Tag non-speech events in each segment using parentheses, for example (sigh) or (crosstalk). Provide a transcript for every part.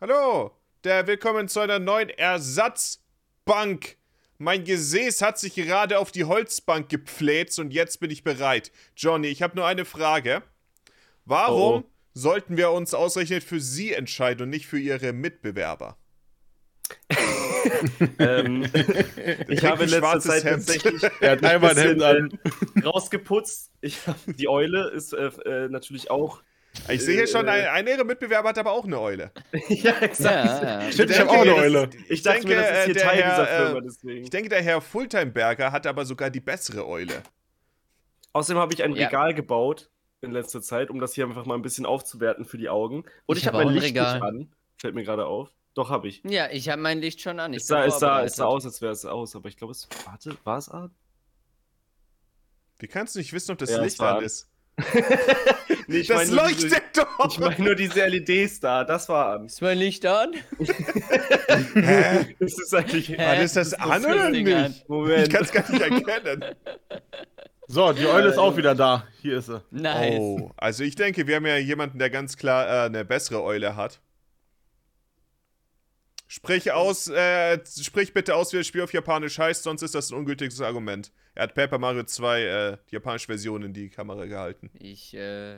Hallo, der willkommen zu einer neuen Ersatzbank. Mein Gesäß hat sich gerade auf die Holzbank gepfläzt und jetzt bin ich bereit. Johnny, ich habe nur eine Frage. Warum Oh. sollten wir uns ausgerechnet für Sie entscheiden und nicht für Ihre Mitbewerber? (laughs) ähm, ich habe ein in letzter Zeit Hemd. tatsächlich (laughs) Er hat einmal ein Hemd an. äh, rausgeputzt. Ich, die Eule ist äh, äh, natürlich auch. Ich sehe hier schon, Äh. ein, einer Ihrer Mitbewerber hat aber auch eine Eule. (laughs) ja, exakt. Ja, ja. Stimmt, ich denke, habe auch eine das- Eule. Ich denke, mir, das ist hier äh, der Teil Herr, dieser äh, Firma, deswegen. Ich denke, der Herr Fulltime-Berger hat aber sogar die bessere Eule. Außerdem habe ich ein Ja. Regal gebaut in letzter Zeit, um das hier einfach mal ein bisschen aufzuwerten für die Augen. Und Ich ich, hab habe auch mein ein Licht Regal. nicht an. Fällt mir gerade auf. Doch, habe ich. Ja, ich habe mein Licht schon an. Ich Es sah, es, sah, es sah aus, als wäre es aus, aber ich glaube, es. Warte, war es an? Wie kannst du nicht wissen, ob das Ja, Licht an. ist? (laughs) Nee, ich das meine nur diese- leuchtet doch! Ich meine nur diese LEDs da, das war an. Ist mein Licht an? (laughs) Hä? Das ist eigentlich. Hä? Mann, ist das Das an ist oder das nicht? an. Ich Moment. kann es gar nicht erkennen. (laughs) So, die Eule ist auch wieder da. Hier ist sie. Nice. Oh, also ich denke, wir haben ja jemanden, der ganz klar äh, eine bessere Eule hat. Sprich aus, äh, sprich bitte aus, wie das Spiel auf Japanisch heißt, sonst ist das ein ungültiges Argument. Er hat Paper Mario 2, äh, die japanische Version in die Kamera gehalten. Ich äh,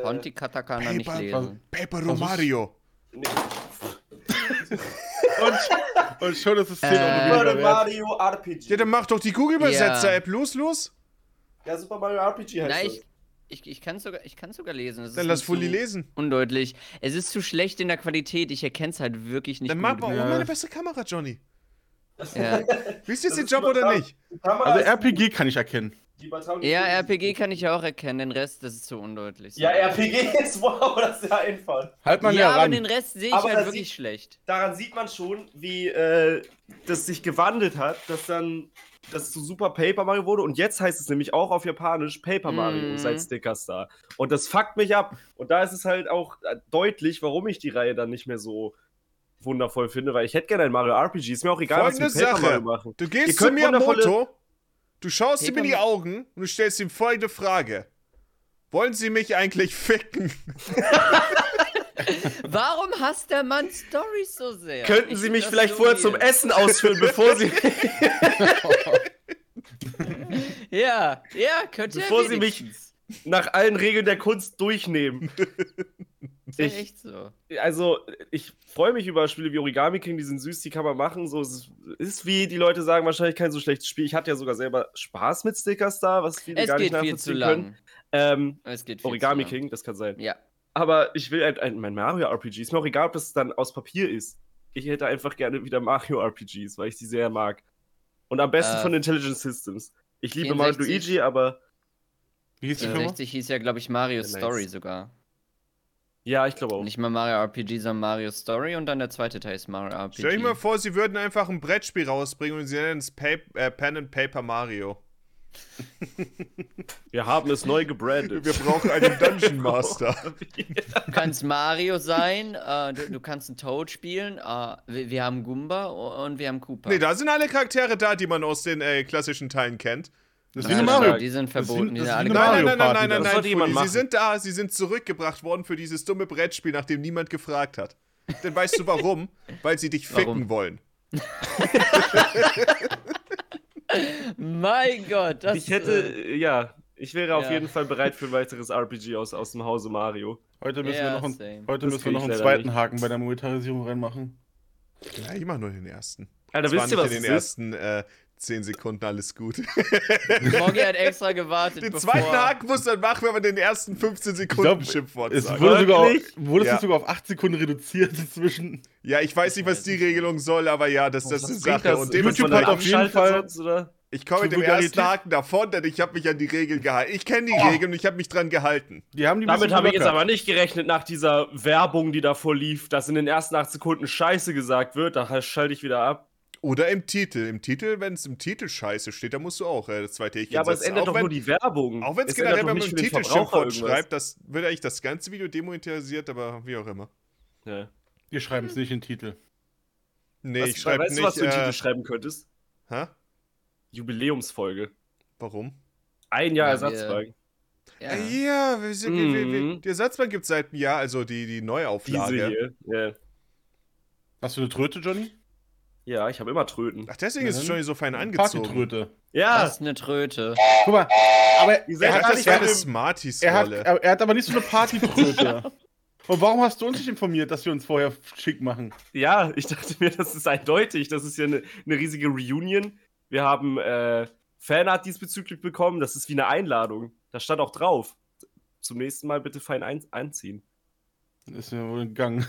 konnte die Katakana nicht Paper, lesen. Paper Mario. Und, und schon ist es 10 Äh, Euro Super weniger wert. Mario RPG. Ja, dann mach doch die Google-Übersetzer-App. Los, los. Ja, Super Mario RPG heißt Nein, das. ich, ich, ich kann sogar, ich kann's sogar lesen. Es Dann ist lass Fully lesen. Undeutlich. Es ist zu schlecht in der Qualität. Ich erkenne es halt wirklich nicht Dann mach mal Ja. um eine bessere Kamera, Johnny. Ja. Willst du jetzt Das den Job oder nicht? Also RPG kann ich erkennen. Die Übertragung ja, ist- RPG kann ich auch erkennen. Den Rest, das ist zu undeutlich. Ja, RPG ist (laughs) wow, das ist ja einfach. Halt mal ja, aber ran. den Rest sehe ich Aber halt wirklich sieht- schlecht. Daran sieht man schon, wie äh, das sich gewandelt hat, dass dann das zu Super Paper Mario wurde und jetzt heißt es nämlich auch auf Japanisch Paper Mario Mhm. seit Stickers da. Und das fuckt mich ab. Und da ist es halt auch äh, deutlich, warum ich die Reihe dann nicht mehr so wundervoll finde, weil ich hätte gerne ein Mario RPG. Ist mir auch egal, Folgende was wir mit Paper Sache. Mario machen. Du Ihr gehst zu könnt wundervolle- Miyamoto, du schaust ihm in die Paper- Augen und du stellst ihm folgende Frage. Wollen Sie mich eigentlich ficken? (laughs) Warum hasst der Mann Stories so sehr? Könnten Sie mich vielleicht so vorher zum. Essen ausführen, bevor Sie, (laughs) (laughs) Ja, ja, könnte er bevor Sie mich nach allen Regeln der Kunst durchnehmen? Ist ja ich- echt so. also, ich freue mich über Spiele wie Origami King, die sind süß, die kann man machen. So, es ist, wie die Leute sagen, wahrscheinlich kein so schlechtes Spiel. Ich hatte ja sogar selber Spaß mit Stickers da, was viele Es gar nicht geht viel zu nachvollziehen können. Ähm, Es geht viel Origami zu lang. King, das kann sein. Ja. Aber ich will ein, ein, mein Mario RPG. Ist mir auch egal, ob das dann aus Papier ist. Ich hätte einfach gerne wieder Mario RPGs, weil ich sie sehr mag. Und am besten Äh, von Intelligent Systems. Ich liebe Mario 64. Luigi, aber Wie hieß die Firma? 60 hieß ja, glaube ich, Mario Nice. Story sogar. Ja, ich glaube auch. Nicht mal Mario RPG, sondern Mario Story und dann der zweite Teil ist Mario RPG. Stell dir mal vor, Sie würden einfach ein Brettspiel rausbringen und Sie nennen es Pa- äh, Pen and Paper Mario. (laughs) Wir haben es neu gebrandet. Wir brauchen einen (laughs) Dungeon Master. (laughs) Du kannst Mario sein, äh, du, du kannst einen Toad spielen, äh, wir, wir haben Goomba und wir haben Koopa. Nee, da sind alle Charaktere da, die man aus den äh, klassischen Teilen kennt. Das ist wie eine Mario. Die sind verboten, die sind alle Nein, nein, nein, nein, nein, nein, Sie sind da, sie sind zurückgebracht worden für dieses dumme Brettspiel, nach dem niemand gefragt hat. Denn weißt du warum? (laughs) Weil sie dich ficken Warum? wollen. (laughs) Mein Gott, das Ich hätte, äh, ja, ich wäre auf ja. jeden Fall bereit für ein weiteres RPG aus, aus dem Hause Mario. Heute müssen Ja, wir noch, einen, same. heute Das müssen wir noch einen zweiten nicht. Haken bei der Monetarisierung reinmachen. Ja, ich mach nur den ersten. Alter, Das war wisst ihr, nicht was den ist? ersten äh, 10 Sekunden alles gut. Morgi hat extra gewartet. Den bevor- zweiten Haken muss man machen, wenn man den ersten 15 Sekunden Schimpfwort Es sagt. wurde sogar, Wirklich? wurde Ja. es sogar auf 8 Sekunden reduziert inzwischen. Ja, ich weiß nicht, was die Regelung soll, aber ja, das, das ist eine Was bringt Sache. das? Und YouTube hat auf jeden Fall- sonst, oder? ich komme mit dem ersten Haken davon, denn ich habe mich an die Regeln gehalten. Ich kenne die Oh. Regeln und ich habe mich dran gehalten. Die haben die ein Damit habe ich jetzt aber nicht gerechnet nach dieser Werbung, die davor lief, dass in den ersten 8 Sekunden Scheiße gesagt wird. Da schalte ich wieder ab. Oder im Titel. Im Titel, wenn es im Titel scheiße steht, dann musst du auch äh, das zweite Häkchen Ja, aber es setzen. ändert auch doch wenn, nur die Werbung. Auch wenn es Es generell, wenn man im Titel Schimpfwort schreibt, das wird eigentlich das ganze Video demonetarisiert, aber wie auch immer. Ja. Wir schreiben es nicht in den Titel. Nee, Was, ich schreibe weißt nicht. du, was du in den äh, Titel schreiben könntest? hä? Jubiläumsfolge. Warum? Ein Jahr Ja, Ersatzwagen. Ja. Äh, Ja, wir sind, wir, wir, wir, Mhm. die Ersatzbank gibt es seit einem Jahr, also die, die Diese Neuauflage. hier. Ja. Hast du eine Tröte, Johnny? Ja, ich habe immer Tröten. Ach, deswegen ist es Johnny so fein angezogen. Partytröte. Ja, Das ist eine Tröte. Guck mal, aber Ihr seid Er hat das nicht eine mit dem- er, hat, Smarties-Rolle. er hat aber nicht so eine Partytröte. (laughs) Und warum hast du uns nicht informiert, dass wir uns vorher schick machen? ja, ich dachte mir, das ist eindeutig. Das ist ja eine, eine riesige Reunion. Wir haben äh, Fanart diesbezüglich bekommen. Das ist wie eine Einladung. Da stand auch drauf. Zum nächsten Mal bitte fein ein anziehen. Das ist ja wohl ein Gang.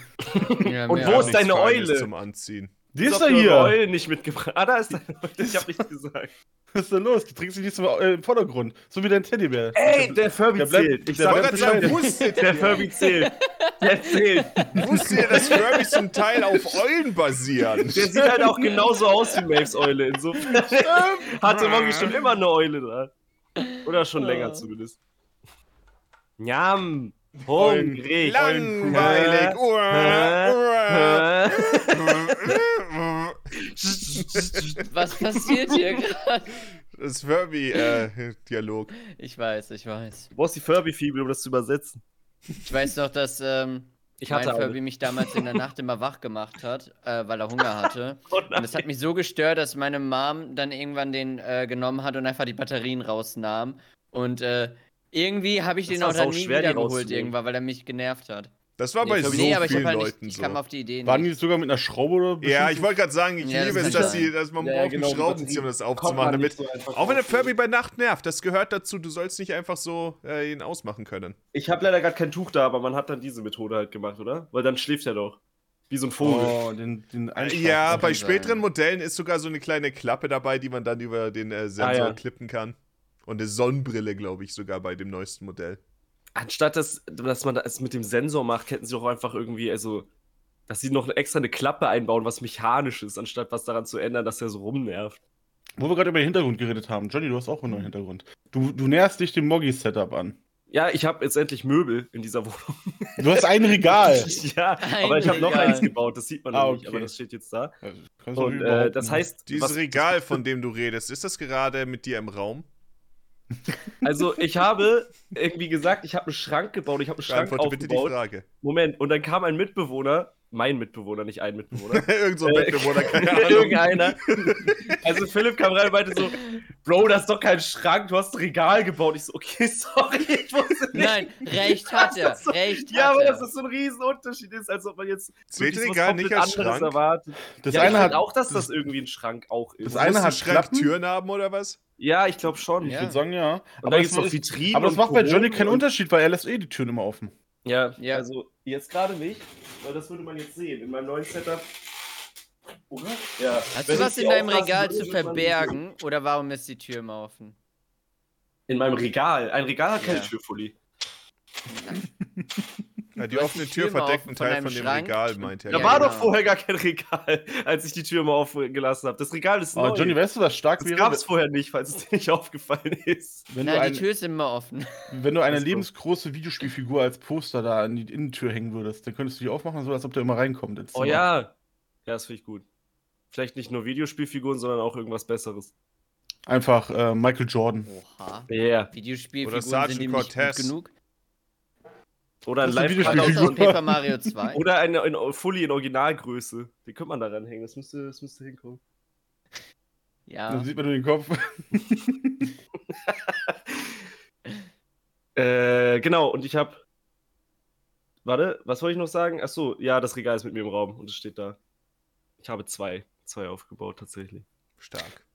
Ja, Und mehr wo ist Nichts deine Feines Eule? Zum Anziehen. Die ist eure hier. Eule nicht mitgebracht. Ah, da ist deine. (laughs) Ich hab nichts gesagt. Was ist denn los? Du trägst dich nicht so äh, im Vordergrund. So wie dein Teddybär. Ey, der Furby Der bleibt- zählt. Ich der sag gerade wusstet der (laughs) Furby zählt. Der zählt. wusstet ihr, dass Furbies zum Teil auf Eulen basieren? Der sieht halt auch genauso aus wie Maves Eule. Insofern (laughs) hatte Mongi schon immer eine Eule da. Oder schon länger Ah. zumindest. Njam. Hungrig. Langweilig. Uah, uah. Was passiert hier (laughs) gerade? Das Furby-Dialog. Ich weiß, ich weiß. Du brauchst die Furby-Fibel, um das zu übersetzen. Ich weiß noch, dass ähm, Ich mein hatte Furby mich damals in der Nacht immer wach gemacht hat, äh, weil er Hunger hatte. (laughs) Oh Und das hat mich so gestört, dass meine Mom dann irgendwann den äh, genommen hat und einfach die Batterien rausnahm. Und äh, irgendwie habe ich Das den auch dann nie schwer, wiedergeholt rauszunehmen. irgendwann, weil er mich genervt hat. Das war bei so nee, ich, vielen halt nicht, Leuten ich so. kam auf die Idee Waren nicht. die sogar mit einer Schraube oder Ja, ich wollte gerade sagen, ich Ja, liebe das es, dass, sein. sie, dass man Ja, braucht genau, einen Schraubenzieher, um das aufzumachen. nicht Damit, so auch wenn der. Furby bei Nacht nervt, das gehört dazu. Du sollst nicht einfach so äh, ihn ausmachen können. Ich habe leider gerade kein Tuch da, aber man hat dann diese Methode halt gemacht, oder? Weil dann schläft er doch. Wie so ein Vogel. Oh, den, den Einschlag. Ja, bei sein. späteren Modellen ist sogar so eine kleine Klappe dabei, die man dann über den äh, Sensor Ah, ja. klippen kann. Und eine Sonnenbrille, glaube ich, sogar bei dem neuesten Modell. Anstatt dass, dass man das mit dem Sensor macht, hätten sie auch einfach irgendwie, also, dass sie noch extra eine Klappe einbauen, was mechanisch ist, anstatt was daran zu ändern, dass er so rumnervt. Wo wir gerade über den Hintergrund geredet haben. Johnny, du hast auch einen neuen Hintergrund. Du, du näherst dich dem Moggy-Setup an. Ja, ich habe jetzt endlich Möbel in dieser Wohnung. Du hast ein Regal. (laughs) ja, Ein aber ich habe noch eins gebaut, das sieht man Ah, noch nicht, okay. aber das steht jetzt da. Also, kannst du Und äh, das heißt, Dieses was, Regal, von dem du redest, ist das gerade mit dir im Raum? Also ich habe irgendwie gesagt, ich habe einen Schrank gebaut, ich habe einen Schrank Beantworte bitte die aufgebaut. Frage. Moment, und dann kam ein Mitbewohner, mein Mitbewohner, nicht ein Mitbewohner. (laughs) Irgend so ein Äh, Mitbewohner, (laughs) keine Ahnung. Irgendeiner. Also Philipp kam rein und meinte so, Bro, das ist doch kein Schrank, du hast ein Regal gebaut. Ich so, okay, (laughs) sorry, ich wusste nicht. Nein, recht hat er. Das so- Recht Ja, aber er. dass das so ein Riesenunterschied ist, als ob man jetzt Zählt wirklich Regal nicht als anderes Schrank? erwartet. das ja, eine ich hat auch, dass das irgendwie ein Schrank auch ist. Das eine ein hat Schrank haben oder was? Ja, ich glaube schon. Ich würde sagen, ja. Und Aber da das, gibt's noch Vitrinen aber das macht bei Johnny keinen Unterschied, weil er lässt eh die Türen immer offen. Ja, Ja. also jetzt gerade nicht, weil das würde man jetzt sehen. In meinem neuen Setup. Oder? Ja. Hast Wenn du was in deinem Regal würde, zu verbergen? Oder warum ist die Tür immer offen? In meinem Regal. Ein Regal hat keine Ja. Türfolie. (laughs) Ja, die Du hast offene die Tür verdeckt einen von Teil deinem von dem Schrank. Regal, meint er. Da Ja, war genau. doch vorher gar kein Regal, (laughs) als ich die Tür mal aufgelassen habe. Das Regal ist Aber neu. Oh, Johnny, weißt du, was stark das wäre? gab es vorher nicht, falls es dir nicht aufgefallen ist. Wenn Nein, ein, die Tür ist immer offen. (laughs) wenn du eine lebensgroße Videospielfigur als Poster da an die Innentür hängen würdest, dann könntest du die aufmachen, so als ob der immer reinkommt. ins Oh ja. Ja, das finde ich gut. Vielleicht nicht nur Videospielfiguren, sondern auch irgendwas Besseres. Einfach äh, Michael Jordan. Oha. Yeah. Videospielfiguren sind ihm nicht gut genug. Oder ein Das ist ein live Hat Videospiel. auch so ein Paper Mario (laughs) 2. Oder eine in, Fully in Originalgröße. Die könnte man da ranhängen. Das müsste, das müsste hinkommen. Ja. Dann sieht man nur den Kopf. (laughs) Äh, genau, und ich habe. Warte, was wollte ich noch sagen? Ach so, ja, das Regal ist mit mir im Raum und es steht da. Ich habe zwei. Zwei aufgebaut, tatsächlich. Stark.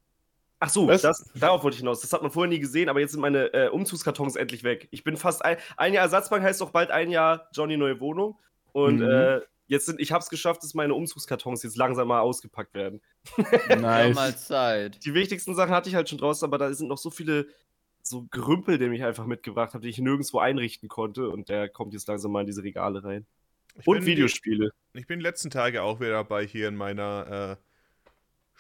Ach so, das, darauf wollte ich hinaus. Das hat man vorher nie gesehen, aber jetzt sind meine äh, Umzugskartons endlich weg. Ich bin fast ein, ein Jahr Ersatzbank heißt doch bald ein Jahr Johnny neue Wohnung. Und Mhm. äh, jetzt sind, ich habe es geschafft, dass meine Umzugskartons jetzt langsam mal ausgepackt werden. (laughs) Nice. Mal Zeit. Die wichtigsten Sachen hatte ich halt schon draußen, aber da sind noch so viele so Gerümpel, die ich einfach mitgebracht habe, die ich nirgendwo einrichten konnte. Und der kommt jetzt langsam mal in diese Regale rein. Ich Und bin Videospiele. Die, ich bin die letzten Tage auch wieder dabei hier in meiner äh,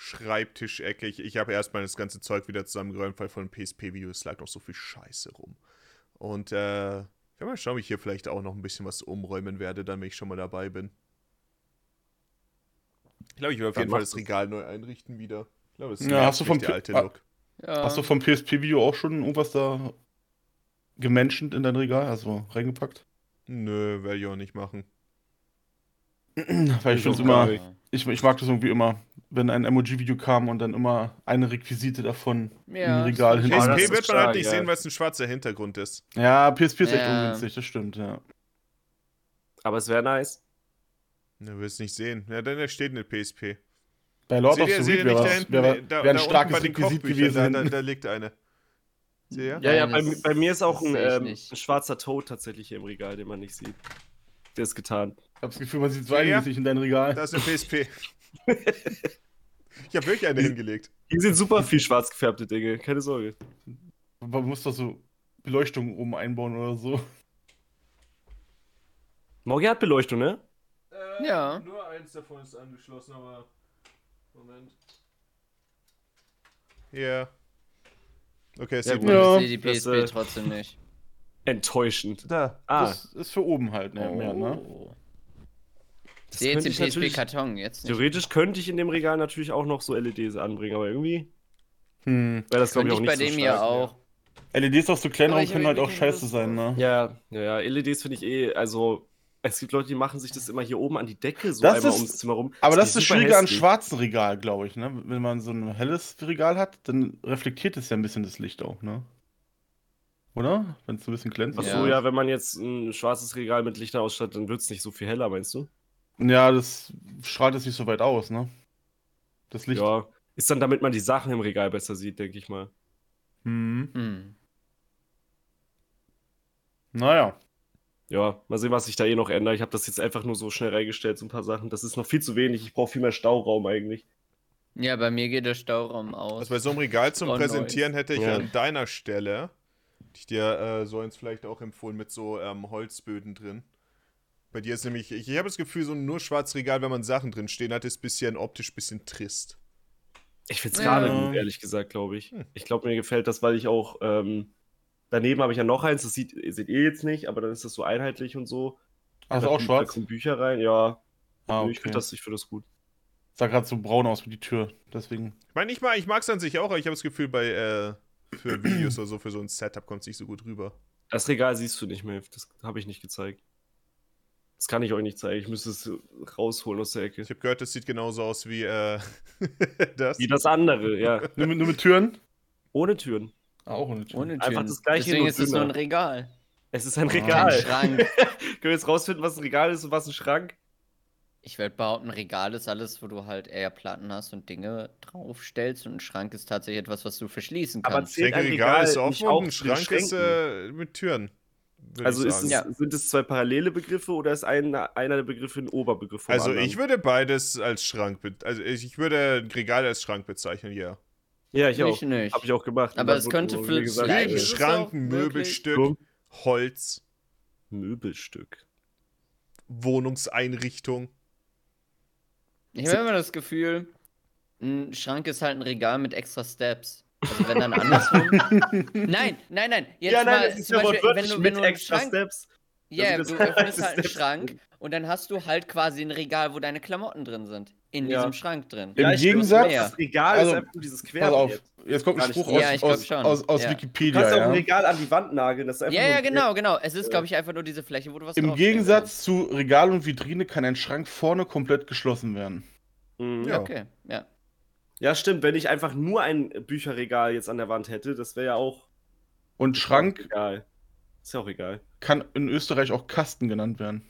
Schreibtischecke. Ich, ich habe erstmal das ganze Zeug wieder zusammengeräumt, weil von PSP-Videos lag noch so viel Scheiße rum. Und äh, ich werde mal schauen, ob ich hier vielleicht auch noch ein bisschen was umräumen werde, dann wenn ich schon mal dabei bin. Ich glaube, ich will auf Dann jeden Fall das. Regal neu einrichten wieder. Ich glaube, das ist Ja, hast du vom der alte ah. Look. Ja. Hast du vom PSP-Video auch schon irgendwas da gemenschent in dein Regal, also reingepackt? Nö, werde ich auch nicht machen. (clears throat) Weil ich finde immer. Ich, ich mag das irgendwie immer, wenn ein Emoji-Video kam und dann immer eine Requisite davon Ja, im Regal hinten. Ah, PSP wird man halt nicht ja. sehen, weil es ein schwarzer Hintergrund ist. Ja, PSP ist echt Ja. ungünstig, das stimmt, ja. Aber es wäre nice. Ne, du wirst nicht sehen. Ja, dann steht eine PSP. Bei Lord seht of the da wäre wär, da, wär, ein starkes Requisit gewesen. da, da, da liegt eine. Seht ihr? Ja, ja, bei, bei mir ist auch ein, ähm, ein schwarzer Tod tatsächlich hier im Regal, den man nicht sieht. Der ist getan. Ich hab das Gefühl, man sieht so Ja, einmäßig in dein Regal. Da ist eine PSP. (laughs) ich habe wirklich eine hingelegt. Hier sind super viel schwarz gefärbte Dinge, keine Sorge. Man muss doch so Beleuchtung oben einbauen oder so. Morgi hat Beleuchtung, ne? Ja. Nur eins davon ist angeschlossen, aber. Moment. Ja. Okay, es Ja, gut. Ja. nicht. Ich sehe die das, PSP äh, trotzdem nicht. (laughs) Enttäuschend. Da. Ah, Das ist für oben halt ne, mehr, ne? Das sehe jetzt natürlich- PSP-Karton, jetzt nicht. Theoretisch könnte ich in dem Regal natürlich auch noch so LEDs anbringen, aber irgendwie Hm. wäre das, glaube ich, auch ich nicht bei so dem hier stark. auch. LEDs auf so kleinen Aber können hab halt auch scheiße Lust sein, ne? Ja, ja, ja, LEDs finde ich eh, also es gibt Leute, die machen sich das immer hier oben an die Decke so Das einmal ist- ums Zimmer rum. Aber das ist das super Schwierige an schwarzen Regal, glaube ich, ne? Wenn man so ein helles Regal hat, dann reflektiert es ja ein bisschen das Licht auch, ne? Oder? Wenn es so ein bisschen glänzt. Achso, Ja. ja. wenn man jetzt ein schwarzes Regal mit Lichter ausstattet, dann wird es nicht so viel heller, meinst du? Ja, das strahlt es nicht so weit aus, ne? Das Licht. Ja. Ist dann, damit man die Sachen im Regal besser sieht, denke ich mal. Hm. Hm. Naja. Ja, mal sehen, was sich da eh noch ändert. Ich habe das jetzt einfach nur so schnell reingestellt, so ein paar Sachen. Das ist noch viel zu wenig. Ich brauche viel mehr Stauraum eigentlich. Ja, bei mir geht der Stauraum aus. Also bei so einem Regal zum Oh, Präsentieren hätte ich Ja. an deiner Stelle, hätte ich dir äh, so eins vielleicht auch empfohlen, mit so ähm, Holzböden drin. Bei dir ist nämlich, ich, ich habe das Gefühl, so ein nur schwarzes Regal, wenn man Sachen drin stehen hat, ist bisschen optisch bisschen trist. Ich finde es Ja. gerade gut, ehrlich gesagt, glaube ich. Hm. Ich glaube, mir gefällt das, weil ich auch. Ähm, daneben habe ich ja noch eins, das sieht, seht ihr jetzt nicht, aber dann ist das so einheitlich und so. Also Da auch kommen- schwarz? Da kommen Bücher rein, ja. Ah, Ich finde okay. das, ich find das gut. Sah gerade so braun aus wie die Tür. Deswegen. Ich meine, ich mag es ich mag's an sich auch, aber ich habe das Gefühl, bei äh, für Videos oder so, für so ein Setup kommt es nicht so gut rüber. Das Regal siehst du nicht mehr. Das habe ich nicht gezeigt. Das kann ich euch nicht zeigen. Ich müsste es rausholen aus der Ecke. Ich habe gehört, das sieht genauso aus wie äh, (laughs) das. Wie das andere, ja. (laughs) Nur mit, nur mit Türen? Ohne Türen. Ah, auch ohne Türen. Ohne Türen. Einfach das gleiche, Deswegen ist es nur ein. Regal. Es ist ein. Regal. Ein Schrank. (laughs) Können wir jetzt rausfinden, was ein Regal ist und was ein Schrank? Ich würde behaupten, ein Regal ist alles, wo du halt eher Platten hast und Dinge draufstellst und ein Schrank ist tatsächlich etwas, was du verschließen Aber kannst. Ich denke, Zählt ein ein Regal Regal ist offen auch und ein Schrank ist äh, mit Türen. Also ist es. Ja. sind es zwei parallele Begriffe oder ist ein, einer der Begriffe ein Oberbegriff vom Also anderen? ich würde beides als Schrank, be also ich würde ein Regal als Schrank bezeichnen, ja. Ja, ich auch. Ich nicht. Habe ich auch gemacht. Aber es könnte mir für gesagt, Gleich Ein ist es Schrank, auch ein wirklich Möbelstück, dumm. Holz, Möbelstück. Wohnungseinrichtung. Ich habe immer das Gefühl, ein Schrank ist halt ein Regal mit extra Steps. Also wenn dann andersrum. (laughs) nein, nein, nein. Jetzt ja, nein, mal das ist zum ja Beispiel, wenn du, wenn mit du einen extra Schrank, Steps. ja, Also du öffnest halt einen Steps Schrank und dann hast du halt quasi ein Regal, wo deine Klamotten drin sind. In Ja. diesem Schrank drin. Im Ja, Gegensatz- Das Regal Also, ist einfach nur dieses Pass Quer. auf, jetzt kommt ein Spruch. Ja, aus, aus, schon. aus, aus Ja. Du Wikipedia. kannst auch ein. Regal an die Wand nageln. Das ist einfach Ja, nur ja, genau, genau. Es ist, glaube ich, einfach nur diese Fläche, wo du was Im Gegensatz zu Regal und Vitrine kann ein Schrank vorne komplett geschlossen werden. Mhm. Ja. Okay, ja. Ja, stimmt. Wenn ich einfach nur ein Bücherregal jetzt an der Wand hätte, das wäre ja auch Und Schrank egal. Ist ja auch egal. kann in Österreich auch Kasten genannt werden.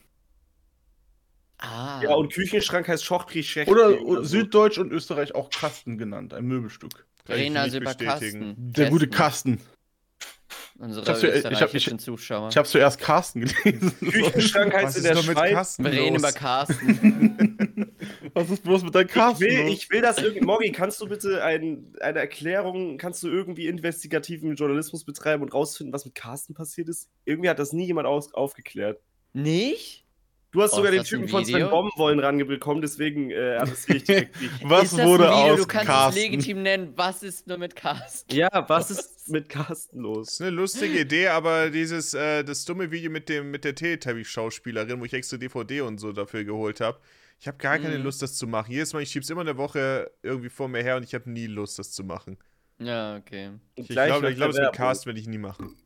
Ah. Ja, und Küchenschrank heißt Schochtri Schächt. Oder Süddeutsch und Österreich auch Kasten genannt, ein Möbelstück. Ich Rena nicht Silberkasten. Der gute Kasten. Unsere Ich hab's ich hab- ich- Zuschauer. Ich habe zuerst Carsten gelesen. Küchenschrank heißt in der Schweiz. Wir reden über Carsten. (laughs) Was ist bloß mit deinem Ich Carsten? will, los? ich will das irgendwie. Moggi, kannst du bitte ein, eine Erklärung, kannst du irgendwie investigativen Journalismus betreiben und rausfinden, was mit Carsten passiert ist? Irgendwie hat das nie jemand aus, aufgeklärt. Nicht? Du hast Oh, sogar den das Typen von Sven? Bombenwollen rangebekommen, deswegen äh, ich direkt dich. Was ist das wurde ein Video? aus Du kannst Carsten? es legitim nennen. Was ist nur mit Carsten? Ja, was ist mit Carsten Das los? ist eine lustige Idee, aber dieses, äh, das dumme Video mit dem, mit der Teletubby-Schauspielerin, wo ich extra DVD und so dafür geholt habe. Ich habe gar keine Mhm. Lust, das zu machen. Jedes Mal, ich schieb's immer eine Woche irgendwie vor mir her und ich habe nie Lust, das zu machen. Ja, okay. Ich glaube, ich glaub, wird Werbung. Cast, werde ich nie machen.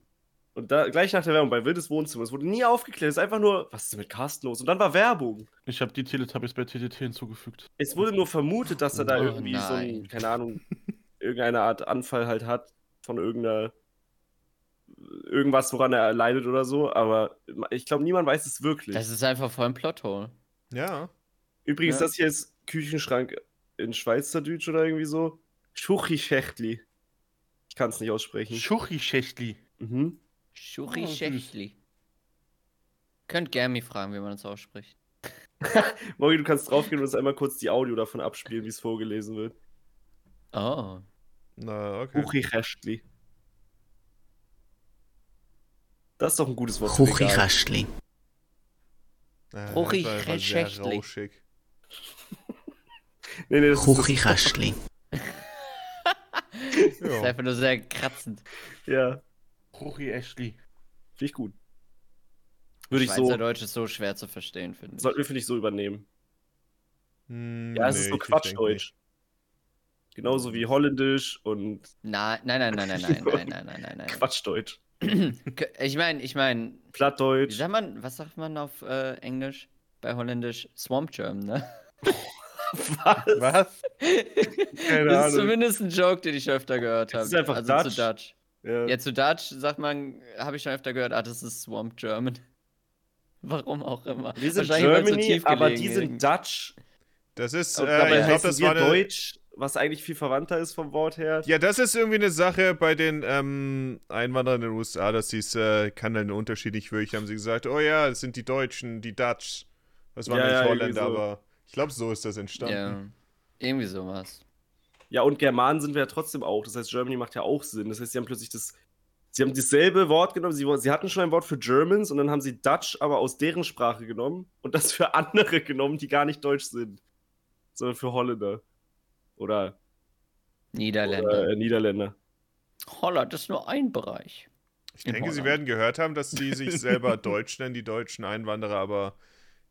Und da gleich nach der Werbung bei Wildes Wohnzimmer, es wurde nie aufgeklärt, es ist einfach nur, was ist denn mit Carsten los? Und dann war Werbung. Ich habe die Teletubbies bei TTT hinzugefügt. Es wurde nur vermutet, dass er da Oh irgendwie so ein, nein. keine Ahnung, (laughs) irgendeine Art Anfall halt hat von irgendeiner irgendwas, woran er leidet oder so, aber ich glaube, niemand weiß es wirklich. Das ist einfach voll ein Plothole. Ja. Übrigens, Ja. das hier ist Küchenschrank in Schweizerdeutsch oder irgendwie so. Schuchischechtli. Ich kann es nicht aussprechen. Schuchi-Schächtli. Mhm. Schuri Oh, süß. Schächtli. Könnt Germi fragen, wie man das ausspricht. (laughs) Mori, du kannst draufgehen und uns einmal kurz die Audio davon abspielen, wie es vorgelesen wird. Oh. Na, okay. Schuchischechtli. Das ist doch ein gutes Wort. Kuchichastli. Äh, Ruchig, das war einfach sehr Schächtli. rauschig. Nee, nee, das ist (laughs) (laughs) das, ist einfach nur sehr kratzend. Ja, Schuchi-Äschli. finde ich gut. Würde ich so, Schweizerdeutsch ist so schwer zu verstehen, finde ich. sollten wir, finde ich, so übernehmen. Hm, Ja, es nee, ist so Quatschdeutsch. Genauso wie Holländisch und Nein, nein, nein, nein, nein, nein, nein, nein, nein, nein, nein. (laughs) Quatschdeutsch. (clears throat) Ich meine, ich meine, wie Plattdeutsch. sagt man, was sagt man auf äh, Englisch? Bei Holländisch Swamp Germ, ne? Was? Was? Keine das ist Ahnung. zumindest ein Joke, den ich öfter gehört Das habe. ist einfach also Dutch. zu Dutch. Ja. Ja, zu Dutch sagt man, habe ich schon öfter gehört, ah, das ist Swamp German. (laughs) Warum auch immer. Wir sind so Germany, tief aber die sind Dutch. Das ist, äh, dabei ich glaube, das war eine, Deutsch, was eigentlich viel verwandter ist vom Wort her. Ja, das ist irgendwie eine Sache bei den ähm, Einwanderern in den USA, dass sie es, äh, kann dann unterschiedlich wirklich, haben sie gesagt, oh ja, das sind die Deutschen, die Dutch. Das waren Ja, nicht ja, Holländer, so. aber ich glaube, so ist das entstanden. Ja, irgendwie sowas. Ja, und Germanen sind wir ja trotzdem auch. Das heißt, Germany macht ja auch Sinn. Das heißt, sie haben plötzlich das. Sie haben dasselbe Wort genommen. Sie, sie hatten schon ein Wort für Germans und dann haben sie Dutch aber aus deren Sprache genommen und das für andere genommen, die gar nicht deutsch sind. Sondern für Holländer. Oder, Niederländer. oder äh, Niederländer. Holland ist nur ein Bereich. Ich denke, sie Holland. werden gehört haben, dass die sich selber (laughs) Deutsch nennen, die deutschen Einwanderer, aber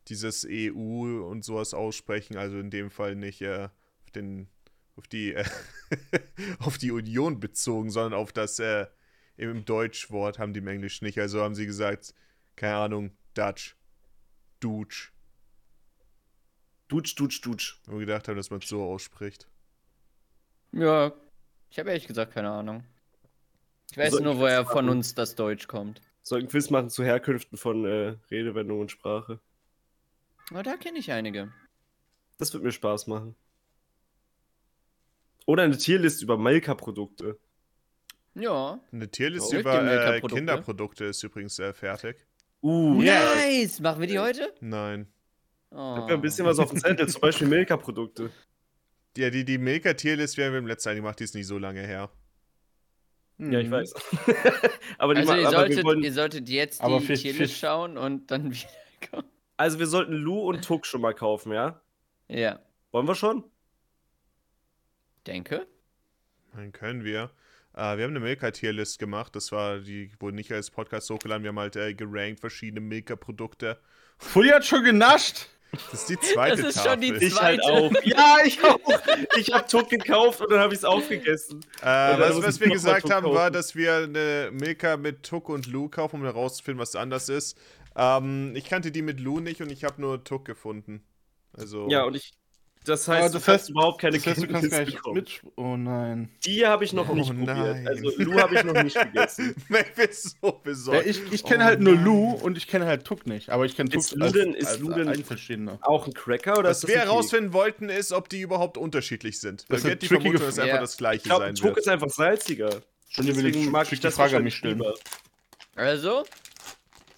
dieses EU und sowas aussprechen, also in dem Fall nicht äh, auf, den, auf, die, äh, (laughs) auf die Union bezogen, sondern auf das äh, im Deutschwort haben die im Englisch nicht. Also haben sie gesagt, keine Ahnung, Dutch, Dutch, Dutsch, Dutsch, Dutsch. wo wir gedacht haben, dass man es so ausspricht. Ja, ich habe ehrlich gesagt keine Ahnung. Ich weiß Soll nur, woher von uns das Deutsch kommt. Sollten Quiz machen zu Herkünften von äh, Redewendung und Sprache. Aber da kenne ich einige. Das wird mir Spaß machen. Oder eine Tierliste über Milka-Produkte. Ja. Eine Tierliste Oh, über äh? Kinderprodukte ist übrigens äh, fertig. Uh, Nice! Machen wir die heute? Nein. Ich Oh. hab ja ein bisschen was auf dem Zettel, zum Beispiel Milka-Produkte. Ja, die, die Milka-Tierlist, wir haben im letzten Jahr gemacht, die ist nicht so lange her. Ja, ich Mhm. weiß. (laughs) aber, die Also ihr aber wir solltet, wollen, ihr solltet jetzt Aber die Fisch- Tierlist Fisch- schauen und dann (laughs) wiederkommen. Also wir sollten Lu und Tuck schon mal kaufen, ja? Ja. Wollen wir schon? Denke. Dann können wir. Äh, wir haben eine Milka-Tierlist gemacht. Das war, die wurde nicht als Podcast hochgeladen. Wir haben halt äh, gerankt verschiedene Milka-Produkte. Fully hat schon genascht. Das ist die zweite Das ist Tafel. schon die Ich halt Zweite. auch. (laughs) Ja, ich auch. Ich habe Tuck gekauft und dann habe ich es aufgegessen. Äh, was, was wir gesagt haben, war, kaufen. dass wir eine Milka mit Tuck und Lu kaufen, um herauszufinden, was anders ist. Ähm, ich kannte die mit Lu nicht und ich habe nur Tuck gefunden. Also. Ja, und ich. Das heißt, das du heißt- überhaupt keine Das heißt, du kannst gar nicht bekommen. mit. Oh nein. Die habe ich noch Oh nicht nein. probiert. Also Lu habe ich noch nicht (laughs) gegessen. So Ja, besorgt. ich ich kenne Oh halt nur nein. Lu und ich kenne halt Tuck nicht. Aber ich kenne Tuck Ist Lu denn- ist Lu denn-. Auch ein Cracker oder Was ist das wir herausfinden wollten, ist, ob die überhaupt unterschiedlich sind. Das wir ist hatten die Vermutung, dass einfach Ja. das gleiche Ich glaube, sein Tuck wird. ist einfach salziger. Und ihr will Deswegen die mag ich das Frage an mich stellen. Also,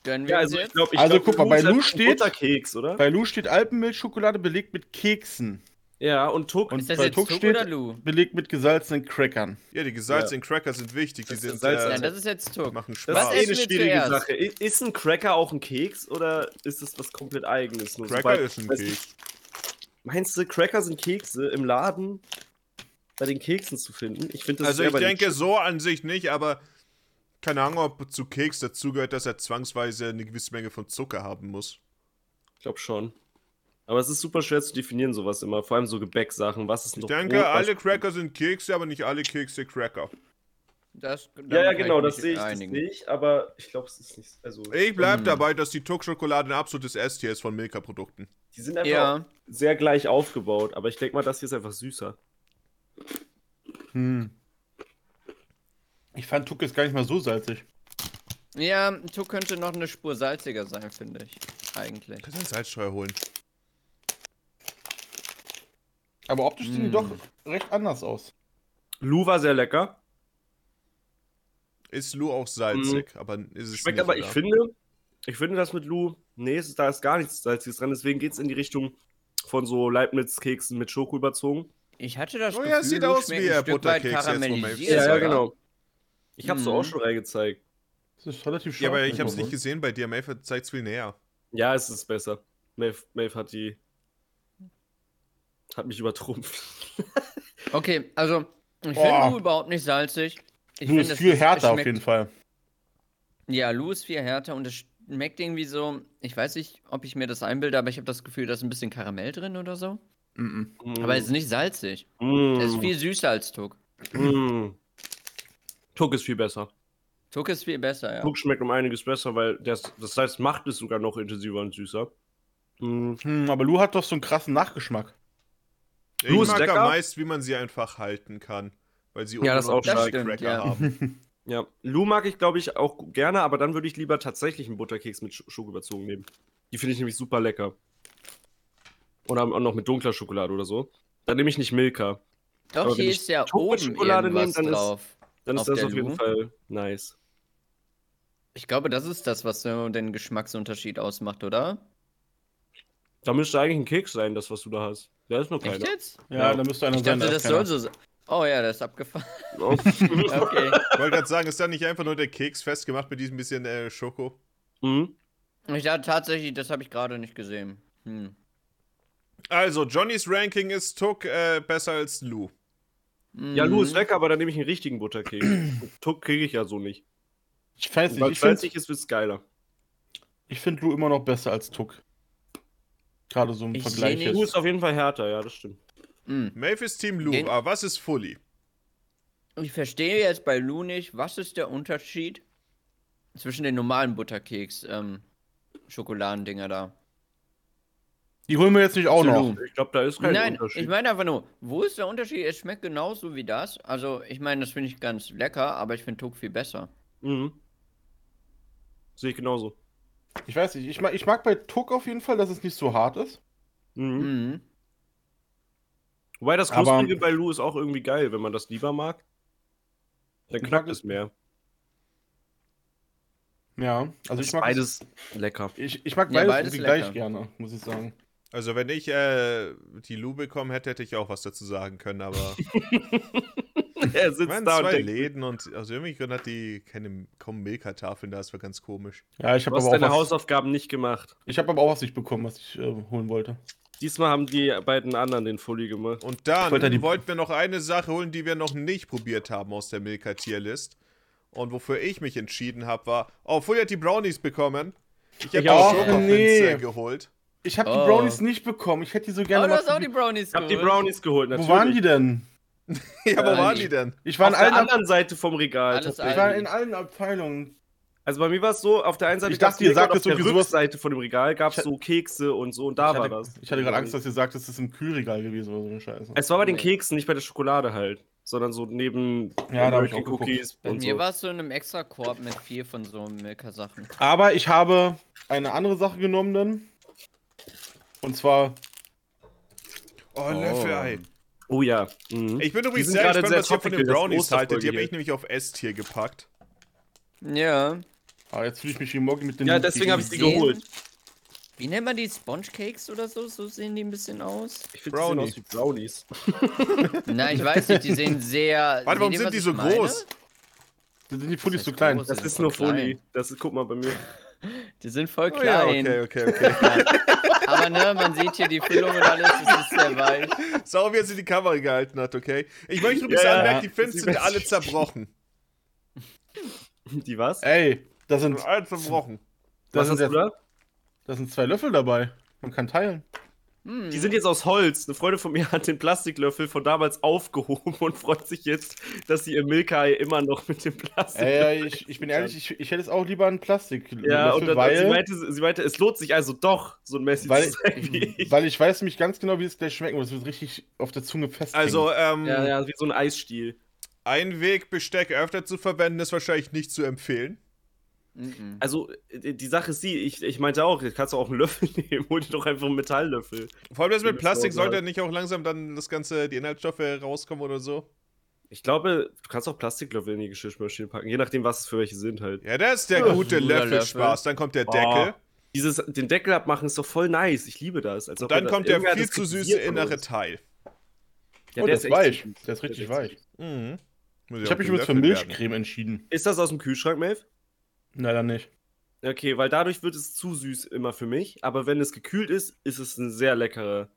gönnen wir Ja, also ich jetzt. glaube, ich Also, glaub, guck mal, bei Lu ein steht- Butterkeks, oder? Bei Lu steht Alpenmilchschokolade belegt mit Keksen. Ja, und Tuck Und ist das bei jetzt Tuck Tuck steht oder Lu? belegt mit gesalzenen Crackern. Ja, die gesalzenen Cracker sind wichtig. Die Das ist sind, Salz- Nein, das ist jetzt Tuck. machen Das Spaß. Was ist eine schwierige zuerst? Sache. Ist ein Cracker auch ein Keks oder ist es was komplett eigenes? Nur so Cracker bei- ist ein Keks. Meinst du, Cracker sind Kekse im Laden bei den Keksen zu finden? Ich finde das Also ich denke so an sich nicht, aber keine Ahnung, ob zu Keks dazugehört, dass er zwangsweise eine gewisse Menge von Zucker haben muss. Ich glaube schon. Aber es ist super schwer zu definieren, sowas immer. Vor allem so Gebäcksachen. Was ist Ich noch denke, Brot, alle Cracker sind Kekse, aber nicht alle Kekse Cracker. Das, Ja, ja, genau, das sehe ich, das ich, aber ich glaube, es ist nicht. Also, Ich bleib Mm. dabei, dass die Tuck-Schokolade ein absolutes S-Tier ist von Milka-Produkten. die sind einfach Ja, sehr gleich aufgebaut, aber ich denke mal, das hier ist einfach süßer. Hm. Ich fand Tuck jetzt gar nicht mal so salzig. ja, Tuck könnte noch eine Spur salziger sein, finde ich. Eigentlich. Kannst du eine Salzsteuer holen? Aber optisch sehen die Mm. doch recht anders aus. Lou war sehr lecker. Ist Lu auch salzig, aber ist es Schmeckt nicht, aber, ich finde, ich finde das mit Lou, nee, es ist, da ist gar nichts Salziges dran, deswegen geht es in die Richtung von so Leibniz-Keksen mit Schoko überzogen. Ich hatte das Oh Gefühl, ja, es sieht Lou aus wie ein Butterkeks jetzt, Ja, Ja, genau. Ich hab's Mhm. auch schon reingezeigt. Das ist relativ Ja, scharf. aber ich hab's nicht gesehen bei dir. Maeve zeigt's viel näher. Ja, es ist besser. Maeve, Maeve hat die. Hat mich übertrumpft. (laughs) Okay, also, ich Oh. finde Lou überhaupt nicht salzig. Ich finde, ist viel härter auf jeden Fall. Ja, Lou ist viel härter und es schmeckt irgendwie so. Ich weiß nicht, ob ich mir das einbilde, aber ich habe das Gefühl, da ist ein bisschen Karamell drin oder so. Mhm. Aber es ist nicht salzig. Mm. Es ist viel süßer als Tuck. Tuck ist viel besser. Tuck ist viel besser, ja. Tuck schmeckt um einiges besser, weil das, das heißt, macht es sogar noch intensiver und süßer. Mm. Hm, aber Lu hat doch so einen krassen Nachgeschmack. Ich Lu ist mag lecker. am meisten, wie man sie einfach halten kann. Weil sie Ja, das auch. Cracker Das stimmt, ja. haben. (laughs) Ja, Lou mag ich, glaube ich, auch gerne, aber dann würde ich lieber tatsächlich einen Butterkeks mit Sch Schoko überzogen nehmen. Die finde ich nämlich super lecker. Oder auch noch mit dunkler Schokolade oder so. Dann nehme ich nicht Milka. Doch, aber hier ich ist ja oben Schokolade irgendwas nehme, dann ist- drauf. Dann Auf ist das der auf jeden Lou? Fall nice. Ich glaube, das ist das, was so den Geschmacksunterschied ausmacht, oder? Da müsste eigentlich ein Keks sein, das, was du da hast. Da ist noch Echt keiner. jetzt? Ja, Ja. da müsste einer Ich sein. dachte, das ist soll so sein. Oh ja, der ist abgefahren. Oh. (laughs) (laughs) Okay. Ich wollte gerade sagen, ist da nicht einfach nur der Keks festgemacht mit diesem bisschen äh, Schoko? mhm. Ich dachte tatsächlich, das habe ich gerade nicht gesehen. Hm. Also, Johnnys Ranking ist Tuck äh, besser als Lu. Ja, Lou ist Mhm. lecker, aber dann nehme ich einen richtigen Butterkeks. (clears throat) Tuck kriege ich ja so nicht. Ich weiß nicht, ich es finde salzig ist, wird's geiler. ich find Lu immer noch besser als Tuck. Gerade so im Ich Vergleich jetzt. Lou ist auf jeden Fall härter, ja, das stimmt. Hm. Maeve ist Team Lu, Gen- aber was ist Fully? Ich verstehe jetzt bei Lou nicht, was ist der Unterschied zwischen den normalen Butterkeks, ähm, Schokoladendinger da? Die holen wir jetzt nicht auch noch. Ich glaube, da ist kein Nein, Unterschied. ich meine einfach nur, wo ist der Unterschied? Es schmeckt genauso wie das. Also, ich meine, das finde ich ganz lecker, aber ich finde Tuck viel besser. Mhm. Sehe ich genauso. Ich weiß nicht, ich mag, ich mag bei Tuck auf jeden Fall, dass es nicht so hart ist. Mhm. Mhm. Wobei das Knusprige bei Lou ist auch irgendwie geil, wenn man das lieber mag. Dann knackt es mehr. Ja, also ich mag beides lecker. Ich, ich mag Ja, beides, beides irgendwie gleich lecker. gerne, muss ich sagen. Also, wenn ich äh, die Lu bekommen hätte, hätte ich auch was dazu sagen können, aber. (laughs) er Ich sitzt meine, da und zwei denkt, Läden und aus irgendeinem Grund hat die keine kaum Milka-Tafeln da, das war ganz komisch. Ja, ich du habe hast aber, auch deine was- Hausaufgaben nicht gemacht. ich hab aber auch was nicht bekommen, was ich äh, holen wollte. Diesmal haben die beiden anderen den Fully gemacht. Und dann wollte die- wollten wir noch eine Sache holen, die wir noch nicht probiert haben aus der Milka-Tierlist. Und wofür ich mich entschieden habe, war, oh, Fully hat die Brownies bekommen. Ich habe Ich auch. Schokopinze Nee. geholt. Ich habe Oh. die Brownies nicht bekommen. Ich hätte die so Oh, gerne du hast auch die Brownies Ich hab die geholt. Brownies geholt, Wo natürlich. waren die denn? (laughs) Ja, wo Äh, waren die- denn? Ich war, Auf in der allen, Ab anderen Seite vom Regal. Ich war in allen Abteilungen. Also bei mir war es so, auf der einen Seite Ich dachte, ihr sagt auf der Rückseite von dem Regal gab es so Kekse und so und da ich, war hatte, das. ich hatte gerade Angst, dass ihr sagt, es ist im Kühlregal gewesen oder so eine Scheiße. Es war bei den. Keksen, nicht bei der Schokolade halt, sondern so neben Ja, da ich auch. Cookies Bei und mir so. war es so in einem extra Korb mit vier von so Milka-Sachen. Aber ich habe eine andere Sache genommen dann. Und zwar, Oh, Löffel-Ei. Oh ja. Mhm. Ich bin übrigens sehr gespannt, sehr was ihr von den Brownies haltet. Die habe hier. ich nämlich auf S-Tier gepackt. Ja. ah, jetzt fühle ich mich wie Moggi mit den Ja, deswegen habe ich sie geholt. Wie nennt man die? Sponge Cakes oder so? So sehen die ein bisschen aus. Ich finde, die sehen Brownie. aus wie Brownies. (laughs) Na, ich weiß nicht, die sehen sehr. Warte, warum sind die so meine? groß? Sind die zu heißt klein? groß. Das ist nur Folie. klein. Das ist, guck mal bei mir. (laughs) Die sind voll Oh, ja, klein. okay, okay, okay. (laughs) Aber ne, man sieht hier die Füllung und alles, das ist sehr weich. Sau, wie er sie die Kamera gehalten hat, okay? Ich möchte übrigens Ja, ja. anmerken, die Fins Sie sind alle zerbrochen. Die was? Ey, da sind, Alle zerbrochen. da was sind, hast du jetzt, da? da sind zwei Löffel dabei. Man kann teilen. Hm. Die sind jetzt aus Holz. Eine Freundin von mir (laughs) hat den Plastiklöffel von damals aufgehoben und freut sich jetzt, dass sie ihr Milka immer noch mit dem Plastik. Äh, ja, ich, ich bin ehrlich, ich, ich hätte es auch lieber einen Plastik. Ja, und dann, weil, sie, meinte, sie meinte, es lohnt sich also doch, so ein Messi weil, zu sein wie ich. weil ich weiß nämlich ganz genau, wie es gleich schmecken wird. Es wird richtig auf der Zunge fest. Also, ähm, Ja, ja, wie so ein Eisstiel. ein Weg, Besteck öfter zu verwenden, ist wahrscheinlich nicht zu empfehlen. Mhm. Also, äh, die Sache ist die, ich, ich meinte auch, jetzt kannst du auch einen Löffel (laughs) nehmen, hol dir doch einfach einen Metalllöffel. Vor allem das mit Plastik sollte nicht auch langsam dann das ganze, die Inhaltsstoffe rauskommen oder so. Ich glaube, du kannst auch Plastiklöffel in die Geschirrspülmaschine packen, je nachdem, was es für welche sind halt. Ja, das ist der Ja, gute guter Löffelspaß. Dann kommt der Deckel. Oh, Dieses, den Deckel abmachen ist doch voll nice, ich liebe das. Als dann kommt der viel zu süße innere. Teil. Ja, oh, der ist weich. Der ist richtig weich. Mhm. Ich habe mich übrigens für gelöffelt werden. Milchcreme entschieden. Ist das aus dem Kühlschrank, Maeve? Leider nicht. Okay, weil dadurch wird es zu süß immer für mich. Aber wenn es gekühlt ist, ist es ein sehr leckerer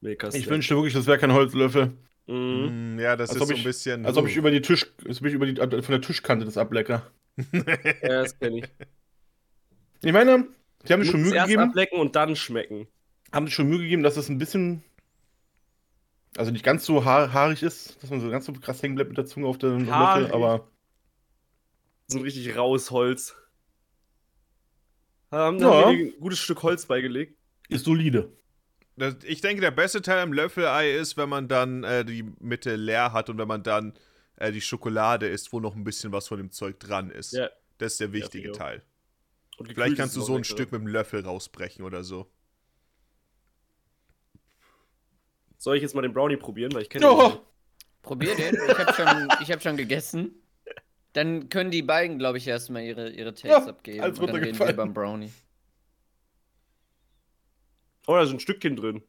Milka. Ich wünschte wirklich, das wäre kein Holzlöffel. Mhm. Mm, Ja, das Als ist so ein bisschen. Als ob ich über die Tisch, als ob ich über die, von der Tischkante das ablecke. (laughs) Ja, das kenne ich. Ich meine, die haben sich schon Mühe erst gegeben, ablecken und dann schmecken. haben sich schon Mühe gegeben, dass es ein bisschen, also nicht ganz so haar, haarig ist, dass man so ganz so krass hängen bleibt mit der Zunge auf dem Haarig? Löffel, aber So ein richtig raues Holz. Haben Ja. da ein gutes Stück Holz beigelegt. ist solide. Das, ich denke, der beste Teil am Löffelei ist, wenn man dann äh, die Mitte leer hat und wenn man dann äh, die Schokolade isst, wo noch ein bisschen was von dem Zeug dran ist. Ja. Das ist der wichtige Ja, Teil. Vielleicht kannst du so ein. Stück mit dem Löffel rausbrechen oder so. Soll ich jetzt mal den Brownie probieren, weil ich kenne Oh. den. Probier den. Ich habe schon, ich hab schon gegessen. Dann können die beiden, glaube ich, erstmal ihre, ihre Takes Ja, abgeben. alles und dann reden wir beim Brownie. Oh, da ist ein Stückchen drin.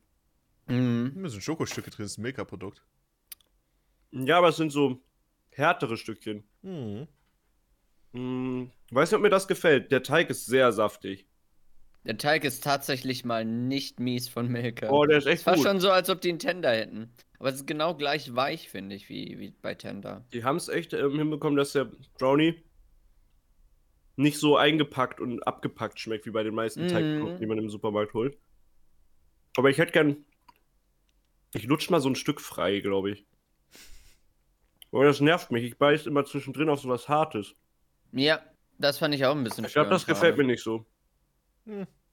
Mhm. Da sind Schokostücke drin, das ist ein Milka-Produkt. Ja, aber es sind so härtere Stückchen. Mhm. Hm, weiß nicht, ob mir das gefällt. Der Teig ist sehr saftig. Der Teig ist tatsächlich mal nicht mies von Milka. Oh, der ist echt war gut. schon so, als ob die einen Tender hätten. Aber es ist genau gleich weich, finde ich, wie, wie bei Tender. Die haben es echt ähm, hinbekommen, dass der Brownie nicht so eingepackt und abgepackt schmeckt, wie bei den meisten Mhm. Teigprodukten, die man im Supermarkt holt. Aber ich hätte gern. Ich lutsch mal so ein Stück frei, glaube ich. Aber das nervt mich. Ich beiß immer zwischendrin auf sowas Hartes. Ja, das fand ich auch ein bisschen Ich glaube, das gefällt mir nicht so.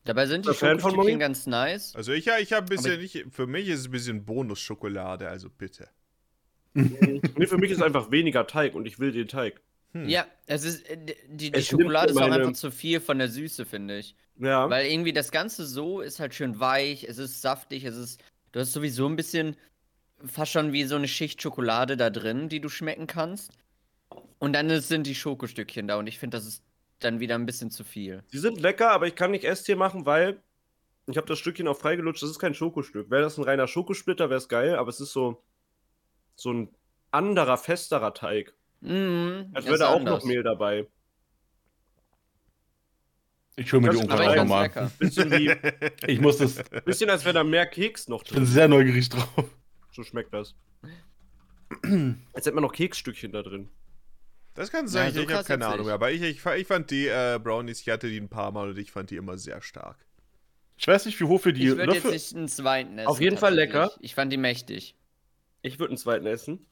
Dabei sind die Schokostückchen ganz nice. Also ich, ja, ich habe ein bisschen, ich, für mich ist es ein bisschen Bonusschokolade, also bitte. (laughs) nee, für mich ist einfach weniger Teig und ich will den Teig. Hm. Ja, es ist, äh, die, die Es Schokolade ist auch meine- einfach zu viel von der Süße, finde ich. Ja. Weil irgendwie das Ganze so ist halt schön weich, es ist saftig, es ist, du hast sowieso ein bisschen, fast schon wie so eine Schicht Schokolade da drin, die du schmecken kannst. Und dann sind die Schokostückchen da und ich finde, das ist dann wieder ein bisschen zu viel. Die sind lecker, aber ich kann nicht Esstier machen, weil ich habe das Stückchen auch freigelutscht. Das ist kein Schokostück. Wäre das ein reiner Schokosplitter, wäre es geil, aber es ist so, so ein anderer, festerer Teig. Mhm, Als wäre da auch anders. noch Mehl dabei. Ich hole mir die Das- ich auch fand's nochmal. Bisschen, wie, (laughs) Ich muss das, ich bisschen als wäre da mehr Keks noch bin drin. sehr neugierig drauf. So schmeckt das. Als hätte man noch Keksstückchen da drin. Das kann sein, Ja, so ich, ich habe keine Ahnung mehr. Aber ich, ich, ich fand die äh, Brownies, ich hatte die ein paar Mal und ich fand die immer sehr stark. Ich weiß nicht, wie hoch wir die Ich würde jetzt nicht einen zweiten essen. Auf jeden Fall lecker. Ich fand die mächtig. Ich würde einen zweiten essen.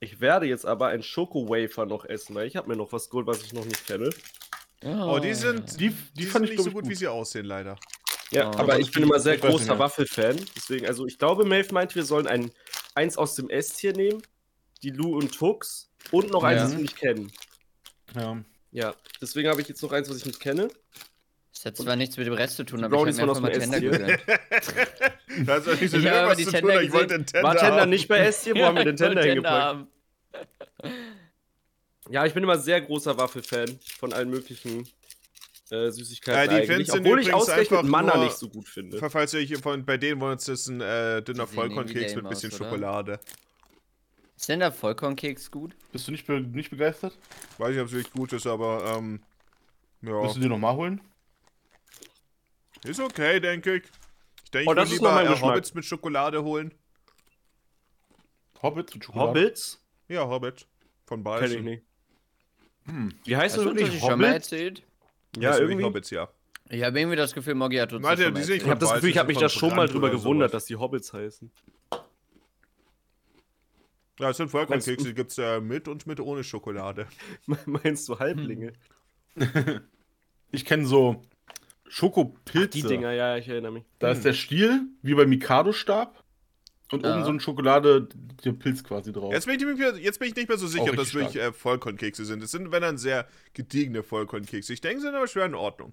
Ich werde jetzt aber einen Schoko-Wafer noch essen, weil ich habe mir noch was geholt, was ich noch nicht kenne. Oh, die sind, Die, die, die sind fand ich nicht so ich, gut, wie sie aussehen, leider. Ja, Oh. aber ich bin immer sehr großer. Waffelfan. Deswegen, also ich glaube, Maeve meinte, wir sollen ein, eins aus dem S-Tier nehmen, die Lu und Tux und noch eins, Ja. das wir nicht kennen. Ja. Ja, deswegen habe ich jetzt noch eins, was ich nicht kenne. Das hat zwar nichts mit dem Rest zu tun, aber ich Brownies habe mir einfach mal Tender gegönnt. Das hat nicht so Ich schnell habe was die zu Tender tun, ich wollte gesehen. den Tender War Tender haben. nicht bei S-Tier? Wo haben wir den Ich (laughs) Tender hingepackt? Ja, ich bin immer sehr großer Waffelfan von allen möglichen äh, Süßigkeiten Ja, die eigentlich. Fans sind Obwohl ich ausgerechnet Manna nur- nicht so gut finde. Falls ihr hier von, bei denen wollen uns das ein äh, dünner Vollkornkeks mit lame bisschen aus, oder? Schokolade. Ist denn der Vollkornkeks gut? Bist du nicht, be nicht begeistert? Weiß nicht, ob es wirklich gut ist, aber ähm, ja. Willst du dir nochmal holen? Ist okay, denke ich. Ich denke, Oh, ich würde lieber äh. Hobbits mit Schokolade holen. Hobbits und Schokolade? Hobbits? Ja, Hobbit. Von Kenn ich beiden. nicht. Hm. Wie heißt Hast das wirklich? nicht schon mal Hobbit? erzählt? Ja, Das irgendwie. Hobbits, ja. Ich habe irgendwie das Gefühl, Moggi hat uns Warte, das schon die mal sehe ich Ich habe das Gefühl, ich habe mich da schon mal drüber gewundert, sowas. dass die Hobbits heißen. Ja, es sind Vollkornkekse, die gibt es äh, mit und mit ohne Schokolade. (laughs) Meinst du Halblinge? (laughs) Ich kenne so Schokopilze. Die Dinger, ja, ich erinnere mich. Da ist der Stiel, wie beim Mikado-Stab. Und Ja. oben so eine Schokolade, der Pilz quasi drauf. Jetzt bin, ich nicht mehr, jetzt bin ich nicht mehr so sicher, Auch ob das wirklich äh, Vollkornkekse sind. Es sind, wenn dann, sehr gediegene Vollkornkekse. Ich denke, sie sind aber schwer in Ordnung.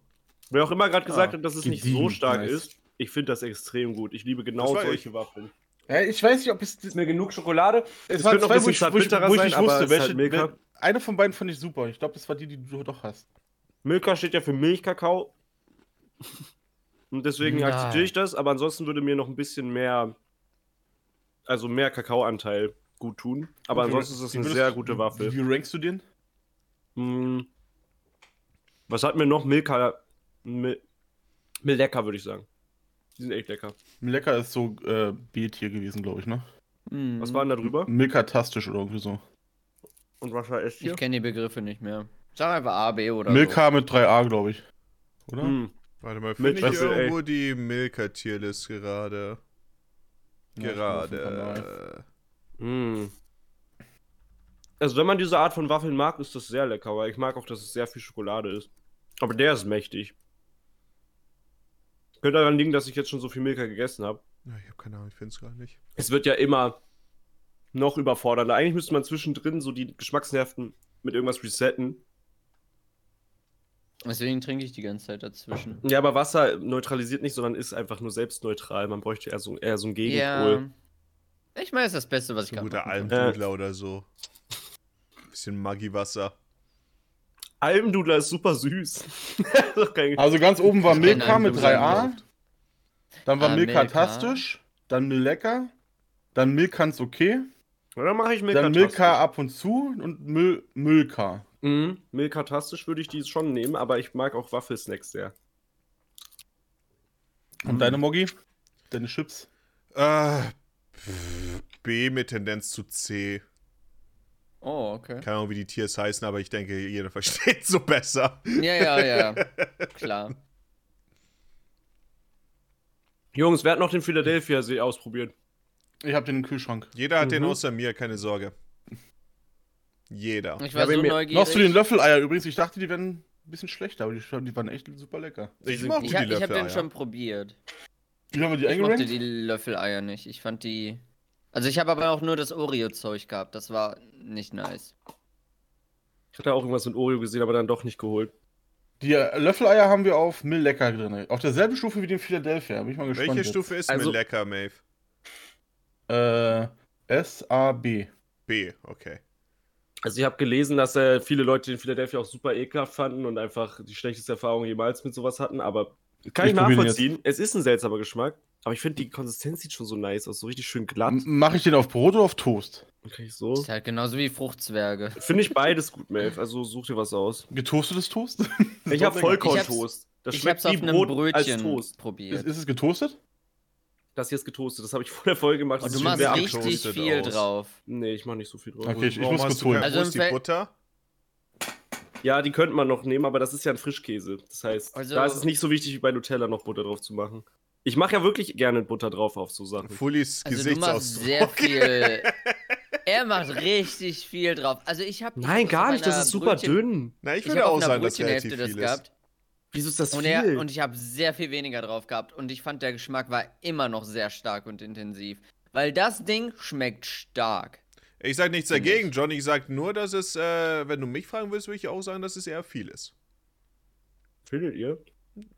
Wer auch immer gerade gesagt Ah, hat, dass es nicht so gediegen, stark nice. ist, ich finde das extrem gut. Ich liebe genau solche Waffeln. Ja, ich weiß nicht, ob es. Ist mir genug Schokolade. Es Es könnte noch zwei, ein bisschen ich, wo ich, wo ich sein, nicht wusste, es ist welche. halt Milka. eine von beiden fand ich super. Ich glaube, das war die, die du doch hast. Milka steht ja für Milchkakao. Und deswegen Nein. akzeptiere ich das, aber ansonsten würde mir noch ein bisschen mehr, also mehr Kakaoanteil gut tun. Aber Okay, ansonsten ist das wie eine sehr gute Waffe. Wie rankst du den? Hm. Was hat mir noch Milka? Mil Lecker, würde ich sagen. Die sind echt lecker. Lecker ist so äh, B-Tier gewesen, glaube ich, ne? Mhm. Was war denn da drüber? Milka-tastisch oder irgendwie so. Und was war S hier? Ich kenne die Begriffe nicht mehr. Sag einfach A, B oder Milka mit 3a, glaube ich. Oder? Hm. Warte mal, finde ich Waffe, ey. irgendwo die Milka-Tierlist gerade? Ja, Gerade. Hm. Also wenn man diese Art von Waffeln mag, ist das sehr lecker, weil ich mag auch, dass es sehr viel Schokolade ist. Aber der ist mächtig. Könnte daran liegen, dass ich jetzt schon so viel Milka gegessen habe. Ja, ich habe keine Ahnung, ich finde es gar nicht. Es wird ja immer noch überfordernder. Eigentlich müsste man zwischendrin so die Geschmacksnerven mit irgendwas resetten. Deswegen trinke ich die ganze Zeit dazwischen. Ja, aber Wasser neutralisiert nicht, sondern ist einfach nur selbstneutral. Man bräuchte eher so, eher so einen Gegenpol. Ja. Ich meine, das ist das Beste, was ich So ein gerade guter kann. Almdudler oder so. Bisschen Maggi-Wasser. Almdudler ist super süß. (laughs) Also ganz oben war Milka mit Dude, 3a. Dann war Ah, Milka Milka. tastisch. Dann Lecker. Dann Milkans okay. Ja, dann mache ich Milka. Dann Milka ab und zu und Mil Milka. Mhm. Milka-tastisch würde ich die schon nehmen, aber ich mag auch Waffelsnacks sehr. Und deine Moggi? Deine Chips? Äh, B mit Tendenz zu C. Oh, okay. Keine Ahnung, wie die Tiers heißen, aber ich denke, jeder versteht so besser. Ja, ja, ja. (laughs) Klar. Jungs, wer hat noch den Philadelphia-See ausprobiert? Ich hab den im Kühlschrank. Jeder hat den Mhm. außer mir, keine Sorge. Jeder. Ich war Ja, so neugierig. Noch zu den Löffeleier übrigens. Ich dachte, die wären ein bisschen schlechter, aber die, die waren echt super lecker. Ich sind mochte ich die hab, ich hab den Löffeleier. schon probiert. Wie haben wir die Ich mochte eingerankt? die Löffeleier nicht. Ich fand die. Also ich habe aber auch nur das Oreo-Zeug gehabt. Das war nicht nice. Ich hatte auch irgendwas mit Oreo gesehen, aber dann doch nicht geholt. Die Löffeleier haben wir auf Mill Lecker drin. Auf derselben Stufe wie den Philadelphia. Bin ich mal gespannt. Welche jetzt. Stufe ist Also- mir lecker, Maeve? Äh, S, A, B. B, okay. Also ich habe gelesen, dass äh, viele Leute den Philadelphia auch super ekelhaft fanden und einfach die schlechteste Erfahrung jemals mit sowas hatten, aber kann ich, Ich nachvollziehen. Es ist ein seltsamer Geschmack, aber ich finde die Konsistenz sieht schon so nice aus, so richtig schön glatt. Mache ich den auf Brot oder auf Toast? Okay, so. Ist halt genauso wie Fruchtzwerge. Finde ich beides gut, Melf. Also such dir was aus. Getoastetes Toast? (laughs) Ich habe. Vollkorntoast. Das ich schmeckt hab's wie auf einem Brot als Brötchen Toast. Ist, probiert. ist es getoastet? Das hier ist getoastet. Das habe ich vor der Folge gemacht. Das Und du ist machst richtig- viel aus. drauf. Nee, ich mache nicht so viel drauf. Okay, ich, ich muss kurz holen. Also ist die Butter? Ja, die könnte man noch nehmen, aber das ist ja ein Frischkäse. Das heißt, Also- da ist es nicht so wichtig wie bei Nutella noch Butter drauf zu machen. Ich mache ja wirklich gerne Butter drauf auf so Sachen. Fullis Also du machst Gesichtsausdruck. sehr (laughs) viel. Er macht richtig viel drauf. Also ich habe Nein, gar nicht. Das ist super dünn. Na, ich würde auch sagen, dass relativ das viel ist. gehabt. Wieso ist das Und, viel? er, und ich habe sehr viel weniger drauf gehabt. Und ich fand, der Geschmack war immer noch sehr stark und intensiv. Weil das Ding schmeckt stark. Ich sag nichts dagegen, John. Ich sag nur, dass es, äh, wenn du mich fragen willst, würde ich auch sagen, dass es eher viel ist. Findet ihr?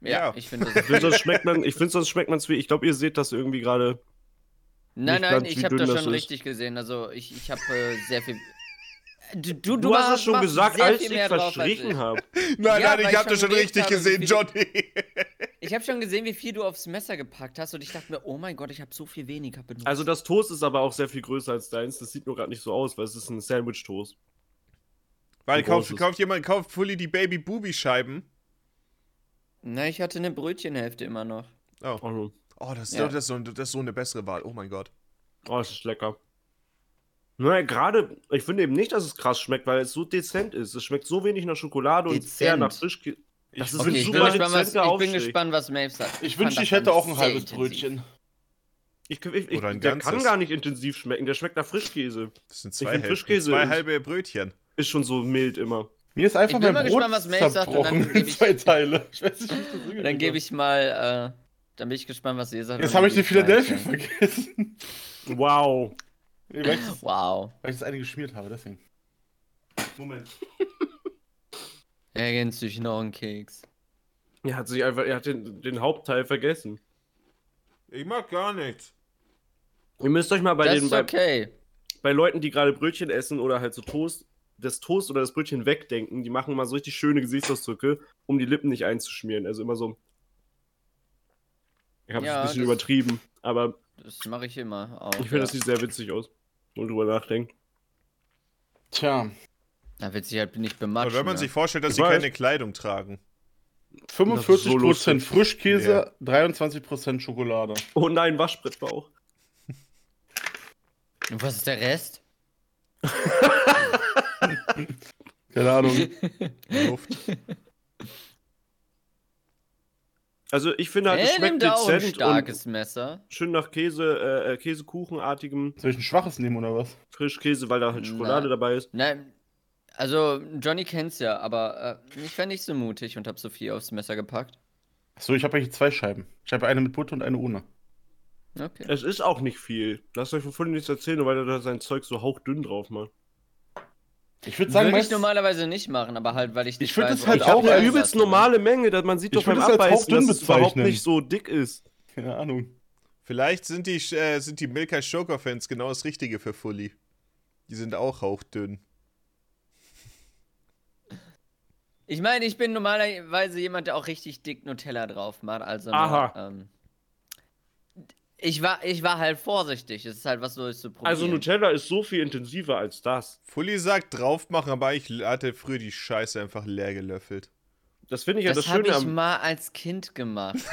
Ja, Ja. ich finde (laughs) Ich das. finde, sonst schmeckt man, ich finde, sonst schmeckt man es wie. Ich glaube, ihr seht das irgendwie gerade. Nein, nicht nein, ganz, ich habe das das schon ist. richtig gesehen. Also ich, ich habe äh, sehr viel. Du, du, Du, hast es schon gesagt, als viel ich verstrichen ich. habe. (laughs) Nein, Ja, nein, ich ich hab das schon richtig habe, gesehen, wie Johnny. (laughs) Ich habe schon gesehen, wie viel du aufs Messer gepackt hast und ich dachte mir, oh mein Gott, ich habe so viel weniger benutzt. Also das Toast ist aber auch sehr viel größer als deins. Das sieht nur gerade nicht so aus, weil es ist ein Sandwich-Toast. Weil kauft, kauft jemand, kauft Fully die Baby-Booby-Scheiben. Na, ich hatte eine Brötchenhälfte immer noch. Oh. Oh, Oh, das, Ja. das, ist so, das ist so eine bessere Wahl. Oh mein Gott. oh das ist lecker. Naja, gerade, ich finde eben nicht, dass es krass schmeckt, weil es so dezent ist. Es schmeckt so wenig nach Schokolade und sehr Dezent. nach Frischkäse. Das ist ich ein Okay, ich bin, super gespannt, was, dezenter ich bin Aufstrich. gespannt, was Maeve sagt. Ich fand wünschte, ich hätte auch ein sehr halbes intensiv. Brötchen. Ich, ich, ich, Oder ein der kann ganzes. gar nicht intensiv schmecken. Der schmeckt nach Frischkäse. Das sind Ich zwei, find Häl Frischkäse zwei ist- halbe Brötchen. Ist schon so mild immer. Mir ist einfach Ich bin mein mal Brot gespannt, was Maeve sagt, und dann zerbrochen geb in ich- zwei Teile. Ich weiß nicht, wie ich das Dann gebe ich mal, äh, dann bin ich gespannt, was ihr sagt. Jetzt habe ich geb Philadelphia vergessen. Wow. Nee, weil, ich das, Wow. weil ich das eine geschmiert habe, deswegen. Moment. (laughs) Ergänzt durch noch einen Keks. Er hat sich einfach, er hat den, den Hauptteil vergessen. Ich mag gar nichts. Ihr müsst euch mal bei das den ist bei, okay. bei Leuten, die gerade Brötchen essen oder halt so Toast, das Toast oder das Brötchen wegdenken, die machen mal so richtig schöne Gesichtsausdrücke, um die Lippen nicht einzuschmieren. Also immer so. Ich habe es Ja, ein bisschen das- übertrieben, aber Das mache ich immer auch. ich finde, ja. das sieht sehr witzig aus. wenn man drüber nachdenkt. Tja, Da wird sich halt nicht bematschen. Aber wenn man ne? sich vorstellt, dass Ich sie weiß. keine Kleidung tragen. 45% lustig. Frischkäse, 23% Schokolade. Oh nein, Waschbrettbauch. Und was ist der Rest? (laughs) Keine Ahnung. (laughs) Luft. Also ich finde halt, es schmeckt auch ein dezent starkes Messer. und schön nach Käse, äh, äh, Käsekuchenartigem Soll ich ein schwaches nehmen oder was? Frischkäse, weil da halt Schokolade Na. dabei ist. Nein, also Johnny kennt's ja, aber äh, ich war nicht so mutig und hab so viel aufs Messer gepackt. Achso, ich habe hier zwei Scheiben. Ich habe eine mit Butter und eine ohne. Okay. Es ist auch nicht viel. Lasst euch von vorhin nichts erzählen, nur weil er da sein Zeug so hauchdünn drauf macht. Ich würde sagen, Würde ich normalerweise nicht machen, aber halt, weil ich nicht Ich weiß, es halt auch eine übelst normale Menge, dass man sieht Ich doch beim Abbeißen, dass es überhaupt nicht so dick ist. keine Ahnung. Vielleicht sind die, äh, sind die Milka Joker-Fans genau das Richtige für Fully. Die sind auch hauchdünn. Ich meine, ich bin normalerweise jemand, der auch richtig dick Nutella drauf macht. Also, Aha. ähm, ich, war, ich war halt vorsichtig. Das ist halt was Neues zu probieren. Also Nutella ist so viel intensiver als das. Fully sagt drauf machen, aber ich hatte früher die Scheiße einfach leer gelöffelt. Das finde ich ja das das, habe Schöne ich am. mal als Kind gemacht. (laughs)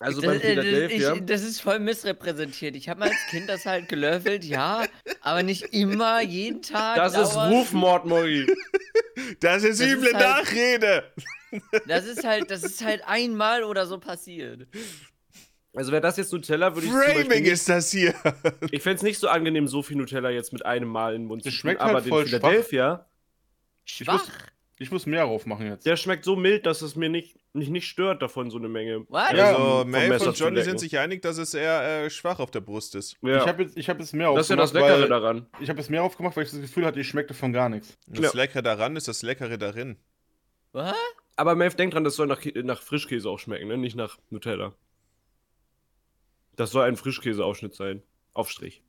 Also das, beim äh, Philadelphia. ich, das ist voll missrepräsentiert. Ich habe mal als Kind das halt gelöffelt, ja, aber nicht immer, jeden Tag. Das ist. Rufmord, Mori. Das ist Das ist üble halt- Nachrede! Das ist halt, das ist halt einmal oder so passiert. Also wäre das jetzt Nutella, würde ich zum Beispiel Framing nicht, ist das hier! Ich fände es nicht so angenehm, so viel Nutella jetzt mit einem Mal in den Mund Das zu schmeckt tun, aber halt den voll schwach. Philadelphia, Schwach. Ich muss mehr drauf machen jetzt. der schmeckt so mild, dass es mir nicht, nicht, nicht stört, davon so eine Menge. What? Ja, also, vom Maeve Messer und Johnny sind sich einig, dass es eher äh, schwach auf der Brust ist. Ja. Ich habe jetzt, ich hab jetzt mehr das ist ja das aufgemacht, Leckere weil- daran. Ich habe jetzt mehr aufgemacht, weil ich das Gefühl hatte, ich schmecke davon gar nichts. Das Ja. Leckere daran ist das Leckere darin. Was? Aber Maeve, denk dran, das soll nach, nach Frischkäse auch schmecken, ne? nicht nach Nutella. Das soll ein Frischkäseausschnitt sein. Aufstrich.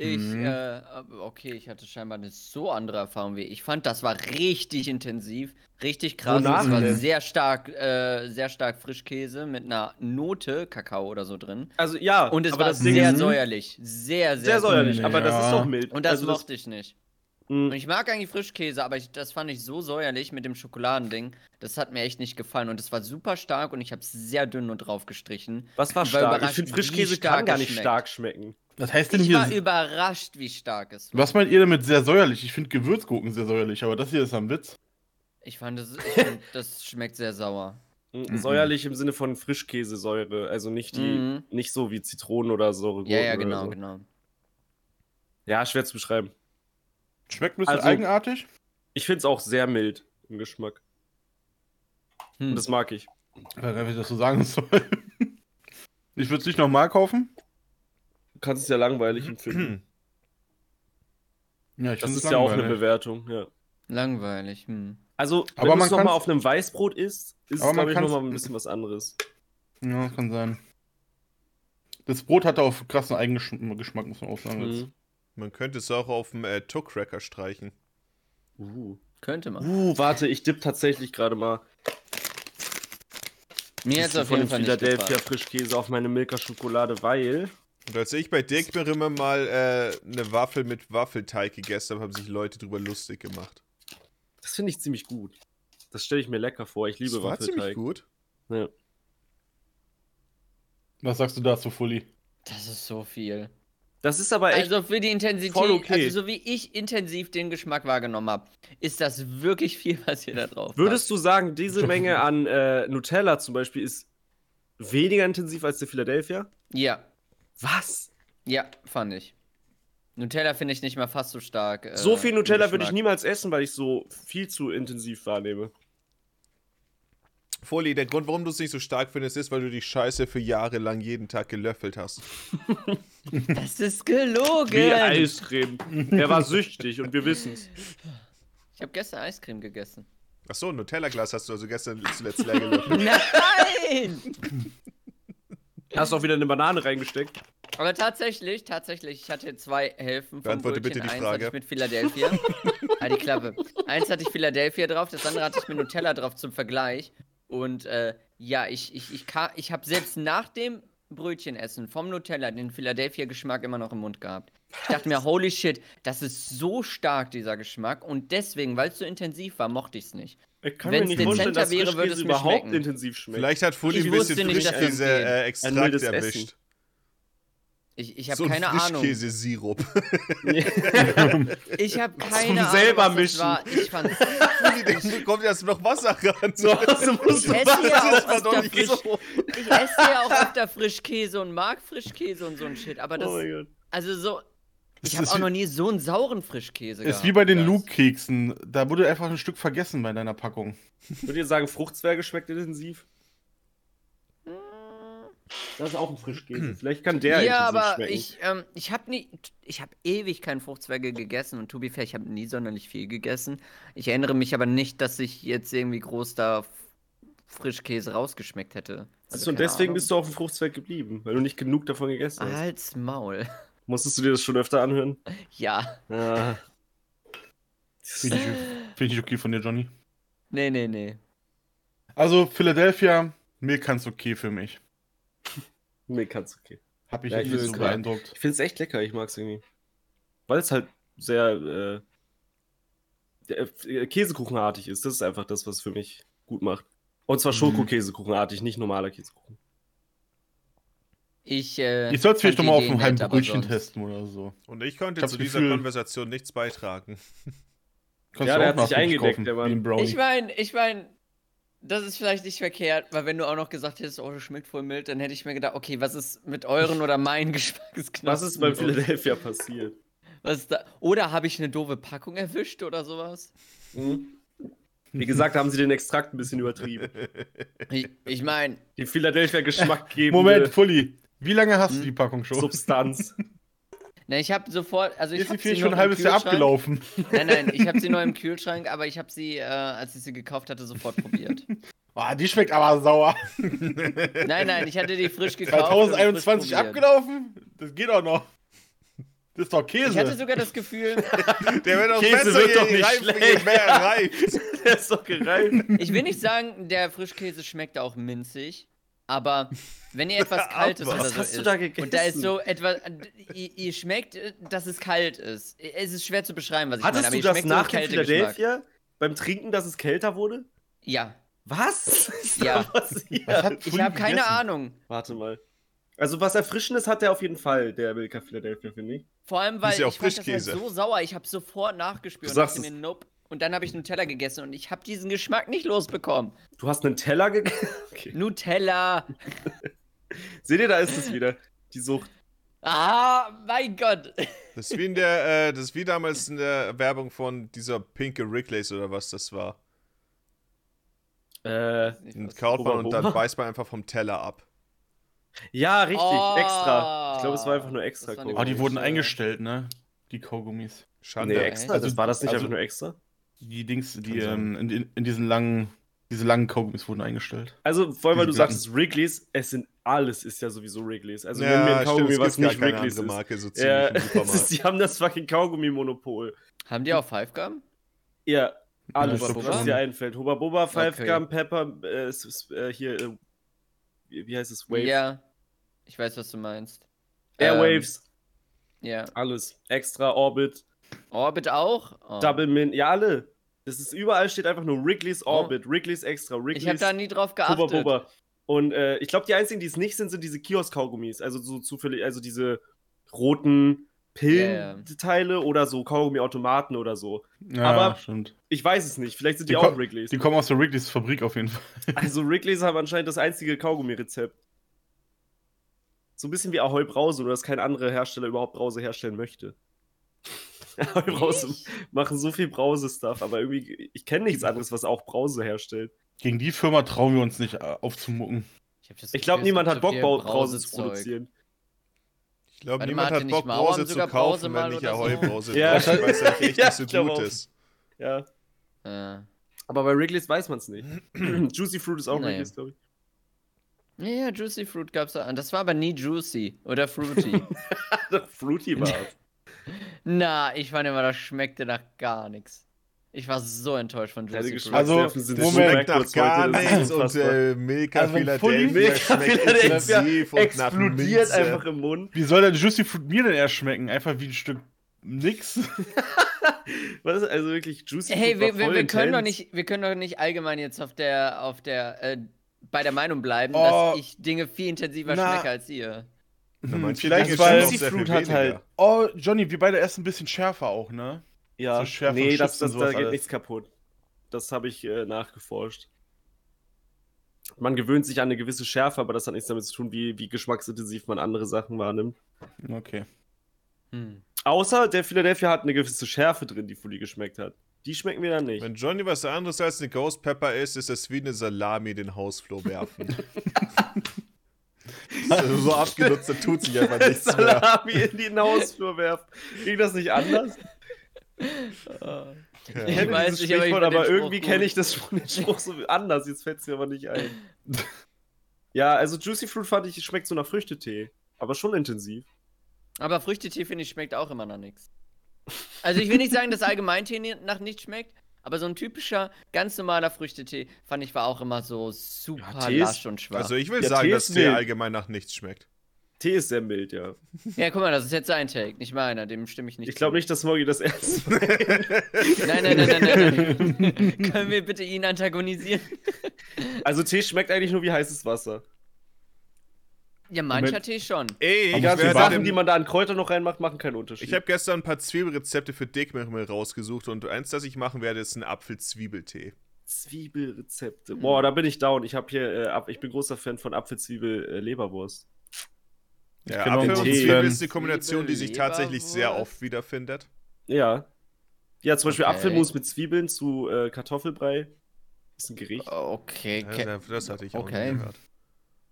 Ich, Mhm. äh, okay, ich hatte scheinbar eine so andere Erfahrung wie ich. Ich fand, das war richtig intensiv, richtig krass. Wonach Es war denn? sehr stark, äh, sehr stark Frischkäse mit einer Note Kakao oder so drin. Also ja, Und es aber war sehr säuerlich. Sehr, sehr, sehr säuerlich, Ja. aber das ist doch mild. Und das also mochte ich nicht. Mh, Und ich mag eigentlich Frischkäse, aber ich, das fand ich so säuerlich mit dem Schokoladending. Das hat mir echt nicht gefallen. Und es war super stark und ich habe es sehr dünn nur drauf gestrichen. was war ich war stark? Ich finde Frischkäse kann gar nicht schmeckt. stark schmecken. Was heißt denn Ich hier? war überrascht, wie stark es war. Was meint ihr damit sehr säuerlich? Ich finde Gewürzgurken sehr säuerlich, aber das hier ist am Witz. Ich fand, das, ich fand, (laughs) das schmeckt sehr sauer. Mhm. Mhm. Säuerlich im Sinne von Frischkäsesäure, also nicht die, Mhm. nicht so wie Zitronen oder so. Ja, ja, genau, so. genau. Ja, schwer zu beschreiben. Schmeckt ein bisschen Also- eigenartig. Ich finde es auch sehr mild im Geschmack. Hm. Und das mag ich. Ich weiß nicht, ich das so sagen soll. (laughs) Ich würde es nicht nochmal kaufen. Du kannst es ja langweilig empfinden. (clears throat) Ja, ich Das ist ja auch eine langweilig. Bewertung, ja. Langweilig. Hm. Also, wenn man es nochmal auf einem Weißbrot isst, ist es, glaube ich, nochmal ein bisschen was anderes. Ja, kann sein. Das Brot hatte auch krassen Eigengeschmack, muss man auch sagen. jetzt. Mhm. Man könnte es auch auf dem äh, Tuck-Cracker streichen. Uh. Könnte man. uh, warte, ich dipp tatsächlich gerade mal Mir hat es bisschen auf von jeden Fall nicht Philadelphia gefallen. Frischkäse auf meine Milka-Schokolade, weil Und als ich bei Dick mir immer mal äh, eine Waffel mit Waffelteig gegessen habe, haben sich Leute drüber lustig gemacht. das finde ich ziemlich gut. Das stelle ich mir lecker vor. Ich liebe das war ziemlich Waffelteig. gut. Ja. Was sagst du dazu, Fully? Das ist so viel. Das ist aber echt. Also für die Intensität, okay. also so wie ich intensiv den Geschmack wahrgenommen habe, ist das wirklich viel, was ihr da drauf würdest du sagen, diese Menge an äh, Nutella zum Beispiel ist weniger intensiv als der Philadelphia? Ja, Was? ja, fand ich. Nutella finde ich nicht mal fast so stark. äh, so viel Nutella würde ich niemals essen, weil ich so viel zu intensiv wahrnehme. Foli, der Grund, warum du es nicht so stark findest, ist, weil du die Scheiße für Jahre lang jeden Tag gelöffelt hast. (laughs) Das ist gelogen. Wie Eiscreme. Er war süchtig und wir wissen's. Ich habe gestern Eiscreme gegessen. Achso, ein Nutella-Glas hast du also gestern zuletzt leer gelöffelt. (laughs) Nein! Hast auch wieder eine Banane reingesteckt. Aber tatsächlich, tatsächlich, ich hatte zwei Hälften Beantworte Brötchen. bitte die Eins Frage. hatte ich mit Philadelphia. ah, die Klappe. Eins hatte ich Philadelphia drauf, das andere hatte ich mit Nutella drauf zum Vergleich. Und äh, ja, ich, ich, ich, ich habe selbst nach dem Brötchenessen vom Nutella den Philadelphia-Geschmack immer noch im Mund gehabt. Ich dachte mir, holy shit, das ist so stark, dieser Geschmack. Und deswegen, weil es so intensiv war, mochte ich es nicht. Ich kann Wenn's mir nicht vorstellen, dezenter dass wäre, würde es mir überhaupt schmecken. intensiv schmeckt. Vielleicht hat Fuli Ich ein bisschen nicht, dass das geht. Frischkäse-Äh, Ein Extrakt wildes erwischt. Essen. Ich, ich habe so ein keine Ahnung. Frischkäse-Sirup. (laughs) Ich habe keine Ahnung. selber das mischen. War. Ich fand (laughs) dann kommt jetzt noch Wasser ran. So, also musst Ich du esse ja Das auch war doch öfter nicht frisch, so. ich esse ja auch öfter Frischkäse und mag Frischkäse und so ein Shit, aber das, Oh mein Gott. also so, Das ich habe ist auch noch nie so einen sauren Frischkäse Ist gehabt. wie bei den Das- Luke-Keksen. Da wurde einfach ein Stück vergessen bei deiner Packung. Würdet ihr sagen, Fruchtzwerge schmeckt intensiv? Das ist auch ein Frischkäse. (clears throat) Vielleicht kann der Ja, aber schmecken. ich, ähm, ich habe nie, ich habe ewig keinen Fruchtzwerge gegessen und to be fair, ich habe nie sonderlich viel gegessen. Ich erinnere mich aber nicht, dass ich jetzt irgendwie groß da Frischkäse rausgeschmeckt hätte. Du, und deswegen bist du auf dem Fruchtzwerg geblieben, weil du nicht genug davon gegessen hast. Als Maul. (laughs) Musstest du dir das schon öfter anhören? Ja. Ja. Finde ich, find ich okay von dir, Johnny. Nee, nee, nee. Also, Philadelphia, mir kann's okay für mich. (laughs) Nee, kannst okay. Hab ich Ja, ja, ich nicht find's so beeindruckt. Ich finde es echt lecker, ich mag es irgendwie. Weil es halt sehr äh, äh, Käsekuchenartig ist. Das ist einfach das, was es für mich gut macht. Und zwar Mhm. Schokokäsekuchenartig, nicht normaler Käsekuchen. Ich, äh, Ich soll es vielleicht nochmal auf die einem Idee halben nett, aber Brötchen sonst- testen oder so. Und ich konnte Ich zu das dieser Gefühl- Konversation nichts beitragen. Ja, der hat sich eingedeckt, kaufen, der Mann. Ich meine, ich meine, das ist vielleicht nicht verkehrt, weil wenn du auch noch gesagt hättest, oh, das schmeckt voll mild, dann hätte ich mir gedacht, okay, was ist mit euren oder meinen (laughs) Geschmacksknospen? Was ist beim los? Philadelphia passiert? Was da? Oder habe ich eine doofe Packung erwischt oder sowas? Mhm. Wie gesagt, haben sie den Extrakt ein bisschen übertrieben. Ich, ich meine, Den Philadelphia Geschmack geben. Moment, Fully. Wie lange hast Hm? du die Packung schon? Substanz. (laughs) ne, ich habe sofort, also ich Ist die habe sie schon noch ein im halbes Jahr Kühlschrank. abgelaufen? (laughs) Nein, nein, ich habe sie noch im (laughs) Kühlschrank, aber ich habe sie, äh, als ich sie gekauft hatte, sofort (laughs) probiert. Ah, die schmeckt aber sauer. Nein, nein, ich hatte die frisch gekauft. und frisch 2021 probiert. abgelaufen? Das geht auch noch. Das ist doch Käse. Ich hatte sogar das Gefühl, Der wird auch Käse besser, wird doch nicht reifer, je schlecht. mehr reift. Der ist doch gereift. Ich will nicht sagen, der Frischkäse schmeckt auch minzig, aber wenn ihr (laughs) etwas Kaltes oder Was so hast du isst da und da ist gegessen? so etwas, ihr, ihr schmeckt, dass es kalt ist. Es ist schwer zu beschreiben, was ich Hattest meine, aber du ihr das schmeckt nach so. Philadelphia beim Trinken, dass es kälter wurde? Ja, Was? (laughs) Ist Ja. ich habe keine gegessen? Ahnung. Warte mal. Also was Erfrischendes hat der auf jeden Fall, der Milka Philadelphia, finde ich. Vor allem, weil Ist ja auch ich fand das halt Frischkäse. so sauer. Ich habe sofort nachgespürt Du und sagst dachte es. mir, nope. Und dann habe ich Nutella gegessen und ich habe diesen Geschmack nicht losbekommen. Du hast einen Teller gegessen? (laughs) (laughs) Okay. Nutella. (laughs) Seht ihr, da ist es wieder. Die Sucht. Ah, mein Gott. Das ist wie in der, äh, das ist wie damals in der Werbung von dieser pinke Wrigley's oder was das war. Äh, Den kaut man und dann beißt man einfach vom Teller ab. ja, richtig. Oh, extra. Ich glaube, es war einfach nur extra. Aber Ah, die wurden eingestellt, ne? Die Kaugummis. Schande. Nee, extra. Also- das war das nicht also- einfach nur extra? Die Dings, die ähm, in, in, in diesen langen, diese langen Kaugummis wurden eingestellt. Also, vor allem, weil du Diese sagst, Wrigley's, es sind alles ist ja sowieso Wrigley's. Also, ja, wenn mir ein stimmt, Kaugummi, es was nicht Wrigley's ist. Marke so Ja, (laughs) ist, die haben das fucking Kaugummi-Monopol. Haben die auch Five Gum? Ja, alles, was dir einfällt. Hubba Bubba, Five Okay. Gum, Pepper, äh, es ist, äh, hier, äh, wie, wie heißt es? Wave. Ja. Ich weiß, was du meinst. Airwaves, Ähm, ja. alles. Extra, Orbit, Orbit auch? Oh. Double Min, ja, alle. Das ist überall steht einfach nur Wrigley's Oh. Orbit, Wrigley's Extra, Wrigley's Ich habe da nie drauf geachtet. Bubba. Und äh, ich glaube, die einzigen, die es nicht sind, sind diese Kiosk-Kaugummis. Also so zufällig, also diese roten Pillenteile oder so Kaugummi-Automaten oder so. Ja, Aber- stimmt. Ich weiß es nicht. Vielleicht sind die, Die auch Wrigley's. Die kommen aus der Wrigley's Fabrik auf jeden Fall. (laughs) Also Wrigley's haben anscheinend das einzige Kaugummi-Rezept. So ein bisschen wie Ahoi Brause, nur dass kein anderer Hersteller überhaupt Brause herstellen möchte. (laughs) Brause machen so viel Brause-Stuff, aber irgendwie, ich kenne nichts anderes, was auch Brause herstellt. Gegen die Firma trauen wir uns nicht äh, aufzumucken. das Ich glaube, es niemand hat so Bock, Brause zu produzieren. Ich glaube, niemand hat Bock, Brause zu kaufen, wenn nicht Ahoi so? Brause Ja. es halt (laughs) echt Ja, nicht so ich glaub gut auch. ist. Ja, Äh. aber bei Wrigley's weiß man es nicht. (clears throat) Juicy Fruit ist auch Nee. Wrigley's, glaube ich. Ja, ja, Juicy Fruit gab's da. Das war aber nie Juicy oder Fruity. (laughs) Fruity war Na, ich fand immer, das schmeckte nach gar nichts. Ich war so enttäuscht von Juicy Fruit. Also, sind Moment. nach gar ist nichts und äh, Milka Also, Philadelphia schmeckt intensiv und explodiert einfach im Mund. Wie soll der Juicy Fruit mir denn eher schmecken? Einfach wie ein Stück nix. (laughs) Was? Also wirklich Juicy Hey, Fruit war wir, wir, voll wir können doch nicht, wir können doch nicht allgemein jetzt auf der, auf der, äh, bei der Meinung bleiben, Oh. dass ich Dinge viel intensiver Na. schmecke als ihr. Hm, vielleicht, Dinge weil Juicy Fruit hat weniger. halt- Oh, Johnny, wir beide essen ein bisschen schärfer auch, ne? Ja, so schärfer nee, das, das, da geht alles. nichts kaputt. Das habe ich äh, nachgeforscht. Man gewöhnt sich an eine gewisse Schärfe, aber das hat nichts damit zu tun, wie, wie geschmacksintensiv man andere Sachen wahrnimmt. Okay. Hm. Außer der Philadelphia hat eine gewisse Schärfe drin, die Fully geschmeckt hat. Die schmecken mir dann nicht. Wenn Johnny was anderes als eine Ghost Pepper ist, ist es wie eine Salami den Hausflur werfen. (laughs) (laughs) (laughs) also so abgenutzt, da tut sich einfach nichts mehr. Salami in den Hausflur werfen. Ging das nicht anders? (laughs) Ja. Ich Ich kenne weiß nicht, aber ich aber Spruch irgendwie kenne ich das schon den Spruch so anders. Jetzt fällt es mir aber nicht ein. ja, also Juicy Fruit fand ich, schmeckt so nach Früchtetee. Aber schon intensiv. Aber Früchtetee, finde ich, schmeckt auch immer nach nichts. Also ich will nicht sagen, dass Allgemeintee nach nichts schmeckt, aber so ein typischer, ganz normaler Früchtetee, fand ich, war auch immer so super Ja, lasch und schwach. Also ich will Ja, sagen, Tee dass Tee allgemein nach nichts schmeckt. Tee ist sehr mild, ja. ja, guck mal, das ist jetzt sein Take, nicht meiner, dem stimme ich nicht Ich glaube nicht, dass Smoggy das ernst meint. (laughs) Nein, nein, nein, nein, nein, nein. Können wir bitte ihn antagonisieren? Also Tee schmeckt eigentlich nur wie heißes Wasser. Ja, mancher. Tee schon. Ey, Die ich, ganzen Sachen, dem- die man da an Kräuter noch reinmacht, machen keinen Unterschied. ich habe gestern ein paar Zwiebelrezepte für Dickmilch rausgesucht und eins, das ich machen werde, ist ein Apfel-Zwiebeltee. Zwiebelrezepte. Boah, da bin ich down. Ich habe hier, äh, Ab- ich bin großer Fan von Apfelzwiebel-Leberwurst. Ja, Apfel und Tee. Zwiebel ist eine Kombination, die sich tatsächlich sehr oft wiederfindet. Ja. Ja, zum Beispiel Okay. Apfelmus mit Zwiebeln zu äh, Kartoffelbrei. Ist ein Gericht. Okay, Ja, okay. das hatte ich auch Okay. nie gehört.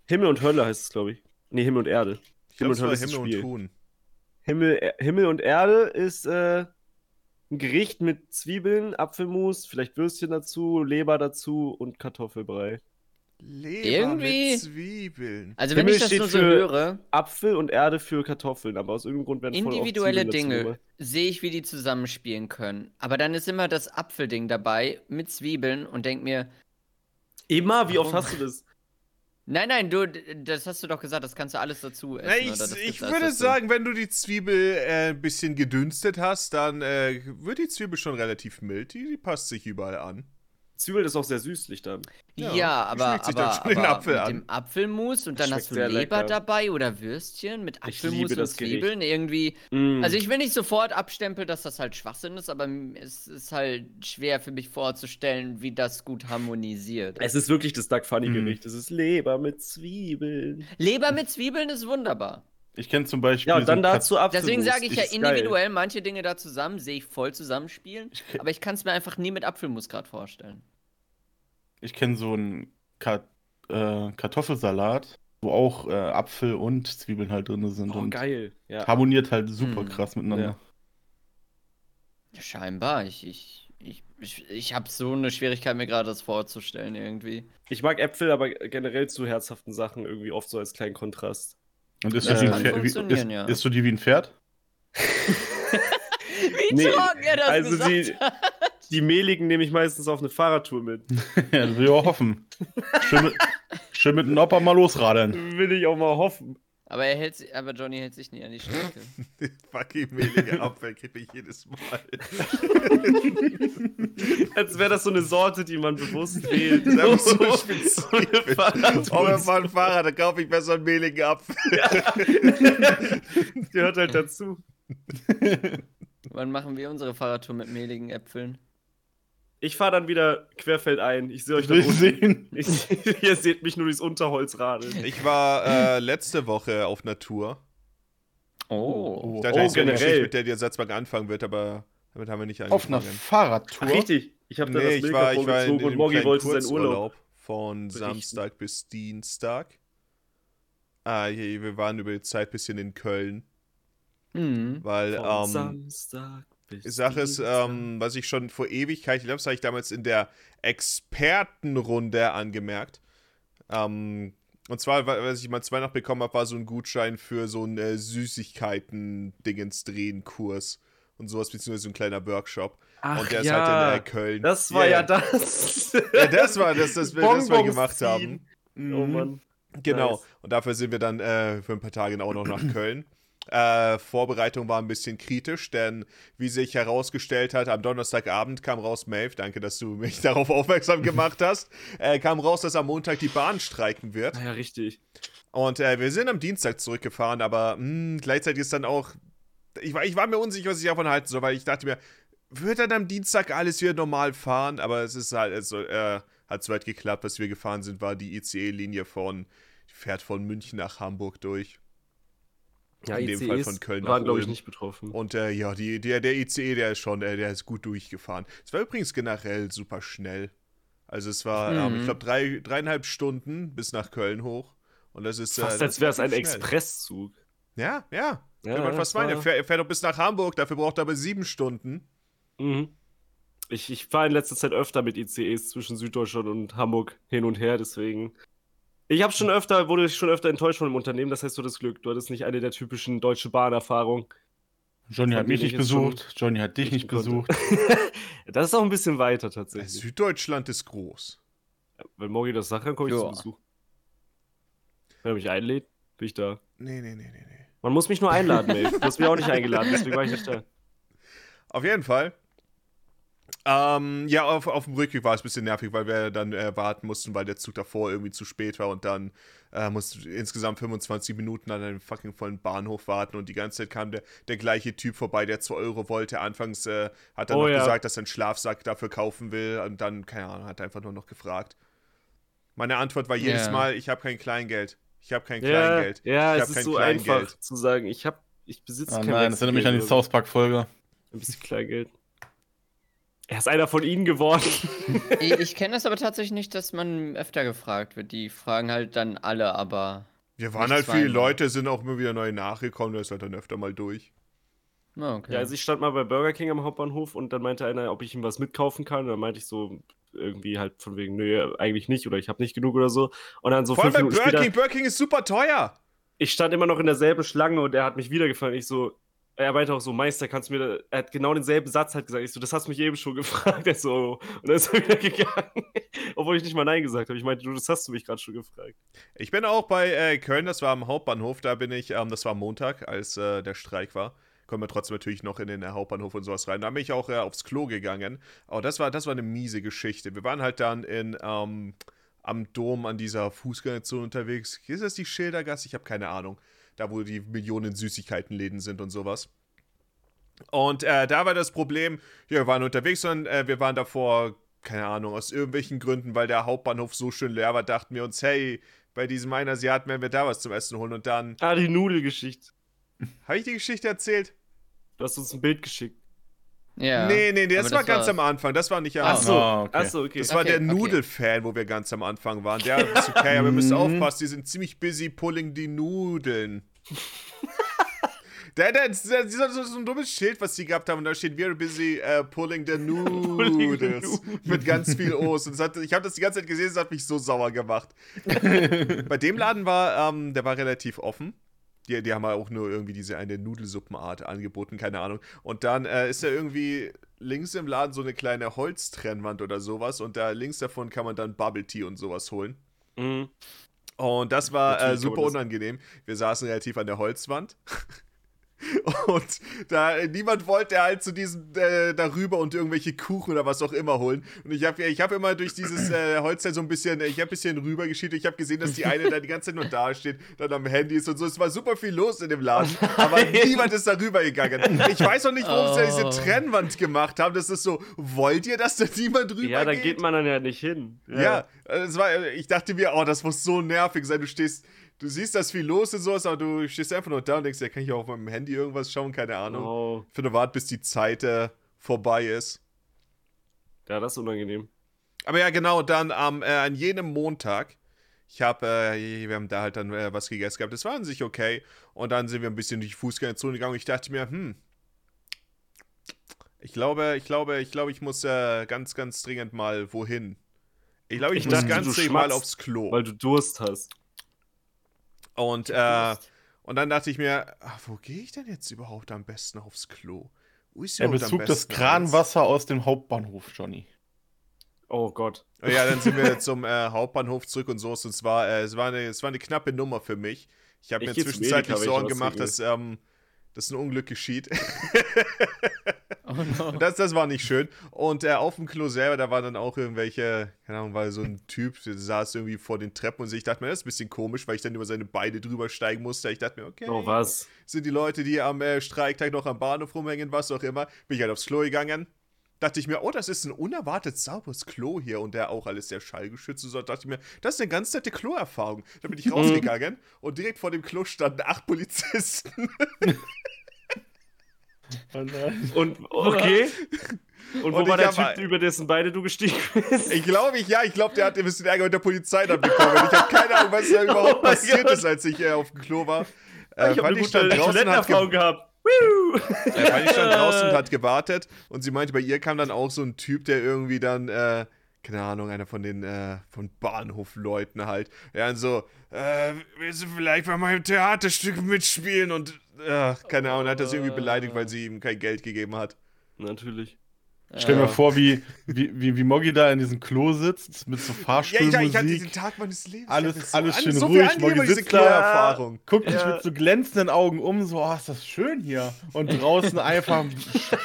Himmel und Hölle heißt es, glaube ich. Nee, Himmel und Erde. Ich Himmel und war Hölle Himmel und. Huhn. Himmel, äh, Himmel und Erde ist äh, ein Gericht mit Zwiebeln, Apfelmus, vielleicht Würstchen dazu, Leber dazu und Kartoffelbrei. Leber Irgendwie- mit Zwiebeln. Also wenn Himmel ich das steht nur so für- höre, Apfel und Erde für Kartoffeln, aber aus irgendeinem Grund werden individuelle Dinge sehe ich, wie die zusammenspielen können. Aber dann ist immer das Apfelding dabei mit Zwiebeln und denk mir, Immer? Wie oft hast du das? Nein, nein, du, das hast du doch gesagt, das kannst du alles dazu essen. Ich das ich alles würde sagen, wenn du die Zwiebel äh, ein bisschen gedünstet hast, dann äh, wird die Zwiebel schon relativ mild. Die, die passt sich überall an. Zwiebel ist auch sehr süßlich dann. Ja, Ja, aber, dann aber, schon den Apfel mit an. dem Apfelmus und dann hast du Leber lecker. dabei oder Würstchen mit Ich Apfelmus liebe und das Gericht. Zwiebeln. Irgendwie. Mm. Also ich will nicht sofort abstempeln, dass das halt Schwachsinn ist, aber es ist halt schwer für mich vorzustellen, wie das gut harmonisiert. es ist wirklich das Duck Funny Mm. Gericht. Es ist Leber mit Zwiebeln. Leber mit Zwiebeln ist wunderbar. Ich kenne zum Beispiel. Ja, und dann so Kat- dazu Apfelmus. Deswegen sage ich ja Ist geil. individuell manche Dinge da zusammen, sehe ich voll zusammenspielen, Ich, aber ich kann es mir einfach nie mit Apfelmus gerade vorstellen. ich kenne so einen Ka äh, Kartoffelsalat, wo auch äh, Apfel und Zwiebeln halt drin sind. Oh, und geil. Ja. harmoniert halt super Hm. krass miteinander. Ja. Scheinbar, ich, ich, ich, ich, ich habe so eine Schwierigkeit, mir gerade das vorzustellen irgendwie. Ich mag Äpfel, aber generell zu herzhaften Sachen irgendwie oft so als kleinen Kontrast. Und ist, Ja, du wie ein kann Pferd, wie, ist, ja. ist du die wie ein Pferd? (laughs) Wie Nee, trocken er das also gesagt die- hat. Die mehligen nehme ich meistens auf eine Fahrradtour mit. (laughs) ja, das will ich auch hoffen. Schön mit, schön mit dem Opa mal losradeln. Will ich auch mal hoffen. Aber er hält sich, aber Johnny hält sich nie an die Strecke. (laughs) Fucking mehlige Apfel kriege ich jedes Mal. Als wäre das so eine Sorte, die man bewusst wählt. Das ist einfach so (laughs) So spezifisch. Oh, wir fahren Fahrrad, dann kaufe ich besser einen mehligen Apfel. (laughs) Gehört halt dazu. Wann machen wir unsere Fahrradtour mit mehligen Äpfeln? Ich fahre dann wieder querfeldein. Ich sehe euch unten. sehen. Ich, (laughs) ihr seht mich nur durchs Unterholz radeln. Ich war äh, letzte Woche auf Natur. Oh. Ich dachte, Oh, das ist ja eine generell. Geschichte, mit der der Satzbank anfangen wird, aber damit haben wir nicht Auf einer angefangen. Fahrradtour. Ach, richtig. Ich habe da Nee, das ich war, ich war in, und Moggi kleinen wollte seinen Urlaub. Von berichten. Samstag bis Dienstag. Ah, hier, wir waren über die Zeit ein bisschen in Köln, Hm. weil Von ähm, Samstag Die Sache ist, ähm, was ich schon vor Ewigkeit, ich glaube, das habe ich damals in der Expertenrunde angemerkt. Ähm, und zwar, wa- was ich mal zwei noch bekommen habe, war so ein Gutschein für so einen äh, Süßigkeiten-Dingens-Drehen-Kurs und sowas, beziehungsweise so ein kleiner Workshop. Ach und der ist ja, halt in äh, Köln. das war ja, ja das. Ja, das war das, das, wir, das wir gemacht haben. ziehen. Mhm. Oh Mann. Genau. Nice. Und dafür sind wir dann äh, für ein paar Tage auch noch nach (clears throat) Köln. Äh, Vorbereitung war ein bisschen kritisch, denn wie sich herausgestellt hat, am Donnerstagabend kam raus, Maeve, danke, dass du mich (laughs) darauf aufmerksam gemacht hast, äh, kam raus, dass am Montag die Bahn streiken wird. Ja, richtig. Und äh, wir sind am Dienstag zurückgefahren, aber mh, gleichzeitig ist dann auch, ich war, ich war mir unsicher, was ich davon halten soll, weil ich dachte mir, wird dann am Dienstag alles wieder normal fahren? Aber es ist halt, also, hat soweit geklappt, was wir gefahren sind, war die ICE-Linie von, fährt von München nach Hamburg durch. Ja, In dem ICEs Fall von Köln nach waren, glaube ich, nicht betroffen. Und äh, ja, die, der, der ICE, der ist schon, äh, der ist gut durchgefahren. Es war übrigens generell super schnell. Also es war, ähm, Mhm. ich glaube, drei, dreieinhalb Stunden bis nach Köln hoch. Und das ist. Fast äh, als wäre es ein schnell. Expresszug. Ja, ja. Ja, Kann man fast meinen. Er fährt, fährt doch bis nach Hamburg, dafür braucht er aber sieben Stunden. Mhm. Ich, ich fahre in letzter Zeit öfter mit ICEs zwischen Süddeutschland und Hamburg hin und her, deswegen. Ich habe schon öfter, wurde schon öfter enttäuscht von dem Unternehmen, das heißt, du hattest Glück. Du hattest nicht eine der typischen deutsche Bahn-Erfahrungen. Johnny hat mich nicht besucht. Johnny hat dich nicht besucht. (laughs) das ist auch ein bisschen weiter tatsächlich. Süddeutschland ist groß. Wenn Morgi das sagt, dann komme ich Ja. zu Besuch. Wenn er mich einlädt, bin ich da. Nee, nee, nee, nee, nee. Man muss mich nur einladen, Maeve. Du hast mich auch nicht eingeladen, deswegen war ich nicht da. Auf jeden Fall. Ähm, ja, auf, auf dem Rückweg war es ein bisschen nervig, weil wir dann äh, warten mussten, weil der Zug davor irgendwie zu spät war und dann äh, mussten wir insgesamt 25 Minuten an einem fucking vollen Bahnhof warten und die ganze Zeit kam der, der gleiche Typ vorbei, der 2 Euro wollte. Anfangs äh, hat er Oh noch ja. gesagt, dass er einen Schlafsack dafür kaufen will und dann, keine Ahnung, hat er einfach nur noch gefragt. Meine Antwort war jedes Ja. Mal, ich habe kein Kleingeld. Ich habe kein Ja, Kleingeld. ja ich es hab ist kein so Kleingeld. einfach zu sagen, ich habe, ich besitze Ah, kein nein, das erinnert mich an die South Park-Folge. Ein bisschen Kleingeld. Er ist einer von ihnen geworden. (laughs) ich ich kenne das aber tatsächlich nicht, dass man öfter gefragt wird. Die fragen halt dann alle, aber. Wir waren halt viele. Leute, sind auch immer wieder neu nachgekommen, der ist halt dann öfter mal durch. Ah, okay. Ja, also ich stand mal bei Burger King am Hauptbahnhof und dann meinte einer, ob ich ihm was mitkaufen kann. Und dann meinte ich so irgendwie halt von wegen, nö, eigentlich nicht oder ich habe nicht genug oder so. Und dann so Vor allem bei Burger King, Burger King ist super teuer. ich stand immer noch in derselben Schlange und er hat mich wieder gefragt. Ich so, er meinte auch so, Meister, kannst du mir, er hat genau denselben Satz halt gesagt. Ich so, das hast du mich eben schon (laughs) gefragt. Er so, und dann ist er wieder gegangen. (laughs) Obwohl ich nicht mal Nein gesagt habe. Ich meinte, du, das hast du mich gerade schon gefragt. Ich bin auch bei äh, Köln, das war am Hauptbahnhof, da bin ich, ähm, das war Montag, als äh, der Streik war. Kommen wir trotzdem natürlich noch in den äh, Hauptbahnhof und sowas rein. Da bin ich auch äh, aufs Klo gegangen. Aber das war, das war eine miese Geschichte. Wir waren halt dann in, ähm, am Dom an dieser Fußgängerzone unterwegs. Ist das die Schildergasse? Ich habe keine Ahnung. Da, wo die Millionen Süßigkeitenläden sind und sowas. Und äh, da war das Problem, ja, wir waren unterwegs und äh, wir waren davor, keine Ahnung, aus irgendwelchen Gründen, weil der Hauptbahnhof so schön leer war, dachten wir uns, hey, bei diesem einen Asiaten werden wir da was zum Essen holen. Und dann, Ah, die Nudelgeschichte. habe ich die Geschichte erzählt? Du hast uns ein Bild geschickt. Ja. nee, nee, nee, das, war ganz war- am Anfang, das war nicht am Anfang. so, Ah, okay. ach so, okay. Das war Okay, der okay. Nudelfan, wo wir ganz am Anfang waren. Der ist okay, aber ihr müsst Mhm. aufpassen, die sind ziemlich busy pulling die Nudeln. Der, der, der, dieser, so, so ein dummes Schild, was die gehabt haben, und da steht, we're busy uh, pulling the (laughs) noodles. mit ganz viel O's. Und hat, ich habe das die ganze Zeit gesehen, das hat mich so sauer gemacht. (laughs) Bei dem Laden war, ähm, der war relativ offen. Die, die haben ja auch nur irgendwie diese eine Nudelsuppenart angeboten, keine Ahnung. Und dann äh, ist da irgendwie links im Laden so eine kleine Holztrennwand oder sowas. Und da links davon kann man dann Bubble Tea und sowas holen. Mhm. Und das war äh, super unangenehm. Wir saßen relativ an der Holzwand. (laughs) Und da niemand wollte halt zu diesem äh, darüber und irgendwelche Kuchen oder was auch immer holen. Und ich habe ich hab immer durch dieses äh, Holzteil so ein bisschen, ich habe ein bisschen rübergeschielt. Ich habe gesehen, dass die eine da die ganze Zeit nur da steht, dann am Handy ist und so. Es war super viel los in dem Laden, (laughs) aber niemand ist darüber gegangen. Ich weiß auch nicht, warum sie da Oh. diese Trennwand gemacht haben. Das ist so, wollt ihr, dass da niemand drüber Ja, da geht? man dann ja nicht hin. Ja, äh, es war, ich dachte mir, oh, das muss so nervig sein. Du stehst, du siehst, dass viel los ist, sowas, aber du stehst einfach nur da und denkst, ja, kann ich auch auf meinem Handy irgendwas schauen? Keine Ahnung. Oh, Ich finde, wart, bis die Zeit äh, vorbei ist. ja, das ist unangenehm. Aber ja, genau, dann am, äh, an jenem Montag, ich habe, äh, wir haben da halt dann äh, was gegessen gehabt. Das war an sich okay. Und dann sind wir ein bisschen durch die Fußgängerzone gegangen und ich dachte mir, hm, ich glaube, ich glaube, ich glaube, ich muss äh, ganz, ganz dringend mal wohin. Ich glaube, ich, Ich muss dachte, ganz dringend mal aufs Klo. Weil du Durst hast. Und, äh, und dann dachte ich mir, ach, wo gehe ich denn jetzt überhaupt am besten aufs Klo? Wo ist Er bezog das Kranwasser aus dem Hauptbahnhof, Johnny. Oh Gott. eins? Ja, dann sind wir (laughs) zum äh, Hauptbahnhof zurück und so. Und es war, äh, es war, eine, es war eine knappe Nummer für mich. Ich habe mir zwischenzeitlich Sorgen gemacht, dass, ähm, dass ein Unglück geschieht. (laughs) Oh no. Das, das war nicht schön. Und äh, auf dem Klo selber, da waren dann auch irgendwelche, keine Ahnung, war so ein Typ, der saß irgendwie vor den Treppen und ich dachte mir, das ist ein bisschen komisch, weil ich dann über seine Beine drüber steigen musste. Ich dachte mir, okay. Oh, was? sind die Leute, die am äh, Streiktag noch am Bahnhof rumhängen, was auch immer. Bin ich halt aufs Klo gegangen. Dachte ich mir, oh, das ist ein unerwartet sauberes Klo hier und der auch alles sehr schallgeschützt und so. Dachte ich mir, das ist eine ganz nette Kloerfahrung. Dann bin ich (laughs) rausgegangen und direkt vor dem Klo standen acht Polizisten. Oh. Und, okay. Und wo Und war der Typ, über dessen Beine du gestiegen bist? Ich glaube, ich, ja, ich glaube, der hat ein bisschen Ärger mit der Polizei dann bekommen. Ich habe keine Ahnung, was da (laughs) überhaupt Oh passiert Gott. ist, als ich äh, auf dem Klo war. Äh, ich habe eine gute Toilettenerfahrung gehabt. Woo! Äh, Fanny stand draußen und (laughs) hat gewartet und sie meinte, bei ihr kam dann auch so ein Typ, der irgendwie dann, äh, keine Ahnung, einer von den äh, von Bahnhofleuten halt, der dann so, äh, willst du vielleicht bei meinem Theaterstück mitspielen und, äh, keine Ahnung, hat das irgendwie beleidigt, weil sie ihm kein Geld gegeben hat. Natürlich. Stell mir Ja. vor, wie, wie, wie, wie Moggi da in diesem Klo sitzt, mit so Ja, ich, Fahrstuhlmusik. ich hatte diesen Tag meines Lebens. Alles- alles so, schön so ruhig, Moggi sitzt da. Guckt dich Ja. mit so glänzenden Augen um, so, oh, ist das schön hier. Und draußen einfach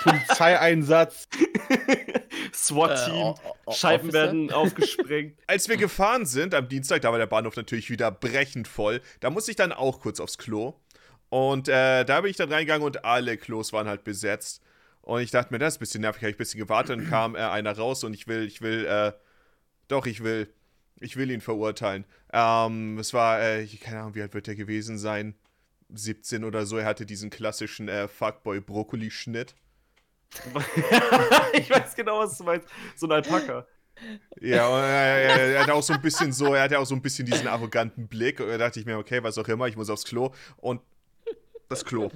Polizeieinsatz. (laughs) SWAT-Team. Äh, Scheiben Officer? werden aufgesprengt. (laughs) Als wir gefahren sind am Dienstag, da war der Bahnhof natürlich wieder brechend voll. Da musste ich dann auch kurz aufs Klo. Und äh, da bin ich dann reingegangen und alle Klos waren halt besetzt. Und ich dachte mir, das ist ein bisschen nervig, habe ich ein bisschen gewartet und kam äh, einer raus und ich will, ich will, äh, doch, ich will, ich will ihn verurteilen. Ähm, es war, äh, keine Ahnung, wie alt wird er gewesen sein? 17 oder so. Er hatte diesen klassischen äh, Fuckboy-Brokkoli-Schnitt. (laughs) ich weiß genau, was du meinst. So ein Alpaka. Ja, und er, er, er hat auch so ein bisschen so, er hatte auch so ein bisschen diesen arroganten Blick. Und da dachte ich mir, okay, was auch immer, ich muss aufs Klo. Und das Klo.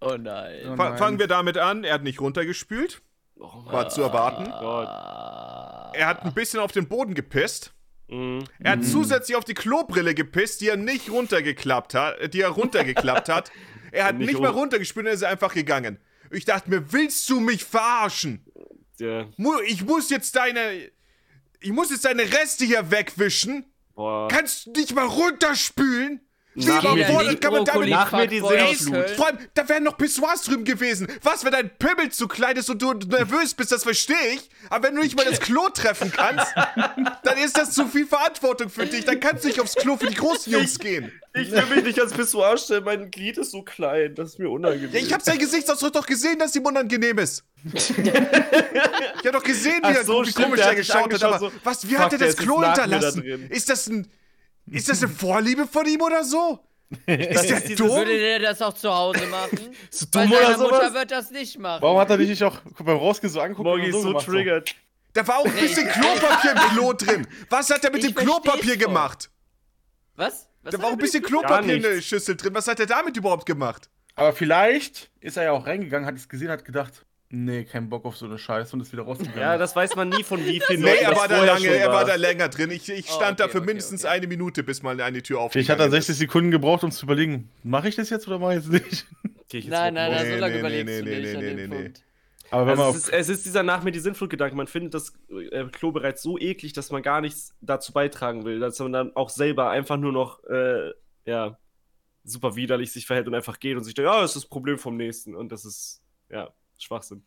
Oh nein. Oh nein. fangen wir damit an. Er hat nicht runtergespült. Oh War zu erwarten. Gott. Er hat ein bisschen auf den Boden gepisst. Mhm. Er hat zusätzlich auf die Klobrille gepisst, die er nicht runtergeklappt hat, äh, die er runtergeklappt hat. (laughs) Er hat Nicht nicht mal runtergespült, er ist einfach gegangen. Ich dachte mir, willst du mich verarschen? Ja. Ich muss jetzt deine. Ich muss jetzt deine Reste hier wegwischen. Boah. Kannst du nicht mal runterspülen? Wie überfordert die- kann man damit Nach mir die. Köln. Vor allem, da wären noch Pissoirs drüben gewesen. Was, wenn dein Pimmel zu klein ist und du nervös bist, das verstehe ich. Aber wenn du nicht mal das Klo treffen kannst, dann ist das zu viel Verantwortung für dich. Dann kannst du nicht aufs Klo für die großen Jungs gehen. Ich will mich nicht als Pissoir stellen, mein Glied ist so klein, das ist mir unangenehm. Ja, ich hab sein Gesichtsausdruck doch gesehen, dass ihm unangenehm ist. ich hab doch gesehen, wie, Ach er, so, wie stimmt, komisch der er geschaut hat. Aber so, was, wie fuck, hat er das Klo da hinterlassen? drin. Ist das ein. Ist das eine Vorliebe von ihm oder so? (laughs) Ist der dumm? Würde der das auch zu Hause machen? (laughs) Ist dumm oder seiner Mutter sowas? wird das nicht machen. Warum hat er dich nicht auch beim Rausgehen so angeguckt? Morgi und ist so gemacht, triggert. Da war auch ein bisschen Klopapier im Klo drin. Was hat er mit Ich dem Klopapier gemacht? Was? Was Da war auch ein bisschen Klopapier in der Schüssel drin. Was hat er damit überhaupt gemacht? Aber vielleicht ist er ja auch reingegangen, hat es gesehen, hat gedacht, nee, kein Bock auf so eine Scheiße und ist wieder rausgegangen. Ja, das weiß man nie von wie vielen Nee, Leuten er das war da lange, er war da länger drin. Ich, ich Oh, stand da okay, für okay, mindestens okay. eine Minute, bis mal eine Tür aufging. Vielleicht hat er 60 Sekunden gebraucht, um zu überlegen, mache ich das jetzt oder mache ich es nicht? Geh ich jetzt Nein, nein, nein, so Nee, lange nee, überlegst nee, du nee, nicht nee, an nee, dem nee. Punkt. Aber wenn man Also es, auf, ist, es ist dieser nach mir die Sinnflutgedanke. Man findet das äh, Klo bereits so eklig, dass man gar nichts dazu beitragen will. Dass man dann auch selber einfach nur noch, äh, ja, super widerlich sich verhält und einfach geht und sich denkt, ja, das ist das Problem vom nächsten. Und das ist, ja, Schwachsinn.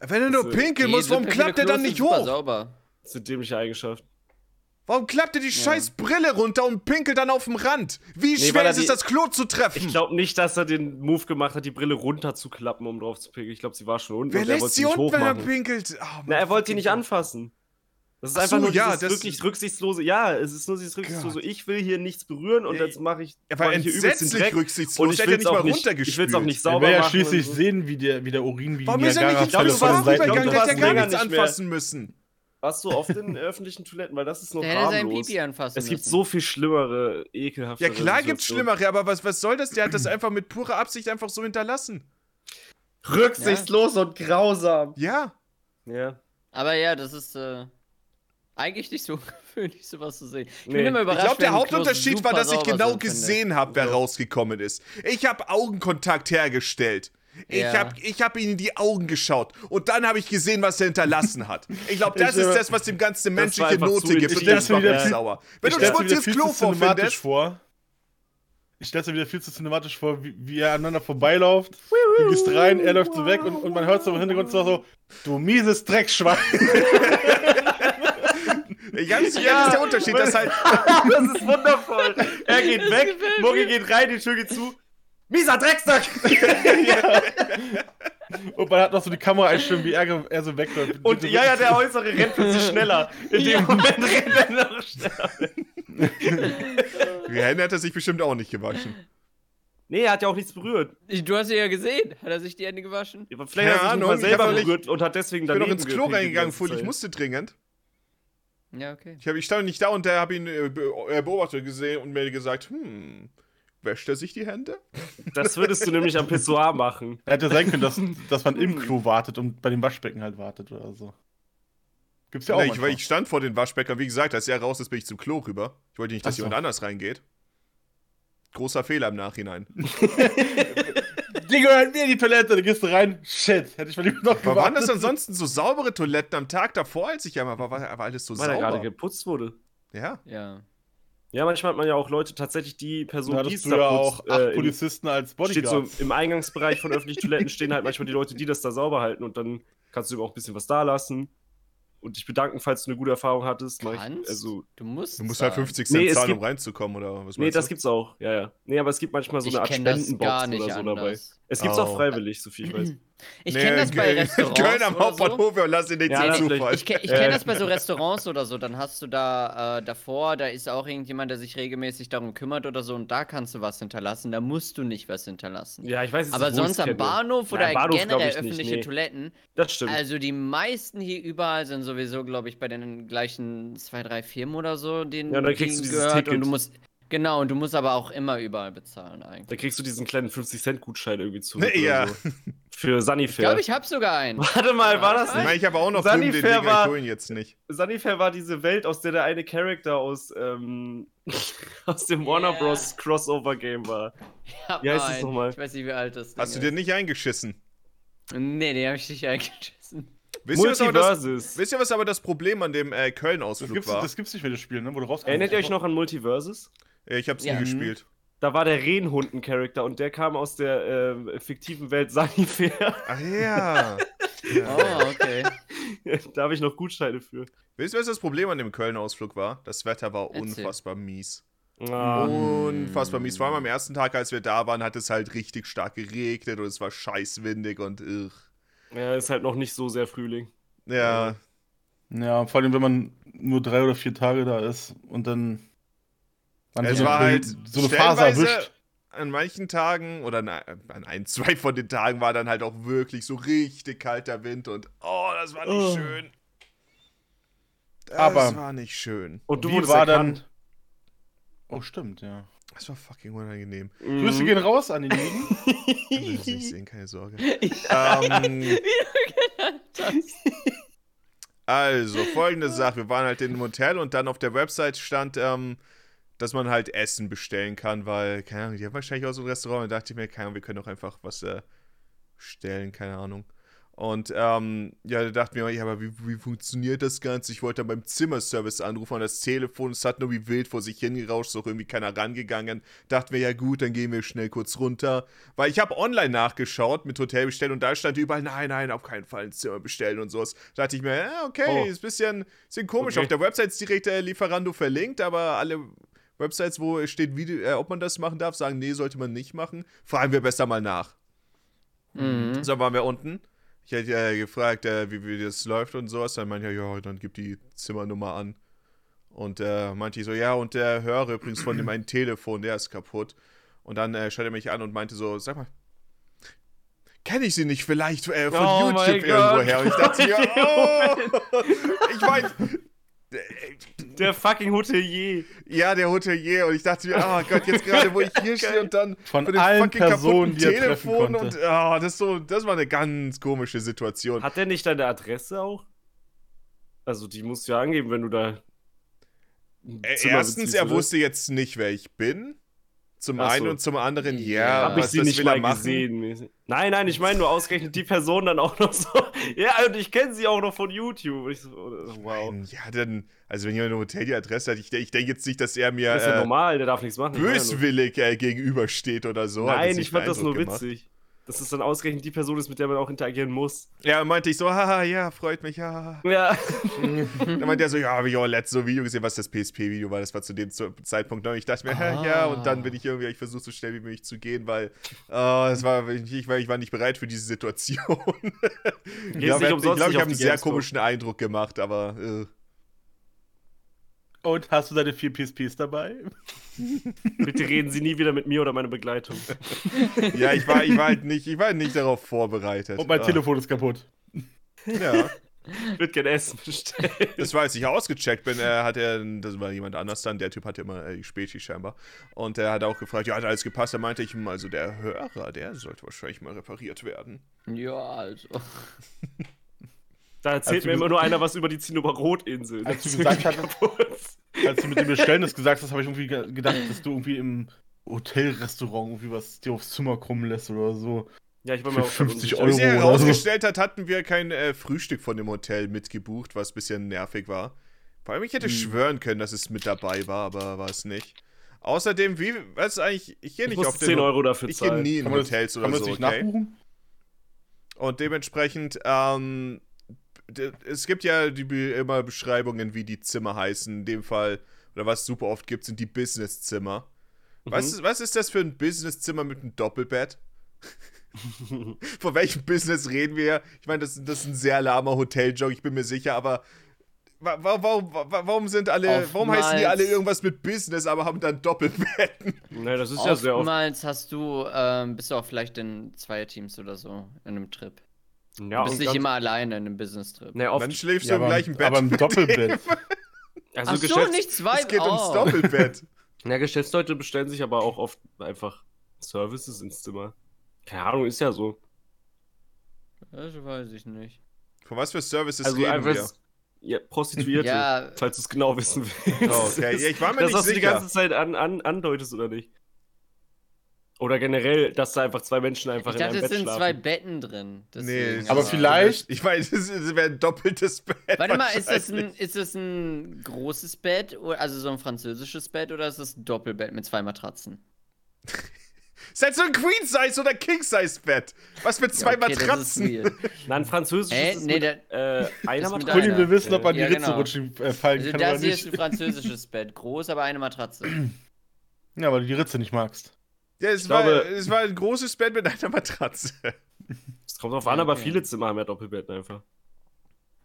Wenn du nur pinkeln musst, warum klappt der dann nicht hoch? Sauber. Das ist eine dämliche Eigenschaft. Warum klappt der die scheiß Brille runter und pinkelt dann auf dem Rand? Wie Nee, schwer er ist es, die- das Klo zu treffen? Ich glaube nicht, dass er den Move gemacht hat, die Brille runterzuklappen, um drauf zu pinkeln. Ich glaube, sie war schon unten. Wer und er lässt wollte sie nicht unten, wenn er pinkelt? Oh, Na, er wollte sie nicht anfassen. Das ist Ach einfach so, nur ja, dieses das- wirklich rücksichtslose. Ja, es ist nur dieses rücksichtslose. Gott. Ich will hier nichts berühren und Ja, jetzt mache ich, Er war mach entsetzlich rücksichtslos. Und ich will ja es nicht mal auch nicht, ich will es auch nicht er sauber will ja machen. schließlich und so. sehen, wie der, wie der Urin, wie Warum ist er nicht warst den rübergegangen? Der hätte ja gar nichts anfassen müssen. Warst du oft in (laughs) öffentlichen Toiletten, weil das ist noch Der hätte seinen harmlos. Pipi anfassen Es gibt müssen. so viel schlimmere, ekelhafte Ja, klar gibt's Schlimmere, aber was, was soll das? Der hat das einfach mit purer Absicht einfach so hinterlassen. Rücksichtslos und grausam. Ja. Ja. Aber ja, das ist äh, eigentlich nicht so (laughs) gewöhnlich, sowas zu sehen. Ich Nee. bin immer Ich glaube, der Hauptunterschied war, dass ich genau gesehen habe, wer rausgekommen ist. Ich habe Augenkontakt hergestellt. Ich Ja. habe ich hab ihm in die Augen geschaut und dann habe ich gesehen, was er hinterlassen hat. Ich glaube, (laughs) das Ich, ist das, was dem Ganzen war menschliche Note gibt. Und das macht Ich mich stell's mir sauer. Wenn ich du ein schmutziges Klo vorfindest, vor. Ich stell's mir wieder viel zu cinematisch vor, wie, wie er aneinander vorbeilauft. Du gehst rein, er läuft so weg und, und man hört so im Hintergrund so, du mieses Dreckschwein. (laughs) ganz ja, das ist der Unterschied, dass halt (laughs) das ist wundervoll. Er geht weg, Mogi geht rein, die Tür geht zu. Mieser Drecksack! (laughs) Und man hat noch so die Kameraeinstellung, wie er, er so wegläuft. Und ja, ja, der Äußere rennt plötzlich schneller. In dem Moment rennt er noch schneller. die Hände hat er sich bestimmt auch nicht gewaschen. Nee, er hat ja auch nichts berührt. Du hast ihn ja gesehen. Hat er sich die Hände gewaschen? Vielleicht Keine hat er sich Ahnung, selber noch nicht- berührt und hat deswegen Ich bin noch ins Klo reingegangen, Full, ich musste dringend. Ja, okay. Ich, hab, ich stand nicht da und der habe ihn äh, äh, beobachtet gesehen und mir gesagt, hm, wäscht er sich die Hände? Das würdest du nämlich am Pissoir machen. Hätte sein können, dass, dass man im Klo wartet und bei dem Waschbecken halt wartet oder so. Gibt's ja auch Nee, ich, ich stand vor den Waschbeckern, wie gesagt, als er raus ist, bin ich zum Klo rüber. Ich wollte nicht, dass Ach so. jemand anders reingeht. Großer Fehler im Nachhinein. (laughs) Die gehören mir die Toilette, da gehst du rein. Shit, hätte ich mal lieber noch Aber waren das gewartet. ansonsten so saubere Toiletten am Tag davor, als ich einmal war? War, war alles so Weil er gerade sauber? geputzt wurde. Ja. Ja. Ja, manchmal hat man ja auch Leute, tatsächlich die Person, Da die es du ja auch putzt, acht äh, Polizisten als steht Bodyguards. so im Eingangsbereich von öffentlichen Toiletten stehen halt manchmal die Leute, die das da sauber halten und dann kannst du ihm auch ein bisschen was da lassen und dich bedanken, falls du eine gute Erfahrung hattest. Mach ich, Kannst? also, Du musst. Du musst halt zahlen. 50 Cent Nee, zahlen, um gibt- reinzukommen, oder was nee, das du? gibt's auch. Ja, ja. Nee, aber es gibt manchmal so Ich eine Art Spendenbox oder so dabei. anders. Es gibt's Oh. auch freiwillig, so viel ich weiß. (clears throat) Ich Nee, kenne das bei Restaurants. Köln am oder so. Hauptbahnhof, wir lassen den Ja, ja, das Zufall. vielleicht. Ich, ich Äh. kenne das bei so Restaurants oder so, dann hast du da äh, davor, da ist auch irgendjemand, der sich regelmäßig darum kümmert oder so und da kannst du was hinterlassen, da musst du nicht was hinterlassen. Ja, ich weiß jetzt Aber sonst am. Bahnhof oder am Bahnhof generell ich nicht, öffentliche nee. Toiletten, Das stimmt. also die meisten hier überall sind sowieso, glaube ich, bei den gleichen zwei, drei Firmen oder so, denen Ja, dann kriegst du dieses gehört und Ticket. du musst genau und du musst aber auch immer überall bezahlen da eigentlich. kriegst du diesen kleinen 50-Cent-Gutschein irgendwie zurück. Nee, ja. So. Für Ich Sunnyfair. glaube, ich habe sogar einen. Warte mal, war das Ich nicht? meine, ich habe auch noch drüben den Sunnyfair Dinger, ich war- hol ihn jetzt nicht. Sunnyfair war diese Welt, aus der der eine Charakter aus, ähm, (laughs) aus dem Warner Yeah. Bros. Crossover-Game war. Ich hab Wie heißt nochmal? Ich weiß nicht, wie alt das Hast du Ding dir nicht eingeschissen? Nee, den habe ich nicht eingeschissen. Wisst ihr, was aber das, Multiverses. wisst ihr, was aber das Problem an dem äh, Köln-Ausflug war? das gibt's nicht mehr, das Spiel, ne? Wo du rauskommst. Erinnert ihr euch noch an Multiverses? Äh, ich hab's Ja. nie gespielt. Da war der Rehnhund ein Charakter und der kam aus der ähm, fiktiven Welt Sunnyfair. (laughs) Ach (laughs) ja. Oh, okay. da habe ich noch Gutscheine für. Wisst ihr, was das Problem an dem Köln-Ausflug war? Das Wetter war Erzähl. unfassbar mies. Ah. Unfassbar mies. Vor allem am ersten Tag, als wir da waren, hat es halt richtig stark geregnet und es war scheißwindig und irr. Ja, ist halt noch nicht so sehr Frühling. Ja, Ja, vor allem, wenn man nur drei oder vier Tage da ist und dann. Man es war halt so eine Phase erwischt. an manchen Tagen oder an ein, zwei von den Tagen war dann halt auch wirklich so richtig kalter Wind und oh, das war nicht Oh. schön. Das Aber- war nicht schön. Und du war erkannt. dann. Oh, stimmt, ja. Das war fucking unangenehm. Grüße Mhm. gehen raus an die Lieben. (laughs) (laughs) Ich das nicht sehen, keine Sorge. (laughs) ähm, also, folgende Sache. Wir waren halt in einem Hotel und dann auf der Website stand, ähm, dass man halt Essen bestellen kann, weil, keine Ahnung, die haben wahrscheinlich auch so ein Restaurant. Da dachte ich mir, keine Ahnung, wir können doch einfach was äh, bestellen, keine Ahnung. Und ähm, ja, da dachten wir, ja, aber wie, wie funktioniert das Ganze? Ich wollte dann beim Zimmerservice anrufen und das Telefon, es hat nur wie wild vor sich hingerauscht, ist auch irgendwie keiner rangegangen. Dachten wir, ja gut, dann gehen wir schnell kurz runter. Weil ich habe online nachgeschaut mit Hotelbestellen und da stand überall, nein, nein, auf keinen Fall ein Zimmer bestellen und sowas. Da dachte ich mir, ja, okay, Oh. ist ein bisschen, bisschen komisch. Okay. Auf der Website ist direkt der Lieferando verlinkt, aber alle Websites, wo steht, wie, äh, ob man das machen darf, sagen, nee, sollte man nicht machen. Fragen wir besser mal nach. Mhm. So waren wir unten. Ich hätte äh, gefragt, äh, wie, wie das läuft und sowas. Dann meinte er, ja, dann gib die Zimmernummer an. Und äh, meinte ich so, ja, und der Hörer übrigens von dem einen Telefon, der ist kaputt. Und dann äh, schaut er mich an und meinte so, sag mal, kenne ich sie nicht vielleicht äh, von Oh YouTube irgendwo Gott. her? Und ich dachte mir, (laughs) oh, ich meine, Der fucking Hotelier. ja, der Hotelier. Und ich dachte mir, oh Gott, jetzt gerade, wo ich hier (laughs) stehe und dann Von dem allen fucking Personen, kaputten die er treffen Telefon und oh, das, ist so, das war eine ganz komische Situation. Hat der nicht deine Adresse auch? Also, die musst du ja angeben, wenn du da. ein Äh, Erstens, er wusste jetzt nicht, wer ich bin. Zum Ach so. einen und zum anderen, ja, Ja. Hab ich sie nicht will mal machen? gesehen. Nein, nein, ich meine nur ausgerechnet die Person dann auch (laughs) noch so. Ja, und ich kenne sie auch noch von YouTube. Ich so, wow. Nein, Ja, dann, also wenn jemand ein Hotel die Adresse hat, ich, ich denke jetzt nicht, dass er mir Das ist ja äh, normal, der darf nichts machen. Böswillig äh, gegenübersteht oder so. Hat Nein, ich fand das nur gemacht. witzig. Dass es dann ausgerechnet die Person ist, mit der man auch interagieren muss. Ja, meinte ich so, haha, ja, freut mich, ja. Ja. (laughs) Dann meinte er so, ja, habe ich auch letztes Video gesehen, was das PSP-Video war. Das war zu dem Zeitpunkt noch. Ich dachte mir, hä, ja, und dann bin ich irgendwie, ich versuche so schnell wie möglich zu gehen, weil äh, es war, ich, ich, war, ich war nicht bereit für diese Situation. ich glaube, (laughs) ich, glaub, ich habe einen sehr komischen Eindruck gemacht, aber äh, Und hast du deine vier PSPs dabei? (laughs) Bitte reden Sie nie wieder mit mir oder meiner Begleitung. (laughs) ja, ich war, ich war halt nicht, ich war halt nicht darauf vorbereitet. Und mein Ah, Telefon ist kaputt. Ja, Ich würde gerne Essen bestellen. das war, als ich ausgecheckt bin, äh, hat er, das war jemand anders dann, der Typ hatte immer äh, die Spezi scheinbar. Und er hat auch gefragt, ja, hat alles gepasst. Da meinte ich, hm, also der Hörer, der sollte wahrscheinlich mal repariert werden. Ja, also. (laughs) Da erzählt Als mir immer nur einer was über die Zinnober-Rot-Insel. Als du Das gesagt ist hast- kaputt. Als du mit dem Bestellen das gesagt hast, habe ich irgendwie ge- gedacht, dass du irgendwie im Hotelrestaurant irgendwie was dir aufs Zimmer kommen lässt oder so. Ja, ich war Für mir auch grad 50 unsicher. Euro. Wie sich oder so. herausgestellt hat, hatten wir kein äh, Frühstück von dem Hotel mitgebucht, was ein bisschen nervig war. Vor allem, ich hätte Hm. schwören können, dass es mit dabei war, aber war es nicht. Außerdem, wie, was ist eigentlich, ich gehe Ich nicht muss auf 10 den Euro dafür Ich gehe nie in Kann man das, Hotels kann oder man das so, nicht okay? nachbuchen? Und dementsprechend, ähm, es gibt ja die immer Beschreibungen, wie die Zimmer heißen. In dem Fall, oder was es super oft gibt, sind die Businesszimmer. Was, Mhm. ist, was ist das für ein Businesszimmer mit einem Doppelbett? (laughs) Von welchem Business reden wir? Ich meine, das, das ist ein sehr lahmer Hoteljoke, ich bin mir sicher, aber wa- wa- warum, wa- warum sind alle, warum heißen die Oftmals- alle irgendwas mit Business, aber haben dann Doppelbetten? (laughs) Nein, das ist ja sehr oft. Oftmals hast du, ähm, bist du auch vielleicht in Zweierteams oder so in einem Trip. Ja, du bist nicht immer alleine in einem Business-Trip. Nee, Dann oft. schläfst Ja, du im gleichen Bett. aber im Doppelbett. (laughs) Also Ach so, nicht zwei. Es geht ums oh. Doppelbett. (laughs) Ja, Geschäftsleute bestellen sich aber auch oft einfach Services ins Zimmer. Keine Ahnung, ist ja so. Das weiß ich nicht. Von was für Services Also reden einfach. wir? Ja, Prostituierte. Ja, Falls du es genau wissen willst. Oh, okay. Ja, ich war mir das, nicht was du die sicher. ganze Zeit an, an, andeutest, oder nicht? Oder generell, dass da einfach zwei Menschen einfach ich in dachte, einem es Bett sind schlafen. zwei Betten drin. Deswegen, aber vielleicht- Ich meine, es wäre ein doppeltes Bett. Warte mal, ist das, ein, ist das ein großes Bett, oder- also so ein französisches Bett, oder ist das ein Doppelbett mit zwei Matratzen? (laughs) Ist halt so ein Queen-Size oder King-Size-Bett. Was mit zwei Ja, okay, Matratzen? Nein, Französisch Hä? ist es Nee, mit, äh, einer Matratze. Conny will wissen, ob man Ja, die Ritze genau. rutschen äh, fallen Also kann das hier ist ein französisches Bett, groß, aber eine Matratze. (clears throat) Ja, weil du die Ritze nicht magst. Ja, es, Ich war, glaube- es war ein großes Bett mit einer Matratze. (laughs) Es kommt drauf an, aber viele Zimmer haben ja Doppelbetten einfach.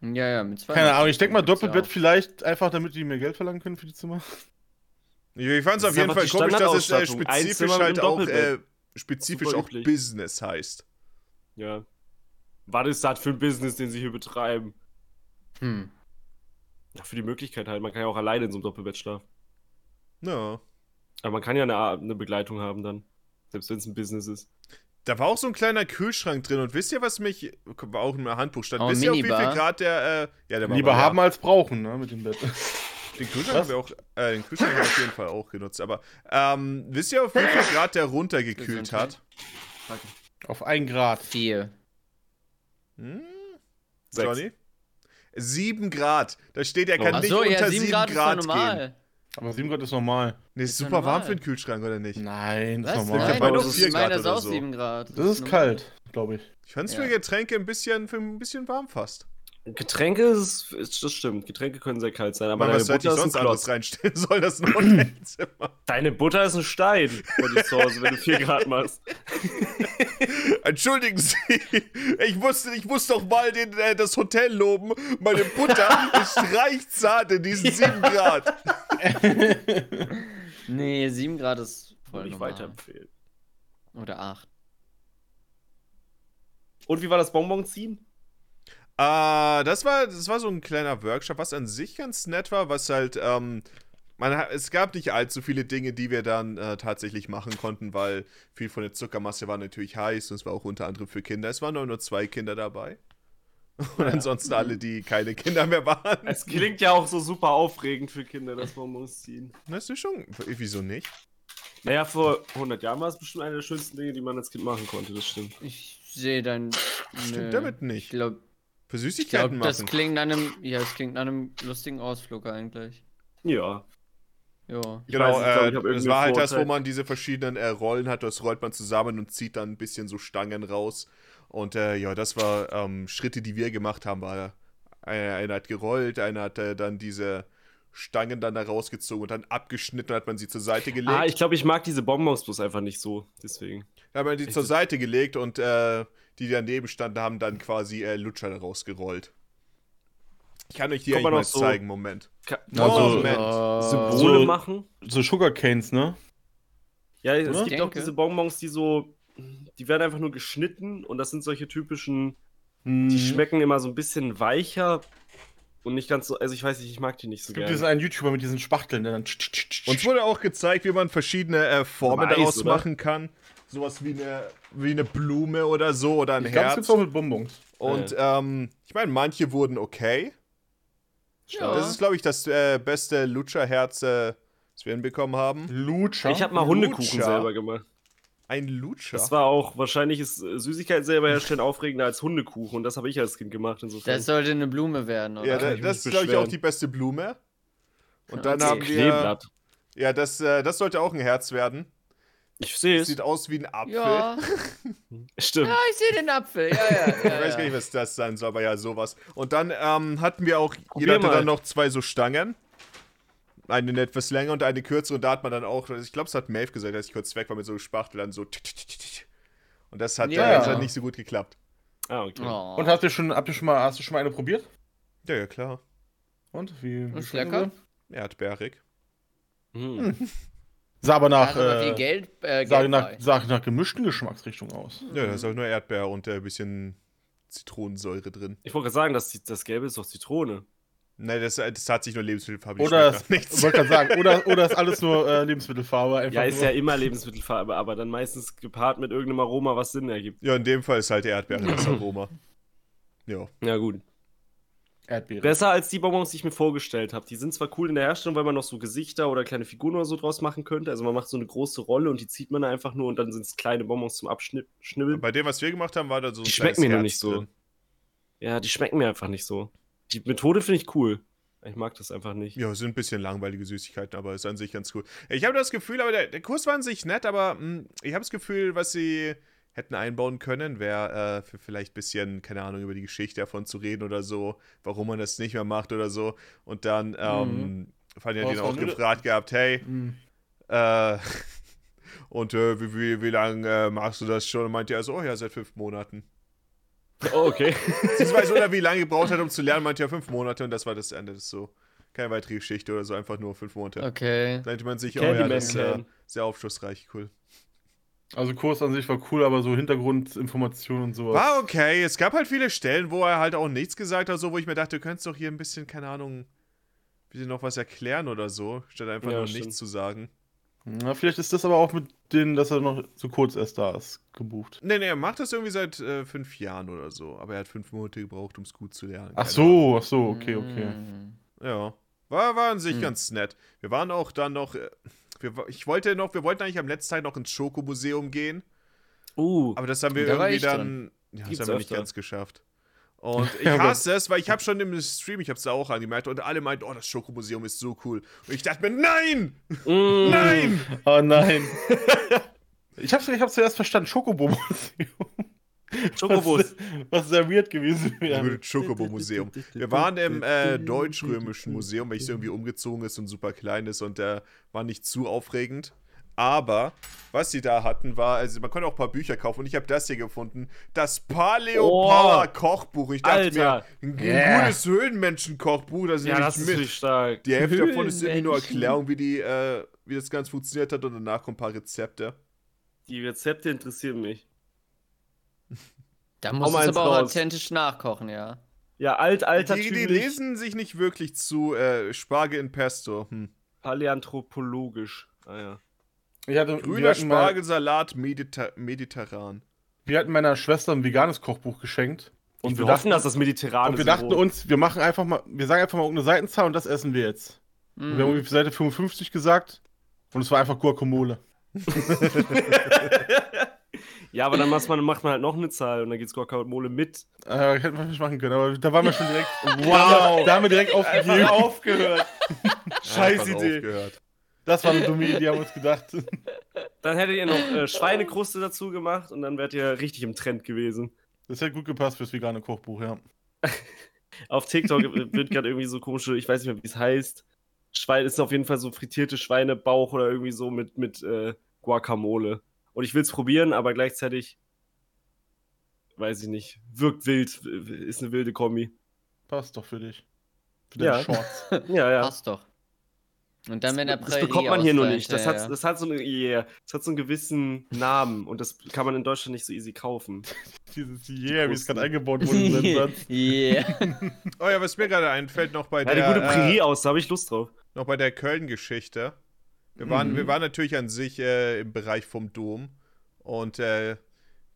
Ja, ja, mit zwei. Keine Ahnung, ich denke mal Doppelbett vielleicht einfach, damit die mehr Geld verlangen können für die Zimmer. (laughs) Ich, ich fand es auf jeden Fall komisch, dass es äh, spezifisch halt auch, äh, spezifisch auch. Business heißt. Ja. Was ist das für ein Business, den sie hier betreiben? Hm. Ja, für die Möglichkeit halt. Man kann ja auch alleine in so einem Doppelbett schlafen. Ja. Aber man kann ja eine, eine Begleitung haben dann. Selbst wenn es ein Business ist. Da war auch so ein kleiner Kühlschrank drin und wisst ihr, was mich, war auch in meinem Handbuch stand, Oh, wisst ihr, auf wie viel. Grad der, äh, ja, der Lieber haben als brauchen, ne, mit dem Bett. (laughs) Den Kühlschrank haben wir auch, äh, den Kühlschrank haben wir auf jeden Fall auch genutzt, aber, ähm, wisst ihr, auf wie viel Grad der runtergekühlt hat? Auf ein Grad. Vier. Hm? Sechs. Johnny? 7 Grad. Da steht, er kann Ach nicht so, unter ja, 7 7 Grad, Grad, ist doch gehen. Aber 7 Grad ist normal. Nee, ist Ist super warm normal. für den Kühlschrank, oder nicht? Nein, Was? ist normal. Nein, nur das vier ist, meine Grad ist oder auch so. 7 Grad. Das ist normal. kalt, glaube ich. Ich fand's Ja. für Getränke ein bisschen, für ein bisschen warm fast. Getränke, ist, ist, das stimmt. Getränke können sehr kalt sein, aber Aber deine was hätte Butter ich ist ein sonst anderes Klotz. reinstellen (laughs) sollen? Das ist ein Hotelzimmer. Deine Butter ist ein Stein bei dir zu Hause, wenn du 4 (laughs) Grad machst. (laughs) (laughs) Entschuldigen Sie, ich musste, ich muss doch mal den, äh, das Hotel loben. Meine Butter (laughs) ist reichzart in diesen 7 Grad. (laughs) Nee, 7 Grad ist voll Würde ich normal. weiterempfehlen. Oder 8. Und wie war das Bonbon ziehen? Äh, das war, das war so ein kleiner Workshop, was an sich ganz nett war, was halt, ähm, man, es gab nicht allzu viele Dinge, die wir dann äh, tatsächlich machen konnten, weil viel von der Zuckermasse war natürlich heiß und es war auch unter anderem für Kinder. Es waren nur, nur zwei Kinder dabei. (laughs) Und ansonsten alle, die keine Kinder mehr waren. Es klingt ja auch so super aufregend für Kinder, das Bonbons ziehen. Das ist schon. Wieso nicht? Naja, vor 100 Jahren war es bestimmt eine der schönsten Dinge, die man als Kind machen konnte, das stimmt. Ich sehe dann. Stimmt nö. damit Ich nicht. glaube, Für glaub, Süßigkeiten das machen. klingt nach einem. Ja, es klingt nach einem lustigen Ausflug eigentlich. Ja. Ja. Ich Genau, weiß ich glaub, ich äh, das war halt das, wo man diese verschiedenen äh, Rollen hat. Das rollt man zusammen und zieht dann ein bisschen so Stangen raus. Und äh, ja, das war ähm, Schritte, die wir gemacht haben. War einer, einer hat gerollt, einer hat äh, dann diese Stangen dann da rausgezogen und dann abgeschnitten und hat man sie zur Seite gelegt. Ah, ich glaube, ich mag diese Bonbons bloß einfach nicht so, deswegen. Da hat man die Ich- zur Seite gelegt und äh, die, die daneben standen, haben dann quasi äh, Lutscher daraus gerollt. Ich kann euch die eigentlich mal so- zeigen, Moment. Ka Also, Moment. Äh, Symbole So- machen? So Sugar Canes, ne? Ja, es Oder? gibt auch diese Bonbons, die so, die werden einfach nur geschnitten und das sind solche typischen, die Mhm. schmecken immer so ein bisschen weicher und nicht ganz so, also ich weiß nicht, ich mag die nicht so Es gibt gerne. diesen einen YouTuber mit diesen Spachteln, der dann. Uns wurde auch gezeigt, wie man verschiedene äh, Formen Mais, daraus oder? machen kann. Sowas wie eine, wie eine Blume oder so oder ein Ich glaube, es Herz. gibt's auch mit Bonbons. Und ähm, ich meine, manche wurden okay. Ja. Das ist, glaube ich, das äh, beste Lutscher-Herz, äh, das wir hinbekommen haben. Lutscher. ich habe mal Hundekuchen Lutscher. selber gemacht. Ein Lutscher. Das war auch, wahrscheinlich ist äh, Süßigkeiten selber herstellen aufregender als Hundekuchen und das habe ich als Kind gemacht. Insofern. das sollte eine Blume werden, oder? ja, da, das ist, glaube ich, auch die beste Blume. Und dann Okay. haben wir. Kleeblatt. Ja, das, äh, das sollte auch ein Herz werden. Ich sehe es. Sieht aus wie ein Apfel. ja. (laughs) Stimmt. ja, ich sehe den Apfel. Ja, ja. (laughs) ja, Ich weiß gar nicht, was das sein soll, aber ja, sowas. Und dann ähm, hatten wir auch, Probier jeder hatte mal. dann noch zwei so Stangen. Eine etwas länger und eine kürzere. Und da hat man dann auch, ich glaube, es hat Maeve gesagt, dass ich kurz weg war mit so Spachtel, dann so. Und das hat, Ja. das hat nicht so gut geklappt. Ah, okay. Oh. Und habt ihr schon, habt ihr schon mal, hast du schon mal eine probiert? Ja, ja, klar. Und? Wie? wie Ist lecker? sie? Erdbeerig. Hm. Sah aber nach, aber äh, Geld, äh, sah Geld nach, sah nach gemischten Geschmacksrichtungen aus. Ja, da ist auch nur Erdbeer und äh, ein bisschen Zitronensäure drin. Ich wollte gerade sagen, das, das Gelbe ist doch Zitrone. Ne, das, das hat sich nur Lebensmittelfarbe. Oder nach (laughs) nichts. wollte sagen, oder, oder ist alles nur äh, Lebensmittelfarbe? Einfach Ja, ist nur. ja immer Lebensmittelfarbe, aber dann meistens gepaart mit irgendeinem Aroma, was Sinn ergibt. Ja, in dem Fall ist halt Erdbeere das (clears throat) Aroma. Ja. Ja, gut. Erdbeere. Besser als die Bonbons, die ich mir vorgestellt habe. Die sind zwar cool in der Herstellung, weil man noch so Gesichter oder kleine Figuren oder so draus machen könnte. Also man macht so eine große Rolle und die zieht man einfach nur und dann sind es kleine Bonbons zum Abschnibbeln. Bei dem, was wir gemacht haben, war da so ein Die schmecken mir nur Herz nicht so. drin. Ja, die schmecken mir einfach nicht so. Die Methode finde ich cool. Ich mag das einfach nicht. Ja, sind ein bisschen langweilige Süßigkeiten, aber ist an sich ganz cool. Ich habe das Gefühl, aber der, der Kurs war an sich nett, aber mh, ich habe das Gefühl, was sie hätten einbauen können, wäre äh, für vielleicht ein bisschen, keine Ahnung, über die Geschichte davon zu reden oder so, warum man das nicht mehr macht oder so. Und dann, ähm, fand ich Aber den es war auch gefragt gehabt, hey, Mhm. äh, (laughs) und äh, wie, wie, wie lange äh, machst du das schon? Und meinte er so, oh ja, seit fünf Monaten. Oh, okay. (laughs) Beziehungsweise, oder wie lange (laughs) gebraucht hat, um zu lernen, meinte er fünf Monate und das war das Ende. Das ist so keine weitere Geschichte oder so, einfach nur fünf Monate. Okay. Da hätte man sich, oh Candyman ja, das ist äh, sehr aufschlussreich, cool. Also Kurs an sich war cool, aber so Hintergrundinformationen und sowas. War okay. Es gab halt viele Stellen, wo er halt auch nichts gesagt hat, so, wo ich mir dachte, du könntest doch hier ein bisschen, keine Ahnung, ein bisschen noch was erklären oder so, statt einfach Ja, nur stimmt. nichts zu sagen. Na, vielleicht ist das aber auch mit denen, dass er noch so kurz erst da ist, gebucht. Nee, nee, er macht das irgendwie seit äh, fünf Jahren oder so, aber er hat fünf Monate gebraucht, um es gut zu lernen. Ach so, ach so, okay, okay. Mm. Ja. War, war an sich Hm. ganz nett. Wir waren auch dann noch. äh, Wir, ich wollte noch, wir wollten eigentlich am letzten Tag noch ins Schokomuseum gehen, Uh, aber das haben wir Da irgendwie dann. Ja, das haben wir nicht öfter. ganz geschafft. Und (laughs) ich hasse es, weil ich habe schon im Stream, ich habe es da auch angemerkt, und alle meinten, oh, das Schokomuseum ist so cool. Und ich dachte mir, nein! Mm. Nein! Oh nein. (laughs) ich hab's, ich hab's zuerst verstanden, Schokobo-Museum. Schokobus. (laughs) Was sehr weird gewesen wäre. Schokobo-Museum. Wir waren im äh, deutsch-römischen Museum, weil es irgendwie umgezogen ist und super klein ist und äh, war nicht zu aufregend. Aber was sie da hatten, war, also man konnte auch ein paar Bücher kaufen und ich habe das hier gefunden: Das Paleo. Power Kochbuch. Ich dachte Alter. mir, ein Yeah. gutes Höhlenmenschen-Kochbuch, das Ja, nehme das ist mit. richtig stark. Die Hälfte davon ist irgendwie nur. Erklärung, wie, die, äh, wie das Ganze funktioniert hat und danach kommen ein paar Rezepte. Die Rezepte interessieren mich. Da muss eins aber auch raus. authentisch nachkochen, ja. Ja, alt, alter Die, die lesen sich nicht wirklich zu äh, Spargel in Pesto. Hm. Paläanthropologisch. Ah ja. Ich hatte, wir, Grüner Spargelsalat Mediter mediterran. wir hatten meiner Schwester ein veganes Kochbuch geschenkt. Und Und wir hoffen, dachten, dass das mediterrane und wir dachten Symbol- uns, wir machen einfach mal, wir sagen einfach mal irgendeine Seitenzahl und das essen wir jetzt. Und wir haben Mhm. irgendwie Seite 55 gesagt und es war einfach Guacamole. (laughs) (laughs) Ja, aber dann macht man, macht man halt noch eine Zahl und dann geht's Guacamole mit. Äh, hätten wir nicht machen können, aber da waren wir schon direkt. (laughs) wow! Da haben wir direkt aufgegeben. aufgehört. (laughs) Scheiß Idee. aufgehört. Das war eine dumme Idee, haben wir uns gedacht. (laughs) Dann hättet ihr noch äh, Schweinekruste dazu gemacht und dann wärt ihr richtig im Trend gewesen. Das hätte gut gepasst fürs vegane Kochbuch, ja. Auf TikTok wird gerade irgendwie so komische, ich weiß nicht mehr, wie es heißt. Schwein ist auf jeden Fall so frittierte Schweinebauch oder irgendwie so mit, mit äh, Guacamole. Und ich will es probieren, aber gleichzeitig, weiß ich nicht, wirkt wild, ist eine wilde Kombi. Passt doch für dich. Für Ja. deine Shorts. (laughs) (laughs) Ja, ja. Passt doch. Und dann, wenn der das bekommt man hier nur nicht. Das hinterher. hat, das, hat so eine, yeah, das hat so einen gewissen Namen und das kann man in Deutschland nicht so easy kaufen. (laughs) Dieses Yeah, wie es gerade eingebaut wurde in den Satz. yeah. Oh ja, was mir gerade einfällt, noch bei Ja, der, die gute äh, Prärie aus, da habe ich Lust drauf. noch bei der Köln-Geschichte. Wir waren, Mhm. wir waren natürlich an sich äh, im Bereich vom Dom. Und äh,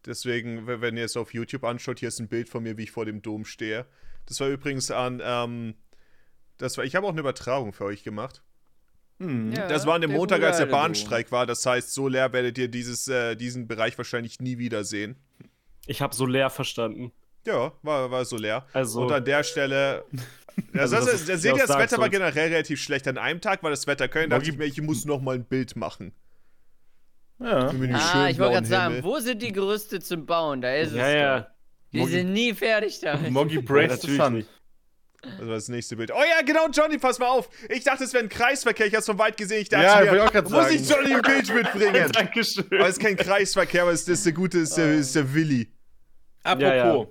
deswegen, wenn ihr es auf YouTube anschaut, hier ist ein Bild von mir, wie ich vor dem Dom stehe. Das war übrigens an, ähm, das war, ich habe auch eine Übertragung für euch gemacht. Hm. Ja, Das war an dem Montag, als der. Bahnstreik war. Das heißt, so leer werdet ihr dieses, äh, diesen Bereich wahrscheinlich nie wiedersehen. Ich habe so leer verstanden. Ja, war, war so leer. Also, Und an der Stelle. (laughs) Also, Also, das das, ist da wie seht ihr, das Dark Wetter war generell relativ schlecht. An einem Tag war das Wetter Köln, da dachte ich mir, ich muss noch mal ein Bild machen. Ja. Ah, ich wollte gerade sagen, wo sind die Gerüste zum Bauen? Da ist es. ja, ja. Die Moggi- sind nie fertig damit. (laughs) Moggy Ja, Brace the natürlich Sun. nicht. Das war das nächste Bild. Oh ja, genau, Johnny, pass mal auf. Ich dachte, es wäre ein Kreisverkehr. Ich hab's von weit gesehen. Ich dachte Ja, mir, ich auch muss sagen. ich Johnny ein Bild mitbringen? (laughs) Dankeschön. Aber es ist kein Kreisverkehr, aber es ist der gute, ist der, ist der Willi. Apropos.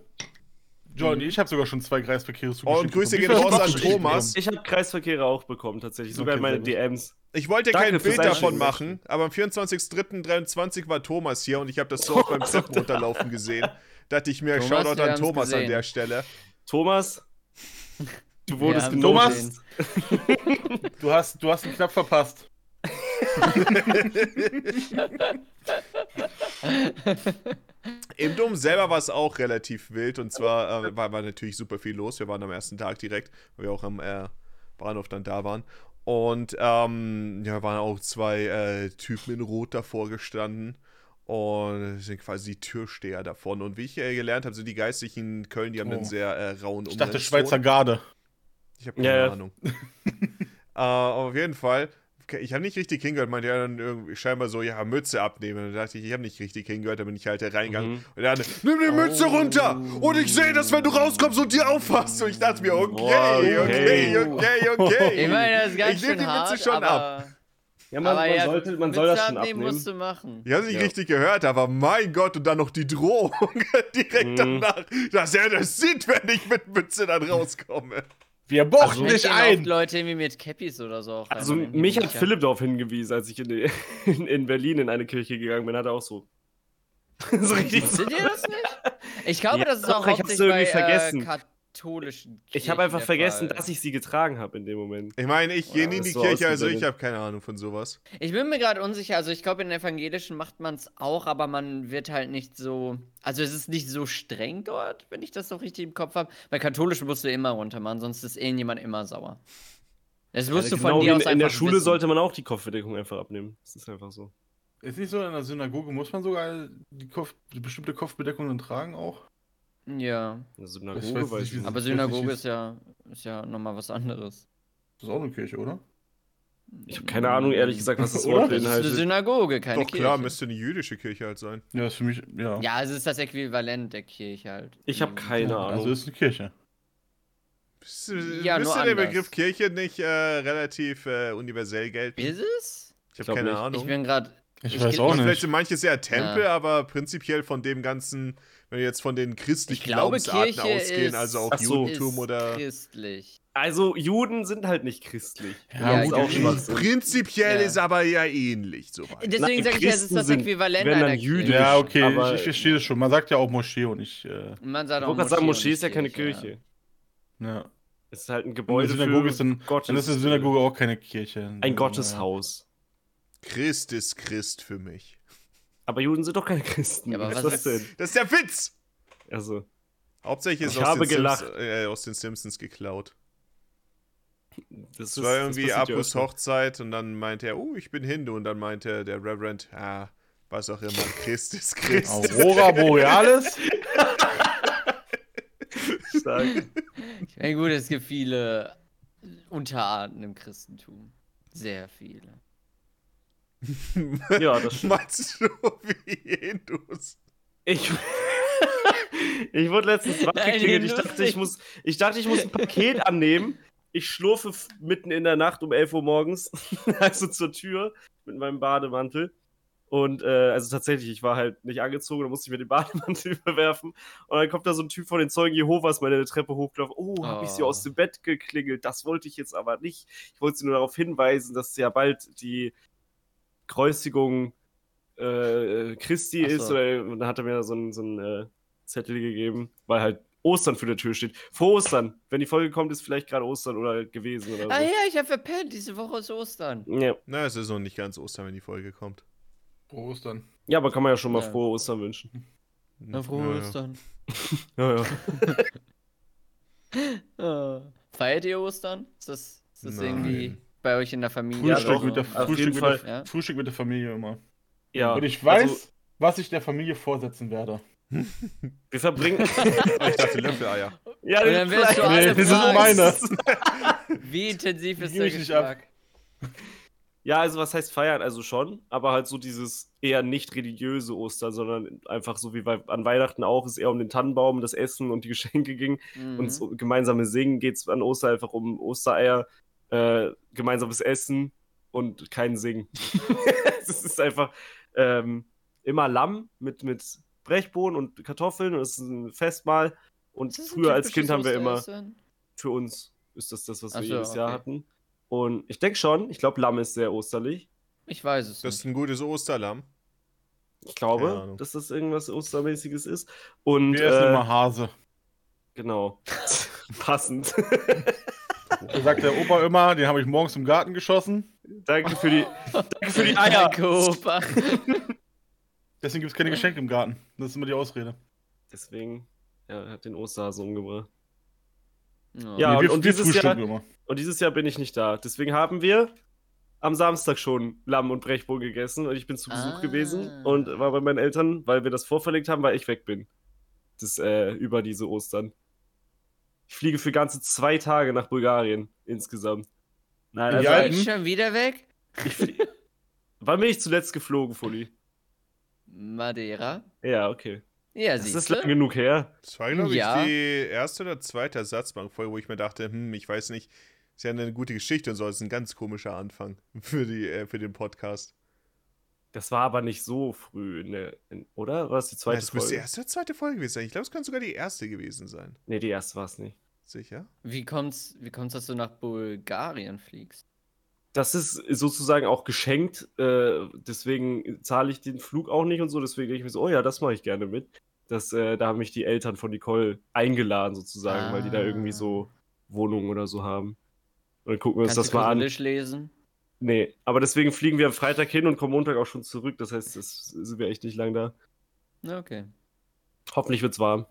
Ja, ja. Johnny, ich habe sogar schon zwei Kreisverkehre Oh, zugeschickt. und Grüße gehen raus an Thomas. Ich habe Kreisverkehre auch bekommen, tatsächlich. Sogar Okay, in meine DMs. Ich wollte Danke kein Bild davon machen, aber am 24.03.23 war Thomas hier und ich habe das so auf beim Treppen (laughs) runterlaufen gesehen. Dachte ich mir, Thomas, Shoutout an Thomas an gesehen. der Stelle. Thomas, du wurdest genotet. gesehen. (laughs) Du hast, du hast ihn knapp verpasst. (laughs) Im Dom selber war es auch relativ wild und zwar äh, war, war natürlich super viel los. Wir waren am ersten Tag direkt, weil wir auch am äh, Bahnhof dann da waren. Und ähm, ja, waren auch zwei äh, Typen in Rot davor gestanden. Und sind quasi die Türsteher davon. Und wie ich äh, gelernt habe, sind die Geistlichen in Köln, die haben Oh. einen sehr äh, rauen Ich dachte. Schweizer Garde. Ich habe keine Ja, ja. Ahnung. (laughs) äh, auf jeden Fall. Ich habe nicht richtig hingehört, meinte er dann irgendwie scheinbar so, ja, Mütze abnehmen. Und da dachte ich, ich habe nicht richtig hingehört, da bin ich halt reingegangen. Mhm. Und er dann, nimm die Mütze runter! Und ich sehe das, wenn du rauskommst und dir auffasst. Und ich dachte mir, okay, okay, Okay. okay, okay. Ich meine, das ist ganz Ich nehm schön die Mütze hart, schon aber, ab. Ja, man, aber man, ja, sollte, man Mütze soll das schon abnehmen musst du machen. Ich habe nicht Ja. richtig gehört, aber mein Gott, und dann noch die Drohung (laughs) direkt Mhm. danach, dass er das sieht, wenn ich mit Mütze dann rauskomme. Wir buchten Also- dich ein! Leute irgendwie mit Cappies oder so auch Also, mich hat. Philipp darauf hingewiesen, als ich in, die, (laughs) in, in Berlin in eine Kirche gegangen bin, hat er auch so. (laughs) so richtig so. Wusstet ihr das nicht? Ich glaube, Ja, das ist doch, auch ich hab's irgendwie bei vergessen. Äh, katholischen Ich habe einfach der vergessen, Fall. dass ich sie getragen habe in dem Moment. Ich meine, ich gehe Ja, nie in die Kirche, also ich habe keine Ahnung von sowas. Ich bin mir gerade unsicher, also ich glaube, in den Evangelischen macht man es auch, aber man wird halt nicht so. Also es ist nicht so streng dort, wenn ich das so richtig im Kopf habe. Bei Katholischen musst du immer runter machen, sonst ist irgendjemand immer sauer. Das musst du Also von genau dir aus in, in der Schule wissen. sollte man auch die Kopfbedeckung einfach abnehmen. Das ist einfach so. Ist nicht so, in der Synagoge muss man sogar die, Kopf, die bestimmte Kopfbedeckungen tragen auch? Ja. Eine Ich Synagoge weiß weiß nicht, ich. Aber Synagoge ist ja, ist ja nochmal was anderes. Das ist auch eine Kirche, oder? Ich habe keine Ahnung, ehrlich gesagt, was das? Wort Das ist eine beinhaltet. Synagoge, keine Doch Kirche. klar, müsste eine jüdische Kirche halt sein. Ja, ist für mich, ja. Ja, es ist das Äquivalent der Kirche halt. Ich habe keine Also Ahnung. ist eine Kirche. Ist, Ja, müsste der anders. Begriff Kirche nicht äh, relativ äh, universell gelten? Ist es? Ich habe keine nicht. Ahnung. Ich bin gerade. Ich, Ich weiß auch Vielleicht nicht. sind manche sehr Tempel, Ja. aber prinzipiell von dem ganzen, wenn wir jetzt von den christlichen Ich glaube, Glaubensarten Kirche ausgehen, ist- also auch so. Judentum oder. christlich. Also, Juden sind halt nicht christlich. Ja, gut, ist. Prinzipiell Ja. ist aber ja ähnlich soweit. Deswegen Nein, sage ich, ja, es ist das sind- Äquivalent werden dann einer jüdisch. Ja, okay, aber- ich, ich verstehe das schon. Man sagt ja auch Moschee und ich, äh, Man sagt Ich auch gerade sagen, Moschee ist ja keine Kirche. ja. Es ist halt ein Gebäude eine Synagoge für ist dann, Gottes, dann ist eine Synagoge auch keine Kirche. ein Gotteshaus. Christ ist Christ für mich. Aber Juden sind doch keine Christen. Ja, aber was was ist das ist- denn? Das ist der Witz! Also, Hauptsächlich ist Ich aus, habe den gelacht. Simps, äh, aus den Simpsons geklaut. das Es war das irgendwie ja Abus öfter. Hochzeit und dann meinte er, oh, ich bin Hindu. Und dann meinte der Reverend, ah, was auch immer, Christ ist (laughs) Christ. Aurora Borealis? (laughs) Stark. Ich meine, gut, es gibt viele Unterarten im Christentum. Sehr viele. Ja, das (laughs) stimmt. Meinst du (laughs) wie Hindus? Ich, (laughs) ich wurde letztens wach Nein, geklingelt. Ich dachte ich, muss, ich dachte, ich muss ein Paket annehmen. Ich schlurfe mitten in der Nacht um 11 Uhr morgens, also zur Tür mit meinem Bademantel. Und äh, also tatsächlich, ich war halt nicht angezogen, da musste ich mir den Bademantel überwerfen. Und dann kommt da so ein Typ von den Zeugen Jehovas meine Treppe hochgelaufen. Oh, habe ich sie Oh. aus dem Bett geklingelt. Das wollte ich jetzt aber nicht. Ich wollte sie nur darauf hinweisen, dass ja bald die Kreuzigung äh, Christi so. ist. Oder, und dann hat er mir so einen so einen, äh, Zettel gegeben, weil halt Ostern für der Tür steht. Vor Ostern. Wenn die Folge kommt, ist vielleicht gerade Ostern oder gewesen oder so. Ah ja, ich habe verpennt. Diese Woche ist Ostern. Ja. Na, es ist noch nicht ganz Ostern, wenn die Folge kommt. Prost dann. ja, aber kann man ja schon mal Ja. frohe Ostern wünschen. Na, frohe Ja. Ostern. (laughs) Ja, ja. Äh, (laughs) feiert ihr Ostern? Ist das, ist das irgendwie bei euch in der Familie? Ja, Frühstück, doch. mit der, Frühstück, mit Fall. der, Ja. Frühstück mit der Familie immer. ja. Und ich weiß, Also, was ich der Familie vorsetzen werde. (laughs) wir verbringen. (laughs) Ich dachte Löffeleier. ja, Und dann wirst du alle Nee, das sind meine. (laughs) Wie intensiv ist der. Geschmack? Ja, also was heißt feiern? Also schon, aber halt so dieses eher nicht religiöse Ostern, sondern einfach so wie bei, an Weihnachten auch, es eher um den Tannenbaum, das Essen und die Geschenke ging. Mhm. Und so gemeinsame Singen geht es an Ostern einfach um Ostereier, äh, gemeinsames Essen und kein Singen. (laughs) es ist einfach ähm, immer Lamm mit, mit Brechbohnen und Kartoffeln und es ist ein Festmahl. Und früher als Kind haben wir immer, Osteressen? für uns ist das das, was wir so, jedes Jahr okay. hatten. Und ich denke schon, ich glaube, Lamm ist sehr osterlich. Ich weiß es Das ist ein gutes Osterlamm. Ich glaube, dass das irgendwas Ostermäßiges ist. Und Wir essen äh, immer Hase. genau. (laughs) Passend. (laughs) Da sagt der Opa immer, den habe ich morgens im Garten geschossen. danke für die, danke für die Eier. Danke, Opa. (laughs) Deswegen gibt es keine Geschenke im Garten. Das ist immer die Ausrede. Deswegen, er hat den Osterhasen umgebracht. Oh. Ja, Nee, wir, und- und wir dieses Jahr- immer. Und dieses Jahr bin ich nicht da. Deswegen haben wir am Samstag schon Lamm und Brechbohnen gegessen und ich bin zu Besuch Ah. gewesen und war bei meinen Eltern, weil wir das vorverlegt haben, weil ich weg bin. Das äh, über diese Ostern. Ich fliege für ganze zwei Tage nach Bulgarien insgesamt. Nein, also Ja, Seid ihr schon wieder weg? ich (laughs) Wann bin ich zuletzt geflogen, Fully? Madeira? Ja, okay. Ja, Das ist lang genug her. Das war, glaube ich, Ja. die erste oder zweite Ersatzbankfolge, wo ich mir dachte, hm, ich weiß nicht, ist ja eine gute Geschichte und so, das ist ein ganz komischer Anfang (laughs) für, die, äh, für den Podcast. Das war aber nicht so früh, in der, in, oder? War das die zweite das müsste die Folge? erste oder zweite Folge gewesen sein. Ich glaube, es könnte sogar die erste gewesen sein. Nee, die erste war es nicht. Sicher? Wie kommt's, wie kommt's, dass du nach Bulgarien fliegst? Das ist sozusagen auch geschenkt, äh, deswegen zahle ich den Flug auch nicht und so, deswegen denke ich mir so, oh ja, das mache ich gerne mit. Das, äh, da haben mich die Eltern von Nicole eingeladen sozusagen, weil die da irgendwie so Wohnungen oder so haben. Und dann gucken wir uns Kannst das du mal an. Kyrillisch lesen? Nee, aber deswegen fliegen wir am Freitag hin und kommen Montag auch schon zurück. Das heißt, das sind wir echt nicht lang da. Na, Okay. Hoffentlich wird's warm.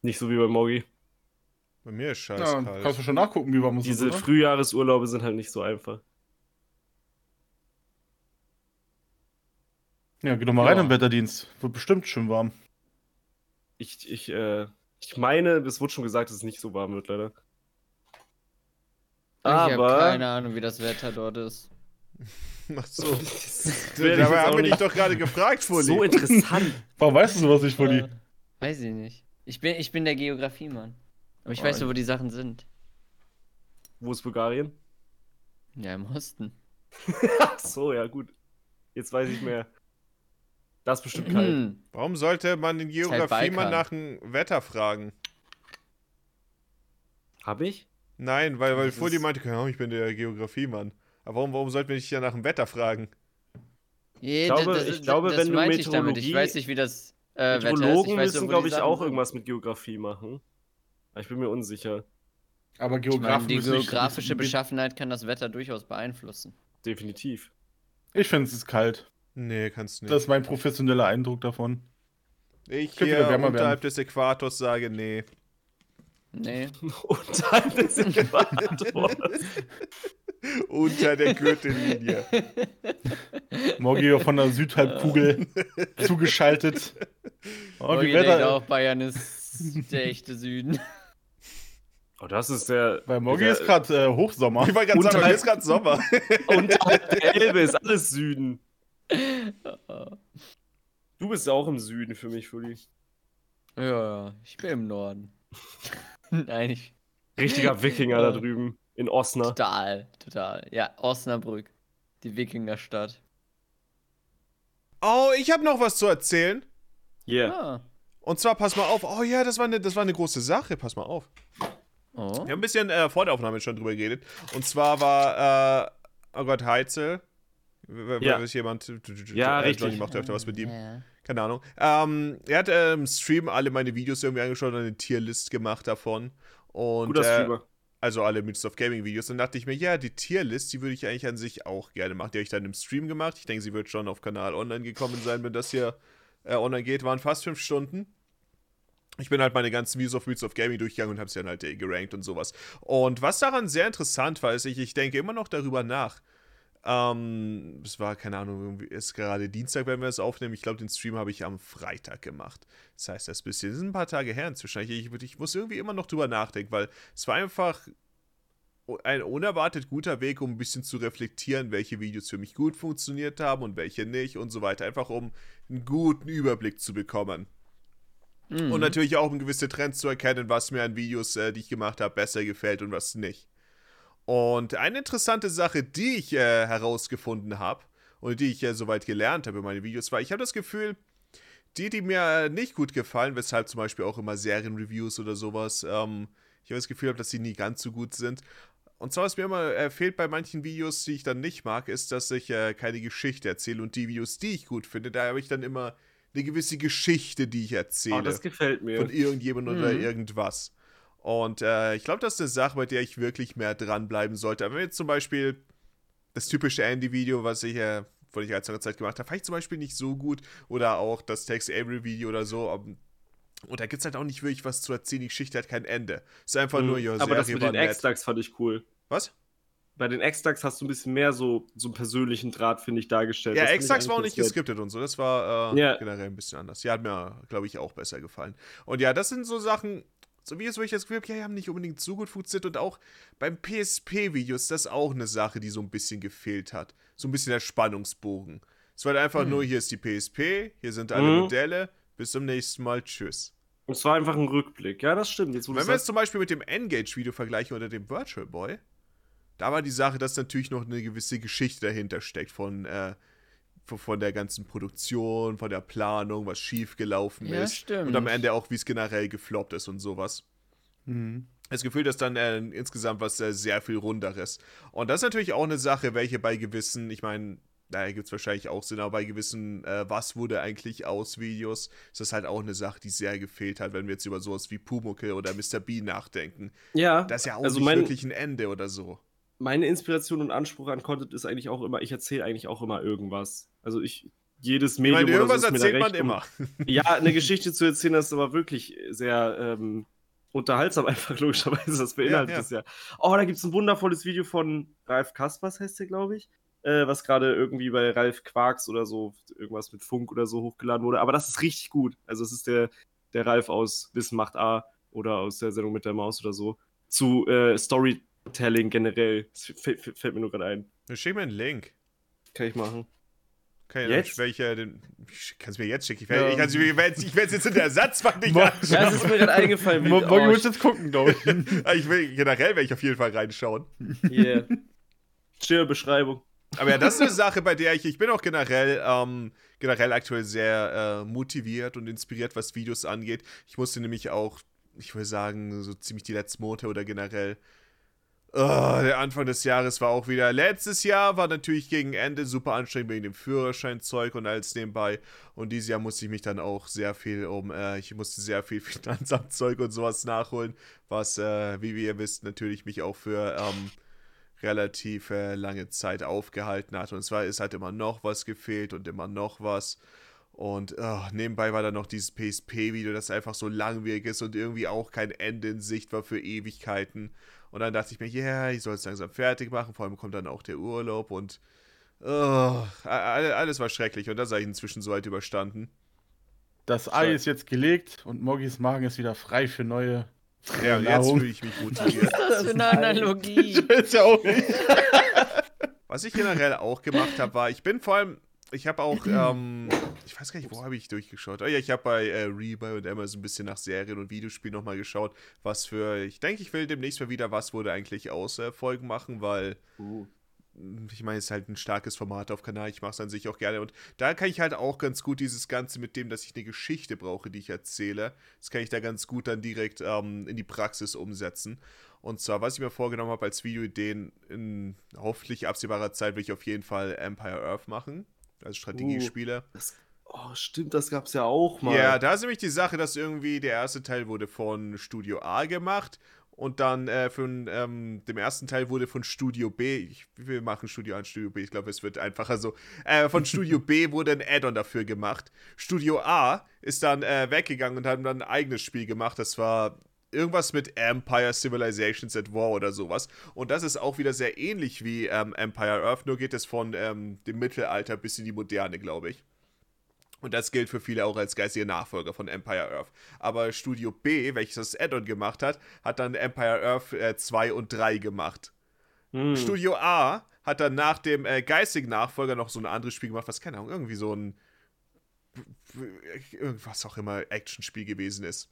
Nicht so wie bei Mogi. Bei mir ist scheiß Ja, kalt. kannst du schon nachgucken, wie warm es ist, Diese oder? Frühjahresurlaube sind halt nicht so einfach. Ja, geh doch mal rein Ja. im Wetterdienst. Wird bestimmt schön warm. Ich, ich, äh, ich meine, es wurde schon gesagt, dass es nicht so warm wird, leider. Ich habe Aber keine Ahnung, wie das Wetter dort ist. (laughs) Ach so. (laughs) Dabei haben wir dich doch gerade gefragt, Fully. so interessant. (laughs) Warum weißt du sowas nicht, Fully? Äh, weiß ich nicht. Ich bin, ich bin der Geografie-Mann. Aber ich Oh, weiß so, wo die Sachen sind. Wo ist Bulgarien? Ja, im Osten. Ach so, ja, gut. Jetzt weiß ich mehr. Das ist bestimmt kalt. Hm. Warum sollte man den halt Geografie mal Balkan. nach dem Wetter fragen? Hab ich? Nein, weil, weil Fully meinte, ich bin der Geografiemann. Aber warum, warum sollten wir dich ja nach dem Wetter fragen? Je, glaube- das, ich glaube, das wenn du meinte ich damit. Ich Meteorologie- weiß nicht, wie das äh. Meteorologen Ich weiß müssen, glaube die ich, auch irgendwas mit Geografie machen. Aber ich bin mir unsicher. Aber Ich Geografen die müssen nicht- geografische Beschaffenheit kann das Wetter durchaus beeinflussen. Definitiv. Ich finde, es ist kalt. Nee, kannst nicht. Das ist mein professioneller Eindruck davon. ich könnte hier unterhalb werden. des Äquators sage, nee. Nee. Unterhalb des Äquators. Unter der Gürtellinie. Morgi von der Südhalbkugel (laughs) zugeschaltet. Oh, wie ihr denkt auch, Bayern ist der echte Süden. Oh, das ist der. Bei Morgi ist gerade äh, Hochsommer. Ich wollte gerade sagen, ist gerade Sommer. Unterhalb der Elbe ist alles Süden. Du bist auch im Süden für mich, Fully. Ja, ja, ich bin im Norden. Nein, ich. Richtiger (laughs) Wikinger da drüben. In Osnabrück. Total, total. Ja, Osnabrück. Die Wikingerstadt. Oh, ich habe noch was zu erzählen. Yeah. Ah. Und zwar, pass mal auf. Oh ja, das war eine, das war eine große Sache. Pass mal auf. Oh. Wir haben ein bisschen äh, vor der Aufnahme schon drüber geredet. Und zwar war, äh, oh Gott, Heitzel. Ja. Weiß jemand? Ja, äh, richtig. Johnny macht öfter was mit ihm. Ja. Keine Ahnung. Ähm, er hat äh, im Stream alle meine Videos irgendwie angeschaut und eine Tierlist gemacht davon. Und, Guter äh, Streamer. also alle Myths of Gaming Videos. Dann dachte ich mir, ja, die Tierlist, die würde ich eigentlich an sich auch gerne machen. Die habe ich dann im Stream gemacht. Ich denke, sie wird schon auf Kanal online gekommen sein, wenn das hier äh, online geht. Waren fast fünf Stunden. Ich bin halt meine ganzen Views auf Myths of Gaming durchgegangen und habe sie dann halt äh, gerankt und sowas. Und was daran sehr interessant war, ist, ich, ich denke immer noch darüber nach. Ähm, es war, keine Ahnung, ist gerade Dienstag, wenn wir es aufnehmen. Ich glaube, den Stream habe ich am Freitag gemacht. Das heißt, das ist ein bisschen, das sind ein paar Tage her inzwischen. Ich, ich, ich muss irgendwie immer noch drüber nachdenken, weil es war einfach ein unerwartet guter Weg, um ein bisschen zu reflektieren, welche Videos für mich gut funktioniert haben und welche nicht und so weiter. Einfach um einen guten Überblick zu bekommen. Mhm. Und natürlich auch um gewisse Trends zu erkennen, was mir an Videos, äh, die ich gemacht habe, besser gefällt und was nicht. Und eine interessante Sache, die ich äh, herausgefunden habe und die ich äh, soweit gelernt habe in meinen Videos, war, ich habe das Gefühl, die, die mir nicht gut gefallen, weshalb zum Beispiel auch immer Serienreviews oder sowas, ähm, ich habe das Gefühl dass die nie ganz so gut sind. Und zwar, was mir immer äh, fehlt bei manchen Videos, die ich dann nicht mag, ist, dass ich äh, keine Geschichte erzähle. Und die Videos, die ich gut finde, da habe ich dann immer eine gewisse Geschichte, die ich erzähle Oh, das gefällt mir. von irgendjemandem oder Mhm. irgendwas. Und äh, ich glaube, das ist eine Sache, bei der ich wirklich mehr dranbleiben sollte. Aber wenn jetzt zum Beispiel das typische Andy-Video, was ich, äh, von ich als lange Zeit gemacht habe, fand ich zum Beispiel nicht so gut. Oder auch das Text Avery-Video oder so. Um, und da gibt es halt auch nicht wirklich was zu erzählen. Die Geschichte hat kein Ende. Es ist einfach nur, ja, Mhm. Aber das mit den. X-Dax fand ich cool. Was? Bei den X-Dax hast du ein bisschen mehr so, so einen persönlichen Draht, finde ich, dargestellt. Ja, Exax war auch nicht geskriptet und so. Das war äh, Ja. generell ein bisschen anders. Ja, hat mir, glaube ich, auch besser gefallen. Und ja, das sind so Sachen, so wie es, wo ich das Gefühl habe, ja, die haben nicht unbedingt so gut funktioniert. Und auch beim PSP-Video ist das auch eine Sache, die so ein bisschen gefehlt hat. So ein bisschen der Spannungsbogen. Es war halt einfach Hm. nur, hier ist die PSP, hier sind alle Mhm. Modelle, bis zum nächsten Mal, tschüss. Es war einfach ein Rückblick. Ja, das stimmt. Jetzt, Wenn wir sagst, zum Beispiel mit dem Engage-Video vergleichen oder dem Virtual Boy, da war die Sache, dass natürlich noch eine gewisse Geschichte dahinter steckt von, äh, von, der ganzen Produktion, von der Planung, was schiefgelaufen Ja, ist. stimmt. Und am Ende auch, wie es generell gefloppt ist und sowas. Mhm. Das Gefühl, dass dann äh, insgesamt was äh, sehr viel runderes. Und das ist natürlich auch eine Sache, welche bei gewissen, ich meine, da gibt es wahrscheinlich auch Sinn, aber bei gewissen, äh, was wurde eigentlich aus Videos, ist das halt auch eine Sache, die sehr gefehlt hat, wenn wir jetzt über sowas wie Pumuckl oder Mr. B nachdenken. ja, Das ist ja auch also nicht mein, wirklich ein Ende oder so. meine Inspiration und Anspruch an Content ist eigentlich auch immer, ich erzähle eigentlich auch immer irgendwas. Also ich, jedes Ich Medium meine, oder irgendwas so erzählt man recht, um- immer. (laughs) Ja, eine Geschichte zu erzählen, das ist aber wirklich sehr ähm, unterhaltsam, (laughs) einfach logischerweise. Das beinhaltet Ja, ja. es ja. Oh, da gibt es ein wundervolles Video von Ralf Kaspers, heißt der, glaube ich. Äh, was gerade irgendwie bei Ralf Quarks oder so, irgendwas mit Funk oder so hochgeladen wurde. Aber das ist richtig gut. Also, es ist der, der Ralf aus Wissen macht A oder aus der Sendung mit der Maus oder so, zu äh, Storytelling generell. Das fällt, fällt mir nur gerade ein. Schick mir einen Link. Kann ich machen. Okay, Jetzt? welcher denn? Kannst du mir jetzt schicken? Ich Ja. werde ich, ich ich werd's jetzt in der Ersatzbank nicht anschauen. Ja, es ist mir gerade eingefallen. Morgen oh, muss jetzt gucken, glaube ich. (laughs) Ich will, generell werde ich auf jeden Fall reinschauen. Yeah. Schöne Beschreibung. Aber ja, das ist eine Sache, bei der ich, ich bin auch generell, ähm, generell aktuell sehr äh, motiviert und inspiriert, was Videos angeht. Ich musste nämlich auch, ich würde sagen, so ziemlich die letzten Monate oder generell, oh, der Anfang des Jahres war auch wieder, letztes Jahr war natürlich gegen Ende super anstrengend wegen dem Führerscheinzeug und alles nebenbei. Und dieses Jahr musste ich mich dann auch sehr viel um, äh, ich musste sehr viel (laughs) Finanzamtzeug und sowas nachholen, was, äh, wie ihr wisst, natürlich mich auch für, ähm, relativ äh, lange Zeit aufgehalten hat. Und es war, es hat immer noch was gefehlt und immer noch was. Und oh, nebenbei war dann noch dieses PSP-Video, das einfach so langwierig ist und irgendwie auch kein Ende in Sicht war für Ewigkeiten. Und dann dachte ich mir, ja, yeah, ich soll es langsam fertig machen. Vor allem kommt dann auch der Urlaub und oh, alles war schrecklich. Und das habe ich inzwischen so weit überstanden. Das Ei ist jetzt gelegt und Moggis Magen ist wieder frei für neue. Ja, und jetzt fühle ich mich motiviert. Was ist das für eine Analogie? (laughs) ist ja auch nicht. Was ich generell auch gemacht habe, war, ich bin vor allem, ich habe auch, (clears throat) ähm, ich weiß gar nicht, wo habe ich durchgeschaut. Oh ja, ich habe bei äh, Rebuy und Amazon ein bisschen nach Serien und Videospielen nochmal geschaut, was für, ich denke, ich will demnächst mal wieder was wurde eigentlich aus äh, Folgen machen, weil Uh. ich meine, es ist halt ein starkes Format auf Kanal, ich mache es an sich auch gerne. Und da kann ich halt auch ganz gut dieses Ganze mit dem, dass ich eine Geschichte brauche, die ich erzähle, das kann ich da ganz gut dann direkt ähm, in die Praxis umsetzen. Und zwar, was ich mir vorgenommen habe als Videoideen, in hoffentlich absehbarer Zeit will ich auf jeden Fall Empire Earth machen, also Strategiespiele. Das, oh, stimmt, das gab's ja auch mal. Ja, da ist nämlich die Sache, dass irgendwie der erste Teil wurde von Studio A gemacht und dann äh, von ähm, dem ersten Teil wurde von Studio B, ich, wir machen Studio A und Studio B, ich glaube, es wird einfacher so, äh, von (laughs) Studio B wurde ein Add-on dafür gemacht. Studio A ist dann äh, weggegangen und haben dann ein eigenes Spiel gemacht, das war irgendwas mit Empire Civilizations at War oder sowas. Und das ist auch wieder sehr ähnlich wie ähm, Empire Earth, nur geht es von ähm, dem Mittelalter bis in die Moderne, glaube ich. Und das gilt für viele auch als geistiger Nachfolger von Empire Earth. Aber Studio B, welches das Add-on gemacht hat, hat dann Empire Earth äh, 2 und 3 gemacht. Hm. Studio A hat dann nach dem äh, geistigen Nachfolger noch so ein anderes Spiel gemacht, was keine Ahnung, irgendwie so ein irgendwas auch immer Actionspiel gewesen ist.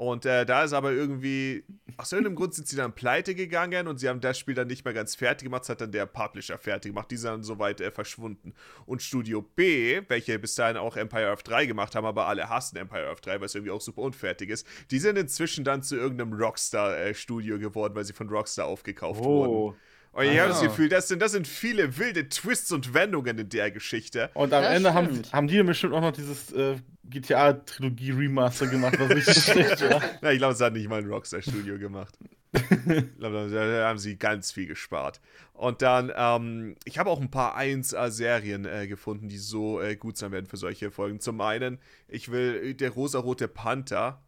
Und äh, da ist aber irgendwie, aus irgendeinem Grund sind sie dann pleite gegangen und sie haben das Spiel dann nicht mehr ganz fertig gemacht, das hat dann der Publisher fertig gemacht, die sind dann soweit äh, verschwunden. Und Studio B, welche bis dahin auch Empire Earth 3 gemacht haben, aber alle hassen Empire Earth 3, weil es irgendwie auch super unfertig ist, die sind inzwischen dann zu irgendeinem Rockstar-Studio geworden, weil sie von Rockstar aufgekauft wurden. Oh. Und ich habe das Ah. Gefühl, das sind, das sind viele wilde Twists und Wendungen in der Geschichte. Und am Das Ende haben, haben die bestimmt auch noch dieses äh, GTA-Trilogie-Remaster gemacht, was richtig (laughs) schlecht war. Na, ich glaube, es hat nicht mal ein Rockstar-Studio gemacht. ich glaube, da, da haben sie ganz viel gespart. Und dann, ähm, ich habe auch ein paar 1A-Serien äh, gefunden, die so äh, gut sein werden für solche Folgen. Zum einen, ich will, der rosarote Panther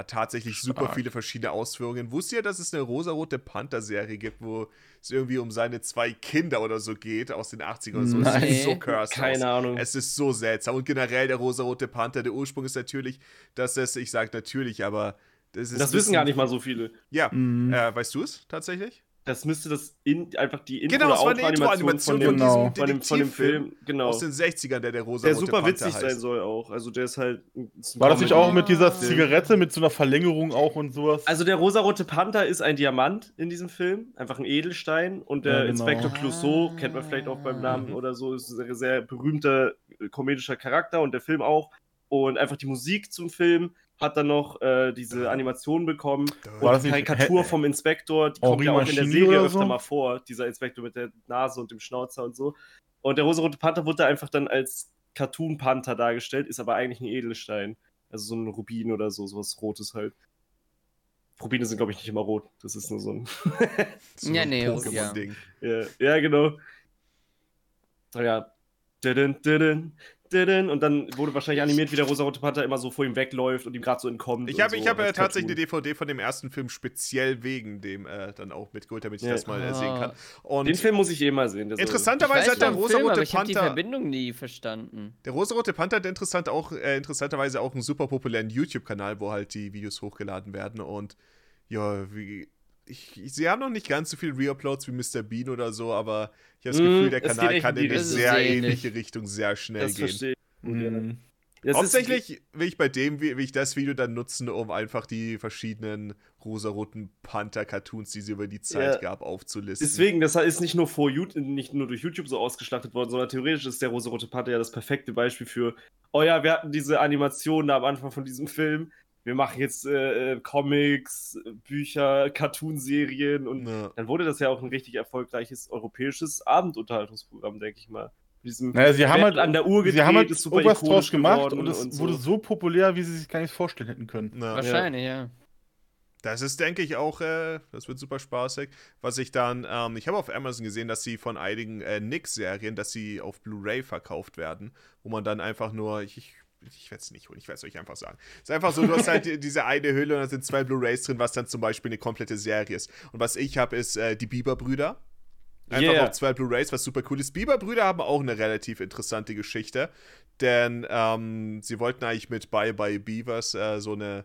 hat tatsächlich super Stark. viele verschiedene Ausführungen. Wusst ihr, dass es eine rosarote Panther-Serie gibt, wo es irgendwie um seine zwei Kinder oder so geht, aus den 80ern oder so? Es Nein. sieht so cursed Keine aus. Ahnung. Es ist so seltsam. Und generell der rosarote Panther, der Ursprung ist natürlich, dass es, ich sage natürlich, aber das ist. Das wissen gar nicht mal so viele. Ja, Mhm. äh, weißt du es tatsächlich? Das müsste das in, einfach die Intro- Genau, es war eine Intro-Animation von, dem- Genau. diesem von, dem, von dem Film. Genau. aus den 60ern, der der rosarote Der super Panther witzig heißt. sein soll auch. Also der ist halt. ist War das nicht auch mit dieser Ah. Zigarette, mit so einer Verlängerung auch und sowas? Also der rosarote Panther ist ein Diamant in diesem Film, einfach ein Edelstein. Und der Ja, genau. Inspektor Clouseau, kennt man vielleicht auch beim Namen Mhm. oder so, ist ein sehr, sehr berühmter äh, komedischer Charakter und der Film auch. Und einfach die Musik zum Film hat dann noch äh, diese Animation bekommen. War Und das die Karikatur vom Inspektor, die Henri kommt ja auch in der Serie öfter so? mal vor, dieser Inspektor mit der Nase und dem Schnauzer und so. Und der rosarote Panther wurde da einfach dann als Cartoon-Panther dargestellt, ist aber eigentlich ein Edelstein. Also so ein Rubin oder so, sowas Rotes halt. Rubine sind, glaube ich, nicht immer rot. Das ist nur so ein. (laughs) So Ja, ein nee, Pokémon-Ding. ja, ja, genau. Naja. Didin, didin, und dann wurde wahrscheinlich animiert, wie der rosa-rote Panther immer so vor ihm wegläuft und ihm gerade so entkommt. Ich habe so ich hab, äh, tatsächlich eine. DVD von dem ersten Film speziell wegen dem äh, dann auch mitgeholt, damit ich Ja. das mal äh, sehen kann. Und Den Film muss ich eh mal sehen. interessanterweise hat der vom Film, aber rosa-rote ich habe die Panther. Verbindung nie verstanden. Der rosa-rote Panther hat interessant auch, äh, interessanterweise auch einen super populären YouTube-Kanal, wo halt die Videos hochgeladen werden. Und ja, wie. Ich, ich, sie haben noch nicht ganz so viele Reuploads wie Mr. Bean oder so, aber ich habe das Mm, Gefühl, der es geht Kanal kann in eine sehr ist ähnlich. ähnliche Richtung sehr schnell Das gehen. verstehe ich. Mhm. Das ist- Hauptsächlich will ich bei dem, will ich das Video dann nutzen, um einfach die verschiedenen rosaroten Panther-Cartoons, die es über die Zeit Ja. gab, aufzulisten. Deswegen, das ist nicht nur, vor YouTube, nicht nur durch YouTube so ausgeschlachtet worden, sondern theoretisch ist der rosa-rote Panther ja das perfekte Beispiel für, oh ja, wir hatten diese Animationen da am Anfang von diesem Film, wir machen jetzt äh, äh, Comics, Bücher, Cartoonserien und Ja. dann wurde das ja auch ein richtig erfolgreiches europäisches Abendunterhaltungsprogramm, denke ich mal. Naja, sie haben halt an der Uhr gedreht, Sie haben halt ist super Oberst ikonisch draus gemacht und es und wurde so. so populär, wie sie sich gar nicht vorstellen hätten können. Ja. Wahrscheinlich, ja. Das ist, denke ich, auch, äh, das wird super spaßig. Was ich dann, ähm, ich habe auf Amazon gesehen, dass sie von einigen äh, Nick-Serien, dass sie auf Blu-ray verkauft werden, wo man dann einfach nur, ich, ich, ich werde es nicht holen, ich werde es euch einfach sagen. Es ist einfach so, du hast halt die- diese eine Hülle und da sind zwei Blu-rays drin, was dann zum Beispiel eine komplette Serie ist. Und was ich habe, ist äh, die Bieber-Brüder. Einfach Yeah. auf zwei Blu-rays, was super cool ist. Bieber-Brüder haben auch eine relativ interessante Geschichte, denn ähm, sie wollten eigentlich mit Bye Bye Beavers äh, so eine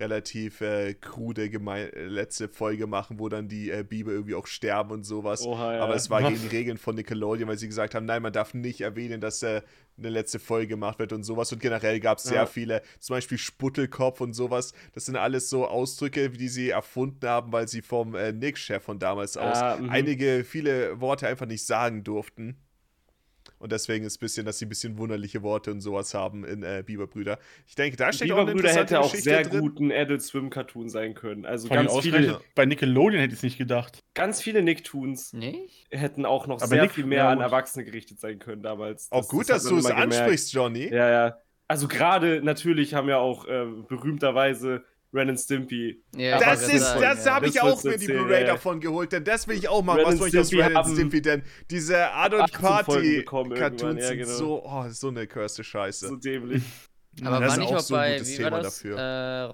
relativ äh, krude geme- äh, letzte Folge machen, wo dann die äh, Biber irgendwie auch sterben und sowas. Oha, ja. Aber es war gegen (laughs) die Regeln von Nickelodeon, weil sie gesagt haben, nein, man darf nicht erwähnen, dass äh, eine letzte Folge gemacht wird und sowas. Und generell gab es sehr Ja. viele, zum Beispiel Sputtelkopf und sowas. Das sind alles so Ausdrücke, die sie erfunden haben, weil sie vom äh, Nick-Chef von damals aus Ah, einige, viele Worte einfach nicht sagen durften. Und deswegen ist es ein bisschen, dass sie ein bisschen wunderliche Worte und sowas haben in äh, Biberbrüder. Ich denke, da steckt auch eine Biberbrüder interessante hätte auch Geschichte sehr drin. gut ein Adult Swim Cartoon sein können. Also allem ganz viele, bei Nickelodeon hätte ich es nicht gedacht. ganz viele Nicktoons Nicht? hätten auch noch Aber sehr Nick- viel mehr ja, an. Erwachsene gerichtet sein können damals. Auch gut, hat dass du es ansprichst, Johnny. Ja, ja. Also gerade natürlich haben ja auch äh, berühmterweise Ren and Stimpy. Ja, Das das ist, ist- das ja. habe ich Das auch mir die Blu-ray davon geholt, denn das will ich auch mal. Ren Was and soll ich aus Stimpy Ren and Stimpy denn? Diese Adult 18 Folgen Party Cartoons ja, sind genau. so, oh, so eine cursed Scheiße. So dämlich. (laughs) Aber Das war ist nicht auch auch so ein bei, gutes wie Thema war das? dafür. Äh,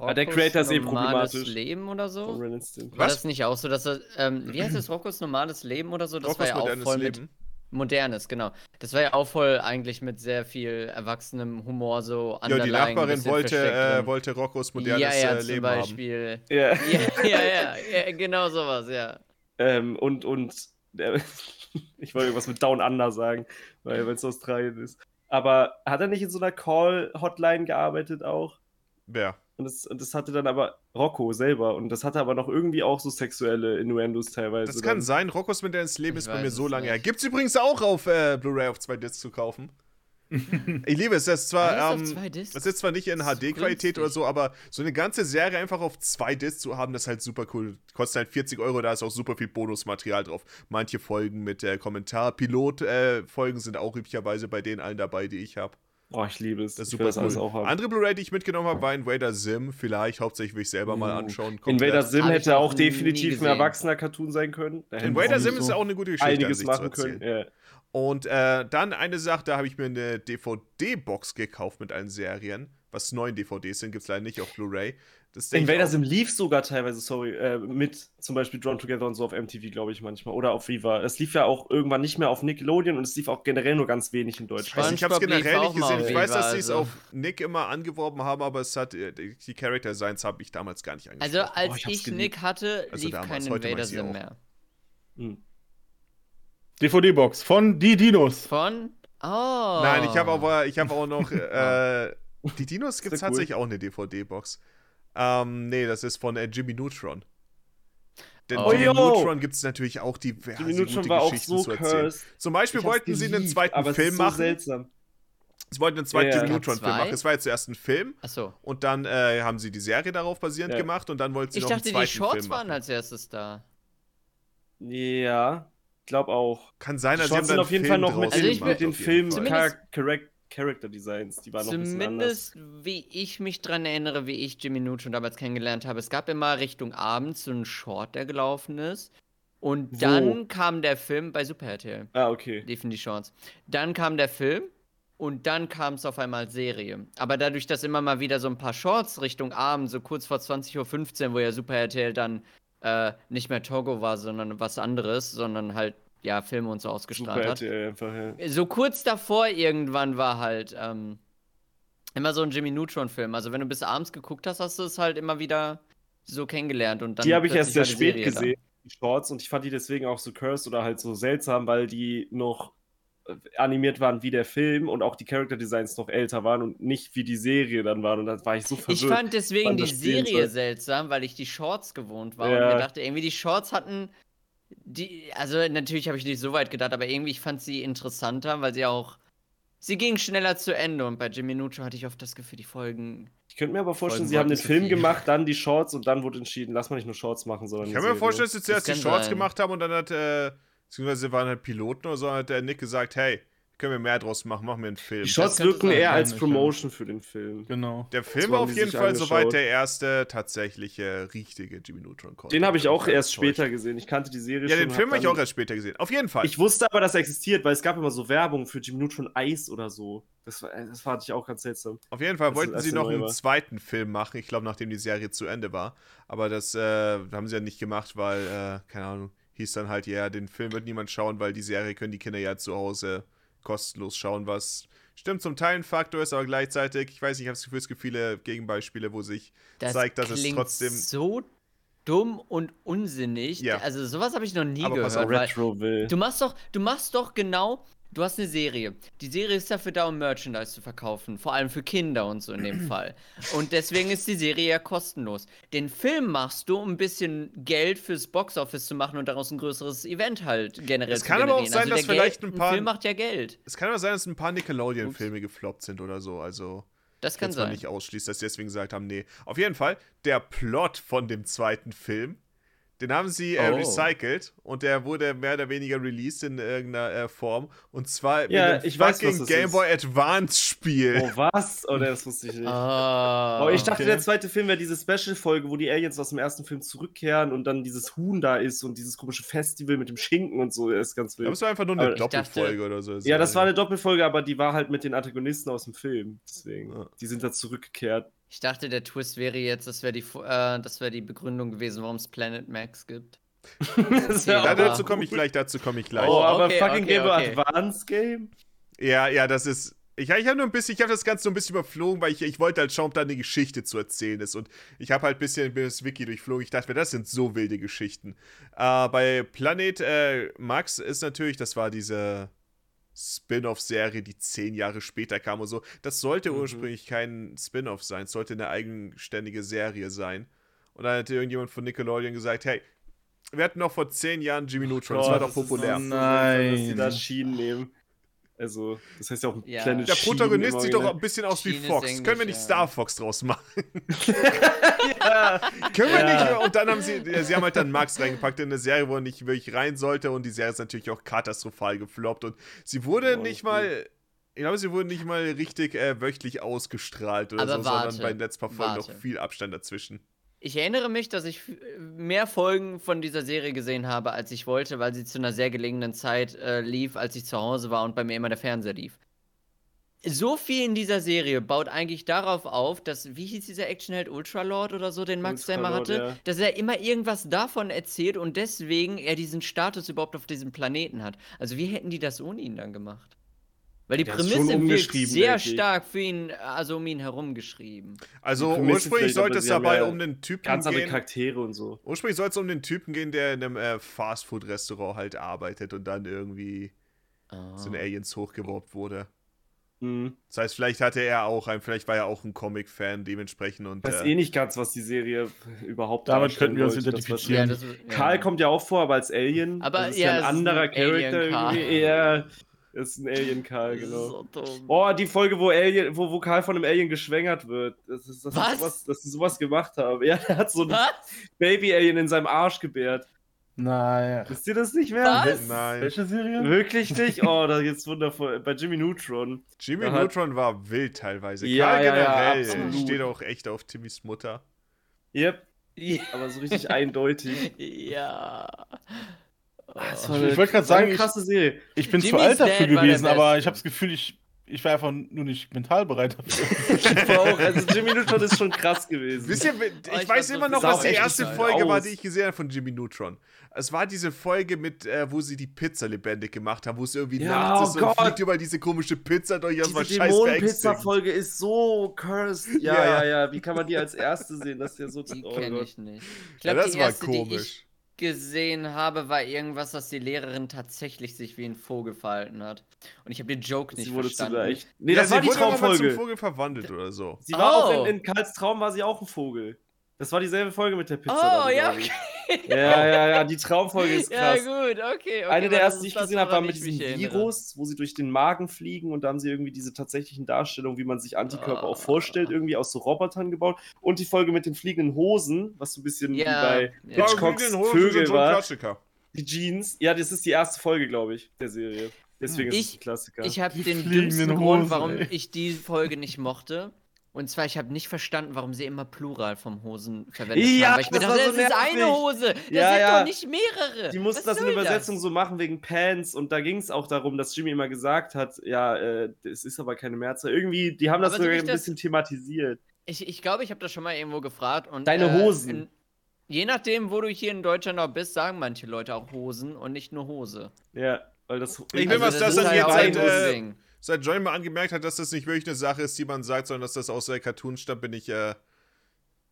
Ah, der Creator ist eh normales problematisch. Leben oder so? War Was? das nicht auch so, dass er, ähm, wie heißt das, Roccos normales Leben oder so? Das Roccos war ja auch modernes voll mit Leben. Modernes, genau. Das war ja auch voll eigentlich mit sehr viel erwachsenem Humor so Ja, die Nachbarin wollte, äh, wollte Roccos modernes ja, ja, äh, zum Leben haben. Beispiel. Ja. (laughs) Ja, ja, ja, ja, genau sowas, ja. Ähm, und, und, äh, (laughs) ich wollte irgendwas mit Down Under sagen, weil es Australien ist. Aber hat er nicht in so einer Call-Hotline gearbeitet auch? Wer? Und das, das hatte dann aber Rocco selber. Und das hatte aber noch irgendwie auch so sexuelle Innuendos teilweise. Das kann dann. sein. Roccos modernes Leben Ich ist bei mir so lange her. Gibt's übrigens auch auf äh, Blu-ray auf zwei Discs zu kaufen. (laughs) ich liebe es. Das ist zwar, ähm, zwei Discs? Das ist zwar nicht in HD-Qualität oder so, aber so eine ganze Serie einfach auf zwei Discs zu haben, das ist halt super cool. Kostet halt 40 Euro, da ist auch super viel Bonusmaterial drauf. Manche Folgen mit äh, Kommentar. Pilot-Folgen sind auch üblicherweise bei den allen dabei, die ich habe. Oh, ich liebe es. Das ist super das alles cool. auch haben. Andere Blu-ray, die ich mitgenommen habe, war Invader Sim. Vielleicht, hauptsächlich will ich selber mal Uh, anschauen. Invader komplett. Sim Hab ich hätte auch definitiv ein erwachsener Cartoon sein können. Da Invader Sim ist auch eine gute Geschichte, an einiges sich machen zu können. Ja. Und äh, dann eine Sache, da habe ich mir eine DVD-Box gekauft mit allen Serien. Was neun DVDs sind, gibt es leider nicht auf Blu-ray. Invader Sim lief sogar teilweise, sorry, äh, mit zum Beispiel Drawn Together und so auf MTV, glaube ich, manchmal. Oder auf Viva. Es lief ja auch irgendwann nicht mehr auf Nickelodeon und es lief auch generell nur ganz wenig in Deutschland. Also ich habe es generell nicht gesehen. Ich weiß, Viva, dass sie es also. auf Nick immer angeworben haben, aber es hat äh, die Character Designs habe ich damals gar nicht Also angesprochen. als Oh, ich ich. Nick hatte, Also lief damals, kein Invader weiß Sim mehr. Hm. DVD-Box von Die Dinos. Von? Oh. Nein, ich habe aber ich habe auch noch (laughs) äh, die Dinos gibt es cool. tatsächlich auch eine DVD-Box. Ähm, nee, das ist von äh, Jimmy Neutron. Denn Oh, Jimmy yo! Neutron gibt es natürlich auch diverse Jimmy Neutron gute war auch Geschichten so zu erzählen. cursed. Zum Beispiel Ich wollten sie einen zweiten aber es Film ist so machen. seltsam. Sie wollten einen zweiten Ja. Jimmy Neutron-Film machen. Es war jetzt zuerst ein Film Achso. und dann äh, haben sie die Serie darauf basierend Ja. gemacht und dann wollten sie Ich noch dachte, einen die zweiten Shorts Film waren machen. als erstes da. Ja, glaub auch. Kann sein, Die also sie haben Shorts sind dann auf jeden Film Fall noch mit Also ich mit den Film Char Character Designs. Die waren noch ein anders. Zumindest, wie ich mich dran erinnere, wie ich Jimmy Neutron damals kennengelernt habe. Es gab immer Richtung Abend so einen Short, der gelaufen ist. Und Wo? dann kam der Film bei Super RTL. Ah, okay. Liefen die Shorts. Dann kam der Film. Und dann kam es auf einmal Serie. Aber dadurch, dass immer mal wieder so ein paar Shorts Richtung Abend, so kurz vor 20.15 Uhr, wo ja Super RTL dann äh, nicht mehr Togo war, sondern was anderes, sondern halt, ja, Filme und so ausgestrahlt Super hat. RTL einfach, ja. So kurz davor irgendwann war halt ähm, immer so ein Jimmy Neutron-Film. Also wenn du bis abends geguckt hast, hast du es halt immer wieder so kennengelernt. Und dann Die habe ich erst sehr spät Serie gesehen, die Shorts, und ich fand die deswegen auch so cursed oder halt so seltsam, weil die noch äh, animiert waren wie der Film und auch die Character Designs noch älter waren und nicht wie die Serie dann waren. Und da war ich so verwirrt. Ich fand deswegen die Serie soll. seltsam, weil ich die Shorts gewohnt war Ja. und mir dachte, irgendwie die Shorts hatten die, also natürlich habe ich nicht so weit gedacht, aber irgendwie ich fand sie interessanter, weil sie auch, sie ging schneller zu Ende und bei Jimmy Neutron hatte ich oft das Gefühl, die Folgen, Ich könnte mir aber vorstellen, Folgen sie haben den Film viel. gemacht, dann die Shorts und dann wurde entschieden, lass mal nicht nur Shorts machen, sondern. Ich kann mir vorstellen, dass sie zuerst die kann Shorts sein. gemacht haben und dann hat, äh, beziehungsweise waren halt Piloten oder so, hat der Nick gesagt, hey, können wir mehr draus machen, machen wir einen Film. Die könnte wirken eher als Promotion für den Film. Genau. Der Film war auf jeden Fall angeschaut. soweit der erste tatsächliche, richtige Jimmy Neutron Content. Den habe ich auch bin erst später gesehen. Ich kannte die Serie Ja, schon. den hab Film habe ich auch erst später gesehen. Auf jeden Fall. Ich wusste aber, dass er existiert, weil es gab immer so Werbung für Jimmy Neutron Eis oder so. Das, war, das fand ich auch ganz seltsam. Auf jeden Fall wollten sie noch einen war. zweiten Film machen, ich glaube, nachdem die Serie zu Ende war. Aber das äh, haben sie ja nicht gemacht, weil, äh, keine Ahnung, hieß dann halt, ja, den Film wird niemand schauen, weil die Serie können die Kinder ja zu Hause kostenlos schauen, was stimmt zum Teil ein Faktor ist, aber gleichzeitig, ich weiß nicht, ich habe das Gefühl, es gibt viele Gegenbeispiele, wo sich das zeigt, dass es trotzdem. so dumm und unsinnig. Ja. Also sowas habe ich noch nie Aber gehört. Retro will. Du machst doch, du machst doch genau, du hast eine Serie. Die Serie ist dafür da, um Merchandise zu verkaufen, vor allem für Kinder und so in dem (clears throat) Fall. Und deswegen ist die Serie ja kostenlos. Den Film machst du, um ein bisschen Geld fürs Boxoffice zu machen und daraus ein größeres Event halt generell Es zu kann aber auch sein, also dass vielleicht Geld, ein paar- Film macht ja Geld. Es kann aber sein, dass ein paar Nickelodeon-Filme gefloppt sind oder so, also. Das kann sein. nicht ausschließt, dass sie deswegen gesagt haben, nee. Auf jeden Fall, der Plot von dem zweiten Film, den haben sie äh, Oh. recycelt und der wurde mehr oder weniger released in irgendeiner äh, Form. Und zwar Ja, in einem weiß, fucking was das Game ist. Boy Advance Spiel. Oh, was? Oh, das wusste ich nicht. Ah, Oh, ich dachte, okay. der zweite Film wäre diese Special-Folge, wo die Aliens aus dem ersten Film zurückkehren und dann dieses Huhn da ist und dieses komische Festival mit dem Schinken und so. Das ist ganz Aber wild. es war einfach nur eine Aber Doppelfolge dachte- oder so. Ja, das war eine Doppelfolge, aber die war halt mit den Antagonisten aus dem Film. Deswegen. Die sind da zurückgekehrt. Ich dachte, der Twist wäre jetzt, das wäre die, äh, das wäre die Begründung gewesen, warum es Planet Max gibt. (laughs) Wär Ja, dazu komme ich gleich, dazu komme ich gleich. Oh, aber okay, fucking okay, Game okay. Advance Game? Ja, ja, das ist. Ich, ich habe nur ein bisschen, ich habe das Ganze so ein bisschen überflogen, weil ich, ich wollte halt schauen, ob da eine Geschichte zu erzählen ist. Und ich habe halt ein bisschen das Wiki durchflogen. Ich dachte mir, das sind so wilde Geschichten. Äh, bei Planet äh, Max ist natürlich, das war diese Spin-off-Serie, die zehn Jahre später kam und so. Das sollte Mhm. ursprünglich kein Spin-off sein, es sollte eine eigenständige Serie sein. Und dann hat irgendjemand von Nickelodeon gesagt, hey, wir hatten noch vor zehn Jahren Jimmy Neutron, das Gott, war doch populär. so Nein. Dass die da Schienen nehmen. Also, das heißt ja auch Ja. Planet Der Protagonist sieht doch ein bisschen aus wie Schiene ist Fox. Englisch, Können wir nicht ja. Star Fox draus machen? ja. (laughs) Können wir Ja. nicht? Und dann haben sie, sie haben halt dann Max reingepackt in eine Serie, wo er nicht wirklich rein sollte. Und die Serie ist natürlich auch katastrophal gefloppt. Und sie wurde Oh, nicht okay. mal, ich glaube, sie wurde nicht mal richtig äh, wöchentlich ausgestrahlt oder Aber so, warte, sondern bei den letzten paar Folgen noch viel Abstand dazwischen. Ich erinnere mich, dass ich f- mehr Folgen von dieser Serie gesehen habe, als ich wollte, weil sie zu einer sehr gelegenen Zeit äh, lief, als ich zu Hause war und bei mir immer der Fernseher lief. So viel in dieser Serie baut eigentlich darauf auf, dass, wie hieß dieser Actionheld Ultralord oder so, den Max Ultralord, hatte, ja. dass er immer irgendwas davon erzählt und deswegen er diesen Status überhaupt auf diesem Planeten hat. Also wie hätten die das ohne ihn dann gemacht? Weil die Der Prämisse wirkt sehr denke ich. stark für ihn, also um ihn herum geschrieben. Also ursprünglich sollte es dabei ja um den Typen Ganz andere gehen. Charaktere und so. Ursprünglich soll es um den Typen gehen, der in einem äh, Fastfood-Restaurant halt arbeitet und dann irgendwie Ah. zu den Aliens hochgeworbt wurde. Mhm. Das heißt, vielleicht hatte er auch ein, vielleicht war er auch ein Comic-Fan dementsprechend und Ich weiß äh, eh nicht ganz, was die Serie überhaupt Damit könnten wir uns identifizieren. Ja. Karl kommt ja auch vor, aber als Alien. Aber das ist ja, ein ist anderer ein Charakter irgendwie. Das ist ein Alien-Karl, genau. so. Oh, die Folge, wo Alien, wo, wo Karl von einem Alien geschwängert wird. Das ist, das Was? Ist sowas, dass sie sowas gemacht haben. Ja, er hat so ein? Baby-Alien in seinem Arsch gebärt. Naja. Wisst ihr das nicht mehr? Was? nein. Welche Serie? Wirklich nicht? Oh, das ist wundervoll. Bei Jimmy Neutron. Jimmy Da hat- Neutron war wild teilweise. Ja, Karl ja, ja, generell absolut. steht auch echt auf Timmys Mutter. Yep, Ja. aber so richtig eindeutig. ja. Das Oh. war Ich wollte gerade war sagen, eine ich- krasse Serie. Ich bin zu Jimmy's alt dafür war gewesen, aber ich habe das Gefühl, ich ich war einfach nur nicht mental bereit dafür. (laughs) Ich war auch, also Jimmy Neutron ist schon krass gewesen. Wisst ihr, ich ich weiß immer so noch, was die erste Folge war, aus. die ich gesehen habe von Jimmy Neutron. Es war diese Folge mit, äh, wo sie die Pizza lebendig gemacht haben, wo es irgendwie Ja, nachts ist oh und Gott. fliegt über diese komische Pizza durch, das war Diese. Dämonenpizza-Folge ist so cursed. Ja, Ja. ja, ja, Wie kann man die als erste sehen? Das ist ja so. Die oh kenne ich nicht. Ich Ja, glaube, das die war erste, die ich komisch. Gesehen habe, war irgendwas, dass die Lehrerin tatsächlich sich wie ein Vogel verhalten hat. Und ich habe den Joke nicht Sie wurde zu verstanden. echt. Nee, ja, das sie war die Traumfolge. zum Vogel verwandelt oder so. Sie war auch Oh. in, in Karls Traum war sie auch ein Vogel. Das war dieselbe Folge mit der Pizza. Oh, dann, ja, okay. Ja, ja, ja, die Traumfolge ist (laughs) Ja, krass. gut, okay. okay Eine der ersten, die ist ich gesehen habe, war mit diesem erinnere. Virus, wo sie durch den Magen fliegen und da haben sie irgendwie diese tatsächlichen Darstellungen, wie man sich Antikörper auch Ah. vorstellt, irgendwie aus so Robotern gebaut. Und die Folge mit den fliegenden Hosen, was so ein bisschen Ja, wie bei ja. Hitchcocks Ja, Vögel war. Klassiker. Die Jeans. Ja, das ist die erste Folge, glaube ich, der Serie. Deswegen ist Ich- es ein Klassiker. Ich habe den dümmsten Grund, warum ey. ich die Folge nicht mochte. Und zwar, ich habe nicht verstanden, warum sie immer Plural vom Hosen verwendet Ja, haben. Weil ich mir das dachte, war das so ist eine. Hose. Das Ja, sind ja. doch nicht mehrere. Die mussten das in Übersetzung so machen wegen Pants und da ging es auch darum, dass Jimmy immer gesagt hat, ja, äh, es ist aber keine Mehrzahl. Irgendwie, die haben das Aber so sogar ein das- bisschen thematisiert. Ich, ich glaube, ich habe das schon mal irgendwo gefragt. Und, Deine äh, Hosen. In, je nachdem, wo du hier in Deutschland auch bist, sagen manche Leute auch Hosen und nicht nur Hose. Ja, weil das. Ich will, was das ist dann halt jetzt äh. Seit Johnny mal angemerkt hat, dass das nicht wirklich eine Sache ist, die man sagt, sondern dass das aus der Cartoon stammt, bin ich, äh,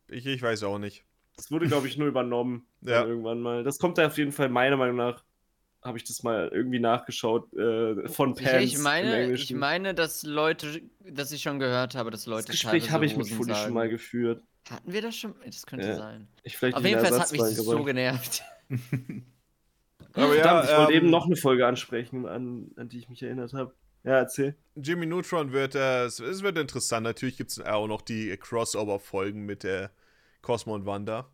ich, ich weiß auch nicht. Das wurde, glaube ich, nur übernommen. (laughs) Ja. Irgendwann mal. Das kommt da auf jeden Fall, meiner Meinung nach, habe ich das mal irgendwie nachgeschaut, äh, von Ich, Pants. ich, im meine, ich meine, dass Leute, dass ich schon gehört habe, dass Leute das Gespräch habe ich mit Fully schon mal geführt. Hatten wir das schon? Das könnte Ja. sein. Ich vielleicht Auf jeden Fall, es hat mich Ersatzbank, so genervt. (laughs) Aber Verdammt, ich wollte ähm, eben noch eine Folge ansprechen, an, an die ich mich erinnert habe. Ja, erzähl. Jimmy Neutron wird, äh, es, es wird interessant. Natürlich gibt es auch noch die Crossover-Folgen mit der Cosmo und Wanda.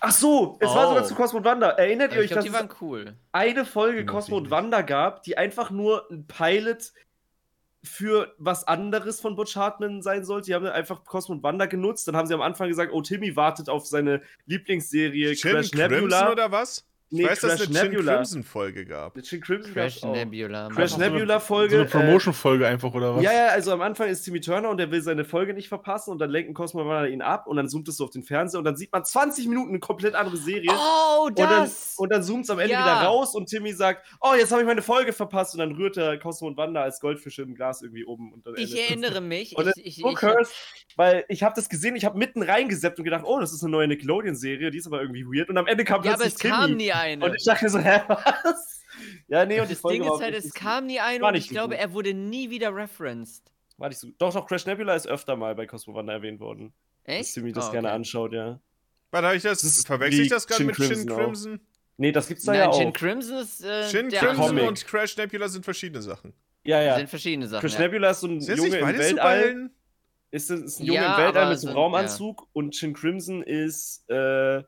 Ach so, es war Oh. sogar zu Cosmo und Wanda. Erinnert ihr ich euch, glaube, dass die es waren cool. eine Folge Cosmo und. Wanda gab, die einfach nur ein Pilot für was anderes von Butch Hartman sein sollte. Die haben dann einfach Cosmo und Wanda genutzt. Dann haben sie am Anfang gesagt, oh, Timmy wartet auf seine Lieblingsserie Chin Crash Crimson Nebula. oder was? Ich Nee, weiß, dass es Crash eine Chin Nebula. Crimson-Folge gab. Eine Chin Crimson Crash. Nebula. Crash so eine- Nebula-Folge. So eine äh, Promotion-Folge einfach, oder was? Ja, ja, also am Anfang ist Timmy Turner und der will seine Folge nicht verpassen und dann lenken Cosmo und Wanda ihn ab und dann zoomt es so auf den Fernseher und dann sieht man 20 Minuten eine komplett andere Serie. Oh, Und dann, das! und dann zoomt es am Ende Ja. wieder raus und Timmy sagt, oh, jetzt habe ich meine Folge verpasst und dann rührt er Cosmo und Wanda als Goldfische im Glas irgendwie um. Und dann ich endet das. erinnere (laughs) mich. Und Ich, ich, so ich, cursed, weil ich habe das gesehen, ich habe mitten reingeseppt und gedacht, oh, das ist eine neue Nickelodeon-Serie, die ist aber irgendwie weird. Und am Ende kam ja, aber plötzlich es kam Timmy. nie eine. Und ich dachte mir so, hä, was? Ja, nee, und die das Folge Ding war ist halt, auch es kam nie eine war und ich so glaube, gut. er wurde nie wieder referenced. War nicht so Doch, doch, Crash Nebula ist öfter mal bei Cosmo Wanda erwähnt worden. Dass Echt? Timmy das Oh, gerne okay. anschaut, ja. Warte, habe ich das, Das ist verwechsel ich das gerade mit Crimson auch. Crimson? Nee, das gibt's da Nein, ja auch. Jin Crimson ist äh, Shin der Crimson Comic. und Crash Nebula sind verschiedene Sachen. ja, Das ja. sind verschiedene Sachen. Crash Ja. Nebula ist so ein Sind Junge im Weltall. Ist, ist ein Junge Ja, im Weltall mit so einem Raumanzug und Chin Crimson ist äh,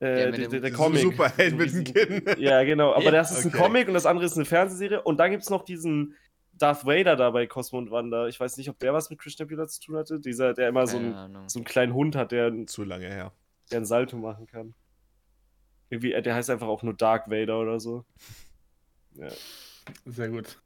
äh, der, der, der Comic. Superheld mit dem Kinn. Ja, genau. Aber Ja, das ist ein okay. Comic und das andere ist eine Fernsehserie. Und dann gibt es noch diesen Darth Vader da bei Cosmo und Wanda. Ich weiß nicht, ob der was mit Crash Nebula zu tun hatte. Dieser, der immer so, ein, Ahnung. so einen kleinen Hund hat, der, der Zu lange her. einen Salto machen kann. Irgendwie, äh, der heißt einfach auch nur Dark Vader oder so. Sehr gut.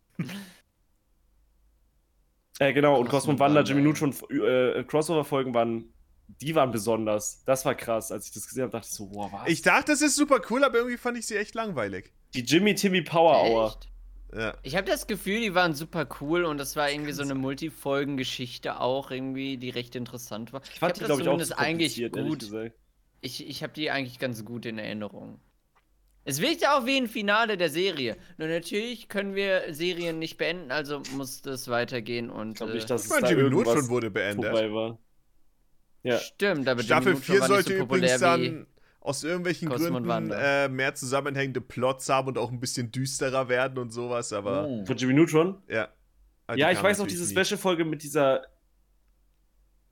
Äh, genau, und Cosmo und Wanda, Jimmy ja. Neutron äh, Crossover-Folgen waren, die waren besonders. Das war krass. Als ich das gesehen habe, dachte ich so, wow, was? Ich dachte, das ist super cool, aber irgendwie fand ich sie echt langweilig. die Jimmy Timmy Power Hour. Echt? Ja. Ich habe das Gefühl, die waren super cool und das war irgendwie so eine Multifolgen-Geschichte auch irgendwie, die recht interessant war. Ich fand hab die, das glaube ich, auch eigentlich gut. Ich, ich habe die eigentlich ganz gut in Erinnerung. Es wirkte auch wie ein Finale der Serie. Nur natürlich können wir Serien nicht beenden, also muss das weitergehen und. Ich glaube äh, nicht, dass Ich es meine, da Jimmy irgendwas Neutron wurde beendet. vorbei war. Ja. Stimmt, aber Staffel Neutron 4 war sollte nicht so übrigens dann aus irgendwelchen Cosmo und Gründen äh, mehr zusammenhängende Plots haben und auch ein bisschen düsterer werden und sowas, aber Oh. Von Jimmy Neutron? ja. Aber die Ja, ich weiß noch, diese. Special-Folge mit dieser,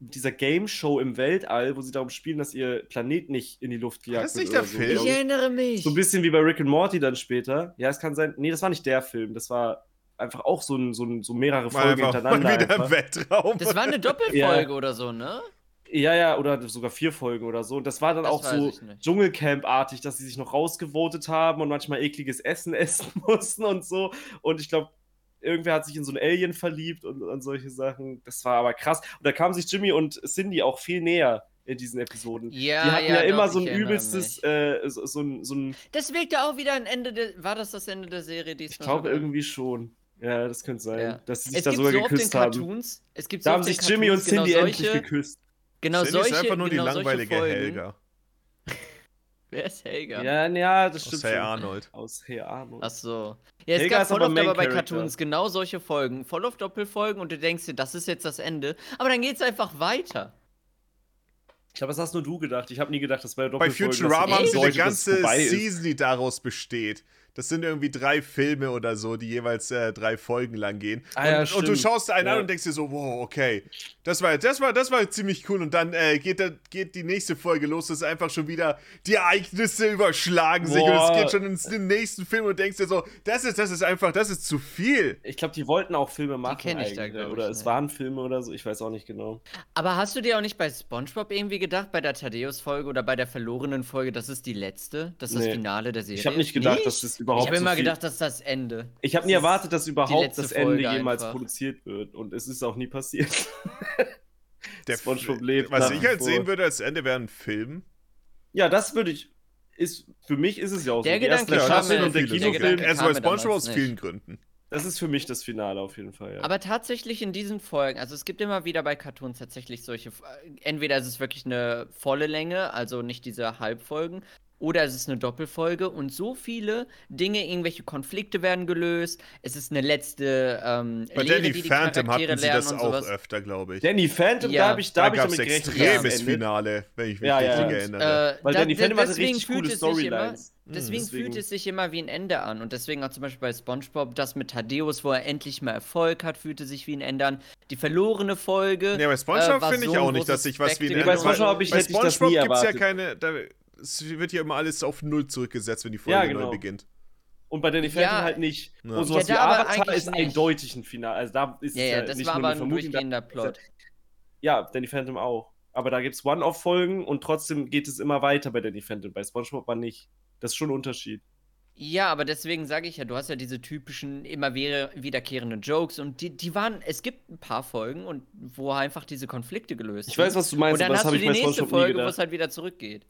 mit dieser Game-Show im Weltall, wo sie darum spielen, dass ihr Planet nicht in die Luft gejagt das wird. nicht der so, Film? Ich erinnere mich. So ein bisschen wie bei Rick and Morty dann später. Ja, es kann sein. Nee, das war nicht der Film. Das war einfach auch so, ein, so, ein, so mehrere Mal Folgen einfach mal hintereinander. wieder im Einfach. Weltraum. Das war eine (laughs) Doppelfolge oder so, ne? Ja, ja, oder sogar vier Folgen oder so. Und das war dann Das auch so. Dschungelcamp-artig, dass sie sich noch rausgevotet haben und manchmal ekliges Essen (laughs) essen mussten und so. Und ich glaube, irgendwer hat sich in so einen Alien verliebt und, und solche Sachen. Das war aber krass. Und da kamen sich Jimmy und Cindy auch viel näher in diesen Episoden. Ja, die hatten ja, doch, immer so ich ein übelstes, äh, so, so, ein, so ein, Das wirkte auch wieder ein Ende der. War das das Ende der Serie diesmal? ich glaube irgendwie schon. Ja, das könnte sein, Ja. dass sie sich Es da sogar so geküsst haben. Cartoons. Es gibt Da so haben auf den sich Jimmy und Cartoons genau Cindy endlich geküsst. Genau Cindy solche. ist einfach nur genau die solche langweilige Folgen. Helga. (laughs) Wer ist Helga? Ja, ja, das Aus stimmt. Hey schon. Arnold. Aus Hey Arnold. Ach so. Ja, es Helga gab ist voll aber oft aber bei. Cartoons genau solche Folgen. Voll auf Doppelfolgen und du denkst dir, das ist jetzt das Ende. Aber dann geht's einfach weiter. Ich glaube, das hast nur du gedacht. Ich habe nie gedacht, das wäre Bei Doppelfolgen. Futurama haben sie eine ganze. Season, die daraus besteht. Das sind irgendwie drei Filme oder so, die jeweils äh, drei Folgen lang gehen. Ah, ja, und, und du schaust einen Ja. an und denkst dir so, wow, okay. Das war, das war, das war ziemlich cool. Und dann äh, geht, geht die nächste Folge los. Das ist einfach schon wieder, die Ereignisse überschlagen sich. Und Boah. es geht schon ins den nächsten Film und denkst dir so, das ist, das ist einfach, das ist zu viel. Ich glaube, die wollten auch Filme machen. kenn ich da, eigentlich, glaub ich, Oder es nicht. waren Filme oder so. Ich weiß auch nicht genau. Aber hast du dir auch nicht bei SpongeBob irgendwie gedacht, bei der Thaddeus-Folge oder bei der verlorenen Folge, das ist die letzte? Das ist das Nee. Finale der Serie? Ich habe nicht gedacht, dass das überhaupt Ich habe so immer viel- gedacht, das ist das Ende. Ich habe nie erwartet, dass überhaupt das Ende Folge jemals einfach. produziert wird. Und es ist auch nie passiert. (laughs) Der (laughs) SpongeBob lebt Was ich halt sehen würde als Ende wäre ein Film. Ja, das würde ich. Ist, für mich ist es ja auch Der so. Die erste Gedanke das kam Staffel und der. Kinofilm, Also bei SpongeBob aus nicht. vielen Gründen. das ist für mich das Finale auf jeden Fall. Ja. Aber tatsächlich in diesen Folgen, also es gibt immer wieder bei Cartoons tatsächlich solche, äh, entweder ist es wirklich eine volle Länge, also nicht diese Halbfolgen, oder es ist eine Doppelfolge und so viele Dinge, irgendwelche Konflikte werden gelöst, es ist eine letzte ähm, Bei Lehre, Danny die die Phantom hatten sie das auch sowas. öfter, glaube ich. Danny Phantom, Ja. da habe ich, da Da ich gab es damit gerechnet. extremes. Finale, wenn ich mich Ja, ja. richtig erinnere. Äh, Weil da- Danny Phantom hatte deswegen richtig fühlt coole es sich immer- Storylines. Deswegen, Deswegen- fühlt es sich immer wie ein Ende an. Und deswegen auch zum Beispiel bei SpongeBob, das mit Thaddeus, wo er endlich mal Erfolg hat, fühlte sich wie ein Ende an. Die verlorene Folge. Ja, bei SpongeBob äh, finde ich so ein auch nicht, dass sich was wie ein Nee, Ende bei. SpongeBob ich- Bei ich SpongeBob nie gibt es ja keine. Da, es wird ja immer alles auf Null zurückgesetzt, wenn die Folge Ja, genau. neu beginnt. Und bei Danny Phantom Ja. halt nicht. Ja. Und sowas Ja, wie Avatar ist nicht. eindeutig ein Finale. Also da ist Ja, es ja, das nicht war nur aber eine ein durchgehender Plot. Ja, Danny Phantom auch. Aber da gibt es One-Off-Folgen und trotzdem geht es immer weiter bei Danny Phantom. Bei SpongeBob war nicht. Das ist schon ein Unterschied. Ja, aber deswegen sage ich ja, du hast ja diese typischen, immer wieder- wiederkehrenden Jokes und die, die waren, es gibt ein paar Folgen und wo einfach diese Konflikte gelöst Ich weiß, was du meinst, Und dann aber das hast habe du ich die bei nächste Folge, wo es halt wieder zurückgeht.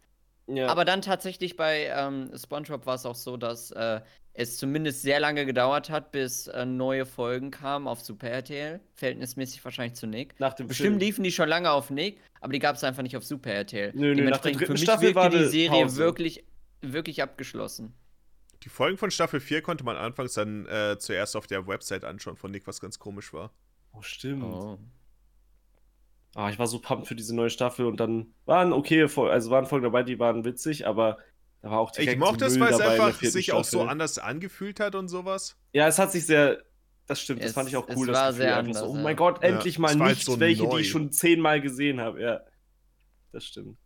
Ja. Aber dann tatsächlich bei ähm, SpongeBob war es auch so, dass äh, es zumindest sehr lange gedauert hat, bis äh, neue Folgen kamen auf Super RTL. Verhältnismäßig wahrscheinlich zu Nick. nach dem Bestimmt Film. liefen die schon lange auf Nick, aber die gab es einfach nicht auf Super RTL. Nö, nö, nach der dritten für mich Staffel war die Serie Pause. wirklich, wirklich abgeschlossen. Die Folgen von Staffel 4 konnte man anfangs dann äh, zuerst auf der Website anschauen von Nick, was ganz komisch war. Oh, stimmt. Oh. Ah, ich war so pumped für diese neue Staffel und dann waren okay, also waren Folgen dabei, die waren witzig, aber da war auch Ich direkt mochte so es, Müll weil es einfach sich auch so Staffel. anders angefühlt hat und sowas. Ja, es hat sich sehr. Das stimmt, das Es- fand ich auch es cool. war Gefühl sehr einfach so, anders, oh ja. mein Gott, Ja, endlich mal es war halt nicht so welche, neu. die ich schon zehnmal gesehen habe. Ja, das stimmt.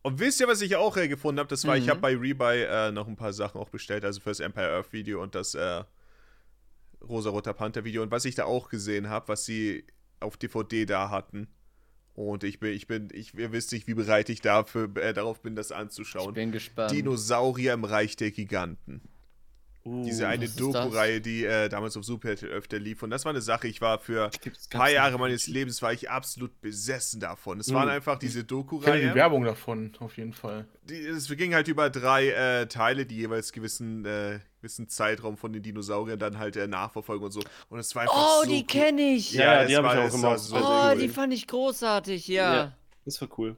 Und wisst ihr, was ich auch äh, gefunden habe? Das war, ich Mhm. habe bei Rebuy äh, noch ein paar Sachen auch bestellt, also fürs Empire Earth Video und das äh, Rosa-Roter Panther Video. Und was ich da auch gesehen habe, was sie auf DVD da hatten. Und ich bin, ich bin, ich, ihr wisst nicht, wie bereit ich dafür, äh, darauf bin, das Ich anzuschauen. bin gespannt. Dinosaurier im Reich der Giganten. Uh, Diese eine Doku-Reihe, die äh, damals auf Super RTL öfter lief. Und das war eine Sache, ich war für ein paar Jahre meines Lebens war ich absolut besessen davon. Es Mhm. waren einfach diese Ich kenne die Doku-Reihe. Werbung davon, auf jeden Fall. Die- Es ging halt über drei äh, Teile, die jeweils gewissen, äh, gewissen Zeitraum von den Dinosauriern dann halt äh, nachverfolgen und so. Und es war einfach Oh, so die cool. kenne ich. Ja, es die hab ich auch auf so oh, sehr die cool. fand ich großartig, ja. Ja. Das war cool.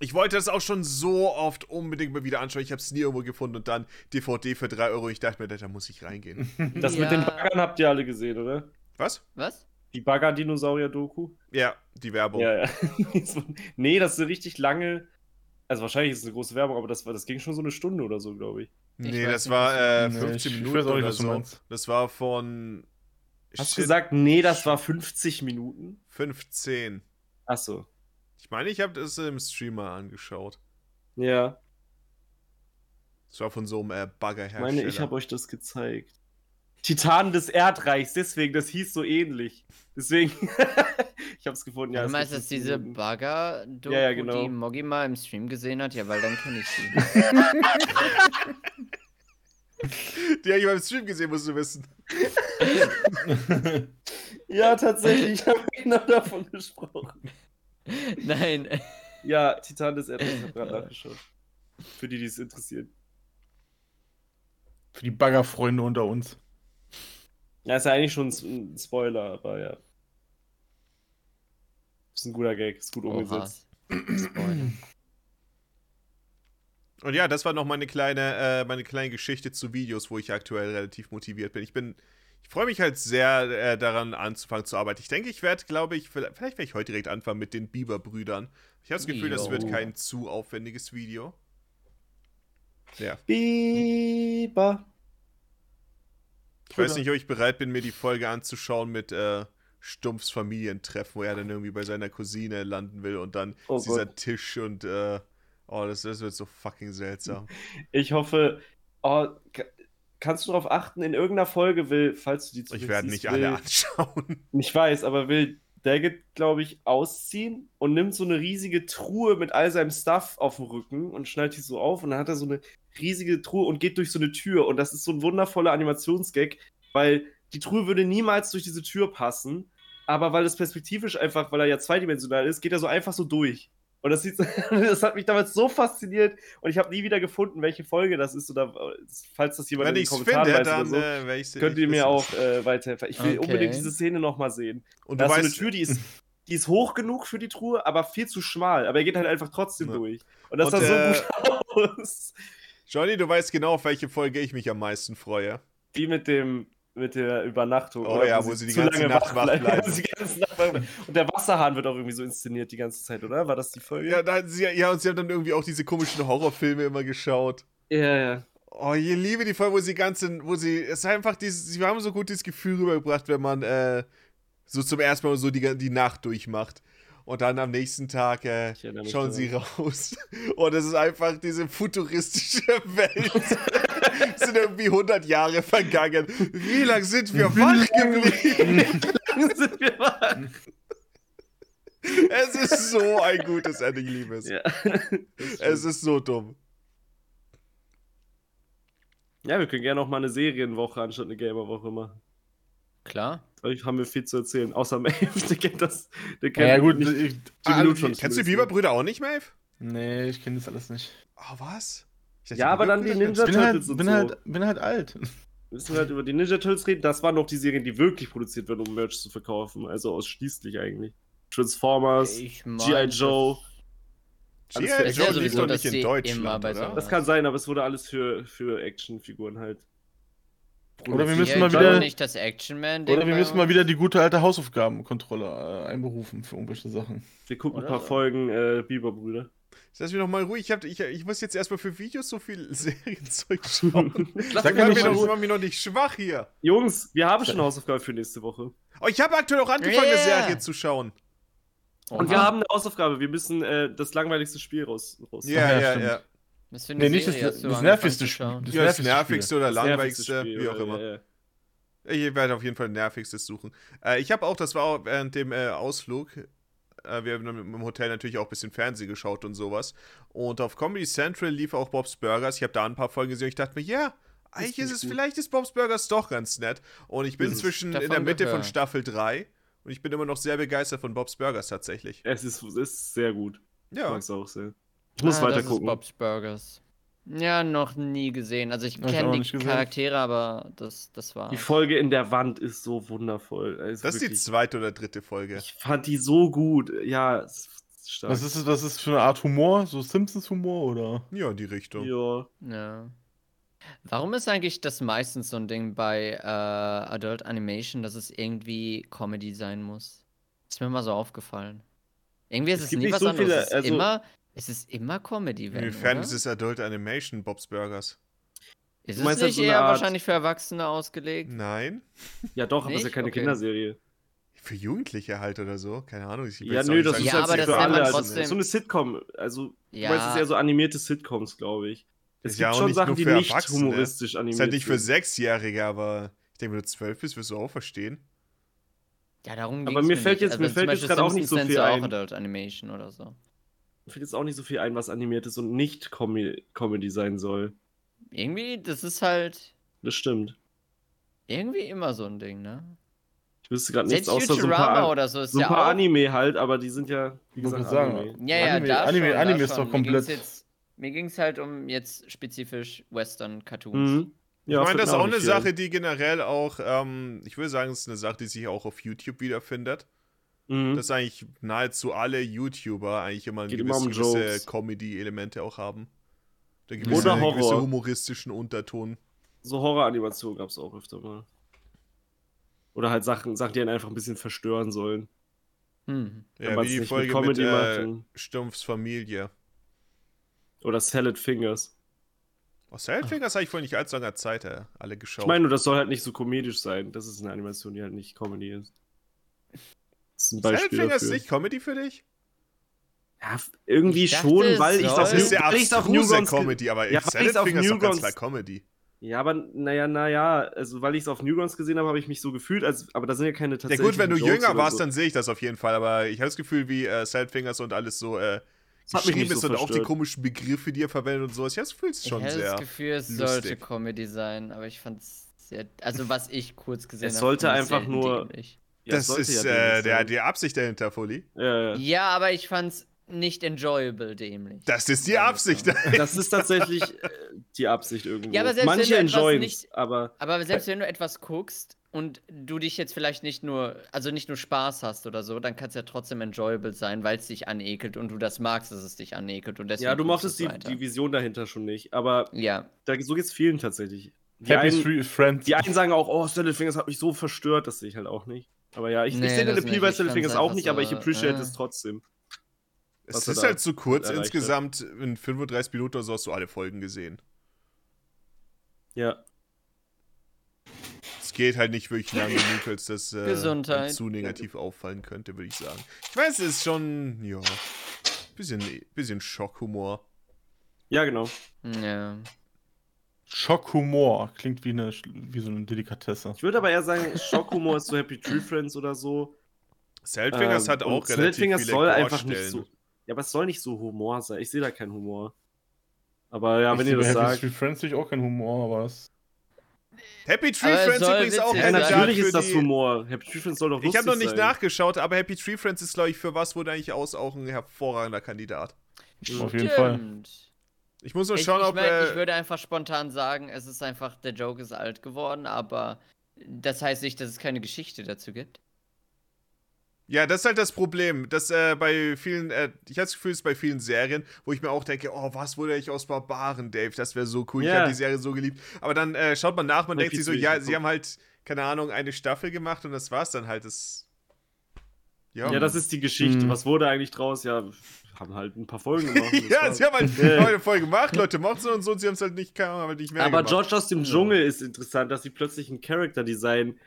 Ich wollte das auch schon so oft unbedingt mal wieder anschauen. Ich habe es nie irgendwo gefunden und dann DVD für 3 Euro. Ich dachte mir, da muss ich reingehen. (laughs) Das Ja. mit den Baggern habt ihr alle gesehen, oder? Was? Was? Die Bagger-Dinosaurier-Doku? Ja, die Werbung. Ja, ja. (laughs) nee, das ist eine richtig lange. Also wahrscheinlich ist es eine große Werbung, aber das, war, das ging schon so eine Stunde oder so, glaube ich. Ich Nee, weiß das nicht, war äh, Nee, 15 ich- ich Minuten oder so. Das war von Hast du gesagt, nee, das war 50 Minuten? 15. Achso. Ich meine, ich habe das im Streamer angeschaut. Ja. Das war von so einem äh, Ich Baggerhersteller. meine, ich habe euch das gezeigt. Titanen des Erdreichs, deswegen, das hieß so ähnlich. Deswegen, (laughs) ich habe es gefunden, ja. du es meinst, dass 15 diese. Bagger-Doku, Ja, ja, genau. die Moggi mal im Stream gesehen hat? Ja, weil dann kenne ich sie. Die (laughs) habe ich beim Stream gesehen, musst du wissen. (laughs) Ja, tatsächlich, ich habe genau davon gesprochen. (laughs) Nein. Ja, Titan des Erdmanns, ich habe gerade nachgeschaut. Für die, die es interessiert. Für die Baggerfreunde unter uns. Ja, ist ja eigentlich schon ein Spoiler, aber ja. Ist ein guter Gag, ist gut umgesetzt. Spoiler. Und ja, das war noch meine kleine, äh, meine kleine Geschichte zu Videos, wo ich aktuell relativ motiviert bin. Ich bin, ich freue mich halt sehr äh, daran anzufangen zu arbeiten. Ich denke, ich werde, glaube ich, vielleicht, werde ich heute direkt anfangen mit den Bieber-Brüdern. Ich habe das Gefühl, das wird kein zu aufwendiges Video. Ja. Biber. Ich weiß nicht, ob ich bereit bin, mir die Folge anzuschauen mit äh, Stumpfs Familientreffen, wo er dann irgendwie bei seiner Cousine landen will und dann Oh dieser Gott. Tisch und äh, oh, das, das wird so fucking seltsam. Ich hoffe, oh, kannst du darauf achten, in irgendeiner Folge will, falls du die Ich werde nicht will, alle anschauen. (laughs) Ich weiß, aber will Daggett, glaube ich, ausziehen und nimmt so eine riesige Truhe mit all seinem Stuff auf dem Rücken und schnallt die so auf und dann hat er so eine riesige Truhe und geht durch so eine Tür und das ist so ein wundervoller Animationsgag, weil die Truhe würde niemals durch diese Tür passen, aber weil es perspektivisch einfach, weil er ja zweidimensional ist, geht er so einfach so durch. Und das, (laughs) das hat mich damals so fasziniert und ich habe nie wieder gefunden, welche Folge das ist oder falls das jemand Wenn in den ich es Kommentaren finde, weiß dann oder so, äh, könnt ihr mir auch äh, weiterhelfen. Ich will Okay. unbedingt diese Szene nochmal sehen. Und Da du ist so eine weißt, Tür, die ist, (laughs) die ist hoch genug für die Truhe, aber viel zu schmal. Aber er geht halt einfach trotzdem Ja. durch. Und das Und, sah so gut (laughs) aus. Johnny, du weißt genau, auf welche Folge ich mich am meisten freue. Die mit dem mit der Übernachtung. Oh oder? ja, wo sie (laughs) die ganze Nacht wach bleiben. Und der Wasserhahn wird auch irgendwie so inszeniert die ganze Zeit, oder? War das die Folge? Ja, da, sie, ja, und sie haben dann irgendwie auch diese komischen Horrorfilme immer geschaut. ja. ja. Oh, ich liebe die Folge, wo sie ganze, wo sie, es ist einfach dieses, sie haben so gut dieses Gefühl rübergebracht, wenn man äh, so zum ersten Mal so die, die Nacht durchmacht. Und dann am nächsten Tag äh, schauen sie raus. (laughs) Und es ist einfach diese futuristische (laughs) Welt. Es sind irgendwie 100 Jahre vergangen. Wie lange sind wir wach geblieben? (laughs) sind wir wach. Es ist so ein gutes Ende, ich liebe es. Ja. Es ist so dumm. ja, wir können gerne noch mal eine Serienwoche anstatt eine Gamerwoche machen. Klar. Euch haben wir viel zu erzählen. Außer Maeve, (laughs) der kennt das. Der kennt Ja, gut, nicht, ich, die ah, schon Kennst du die. Biberbrüder auch nicht, Maeve? Nee, ich kenne das alles nicht. Oh, was? Ich dachte, Ja, aber dann die Ninja- Bin Turtles halt, und bin, so. halt, bin halt alt. müssen wir halt über die Ninja Turtles reden. Das waren noch die Serien, die wirklich produziert werden, um Merch zu verkaufen. Also ausschließlich eigentlich. Transformers, G.I. Joe. G.I. Joe lief sowieso, doch nicht in Deutschland, oder? Das kann sein, aber es wurde alles für, für Actionfiguren halt. Oder wir müssen mal wieder- nicht das Action Man. Oder wir müssen mal wieder die gute alte Hausaufgabenkontrolle äh, einberufen für irgendwelche Sachen. Wir gucken Oder ein paar so. Folgen äh, Biberbrüder. Lass mich noch mal ruhig. Ich, hab, ich, ich muss jetzt erstmal für Videos so viel (laughs) Serienzeug (laughs) schauen. Sag mich mal, in doch, mich noch nicht schwach hier. Jungs, wir haben schon Hausaufgaben für nächste Woche. Oh, ich habe aktuell auch angefangen, eine Yeah. Serie zu schauen. Und wir haben eine Hausaufgabe. Wir müssen äh, das langweiligste Spiel raus. raus Ja, ja, ja, ja. Eine Nee, nicht das, Serie das angefangen nervigste zu Spiel. schauen? Das Ja, das nervigste oder Das langweiligste, Spiel, wie auch immer. ja, ja. Ich werde auf jeden Fall nervigstes suchen. Äh, ich habe auch, das war auch während dem äh, Ausflug, äh, wir haben im Hotel natürlich auch ein bisschen Fernsehen geschaut und sowas. Und auf Comedy Central lief auch Bob's Burgers. Ich habe da ein paar Folgen gesehen und ich dachte mir, ja, eigentlich finde ist ich es, gut. vielleicht ist Bob's Burgers doch ganz nett. Und ich bin Ist es. zwischen in der Mitte von. Staffel 3 und ich bin immer noch sehr begeistert von Bob's Burgers tatsächlich. Es ist, ist sehr gut. Ich Ja. mag es auch sehr. Ich muss ah, weiter das ist gucken. Bob's Burgers. Ja, noch nie gesehen. Also ich kenne die. Charaktere, aber das, das war. Die Folge in der Wand ist so wundervoll. Also Das ist die zweite oder dritte Folge. Ich fand die so gut. Ja, ist stark. Was ist, was ist für eine Art Humor? So Simpsons-Humor oder? Ja, die Richtung. Ja. Ja. Warum ist eigentlich das meistens so ein Ding bei äh, Adult Animation, dass es irgendwie Comedy sein muss? Ist mir mal so aufgefallen. Irgendwie ist Es es, nie nicht was so anderes. viele- es, ist also- immer, es ist immer Comedy, wenn, Inwiefern oder? ist es Adult Animation, Bob's Burgers? Du Ist es meinst, das nicht so eher Art- wahrscheinlich für Erwachsene ausgelegt? Nein. Ja, doch, aber es ist ja keine Okay. Kinderserie. Für Jugendliche halt oder so? Keine Ahnung. Ja, nö, das sagen, ist Ja, halt aber für das alle. Also, trotzdem- so eine Sitcom. Also, du Ja. meinst, es ist eher so animierte Sitcoms, glaube ich. Es Ist ja gibt auch schon nicht Sachen, nur die für nicht Erwachsene. humoristisch animiert Ist halt nicht für sind. Sechsjährige, aber ich denke, wenn du zwölf bist, wirst du auch verstehen. Ja, darum Aber mir fällt nicht. jetzt- also mir fällt jetzt gerade auch nicht so viel du ein. auch Adult Animation oder so. Fällt jetzt auch nicht so viel ein, was animiertes und nicht Com Comedy sein soll. Irgendwie, das ist halt. Das stimmt. irgendwie immer so ein Ding, ne? Ich wüsste gerade nichts außer so ein paar, oder so ist so ein ja paar auch. Anime halt, aber die sind ja, wie gesagt, sagen, Anime. Ja, ja, Anime- da Anime- schon, da Anime ist schon. doch komplett- Mir mir ging's halt um jetzt spezifisch Western-Cartoons. Mhm. Ich meine, das ist auch eine nicht Sache, viel die generell auch, ähm, ich würde sagen, es ist eine Sache, die sich auch auf YouTube wiederfindet. Mhm. Dass eigentlich nahezu alle YouTuber eigentlich immer ein Geht gewisse, um gewisse. Comedy-Elemente auch haben. Da Oder gewisse, Horror. gewisse humoristischen Unterton. So Horror-Animationen gab es auch öfter mal. Oder halt Sachen, Sachen, die einen einfach ein bisschen verstören sollen. Hm. Ja, wie die Folge mit mit, äh, Stumpfs Familie. Oder Salad Fingers. Oh, Saltfingers habe ich vor nicht allzu langer Zeit äh, alle geschaut. Ich meine, nur das soll halt nicht so komedisch sein. Das ist eine Animation, die halt nicht Comedy ist. Das ist Saltfingers ist nicht Comedy für dich? Ja, irgendwie Ich dachte, schon, es weil ich Das ist New- ja weil auf Newgrounds ge- Comedy, aber Ja, auf Saltfingers ist doch ganz Newgrounds- klar Comedy. Ja, aber naja, naja, also weil ich es auf Newgrounds gesehen habe, habe ich mich so gefühlt, als, aber da sind ja keine Ja tatsächlichen gut, wenn du Jokes jünger warst, so. dann sehe ich das auf jeden Fall, aber ich habe das Gefühl, wie äh, Saltfingers und alles so äh, Das hat mich geschrieben ist so und auch die verstört. komischen Begriffe, die er verwendet und sowas. Ich habe das Gefühl, es ist schon ich sehr... das Gefühl, es lustig. sollte Comedy sein, aber ich fand es sehr. Also, was ich kurz gesehen Es habe. sollte fand ich's einfach nur- dämlich. Ja, das ist ja äh, der, sein. die Absicht dahinter, Fully. Ja, ja. Ja, aber ich fand's nicht enjoyable dämlich. Das ist die Absicht. so. (laughs) Das ist tatsächlich äh, die Absicht irgendwo. Ja, aber selbst Manche wenn du etwas nicht- aber Aber selbst wenn du etwas guckst und du dich jetzt vielleicht nicht nur, also nicht nur Spaß hast oder so, dann kann es ja trotzdem enjoyable sein, weil es dich anekelt und du das magst, dass es dich anekelt und deswegen. ja, du mochtest es die, die Vision dahinter schon nicht. Aber Ja, da, so geht's vielen tatsächlich. Die Happy einen, Friends. die einen sagen auch, oh, Salad Fingers hat mich so verstört, das sehe ich halt auch nicht. Aber ja, ich, Nee, ich sehe den Appeal bei fand's Fingers auch nicht, aber ich appreciate äh. es trotzdem. Es ist halt zu kurz. hat. Insgesamt in 35 Minuten oder so hast du alle Folgen gesehen. Ja. Es geht halt nicht wirklich lange genug, als das äh, zu negativ auffallen könnte, würde ich sagen. Ich weiß, es ist schon, ja, bisschen, bisschen Schockhumor. Ja, genau. ja. Schockhumor. Klingt wie, eine, wie so eine Delikatesse. Ich würde aber eher sagen, Schockhumor ist so Happy Tree Friends oder so. Saltfingers Ähm, hat auch relativ Fingers viele soll einfach nicht so. Ja, aber es soll nicht so Humor sein. Ich sehe da keinen Humor. Aber ja, Ich wenn sehe ihr das Happy sagt. Street Friends natürlich auch kein Humor, aber es. Happy Tree Aber Friends übrigens auch Ja, natürlich ist das die, Humor. Happy Tree Friends soll doch Ich lustig habe noch nicht sein. nachgeschaut, aber Happy Tree Friends ist, glaube ich, für was wurde eigentlich aus auch ein hervorragender Kandidat. Auf jeden Fall. Ich muss nur Ich, schauen, ich, ob. mein, äh, ich würde einfach spontan sagen, es ist einfach, der Joke ist alt geworden, aber das heißt nicht, dass es keine Geschichte dazu gibt. Ja, das ist halt das Problem, dass äh, bei vielen, äh, ich habe das Gefühl, es ist bei vielen Serien, wo ich mir auch denke, oh, was wurde ich aus Barbaren, Dave? Das wäre so cool. Ich Ja. habe die Serie so geliebt. Aber dann äh, schaut man nach, man denkt ich sich so, ja, sie haben halt, keine Ahnung, eine Staffel gemacht und das war's dann halt. Das, ja, Ja, das ist die Geschichte. Mhm. Was wurde eigentlich draus? Ja, haben halt ein paar Folgen (laughs) gemacht. und ja, sie haben halt Ja. eine Folge gemacht, Leute mochten sie und so, und sie haben es halt nicht, keine Ahnung, halt nicht mehr Aber gemacht. George aus dem Dschungel ist interessant, dass sie plötzlich ein Character-Design.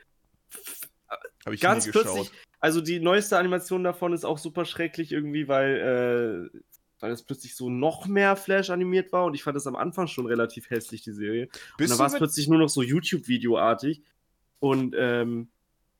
Habe ich Ganz nie plötzlich. Also die neueste Animation davon ist auch super schrecklich irgendwie, weil, äh, weil es plötzlich so noch mehr Flash animiert war und ich fand das am Anfang schon relativ hässlich, die Serie. Und Bist dann du war es plötzlich nur noch so YouTube-Video-artig. Und ähm,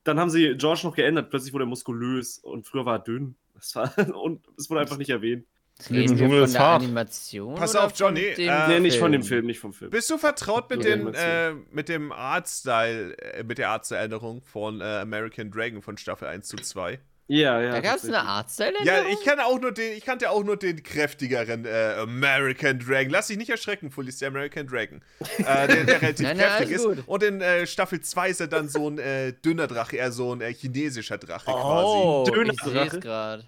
dann haben sie George noch geändert. Plötzlich wurde er muskulös und früher war er dünn. Das war, (laughs) und es wurde einfach nicht erwähnt. Leben im Reden wir Dschungel von ist der hart. Animation? Pass auf, Johnny, äh, nee, nicht von dem Film, nicht vom Film. bist du vertraut mit, den, äh, mit dem Artstyle, äh, mit der Artstyle-Änderung von äh, American Dragon von Staffel 1 zu 2? Ja, ja. Da gab es eine tatsächlich. Artstyle? Ja, ich kann auch nur den, ich kannte auch nur den kräftigeren äh, American Dragon. Lass dich nicht erschrecken, Fully ist der American Dragon. Äh, der, der (laughs) relativ Nein, nein, kräftig alles ist. gut. Und in äh, Staffel 2 ist er dann so ein äh, dünner Drache, eher so ein äh, chinesischer Drache quasi. Oh, Döner- ich sehe es gerade.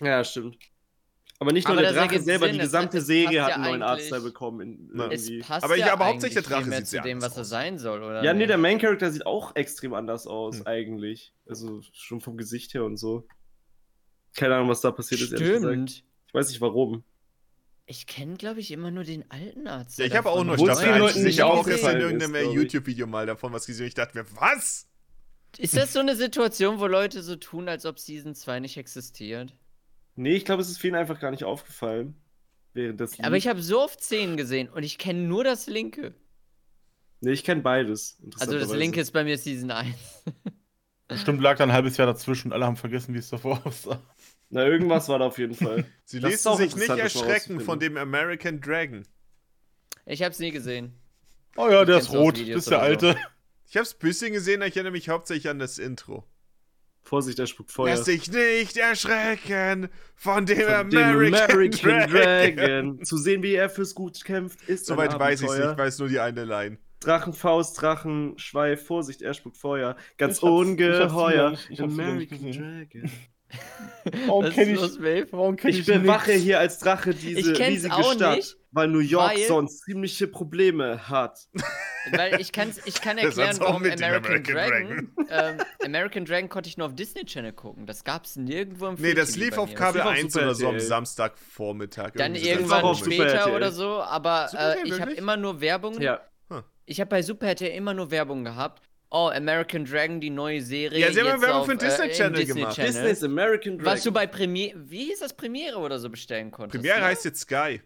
Ja, stimmt. Aber nicht nur Aber der Drache selber, Sinn, die gesamte das Serie hat einen ja neuen Artstyle bekommen. In, passt Aber ja ja, aber hauptsächlich der Drache sieht zu sehr dem, was er sein soll, oder? Ja, nee, der Main Character sieht auch extrem anders aus, Hm. eigentlich. Also schon vom Gesicht her und so. Keine Ahnung, was da passiert ist, ehrlich gesagt. Stimmt. Ich weiß nicht warum. Ich kenne, glaube ich, immer nur den alten Arzt. Ja, ich habe auch nur Staffel den 1 Leuten nicht Ich habe auch erst in irgendeinem. YouTube-Video mal davon was gesehen. Ich dachte mir, was? Ist das so eine Situation, wo Leute so tun, als ob Season 2 nicht existiert? Nee, ich glaube, es ist vielen einfach gar nicht aufgefallen. Während das Aber ich habe so oft Szenen gesehen und ich kenne nur das linke. Nee, ich kenne beides. Also das linke ist bei mir Season 1. Bestimmt (laughs) lag da ein halbes Jahr dazwischen und alle haben vergessen, wie es davor (laughs) aussah. Na, irgendwas war da auf jeden Fall. (laughs) Sie Das ließen sich nicht erschrecken von dem American Dragon. Ich habe es nie gesehen. Oh ja, der kenn's ist rot. Das ist der oder so. alte. Ich hab's ein bisschen gesehen, ich erinnere mich hauptsächlich an das Intro. Vorsicht, er spuckt Feuer. Lass dich nicht erschrecken von dem Von dem American, American Dragon. Dragon. Zu sehen, wie er fürs Gut kämpft, ist Soweit ein weiß ich nicht, ich weiß nur die eine Line. Drachenfaust, Drachenschweif, Vorsicht, er spuckt Feuer. Ganz Ich hab's- ich hab's ungeheuer. nicht- ich hab's nicht American. Dragon. (laughs) Warum Was kenn ist ich, warum kenn ich, Ich bewache nix? hier als Drache diese riesige auch Stadt, nicht, weil New York weil- sonst ziemliche Probleme hat. Weil ich, kann's, ich kann erklären, warum American, American Dragon. Ähm, American Dragon konnte ich nur auf Disney Channel gucken. Das gab's nirgendwo im Nee, das lief auf. Kabel lief auf 1 Super oder so am. Samstagvormittag. Dann irgendwann. Super später oder so, aber äh, ich habe immer nur Werbung. Ja. Ich habe bei Super RTL immer nur Werbung gehabt. Oh, American Dragon, die neue Serie. Ja, sie haben Werbung auf, für den Disney äh, Channel Disney gemacht. Channel. Disney's American Dragon. Was du bei Premiere, wie hieß das Premiere oder so bestellen konntest? Premiere ne? heißt jetzt Sky.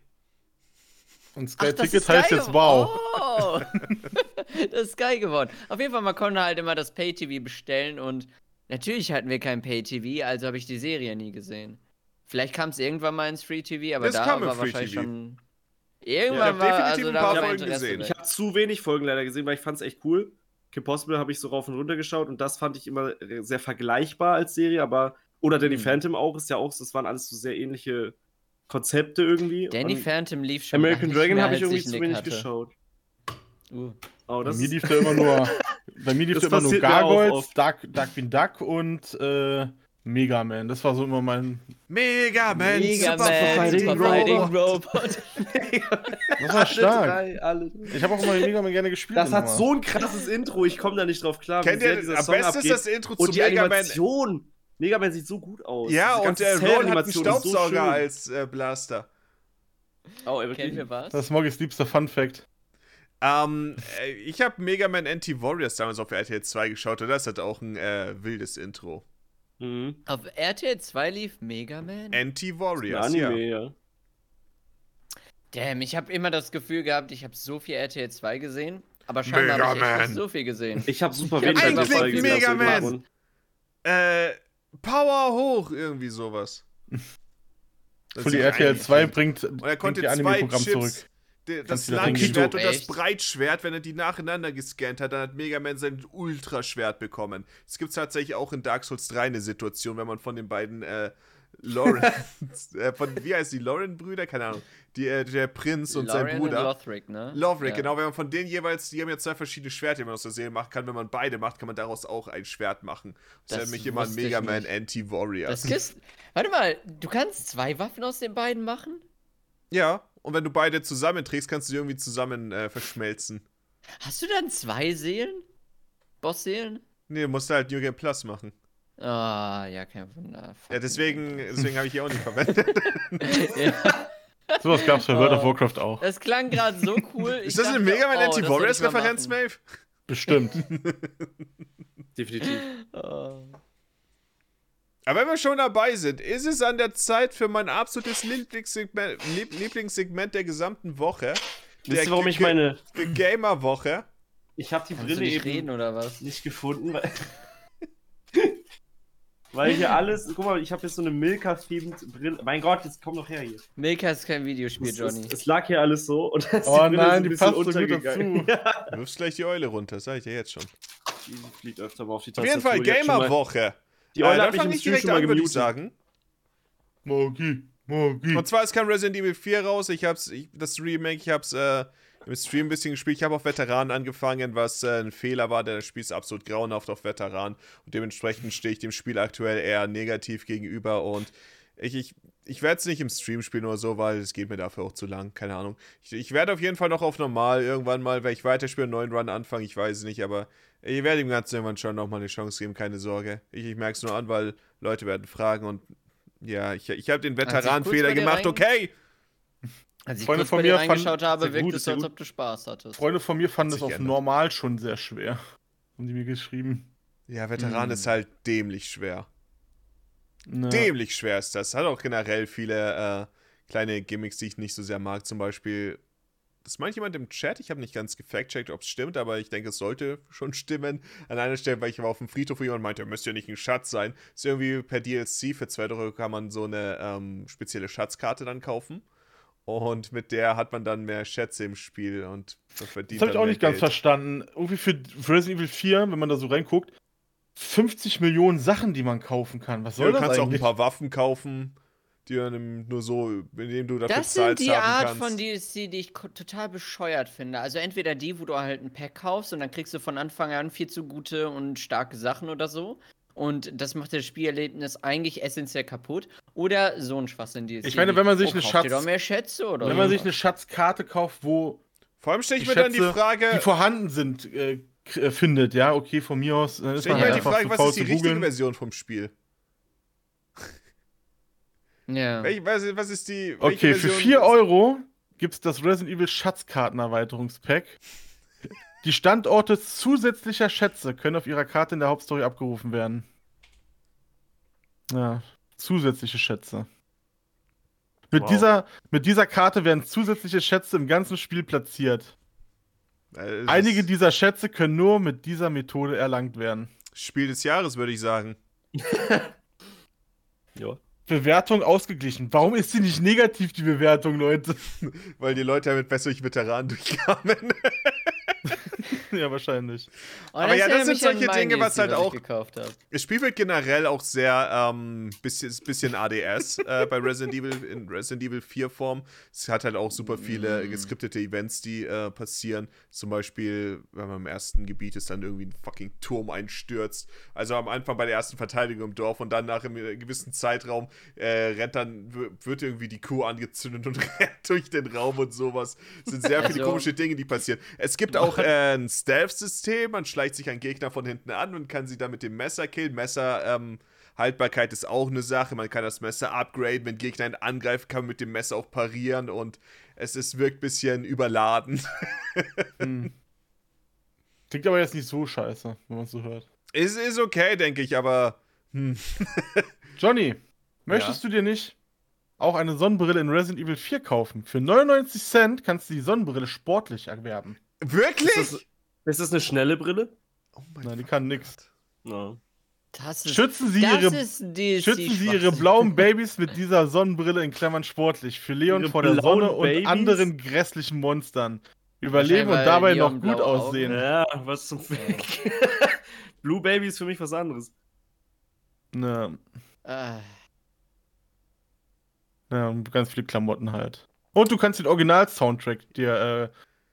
Und Ach, Sky das Ticket heißt jetzt Wow. (laughs) Oh, das ist geil geworden. Auf jeden Fall, man konnte halt immer das Pay-TV bestellen und natürlich hatten wir kein Pay-TV, also habe ich die Serie nie gesehen. Vielleicht kam es irgendwann mal ins Free-TV, aber Das da war wahrscheinlich schon. Ja, Irgendwann ich hab war definitiv also ein paar Folgen Interesse gesehen. Ich habe zu wenig Folgen leider gesehen, weil ich fand es echt cool. Kim Possible habe ich so rauf und runter geschaut und das fand ich immer sehr vergleichbar als Serie, aber oder Danny Mhm. Phantom auch ist ja auch, das waren alles so sehr ähnliche Konzepte irgendwie. Danny und Phantom lief schon. American Dragon habe ich irgendwie zu wenig hatte. geschaut. Uh. Oh, Bei mir (laughs) lief da immer nur, bei mir lief Das da immer nur Gargoyles. Dark, Darkwing Duck und äh, Mega Man. Das war so immer mein. Mega Man, Mega Super Man, Fighting Super Robot. Fighting Robot. (laughs) Das war stark. drei, alle. Ich habe auch immer Mega Man gerne gespielt. Das hat immer. so ein krasses Intro, ich komme da nicht drauf klar. Kennt ihr, am Song besten ist das Intro zu Und die Mega Man. Animation. Mega Man sieht so gut aus. Ja, und der Ron hat einen so Staubsauger schön. als äh, Blaster. Oh, er wird Kennen wir was? Das ist Moggis liebster Fun Fact. Ähm, äh, ich habe Mega Man Anti-Warriors damals auf RTL 2 geschaut und das hat auch ein äh, wildes Intro. Mhm. Auf RTL 2 lief Mega Man? Anti-Warriors, Ein ja. Anime, ja. Damn, ich habe immer das Gefühl gehabt, ich habe so viel RTL 2 gesehen, aber scheinbar habe ich nicht so viel gesehen. Ich habe super wenig RTL Klick gesehen, Mega Man. Äh, Power hoch, irgendwie sowas. (laughs) Das Für die ist RTL eigentlich- 2 bringt, Und er bringt konnte die zwei Anime-Programm Chips, zurück. die- das Langschwert und das? Breitschwert, wenn er die nacheinander gescannt hat, dann hat Mega Man sein Ultraschwert bekommen. Es gibt tatsächlich auch in Dark Souls 3 eine Situation, wenn man von den beiden äh, Lauren, (laughs) äh, von, wie heißt die, Lauren-Brüder? Keine Ahnung. Die, äh, der Prinz und sein Lorien Bruder. Und Lothric, ne? Lothric, Ja. genau, wenn man von denen jeweils, die haben ja zwei verschiedene Schwerter, die man aus der Serie machen kann. Wenn man beide macht, kann man daraus auch ein Schwert machen. Das, Das ist nämlich immer ein Mega Man. Anti-Warrior. Das Kist Warte mal, du kannst zwei Waffen aus den beiden machen? Ja, und wenn du beide zusammenträgst, kannst du die irgendwie zusammen äh, verschmelzen. Hast du dann zwei Seelen? Boss-Seelen? Nee, du musst halt New Game Plus machen. Ah, ja, kein Wunder. Ja, deswegen, deswegen habe ich die auch nicht (laughs) verwendet. ja, Sowas gab es bei World of Oh. Warcraft auch. das klang gerade so cool. Ich ist das eine Mega Man oh, Anti-Warriors-Referenz. Maeve? Bestimmt. (laughs) Definitiv. Oh. Aber wenn wir schon dabei sind, ist es an der Zeit für mein absolutes Lieblingssegment, Lieb- Lieblingssegment der gesamten Woche. Wisst ihr, warum ich meine. Gamer-Woche. Ich habe die Kannst Brille nicht eben reden oder was? nicht gefunden, weil. Weil hier alles. Guck mal, ich habe jetzt so eine Milka-themed Brille. Mein Gott, jetzt komm doch her hier. Milka ist kein Videospiel, Es, Johnny. es, es lag hier alles so und (laughs) da ist Oh die Brille so nein, ein die bisschen passt so gut untergegangen. dazu. (laughs) Ja, Du wirfst gleich die Eule runter, sag ich dir jetzt schon. die fliegt öfter mal auf die Auf Tastatur. jeden Fall Gamer-Woche. Die Äh, Eule dann hat mich im direkt schon mal an, würde ich sagen. Mogi, Mogi. Und zwar, es kam Resident Evil 4 raus. Ich hab's, ich, das Remake, ich hab's äh, im Stream ein bisschen gespielt. Ich habe auf Veteranen angefangen, was äh, ein Fehler war, denn das Spiel ist absolut grauenhaft auf Veteranen. Und dementsprechend stehe ich dem Spiel aktuell eher negativ gegenüber. Und ich, ich, ich werde es nicht im Stream spielen oder so, weil es geht mir dafür auch zu lang. Keine Ahnung. Ich, ich werde auf jeden Fall noch auf normal irgendwann mal, wenn ich weiterspiele, einen neuen Run anfangen. Ich weiß es nicht, aber ich werde dem Ganzen irgendwann schon nochmal eine Chance geben, keine Sorge. Ich, ich merke es nur an, weil Leute werden fragen und ja, ich, ich habe den dir gemacht, okay. Als ich Freunde kurz von mir fanden- reingeschaut habe, wirkt gut, es, als ob du Spaß hattest. Freunde von mir fanden es auf geändert. normal schon sehr schwer. Haben die mir geschrieben. Ja, Veteran Hm. ist halt dämlich schwer. Ne. Dämlich schwer ist das. Hat auch generell viele äh, kleine Gimmicks, die ich nicht so sehr mag. Zum Beispiel, das meint jemand im Chat, ich habe nicht ganz gefact-checkt, ob es stimmt, aber ich denke, es sollte schon stimmen. An einer Stelle, weil ich war auf dem Friedhof und jemand meinte, müsste ja nicht ein Schatz sein. Ist irgendwie per DLC für 2 Euro kann man so eine ähm, spezielle Schatzkarte dann kaufen. Und mit der hat man dann mehr Schätze im Spiel und Das verdient habe ich auch mehr nicht ganz Geld. verstanden. Irgendwie für für Resident Evil 4, wenn man da so reinguckt, 50 Millionen Sachen, die man kaufen kann. Was Ja, soll du das kannst auch ein paar Waffen kaufen, die dann nur so, indem du dafür Das sind Salz die haben Art kannst. von DLC, die ich total bescheuert finde. Also entweder die, wo du halt ein Pack kaufst und dann kriegst du von Anfang an viel zu gute und starke Sachen oder so. Und das macht das Spielerlebnis eigentlich essentiell kaputt. Oder so ein Schwachsinn DLC. Ich meine, wenn man sich oh, eine Schatz- ihr doch mehr Schätze oder Wenn man sich eine Schatzkarte kauft, wo Vor allem stelle ich die mir dann die Frage, die vorhanden sind, äh, äh, findet, ja, okay, von mir aus. Dann ist stell ich man mir halt die einfach Frage, zu was faul ist die zu richtige googeln. Version vom Spiel? Ja. Welch, was, was ist die welche Okay, für Version 4 Euro gibt es das Resident Evil Schatzkartenerweiterungspack. Die Standorte zusätzlicher Schätze können auf ihrer Karte in der Hauptstory abgerufen werden. Ja, zusätzliche Schätze. Mit, Wow. dieser, mit dieser Karte werden zusätzliche Schätze im ganzen Spiel platziert. Äh, das Einige dieser Schätze können nur mit dieser Methode erlangt werden. Spiel des Jahres, würde ich sagen. (laughs) Ja. Bewertung ausgeglichen. Warum ist sie nicht negativ, die Bewertung, Leute? (laughs) Weil die Leute mit besseren Veteranen durchkamen. (laughs) (laughs) ja, wahrscheinlich. Oh, Aber ja, das sind solche Dinge, was halt auch-. Das Spiel wird generell auch sehr ähm, bisschen, bisschen ADS äh, bei Resident Evil in Resident Evil 4 Form. Es hat halt auch super viele Mm. geskriptete Events, die äh, passieren. Zum Beispiel, wenn man im ersten Gebiet ist, dann irgendwie ein fucking Turm einstürzt. Also am Anfang bei der ersten Verteidigung im Dorf und dann nach einem gewissen Zeitraum äh, rennt dann, wird irgendwie die Kuh angezündet und (laughs) rennt durch den Raum und sowas. Es sind sehr viele Also- komische Dinge, die passieren. Es gibt auch äh, ein Stealth-System, man schleicht sich an Gegner von hinten an und kann sie dann mit dem Messer killen. Messer, ähm, Haltbarkeit ist auch eine Sache. Man kann das Messer upgraden. Wenn Gegner einen angreifen, kann man mit dem Messer auch parieren und es ist, wirkt ein bisschen überladen. (laughs) Hm. Klingt aber jetzt nicht so scheiße, wenn man es so hört. es ist okay, denke ich, aber hm. (laughs) Johnny, möchtest du dir nicht auch eine Sonnenbrille in Resident Evil 4 kaufen? Für 99 Cent kannst du die Sonnenbrille sportlich erwerben. Wirklich? Ist das, ist das eine schnelle Brille? oh mein Nein, die kann nix. Ist, Schützen Sie das ihre, ist DLC schützen Sie Ihre blauen Babys mit dieser Sonnenbrille in Klammern sportlich für Leon Ihre vor der Sonne und Babys? anderen grässlichen Monstern. Überleben und dabei noch gut Augen aussehen. ja, was zum Fick. (laughs) Blue Baby ist für mich was anderes. Ne, Ah, ja, und ganz viele Klamotten halt. Und du kannst den Original-Soundtrack dir, äh,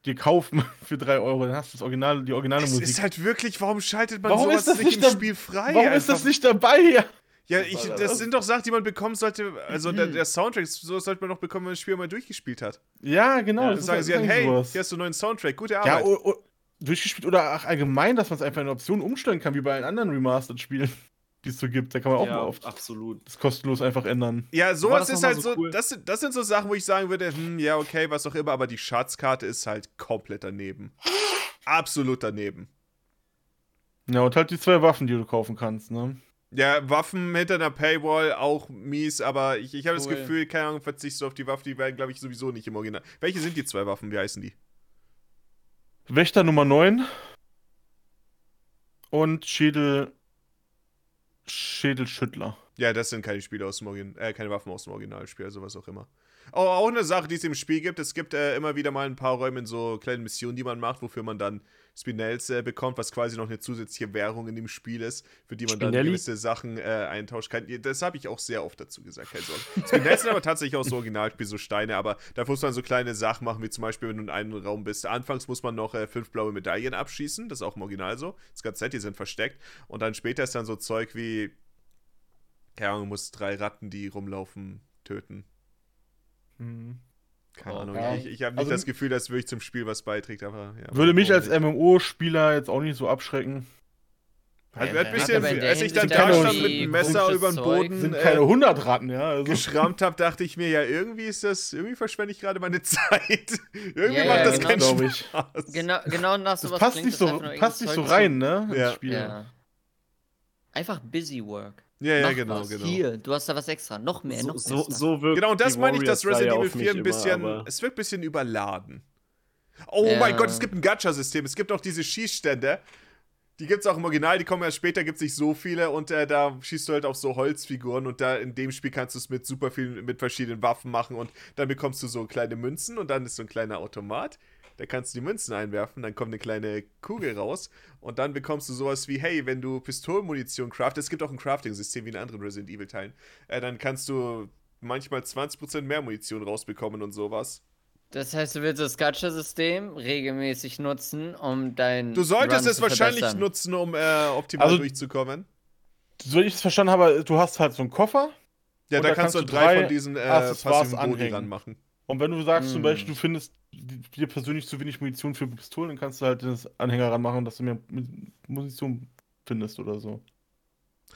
dir kaufen (laughs) für 3 Euro. Dann hast du das Original, die originale Es Musik. ist halt wirklich, warum schaltet man Warum sowas ist das nicht nicht im da- Spiel frei? Warum ist das Einfach- nicht dabei? Ja. Ja, ich, das das? sind doch Sachen, die man bekommen sollte. Also der, der Soundtrack, so sollte man doch bekommen, wenn man das Spiel mal durchgespielt hat. Ja, genau. Dann das ist sagen halt- sie dann, das ist hey, sowas. hier hast du einen neuen Soundtrack, gute Ja, Arbeit. o, durchgespielt oder auch allgemein, dass man es einfach in Optionen umstellen kann, wie bei allen anderen Remastered-Spielen, die es so gibt. Da kann man auch ja, mal oft absolut. das kostenlos einfach ändern. Ja, sowas das ist halt so cool? das, sind- das sind so Sachen, wo ich sagen würde, hm, ja, okay, was auch immer, aber die Schatzkarte ist halt komplett daneben. Absolut daneben. Ja, und halt die zwei Waffen, die du kaufen kannst, ne? Ja, Waffen hinter einer Paywall auch mies, aber ich, ich habe das Cool. Gefühl, keine Ahnung, verzichtest du auf die Waffe, die werden, glaube ich, sowieso nicht im Original. Welche sind die zwei Waffen? Wie heißen die? Wächter Nummer 9 und Schädel. Schädelschüttler. Ja, das sind keine Spiele aus dem Original, äh, keine Waffen aus dem Originalspiel, also was auch immer. Oh, auch eine Sache, die es im Spiel gibt. Es gibt äh, immer wieder mal ein paar Räume in so kleinen Missionen, die man macht, wofür man dann Spinels äh, bekommt, was quasi noch eine zusätzliche Währung in dem Spiel ist, für die man dann Spinelli? gewisse Sachen äh, eintauschen kann. Das habe ich auch sehr oft dazu gesagt, keine Sorge. Spinels sind aber tatsächlich aus dem Originalspiel so Steine, aber da muss man so kleine Sachen machen, wie zum Beispiel, wenn du in einem Raum bist. Anfangs muss man noch äh, fünf blaue Medaillen abschießen, das ist auch im Original so. Das ganze Set, die sind versteckt. Und dann später ist dann so Zeug wie keine Ahnung, du musst drei Ratten, die rumlaufen, töten. Mhm. Keine Ahnung. ja. Ich, ich habe nicht Also- das Gefühl, dass wirklich zum Spiel was beiträgt, aber ja. Würde mich als? MMO-Spieler jetzt auch nicht so abschrecken. Halt, Ja, ein bisschen, als ich dann da stand mit dem Messer über den. Boden Sind keine äh, 100 Ratten, ja. Also, geschrammt habe, dachte ich mir, ja, irgendwie ist das, irgendwie verschwende ich gerade meine (laughs) Zeit. irgendwie Ja, macht ja, das genau. keinen Glaub ich. Spaß. Genau, genau nach das sowas passt klingt nicht das so, passt nicht so rein, ne? ins Ja. Spiel. Ja. Einfach busy work. Ja, ja, genau, was. genau. Hier, du hast da was extra. Noch mehr, So, noch so, extra. so wirkt Genau, und das meine ich, dass Resident Evil auf mich 4 ein bisschen, Immer, es wirkt ein bisschen überladen. Oh Ja. mein Gott, es gibt ein Gacha-System. Es gibt auch diese Schießstände, Die gibt's auch im Original, die kommen erst später, gibt's nicht so viele und äh, da schießt du halt auf so Holzfiguren und da in dem Spiel kannst du es mit super vielen, mit verschiedenen Waffen machen und dann bekommst du so kleine Münzen und dann ist so ein kleiner Automat. Da kannst du die Münzen einwerfen, dann kommt eine kleine Kugel raus und dann bekommst du sowas wie, hey, wenn du Pistolenmunition craftest, es gibt auch ein Crafting-System wie in anderen Resident Evil-Teilen, äh, dann kannst du manchmal 20% mehr Munition rausbekommen und sowas. Das heißt, du willst das Gacha-System regelmäßig nutzen, um dein. Du solltest Run es zu wahrscheinlich verbessern. nutzen, um äh, optimal Also- durchzukommen. So wie ich es verstanden habe, du hast halt so einen Koffer Ja, da da kannst du kannst du drei, drei von diesen äh, Accessoires passiven Boni ranmachen. Und wenn du sagst zum Mm. Beispiel, du findest dir persönlich zu wenig Munition für Pistolen, dann kannst du halt das Anhänger ranmachen, dass du mehr Mu- Munition findest oder so.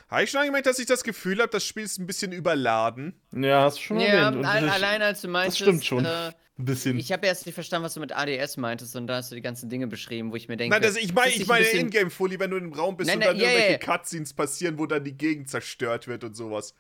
Habe ich schon gemerkt, dass ich das Gefühl habe, das Spiel ist ein bisschen überladen. Ja, hast du schon Ja, erwähnt. Und al das allein als du meintest. stimmt schon. Äh, ein bisschen. ich habe erst nicht verstanden, was du mit ADS meintest, und da hast du die ganzen Dinge beschrieben, wo ich mir denke. Nein, das, ich meine ich nicht meine ein bisschen- Ingame-Fully, wenn du im Raum bist Nein, und dann ja, irgendwelche ja. Cutscenes passieren, wo dann die Gegend zerstört wird und sowas.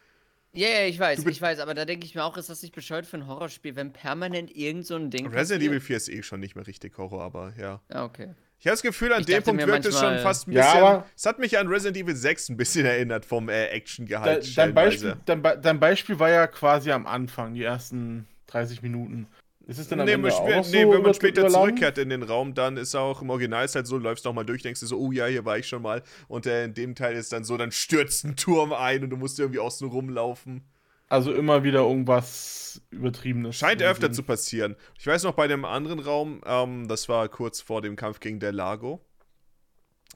Ja, ja, ich weiß, ich weiß, aber da denke ich mir auch, ist das nicht bescheuert für ein Horrorspiel, wenn permanent irgend so ein Ding Resident Evil passiert? 4 ist eh schon nicht mehr richtig Horror, aber ja. Ah, okay. Ich habe das Gefühl, an Ich dem Punkt wirkt es schon fast ein Ja, bisschen. aber- es hat mich an Resident Evil 6 ein bisschen erinnert vom äh, Dein, Action-Gehalt. dein, stellenweise. Beispiel, dein, Be- dein Beispiel war ja quasi am Anfang, die ersten 30 Minuten. Ist es denn am Nee, Ende auch nee, so wenn man später überladen? zurückkehrt in den Raum, dann ist auch im Original ist halt so, läufst noch mal durch, denkst du so, oh ja, hier war ich schon mal. Und äh, in dem Teil ist dann so, dann stürzt ein Turm ein und du musst irgendwie außen rumlaufen. Also immer wieder irgendwas Übertriebenes. Scheint öfter zu passieren. Ich weiß noch bei dem anderen Raum, ähm, das war kurz vor dem Kampf gegen Del Lago.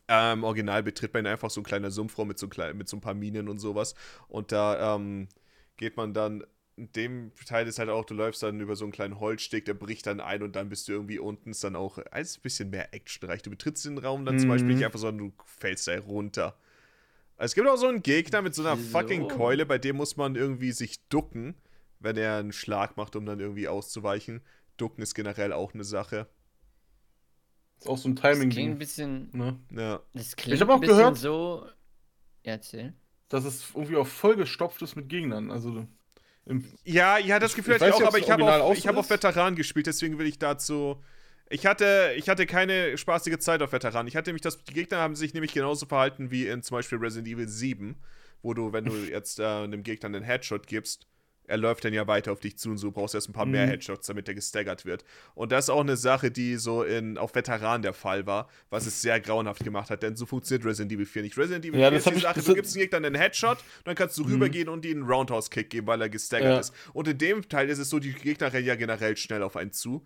Ähm, Im Original betritt man einfach so ein kleiner Sumpfraum mit so, klein, mit so ein paar Minen und sowas. Und da ähm, geht man dann, dem Teil ist halt auch, du läufst dann über so einen kleinen Holzsteg, der bricht dann ein und dann bist du irgendwie unten, ist dann auch alles ein bisschen mehr actionreich. Du betrittst den Raum dann zum Mhm. Beispiel nicht einfach, sondern du fällst da runter. Es gibt auch so einen Gegner mit so einer Wieso? fucking Keule, bei dem muss man irgendwie sich ducken, wenn er einen Schlag macht, um dann irgendwie auszuweichen. Ducken ist generell auch eine Sache. Ist auch so ein Das klingt ein bisschen. Ne? Ja. Das klingt hab auch ein bisschen gehört- so. Ja, erzähl. Dass es irgendwie auch vollgestopft ist mit Gegnern. Also Ja, ja, das Gefühl Ich hatte ich auch, nicht, aber ich habe auch ich hab auf. Veteran gespielt, deswegen will ich dazu. Ich hatte, ich hatte keine spaßige Zeit auf Veteran. Ich hatte nämlich das, die Gegner haben sich nämlich genauso verhalten wie in zum Beispiel Resident Evil 7, wo du, wenn du jetzt äh, einem Gegner einen Headshot gibst, er läuft dann ja weiter auf dich zu und so brauchst du erst ein paar mehr Mhm. Headshots, damit er gestaggert wird. Und das ist auch eine Sache, die so in, auf Veteran der Fall war, was es sehr grauenhaft gemacht hat, denn so funktioniert Resident Evil 4 nicht. Resident Evil Ja, 4 das ist die Sache, du gibst dem Gegner einen Headshot, dann kannst du Mhm. rübergehen und ihm einen Roundhouse-Kick geben, weil er gestaggert Ja. ist. Und in dem Teil ist es so, die Gegner rennen ja generell schnell auf einen zu.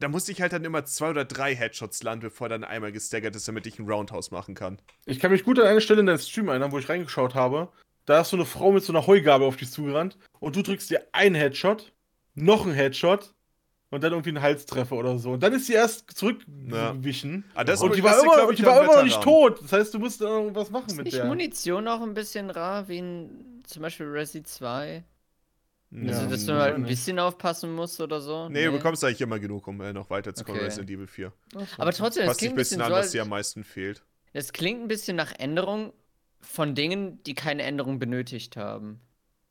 Da musste ich halt dann immer zwei oder drei Headshots landen, bevor er dann einmal gestaggert ist, damit ich einen Roundhouse machen kann. ich kann mich gut an eine Stelle in deinem Stream erinnern, wo ich reingeschaut habe. Da ist so eine Frau mit so einer Heugabel auf dich zugerannt und du drückst dir einen Headshot, noch einen Headshot und dann irgendwie einen Halstreffer oder so. Und dann ist sie erst zurückgewichen. Ah, das Und die war immer, die war immer noch nicht tot. Das heißt, du musst irgendwas machen Ist mit nicht der. Munition auch ein bisschen rar, wie in zum Beispiel Resi 2? Ja. Also, dass du Ja, halt ein bisschen aufpassen musst oder so? Nee, du bekommst eigentlich immer genug, um äh, noch weiterzukommen, Okay. Resident Evil 4. Aber trotzdem, das Passt klingt ein ein bisschen an, so, was als, dir am meisten fehlt. das klingt ein bisschen nach Änderung von Dingen, die keine Änderung benötigt haben.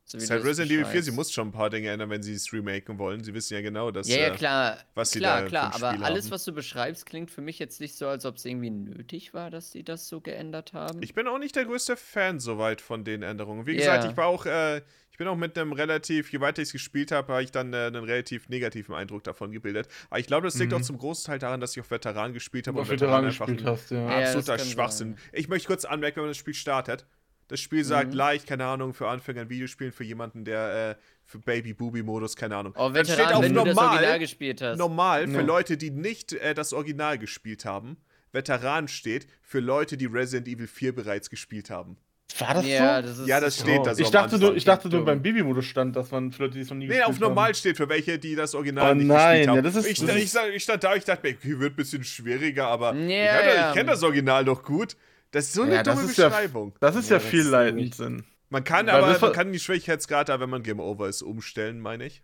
So Das ist halt Resident Evil 4, sie muss schon ein paar Dinge ändern, wenn sie es remaken wollen. Sie wissen ja genau, dass. Ja, ja, äh, klar. was sie klar, da klar, aber Spiel alles, haben. was du beschreibst, klingt für mich jetzt nicht so, als ob es irgendwie nötig war, dass sie das so geändert haben. Ich bin auch nicht der größte Fan soweit von den Änderungen. Wie Ja. gesagt, ich war auch, äh, ich bin auch mit einem relativ, je weiter ich es gespielt habe, habe ich dann äh, einen relativ negativen Eindruck davon gebildet. Aber ich glaube, das liegt Mhm. auch zum großen Teil daran, dass ich auf Veteran gespielt habe auf Veteran gespielt ein hast, ja. Ja, absoluter kann Schwachsinn. sein. Ich möchte kurz anmerken, wenn man das Spiel startet. Das Spiel sagt Mhm. leicht, keine Ahnung, für Anfänger ein Videospielen, für jemanden, der äh, für Baby-Booby-Modus, keine Ahnung. Oh, Dann steht Veteran, auf wenn du das normal, Original gespielt hast. normal für Ja. Leute, die nicht äh, das Original gespielt haben. Veteran steht für Leute, die Resident Evil 4 bereits gespielt haben. War das ja, so? das ist Ja, das steht Oh, da so ich dachte nur, Anfang. ich dachte nur beim Babymodus stand, dass man für Leute, die es noch nie Nee, auf haben. normal steht für welche, die das Original Oh nicht nein, gespielt haben. ja, das ist- ich, das ich, ist- sag- ich stand da, ich dachte mir, okay, wird ein bisschen schwieriger, aber Ja, ich, ja. ich kenne das Original doch gut. Das ist so eine Ja, das dumme ja- Beschreibung. Das ist ja, Ja, das viel ist leitend nämlich- Sinn. Man kann Weil aber, das man kann die Schwierigkeitsgrade, wenn man Game Over ist, umstellen, meine ich.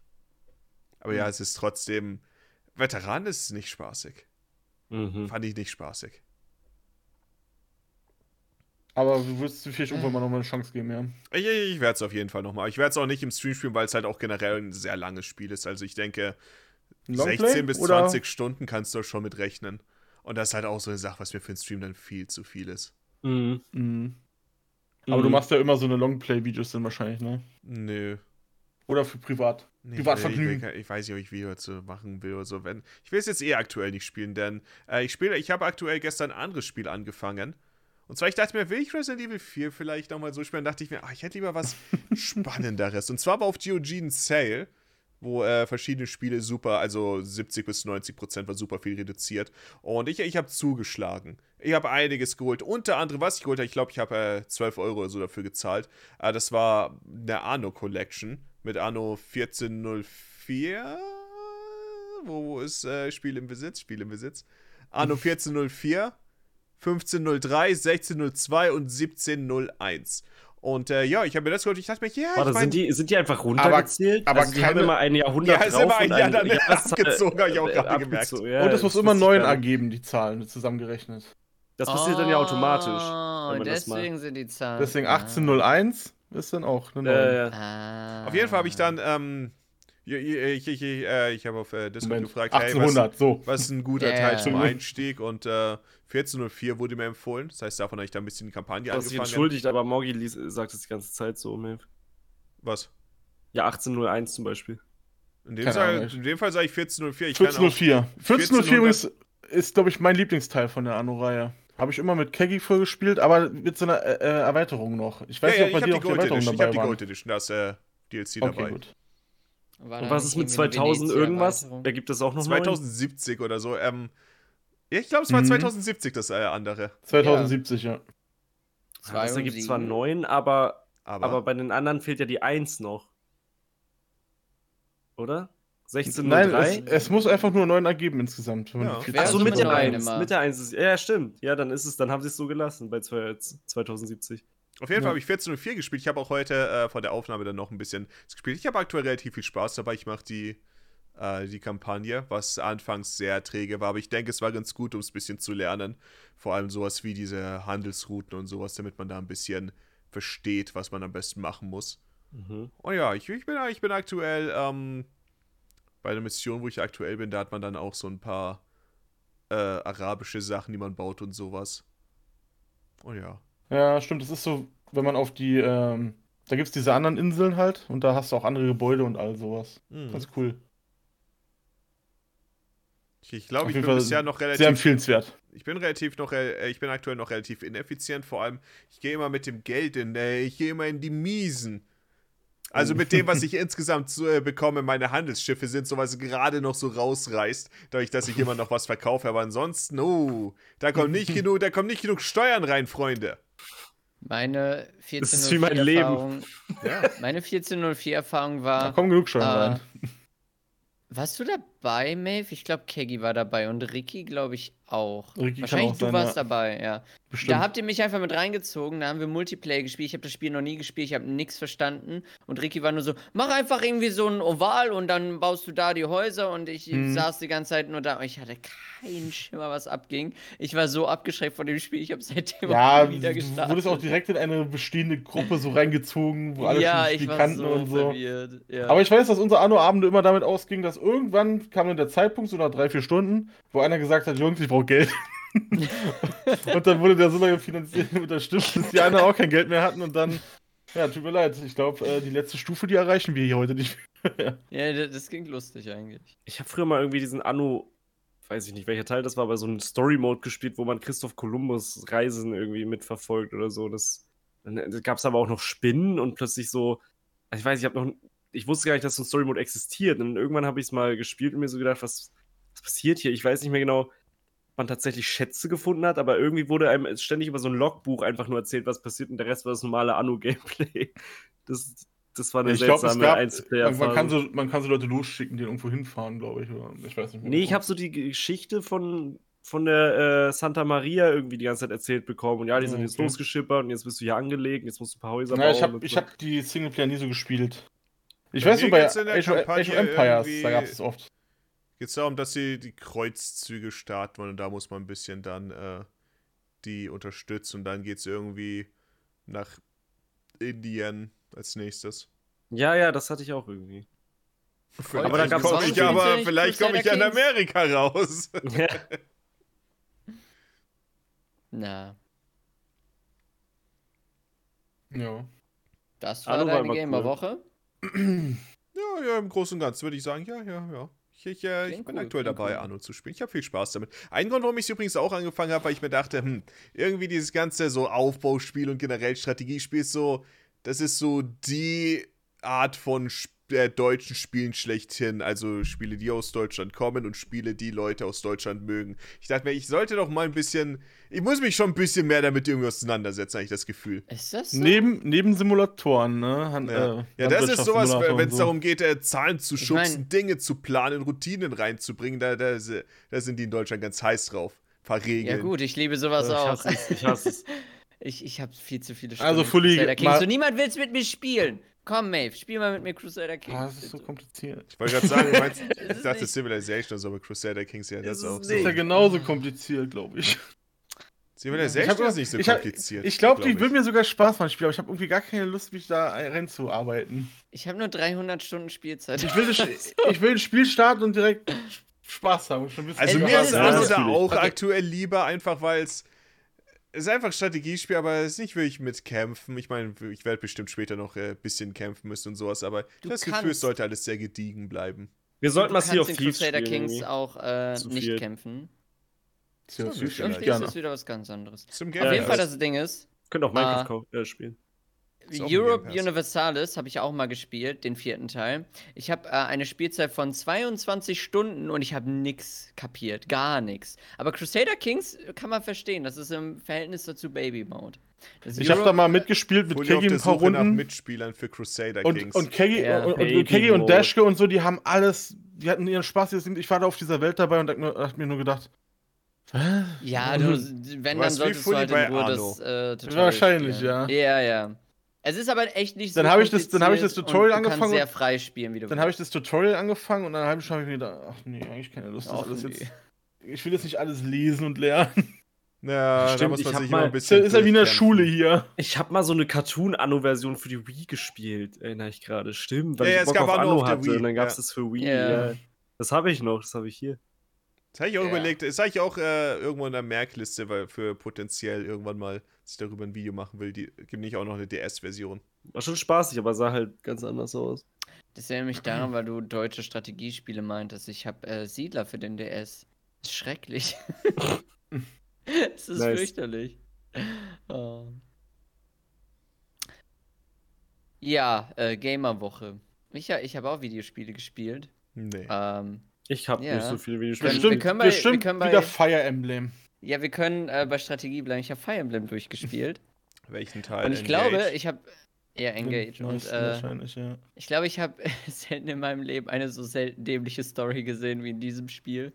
Aber Hm. ja, es ist trotzdem. Veteran ist nicht spaßig. Mhm. Fand ich nicht spaßig. Aber du würdest dir vielleicht irgendwann mal nochmal eine Chance geben, ja. Ich, ich, werde es auf jeden Fall nochmal. Ich werde es auch nicht im Stream spielen, weil es halt auch generell ein sehr langes Spiel ist. Also ich denke, Longplay 16 bis oder- 20 Stunden kannst du schon mit rechnen. Und das ist halt auch so eine Sache, was mir für den Stream dann viel zu viel ist. Mhm. Mhm. Aber du Mhm. machst ja immer so eine Longplay-Videos dann wahrscheinlich, ne? Nö. Oder für privat. Nee, Privatvergnügen. Ich, will- ich weiß nicht, ob ich Video dazu machen will oder so. Wenn, ich will es jetzt eh aktuell nicht spielen, denn äh, ich spiele, ich habe aktuell gestern ein anderes Spiel angefangen. Und zwar, ich dachte mir, will ich Resident Evil 4 vielleicht nochmal so spielen? Dann dachte ich mir, ach, ich hätte lieber was (laughs) Spannenderes. Und zwar war auf GOG ein Sale, wo äh, verschiedene Spiele super, also 70 bis 90 Prozent war super viel reduziert. Und ich, ich habe zugeschlagen. Ich habe einiges geholt. Unter anderem, was ich geholt habe, ich glaube, ich habe äh, 12 Euro oder so dafür gezahlt. Äh, das war eine Anno Collection mit Anno 1404. Wo ist äh, Spiel im Besitz? Spiel im Besitz. Anno (laughs) 1404, 1503, 1602 und 1701. Und äh, ja, ich habe mir das geholt. Ich dachte mir, ja, Warte, ich mein, sind, die, sind die einfach runtergezählt? aber also die keine- haben immer ein Jahrhundert Ja, ist drauf immer ein und Jahr dann abgezogen, hab ich auch äh, gerade abgezogen. gemerkt. Ja, Und es muss immer neun ergeben, die Zahlen zusammengerechnet. Das passiert dann ja automatisch. Oh, das macht. deswegen sind die Zahlen. Deswegen Ah. 1801 ist dann auch eine 9. Äh, Ah. Auf jeden Fall habe ich dann, ähm, ich, ich, ich, äh, ich habe auf äh, Discord Moment, gefragt, hey, was, 1800, so. was ist ein guter Ja, Teil ja. zum Einstieg? Und äh, 1404 wurde mir empfohlen. Das heißt, davon habe ich da ein bisschen die Kampagne du hast dich angefangen. entschuldigt, aber Morgi sagt es die ganze Zeit so. Milf. Was? Ja, 1801 zum Beispiel. In dem, Fall, in dem Fall sage ich 1404. Ich kann auch, 1404. 1404 1400 übrigens ist, glaube ich, mein Lieblingsteil von der Anno-Reihe. Habe ich immer mit Keggy voll gespielt, aber mit so einer äh, äh, Erweiterung noch. Ich weiß ja, ja, nicht, ich ob habe bei dir die auch die Gold Erweiterung Edition. Ich dabei habe die. Gold Edition, da ist äh, DLC Okay, dabei. gut. War Und da was ist mit irgendwie eine 2000 irgendwas? Venezia-Erweiterung? Ergibt das auch noch neun? 2070 oder so. Ähm, ja, ich glaube, es war Mhm. 2070 das äh, andere. 2070, ja. Ja, das Zwei ergibt zwar. 9, aber, Aber, aber bei den anderen fehlt ja die 1 noch. Oder? Nein, 1603? es, es muss einfach nur 9 ergeben insgesamt. Ja. Achso, ist mit der neun 1. immer? Mit der 1 ist. Ja, stimmt. Ja, dann ist es, dann haben sie es so gelassen bei zwei- 2070. Auf jeden Fall Ja. habe ich 14.04 gespielt. Ich habe auch heute äh, vor der Aufnahme dann noch ein bisschen gespielt. Ich habe aktuell relativ viel Spaß dabei. Ich mache die, äh, die Kampagne, was anfangs sehr träge war. Aber ich denke, es war ganz gut, um es ein bisschen zu lernen. Vor allem sowas wie diese Handelsrouten und sowas, damit man da ein bisschen versteht, was man am besten machen muss. Mhm. Und ja, ich, ich, bin, ich bin aktuell ähm, bei der Mission, wo ich aktuell bin, da hat man dann auch so ein paar äh, arabische Sachen, die man baut und sowas. Und ja. Ja, stimmt. Das ist so, wenn man auf die, ähm, da gibt es diese anderen Inseln halt und da hast du auch andere Gebäude und all sowas. Mhm. Ganz cool. Ich, glaube, ich bin Fall bisher noch Sehr relativ empfehlenswert. Ich bin relativ noch, äh, ich bin aktuell noch relativ ineffizient. Vor allem, ich gehe immer mit dem Geld in, äh, ich gehe immer in die Miesen. Also mit dem, was (laughs) ich insgesamt so, äh, bekomme, meine Handelsschiffe sind so, was gerade noch so rausreißt, dadurch, dass ich immer noch was verkaufe. Aber ansonsten, oh, da kommt nicht (laughs) genug, da kommen nicht genug Steuern rein, Freunde. Meine Das ist wie mein Leben. 1404-Erfahrung Ja. meine 1404-Erfahrung Da war. kommen genug Steuern äh, rein. warst du dabei, Maeve? Ich glaube, Keggy war dabei und Ricky, glaube ich, auch. Ricky Wahrscheinlich auch du warst dabei, ja. Bestimmt. Da habt ihr mich einfach mit reingezogen, da haben wir Multiplayer gespielt. Ich habe das Spiel noch nie gespielt, ich habe nichts verstanden. Und Ricky war nur so, mach einfach irgendwie so ein Oval und dann baust du da die Häuser. Und ich Mhm. saß die ganze Zeit nur da ich hatte keinen Schimmer, was abging. Ich war so abgeschreckt von dem Spiel, ich habe seitdem ja, auch wieder du gestartet. wurdest auch direkt in eine bestehende Gruppe so reingezogen, wo alle ja, schon das Spiel kannten so und so. Ja. Aber ich weiß, dass unsere Anno-Abende immer damit ausging, dass irgendwann kam dann der Zeitpunkt, so nach drei, vier Stunden, wo einer gesagt hat, Jungs, ich brauche Geld. (laughs) und dann wurde der so lange finanziell unterstützt, bis die anderen auch kein Geld mehr hatten und dann, ja, tut mir leid. Ich glaube, äh, die letzte Stufe, die erreichen wir hier heute nicht. (laughs) ja, das, das klingt lustig eigentlich. Ich habe früher mal irgendwie diesen Anno, weiß ich nicht, welcher Teil das war, aber so einen Story-Mode gespielt, wo man Christoph Kolumbus Reisen irgendwie mitverfolgt oder so. Das, dann gab es aber auch noch Spinnen und plötzlich so, ich weiß, ich habe noch, ich wusste gar nicht, dass so ein Story-Mode existiert. Und irgendwann habe ich es mal gespielt und mir so gedacht, was, was passiert hier? Ich weiß nicht mehr genau, man tatsächlich Schätze gefunden hat, aber irgendwie wurde einem ständig über so ein Logbuch einfach nur erzählt, was passiert und der Rest war das normale Anno-Gameplay. (laughs) Das, das war eine Ich seltsame gab, man, Einzelplayer-Erfahrung. man, kann so, man kann so Leute losschicken, die irgendwo hinfahren, glaube ich. Oder ich weiß nicht mehr. Nee, ich habe so die Geschichte von, von der äh, Santa Maria irgendwie die ganze Zeit erzählt bekommen. Und ja, die sind jetzt Okay. losgeschippert und jetzt bist du hier angelegt, jetzt musst du ein paar Häuser Ja, bauen. ich habe so. hab die Singleplayer nie so gespielt. Ich Bei weiß nur, bei Age of, Empires, da gab es oft. Geht es darum, dass sie die Kreuzzüge starten wollen und da muss man ein bisschen dann äh, die unterstützen und dann geht es irgendwie nach Indien als nächstes. Ja, ja, das hatte ich auch irgendwie. Vielleicht Aber da gab's komm auch ich aber, vielleicht komme ich an. Amerika raus. (laughs) Ja. Na, Ja. das war Hallo, deine immer cool. Gamer-Woche. Ja, ja, im Großen und Ganzen würde ich sagen, ja, ja, ja. Ich, äh, ich bin cool, aktuell dabei, cool. Anno zu spielen. Ich habe viel Spaß damit. Ein Grund, warum ich es übrigens auch angefangen habe, weil ich mir dachte, hm, irgendwie dieses ganze so Aufbauspiel und generell Strategiespiel ist so, das ist so die Art von Sp äh, deutschen Spielen schlechthin. Also Spiele, die aus Deutschland kommen und Spiele, die Leute aus Deutschland mögen. Ich dachte mir, ich sollte doch mal ein bisschen, ich muss mich schon ein bisschen mehr damit irgendwie auseinandersetzen, habe ich das Gefühl. Ist das so? Neben, neben Simulatoren, ne? Han, Ja, äh, ja das ist sowas, wenn es so. darum geht, äh, Zahlen zu Ich schubsen, mein- Dinge zu planen, Routinen reinzubringen, da, da, da sind die in Deutschland ganz heiß drauf. Ein paar Regeln. Ja gut, ich liebe sowas Ich auch. hasse es, ich hasse es. (laughs) Ich, ich habe viel zu viele Also, in Fully, niemand will's mit mir spielen. Komm, Maeve, spiel mal mit mir Crusader Kings. Ah, das ist so kompliziert. Ich wollte gerade sagen, (laughs) du meinst, ich es dachte nicht. Civilization oder so, aber Crusader Kings, ja, das Ist ist auch es so. Das ist ja genauso kompliziert, glaube ich. Civilization Ich hab- ist nicht so ich hab- kompliziert. Ich glaube, die glaub würde mir sogar Spaß machen, Spiel, aber ich habe irgendwie gar keine Lust, mich da reinzuarbeiten. Ich habe nur 300 Stunden Spielzeit. Ich will, das, (laughs) ich will ein Spiel starten und direkt Spaß haben. Also Es- mir es ist da natürlich. auch Okay. aktuell lieber, einfach weil es es ist einfach ein Strategiespiel, aber es ist nicht wirklich mit Kämpfen. Ich meine, ich werde bestimmt später noch ein äh, bisschen kämpfen müssen und sowas, aber Du das Gefühl, es kannst. sollte alles sehr gediegen bleiben. Wir sollten mal Sea of Thieves Crusader spielen. Kings auch äh, nicht viel. kämpfen. Sea of Ja, Thieves ist das wieder was ganz anderes. Zum Auf jeden ja, Fall das Ding ist, Könnt auch Minecraft kau- äh, spielen. Europe. Universalis habe ich auch mal gespielt, den vierten Teil. Ich habe äh, eine Spielzeit von 22 Stunden und ich habe nix kapiert, gar nichts. Aber Crusader Kings kann man verstehen, das ist im Verhältnis dazu Baby Mode. Das Ich habe da mal mitgespielt mit der ein paar Suche nach Runden. Mitspielern für Crusader Und, Kings. und Keggy Ja. und, und, Baby und, und Mode. Dashke und so, die haben alles, die hatten ihren Spaß. Ich war da auf dieser Welt dabei und hab mir, nur gedacht, hä? Ja, du, wenn, dann solltest du halt bei in Ruhe das äh, Tutorial Wahrscheinlich, spielen. ja. Ja, ja. Es ist aber echt nicht so Dann hab ich das- dann hab ich das Tutorial angefangen kannst sehr und- frei spielen, wie du Dann habe ich das Tutorial angefangen und halben Stunde habe ich mir gedacht, ach nee, eigentlich keine Lust, das alles nee. jetzt. Ich will jetzt nicht alles lesen und lernen. (laughs) ja, da Stimmt, muss ich man hab sich mal- immer ein Ist ja, bisschen. ist ja wie in der. Schule hier. Ich habe mal so eine Cartoon-Anno-Version für die Wii gespielt, erinnere ich gerade. Stimmt, weil Ja, ja, ich es Bock gab auf Anno auf der hatte Wii, und dann gab es ja. das für Wii. Ja. Ja. Das habe ich noch, das habe ich hier. Das habe ich auch Ja. überlegt. Das habe ich auch äh, irgendwo in der Merkliste, weil für potenziell irgendwann mal, dass ich darüber ein Video machen will. Die gibt nicht auch noch eine DS-Version. War schon spaßig, aber sah halt ganz anders aus. Das erinnert mich daran, weil du deutsche Strategiespiele meintest. Ich habe äh, Siedler für den DS. Ist schrecklich. (laughs) es ist Nice. fürchterlich. Oh. Ja, äh, Gamerwoche. Ich, ich habe auch Videospiele gespielt. Nee. Ähm, Ich habe Ja. nicht so viele Videospiele. wir Bestimmt, können bei- bestimmt wir können bei- wieder Fire Emblem. ja, wir können äh, bei Strategie bleiben. Ich habe Fire Emblem durchgespielt. (laughs) Welchen Teil? und ich Engage? glaube, ich habe. Ja, Engage. Und äh, wahrscheinlich, ja. ich glaube, ich habe (laughs) selten in meinem Leben eine so selten dämliche Story gesehen wie in diesem Spiel.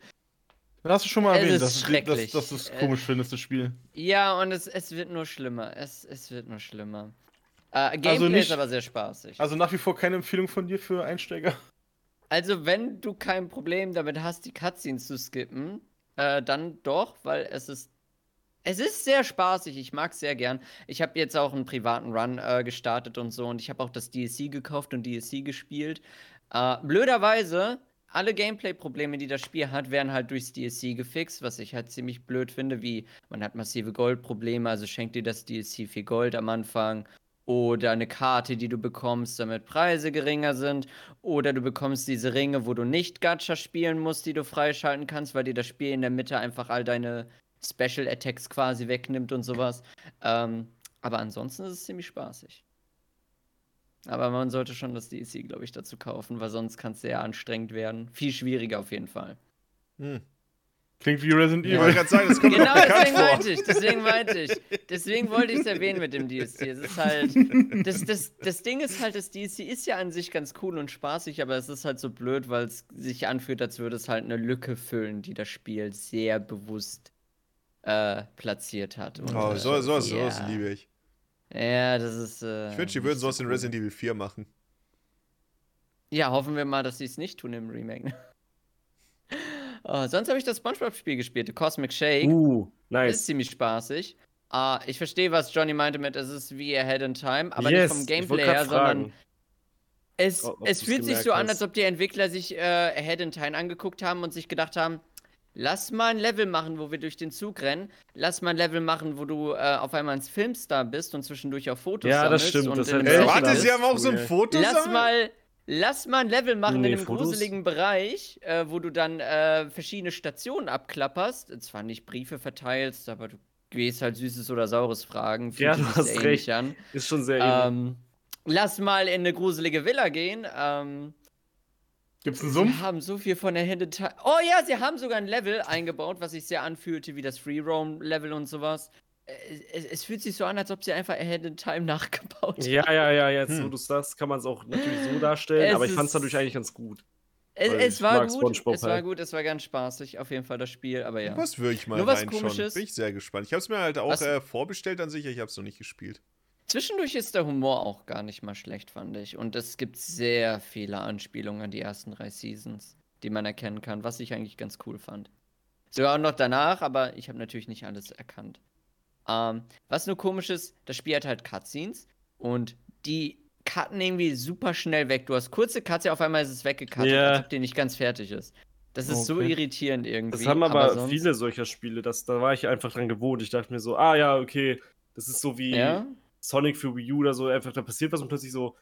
Das hast du schon mal erwähnt, ist dass, du- dass, dass du es Äh, komisch findest, das Spiel. Ja, und es, es wird nur schlimmer. Es, es wird nur schlimmer. Äh, Gameplay Also nicht- ist aber sehr spaßig. Also nach wie vor keine Empfehlung von dir für Einsteiger. Also, wenn du kein Problem damit hast, die Cutscenes zu skippen, äh, dann doch, weil es ist. Es ist sehr spaßig, ich mag es sehr gern. Ich habe jetzt auch einen privaten Run äh, gestartet und so und ich habe auch das DLC gekauft und DLC gespielt. Äh, blöderweise, alle Gameplay-Probleme, die das Spiel hat, werden halt durchs DLC gefixt, was ich halt ziemlich blöd finde, wie man hat massive Goldprobleme, also schenkt dir das DLC viel Gold am Anfang oder eine Karte, die du bekommst, damit Preise geringer sind. Oder du bekommst diese Ringe, wo du nicht Gacha spielen musst, die du freischalten kannst, weil dir das Spiel in der Mitte einfach all deine Special Attacks quasi wegnimmt und sowas. Ähm, aber ansonsten ist es ziemlich spaßig. Aber man sollte schon das DLC, glaube ich, dazu kaufen, weil sonst kann es sehr anstrengend werden. Viel schwieriger auf jeden Fall. Hm. Klingt wie Resident Ich Evil. wollte gerade sagen, das kommt Genau deswegen vor. meinte ich, deswegen meinte ich. Deswegen wollte ich es erwähnen mit dem DLC. Es ist halt. Das, das, das Ding ist halt, das DLC ist ja an sich ganz cool und spaßig, aber es ist halt so blöd, weil es sich anfühlt, als würde es halt eine Lücke füllen, die das Spiel sehr bewusst äh, platziert hat. Und, Oh, so, so, so, ja. das liebe ich. Ja, das ist. Äh, Ich wünsche, die würden so sowas in. Resident Evil 4 machen. Ja, hoffen wir mal, dass sie es nicht tun im Remake. Oh, sonst habe ich das Spongebob-Spiel gespielt, The Cosmic Shake. Uh, Ist nice. ziemlich spaßig. Ah, ich verstehe, was Johnny meinte mit, es ist wie Ahead in Time, aber yes, nicht vom Gameplay her, sondern es, ob es fühlt sich so an, hast. als ob die Entwickler sich äh, Ahead in Time angeguckt haben und sich gedacht haben, lass mal ein Level machen, wo wir durch den Zug rennen. Lass mal ein Level machen, wo du äh, auf einmal ein Filmstar bist und zwischendurch auch Fotos Ja, das sammelst stimmt, und das ich auch Ey, Setting warte, sie haben auch so ein. Foto Lass mal, lass mal ein Level machen Nee, in einem Fotos. gruseligen Bereich, äh, wo du dann äh, verschiedene Stationen abklapperst. Zwar nicht Briefe verteilst, aber du gehst halt Süßes oder Saures fragen. Ja, Fühlt du sich hast recht. An. Ist schon sehr ähnlich. Ähm, lass mal in eine gruselige Villa gehen. Ähm, Gibt's einen Sie Sumpf? haben so viel von der Hidden Time. Oh ja, sie haben sogar ein Level eingebaut, was sich sehr anfühlte wie das Free Roam Level und sowas. Äh, Es, es fühlt sich so an, als ob sie einfach Hidden Time (laughs) nachgebaut haben. Ja, ja, ja, jetzt Hm. wo du es sagst, kann man es auch natürlich so darstellen, Es aber ich fand es dadurch eigentlich ganz gut. Es, es war gut, SpongeBob es war halt. gut, es war ganz spaßig, auf jeden Fall das Spiel, aber ja. Was würde ich mal Nur was reinschauen? Komisches. Bin ich sehr gespannt. Ich habe es mir halt auch äh, vorbestellt an sich, ich habe es noch nicht gespielt. Zwischendurch ist der Humor auch gar nicht mal schlecht, fand ich. Und es gibt sehr viele Anspielungen an die ersten drei Seasons, die man erkennen kann, was ich eigentlich ganz cool fand. Sogar noch danach, aber ich habe natürlich nicht alles erkannt. Ähm, was nur komisch ist, das Spiel hat halt Cutscenes und die cutten irgendwie super schnell weg. Du hast kurze Cuts, ja, auf einmal ist es weggecuttet, Ja. als ob die nicht ganz fertig ist. Das ist so Okay. irritierend irgendwie. Das haben aber, sonst- viele solcher Spiele, das, da war ich einfach dran gewohnt. Ich dachte mir so, ah ja, okay, das ist so wie Ja? Sonic für Wii U oder so, einfach da passiert was und plötzlich so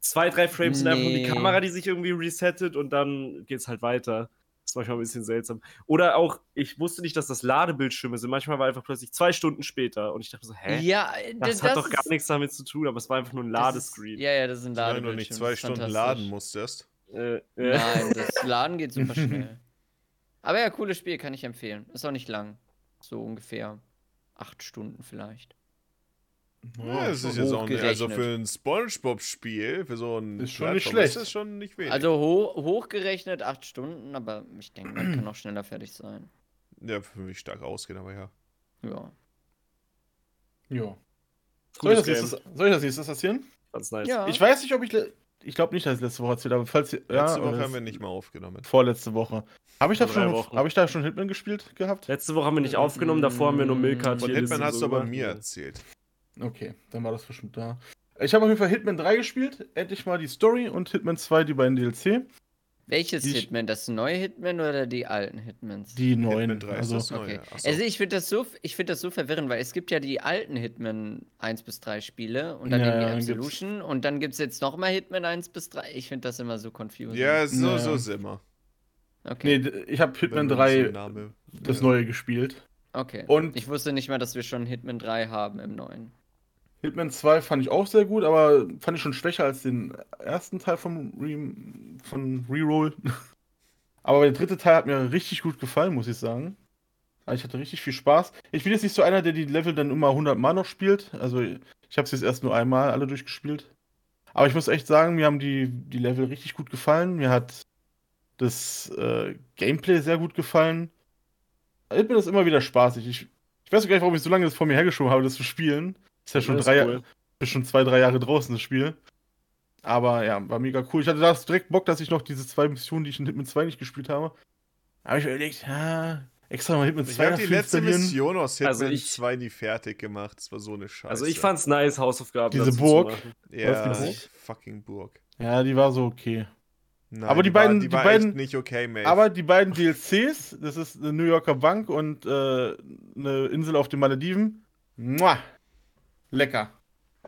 zwei, drei Frames sind einfach nur die Nee. Kamera, die sich irgendwie resettet und dann geht's halt weiter. Das ist manchmal ein bisschen seltsam. Oder auch, ich wusste nicht, dass das Ladebildschirme sind. Manchmal war einfach plötzlich zwei Stunden später und ich dachte so, hä? Ja, das, hat doch gar nichts damit zu tun, aber es war einfach nur ein das ist- Ladescreen. Ja, ja, das ist ein Ladebildschirm. du nicht das zwei ist Stunden laden musstest. Äh, äh, Nein, das (laughs) Laden geht super schnell. Aber ja, cooles Spiel, kann ich empfehlen. Ist auch nicht lang. So ungefähr acht Stunden vielleicht. Ja, das ist jetzt auch nicht, also für ein Spongebob-Spiel, für so ein Ist schon nicht schlecht. ist das schon nicht wenig. Also ho hochgerechnet acht Stunden, aber ich denke, man kann auch schneller fertig sein. ja, für mich stark ausgehen, aber ja. Ja. Ja. Soll ich, das nächstes, soll ich das nächstes erzählen? Ganz nice. Ja. Ich weiß nicht, ob ich. Ich glaube nicht, dass ich letzte Woche erzählt habe. Falls ihr- ja, Letzte oder Woche haben wir nicht mal aufgenommen. Vorletzte Woche. Habe ich, da schon- hab ich da schon Hitman gespielt gehabt? Letzte Woche haben wir nicht aufgenommen, davor haben wir nur Milka Von Hitman hast du aber mir erzählt. Okay, dann war das bestimmt da. Ich habe auf jeden Fall Hitman 3 gespielt, endlich mal die Story und Hitman 2 die beiden DLC. Welches Die- Hitman? Das neue Hitman oder die alten Hitmans? Die neuen. Hitman 3 ist Also, das neue. Okay. Achso. Also ich finde das, so, ich find das so verwirrend, weil es gibt ja die alten Hitman 1 bis 3 Spiele und dann Ja, die gibt's. Absolution und dann gibt es jetzt nochmal Hitman 1 bis 3. Ich finde das immer so confusing. ja, so, Naja. so ist immer. Okay. nee, ich habe Hitman Wenn man so 3 einen Name- das Ja. neue gespielt. Okay. Und- ich wusste nicht mal, dass wir schon Hitman 3 haben im neuen. Hitman 2 fand ich auch sehr gut, aber fand ich schon schwächer als den ersten Teil vom Re von Reroll. (laughs) aber der dritte Teil hat mir richtig gut gefallen, muss ich sagen. Also Ich hatte richtig viel Spaß. Ich bin jetzt nicht so einer, der die Level dann immer 100 Mal noch spielt. Also ich habe es jetzt erst nur einmal alle durchgespielt. Aber ich muss echt sagen, mir haben die, die Level richtig gut gefallen. Mir hat das äh, Gameplay sehr gut gefallen. Hitman ist immer wieder spaßig. Ich, ich weiß gar nicht, warum ich so lange das vor mir hergeschoben habe, das zu spielen. Ist ja schon Das ist drei cool. Jahre ist schon zwei, drei Jahre draußen, das Spiel. Aber ja, war mega cool. Ich hatte da direkt Bock, dass ich noch diese zwei Missionen, die ich in Hitman 2 nicht gespielt habe, habe ich mir überlegt, ja, extra mal Hitman Ich 2 habe die letzte. Mission aus Hitman Also ich- 2 nie fertig gemacht. Das war so eine Scheiße. Also ich fand's nice, Hausaufgaben Diese Burg. Ja, die die fucking Burg. Ja, die war so okay. Nein, Aber die war, beiden- die die war beiden- echt nicht okay, mate. Aber die beiden DLCs, das ist eine New Yorker Bank und äh, eine Insel auf den Malediven. Muah, lecker.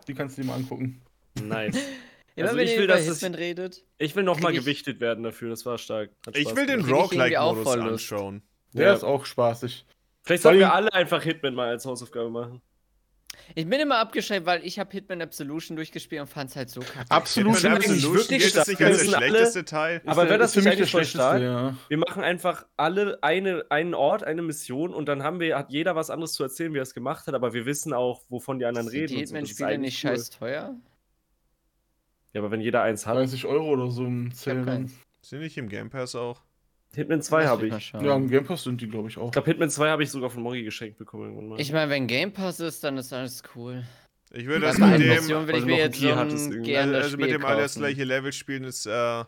Die kannst du dir mal angucken. Nice. (laughs) Immer Also wenn ich will, über dass es- Hitman redet. Ich will nochmal Krieg ich- gewichtet werden dafür, das war stark. Ich will den Roguelike-Modus anschauen. Der Ja. ist auch spaßig. Vielleicht sollten wir alle einfach Hitman mal als Hausaufgabe machen. Ich bin immer abgeschreckt, weil ich habe Hitman Absolution durchgespielt und fand es halt so kacke. Absolut. Hitman Absolution wirklich das stark. nicht alle- schlechteste Teil. Aber Ist, wäre das ist für mich voll schlechteste, stark? ja. Wir machen einfach alle eine, einen Ort, eine Mission und dann haben wir, hat jeder was anderes zu erzählen, wie er es gemacht hat, aber wir wissen auch, wovon die anderen reden. die so. Das ist Hitman-Spiele eigentlich nicht cool. scheiß teuer? Ja, aber wenn jeder eins hat. 30 Euro oder so im Zählen. Sind nicht im Game Pass auch? Hitman 2 Lass habe ich. Ich. Ja, im Game Pass sind die, glaube ich, auch. glaube, Hitman 2 habe ich sogar von Moggi geschenkt bekommen. Ich meine, wenn Game Pass ist, dann ist alles cool. Ich würde das mit dem, Mission will ich du mir jetzt so also, also mit dem alle das kaufen. gleiche Level spielen ist, äh,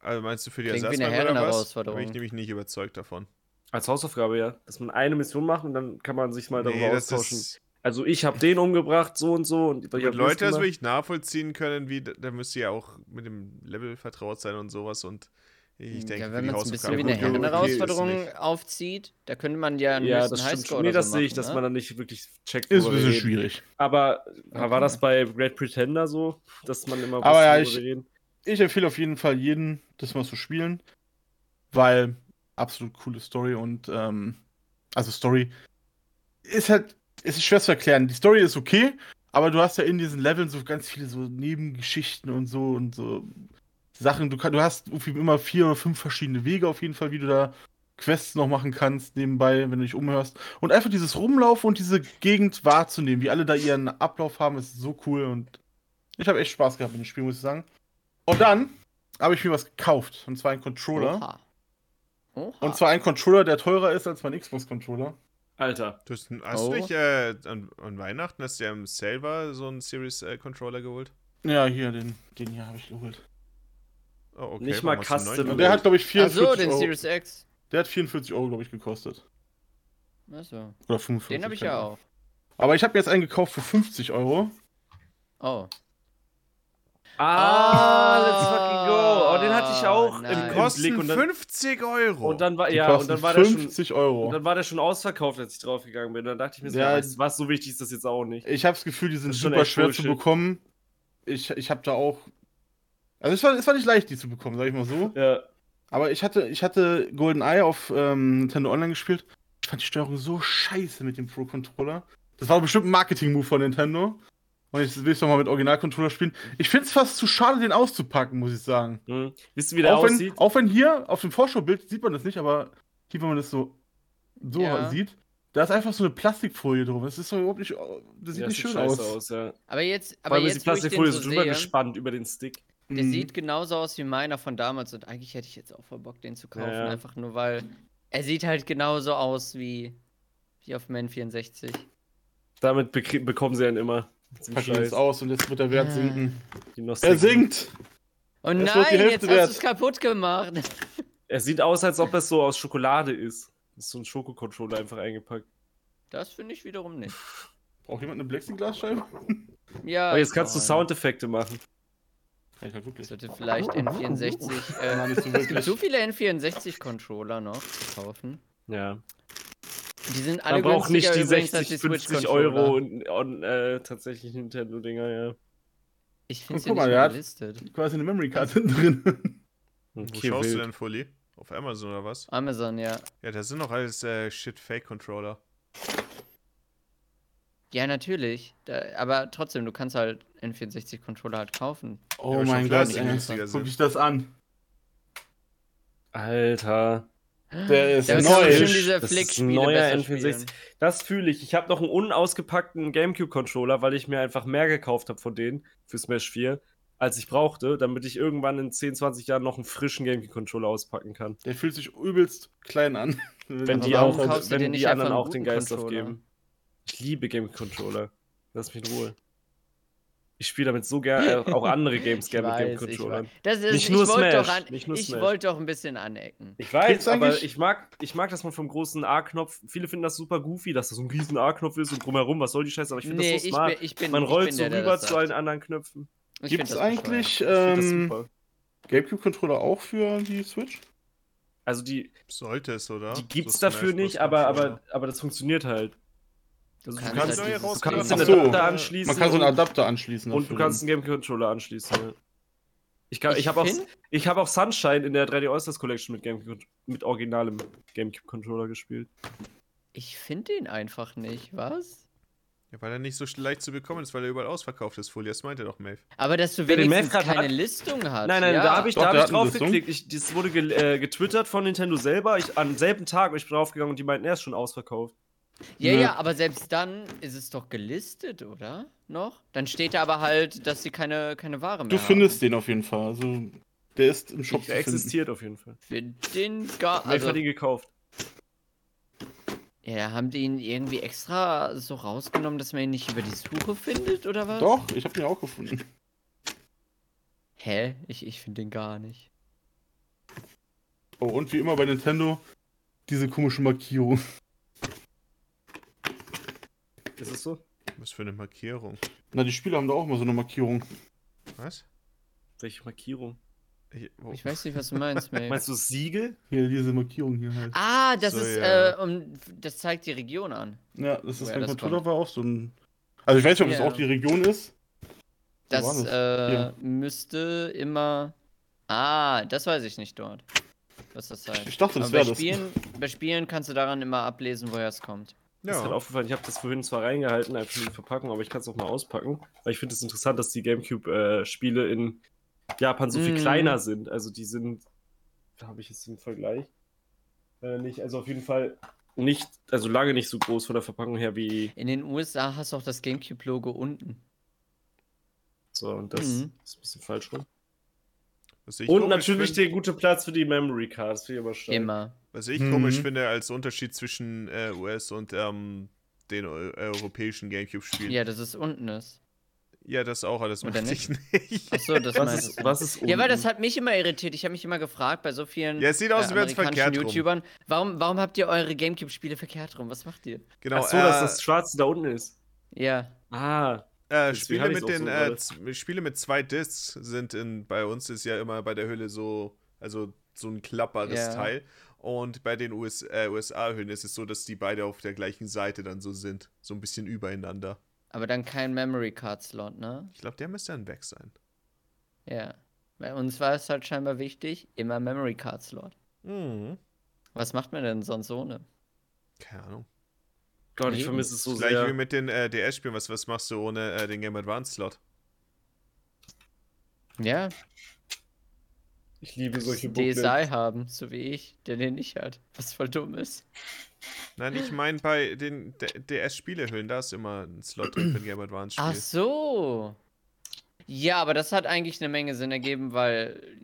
also meinst du für die Klingt wie eine Ersatzbank oder was? Bin ich nämlich nicht überzeugt davon. Als Hausaufgabe, ja. Dass man eine Mission macht und dann kann man sich mal darüber Nee, austauschen. Also ich habe den umgebracht, so und so. Und ich mit Leute das gemacht. wirklich nachvollziehen können, wie, da müsst ihr ja auch mit dem Level vertraut sein und sowas und Ich denke, ja, wenn man es ein bisschen wie eine okay, Herausforderung ist aufzieht, da könnte man ja einen Ja, das Highscore schon. Nee, oder das so sehe ich, dass ne? man dann nicht wirklich checkt, Ist ein bisschen schwierig. Aber Okay. war das bei Great Pretender so, dass man immer Aber ja, ich- reden? Ich empfehle auf jeden Fall jeden, das mal zu spielen, weil absolut coole Story und ähm, also Story ist halt, es ist schwer zu erklären. Die Story ist okay, aber du hast ja in diesen Leveln so ganz viele so Nebengeschichten und so und so Sachen. Du, kann, du hast irgendwie immer vier oder fünf verschiedene Wege auf jeden Fall, wie du da Quests noch machen kannst nebenbei, wenn du dich umhörst. Und einfach dieses Rumlaufen und diese Gegend wahrzunehmen, wie alle da ihren Ablauf haben, ist so cool und ich habe echt Spaß gehabt mit dem Spiel, muss ich sagen. Und dann habe ich mir was gekauft, und zwar einen Controller. Oha. Oha. Und zwar ein Controller, der teurer ist als mein Xbox-Controller. Alter. Du hast, hast Oh. du nicht äh, an, an Weihnachten, hast du ja im Selber so einen Series-Controller geholt? Ja, hier, den, den hier habe ich geholt. Oh, okay. Nicht warum mal Custom. der hat, glaube ich, Ach 44 so, den Euro. Series X. Der hat 44 Euro, glaube ich, gekostet. Achso. Oder 45. Den habe ich ja auch. Aber ich habe jetzt einen gekauft für 50 Euro. Oh. Ah, let's fucking go. Oh, den hatte ich auch Nice. im, kosten. Und dann, 50 Euro. und dann war, Die ja, und dann war der schon. 50 Und Euro. dann war der schon ausverkauft, als ich draufgegangen bin. Dann dachte ich mir so, Ja, du was, so wichtig ist das jetzt auch nicht. Ich habe das Gefühl, die sind super schwer zu Bullshit. bekommen. Ich, ich habe da auch. Also es war, es war nicht leicht, die zu bekommen, sag ich mal so. Ja. Aber ich hatte, ich hatte GoldenEye auf ähm, Nintendo Online gespielt. Ich fand die Steuerung so scheiße mit dem Pro-Controller. Das war bestimmt ein Marketing-Move von Nintendo. Und jetzt will ich es nochmal mit Original-Controller spielen. Ich finde es fast zu schade, den auszupacken, muss ich sagen. Hm. Wisst ihr, wie der Auch wenn, aussieht? auch wenn hier auf dem Vorschaubild sieht man das nicht, aber hier, wenn man das so, so Ja. sieht, da ist einfach so eine Plastikfolie drum. Das ist doch überhaupt nicht. Das sieht Ja, nicht sieht schön scheiße aus. aus, ja. Aber jetzt, Vor aber allem ist die jetzt Plastikfolie so so drüber gespannt über den Stick. Der Mhm. sieht genauso aus wie meiner von damals und eigentlich hätte ich jetzt auch voll Bock, den zu kaufen, Ja, einfach nur weil er sieht halt genauso aus wie, wie auf dem N64. Damit bekrie- bekommen sie einen immer. Zum Pack ihn jetzt Scheiß. aus und jetzt wird der Wert Ah. sinken. Die Er sinkt! Oh Es nein, jetzt wert. hast du es kaputt gemacht. Er sieht aus, als ob es so aus Schokolade ist. Das ist so ein Schokocontroller einfach eingepackt. Das finde ich wiederum nicht. Braucht jemand eine Plexiglasscheibe? Ja. Aber jetzt kannst du nein. Soundeffekte machen. Ja, ich halt wirklich. Sollte vielleicht N64. Ja, Äh, nicht so es gibt so viele N64-Controller noch zu kaufen. Ja. Die sind alle Man braucht nicht die übrigens als 60, 50 Switch-Controller. Euro und, und äh, tatsächlich Nintendo-Dinger, ja. Ich finde Guck sie nicht mal, gelistet. Quasi eine Memory Card hinten drin. Wo Okay, schaust du wild. denn, Fully? Auf Amazon oder was? Amazon, ja. Ja, das sind doch alles äh, Shit-Fake-Controller. Ja, natürlich. Da, aber trotzdem, du kannst halt N64-Controller halt kaufen. Oh schon mein Gott, ey. Guck dich das an. Alter. Der ist Da neu. Das ist ein neuer besser N64. spielen. Das fühle ich. Ich habe noch einen unausgepackten GameCube-Controller, weil ich mir einfach mehr gekauft habe von denen für Smash 4, als ich brauchte, damit ich irgendwann in 10, 20 Jahren noch einen frischen GameCube-Controller auspacken kann. Der fühlt sich übelst klein an. Wenn Aber die, auch, wenn die einfach anderen auch den Geist Controller? aufgeben. Ich liebe GameCube-Controller. Lass mich in Ruhe. Ich spiele damit so gerne auch andere Games (laughs) Ich gerne mit weiß, ich GameCube-Controllern. weiß. Das ist, Nicht ich nur wollte doch, Smash, an, nicht nur ich Smash. wollte doch ein bisschen anecken. Ich weiß, aber ich mag, ich mag, dass man vom großen A-Knopf, viele finden das super goofy, dass das so ein riesen A-Knopf ist und drumherum, was soll die Scheiße, aber ich finde nee, das so ich smart. bin, ich bin, man ich rollt bin so der, rüber zu allen anderen Knöpfen. Ich Gibt es eigentlich Ich ähm. GameCube-Controller auch für die Switch? Also die, Sollte es, oder? die gibt's So dafür Smash nicht, aber, Controller. aber, aber das funktioniert halt. Du Also kannst, kannst Du kannst Ach den so. Adapter anschließen Man kann so einen Adapter anschließen. und du dafür. kannst einen GameCube-Controller anschließen. Ja. Ich, kann- Ich ich habe auch, ich hab auch Sunshine in der 3D All-Stars Collection mit, GameCube, mit originalem GameCube-Controller gespielt. Ich finde den einfach nicht, was? Ja, weil er nicht so leicht zu bekommen ist, weil er überall ausverkauft ist, Fully. Das meinte doch Maeve. Aber dass du wenigstens grad keine hat- Listung hast. Nein, nein, ja. da habe ich, Doch, da hab ich drauf geklickt. Ich, das wurde ge äh, getwittert von Nintendo selber. Ich, am selben Tag bin ich draufgegangen und die meinten, er ist schon ausverkauft. Ja, Nö. ja, aber selbst dann ist es doch gelistet, oder? Noch? Dann steht da aber halt, dass sie keine, keine Ware mehr Du findest den auf jeden Fall. Also, der ist im Shop Der existiert auf jeden Fall. haben. Für den gar. Wer Also, hat ihn gekauft? ja, haben die ihn irgendwie extra so rausgenommen, dass man ihn nicht über die Suche findet, oder was? Doch, ich habe den auch gefunden. Hä? Ich, ich finde den gar nicht. Oh, und wie immer bei Nintendo, diese komische Markierung. Ist es so? Was für eine Markierung. Na, die Spieler haben da auch mal so eine Markierung. Was? Welche Markierung? Ich, wo, Ich weiß nicht, was du meinst, (laughs) Mate. Meinst du das Siegel? Hier, diese Markierung hier halt. Ah, das So, ist, ja. äh, um, das zeigt die Region an. Ja, das ist das Controller war auch so ein. Also ich weiß nicht, ob das Ja. auch die Region ist. Das, das? äh, müsste immer. Ah, das weiß ich nicht dort. Was das heißt. Ich dachte, das bei wäre das. Spielen, bei Spielen kannst du daran immer ablesen, woher es kommt. Das ist halt ja. aufgefallen, ich habe das vorhin zwar reingehalten, einfach in die Verpackung, aber ich kann es auch mal auspacken. Weil ich finde es interessant, dass die Gamecube-Spiele in Japan so viel Mhm. kleiner sind. Also die sind, da habe ich jetzt den Vergleich. Äh, nicht, also auf jeden Fall nicht, also lange nicht so groß von der Verpackung her wie In den USA hast du auch das GameCube-Logo unten. so und das Mhm. ist ein bisschen falsch rum. Und natürlich der gute Platz für die Memory Cards, ich immer stark. Immer. Was ich Mhm. komisch finde als Unterschied zwischen äh, US und ähm, den eu europäischen Gamecube-Spielen. Ja, dass es unten ist. Ja, das auch, aber das Oder macht ich nicht. Achso, das Was meinst ist, du. was ist Ja, weil das unten? hat mich immer irritiert. Ich habe mich immer gefragt bei so vielen Ja, es sieht aus, es amerikanischen verkehrt rum. YouTubern, warum, warum habt ihr eure Gamecube-Spiele verkehrt rum? Was macht ihr? Genau, Ach so, dass äh, das Schwarze da unten ist. Ja. Ah, Äh, Spiele, mit den, so äh, z- Spiele mit zwei Discs sind in, bei uns ist ja immer bei der Hülle so, also so ein klapperes Ja. Teil. Und bei den US, äh, USA-Hüllen ist es so, dass die beide auf der gleichen Seite dann so sind. So ein bisschen übereinander. Aber dann kein Memory Card Slot, ne? Ich glaube, der müsste dann weg sein. Ja. Bei uns war es halt scheinbar wichtig, immer Memory Card Slot. Mhm. Was macht man denn sonst ohne? Keine Ahnung. Gott, ich vermisse es so Gleich wie sehr. mit den äh, DS-Spielen. Was, was machst du ohne äh, den Game Advance-Slot? Ja, Ich liebe solche DSi Booklets. haben, so wie ich, der den nicht hat. Was voll dumm ist. Nein, ich meine bei den DS-Spielehüllen, da ist immer ein Slot drin für ein Game Advance-Spiel. Ach so. Ja, aber das hat eigentlich eine Menge Sinn ergeben, weil.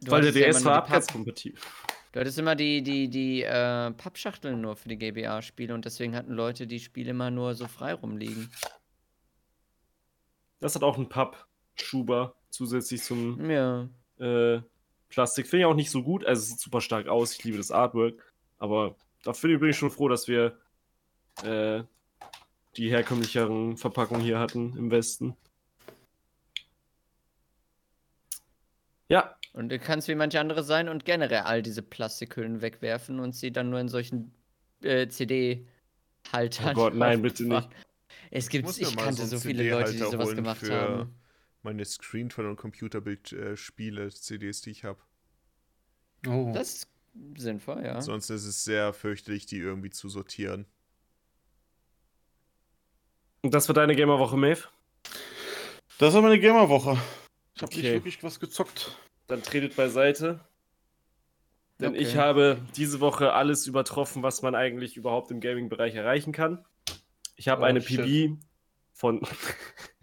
du Weil der ja DS immer war abwärtskompatibel. Du hattest immer die, die, die äh, Pappschachteln nur für die GBA-Spiele und deswegen hatten Leute die Spiele immer nur so frei rumliegen. Das hat auch einen Pappschuber zusätzlich zum Ja. äh, Plastik. Finde ich auch nicht so gut. Also es sieht super stark aus. Ich liebe das Artwork. Aber dafür bin ich schon froh, dass wir äh, die herkömmlicheren Verpackungen hier hatten im Westen. Ja, Und du kannst wie manche andere sein und generell all diese Plastikhüllen wegwerfen und sie dann nur in solchen äh, CD-Haltern. Oh Gott, nein, (laughs) bitte aufbewahren. Es Ich gibt, ich, mal kannte so so viele Leute, die sowas gemacht für haben. Meine Screenfall- und Computerbild-Spiele-CDs, die ich habe. Oh. Das ist sinnvoll, ja. Sonst ist es sehr fürchterlich, die irgendwie zu sortieren. und das war deine Gamerwoche, Maeve. Das war meine Gamerwoche. Ich habe nicht Okay. wirklich was gezockt. Dann tretet beiseite. Denn Okay. ich habe diese Woche alles übertroffen, was man eigentlich überhaupt im Gaming-Bereich erreichen kann. Ich habe Oh, eine shit. PB von, (laughs)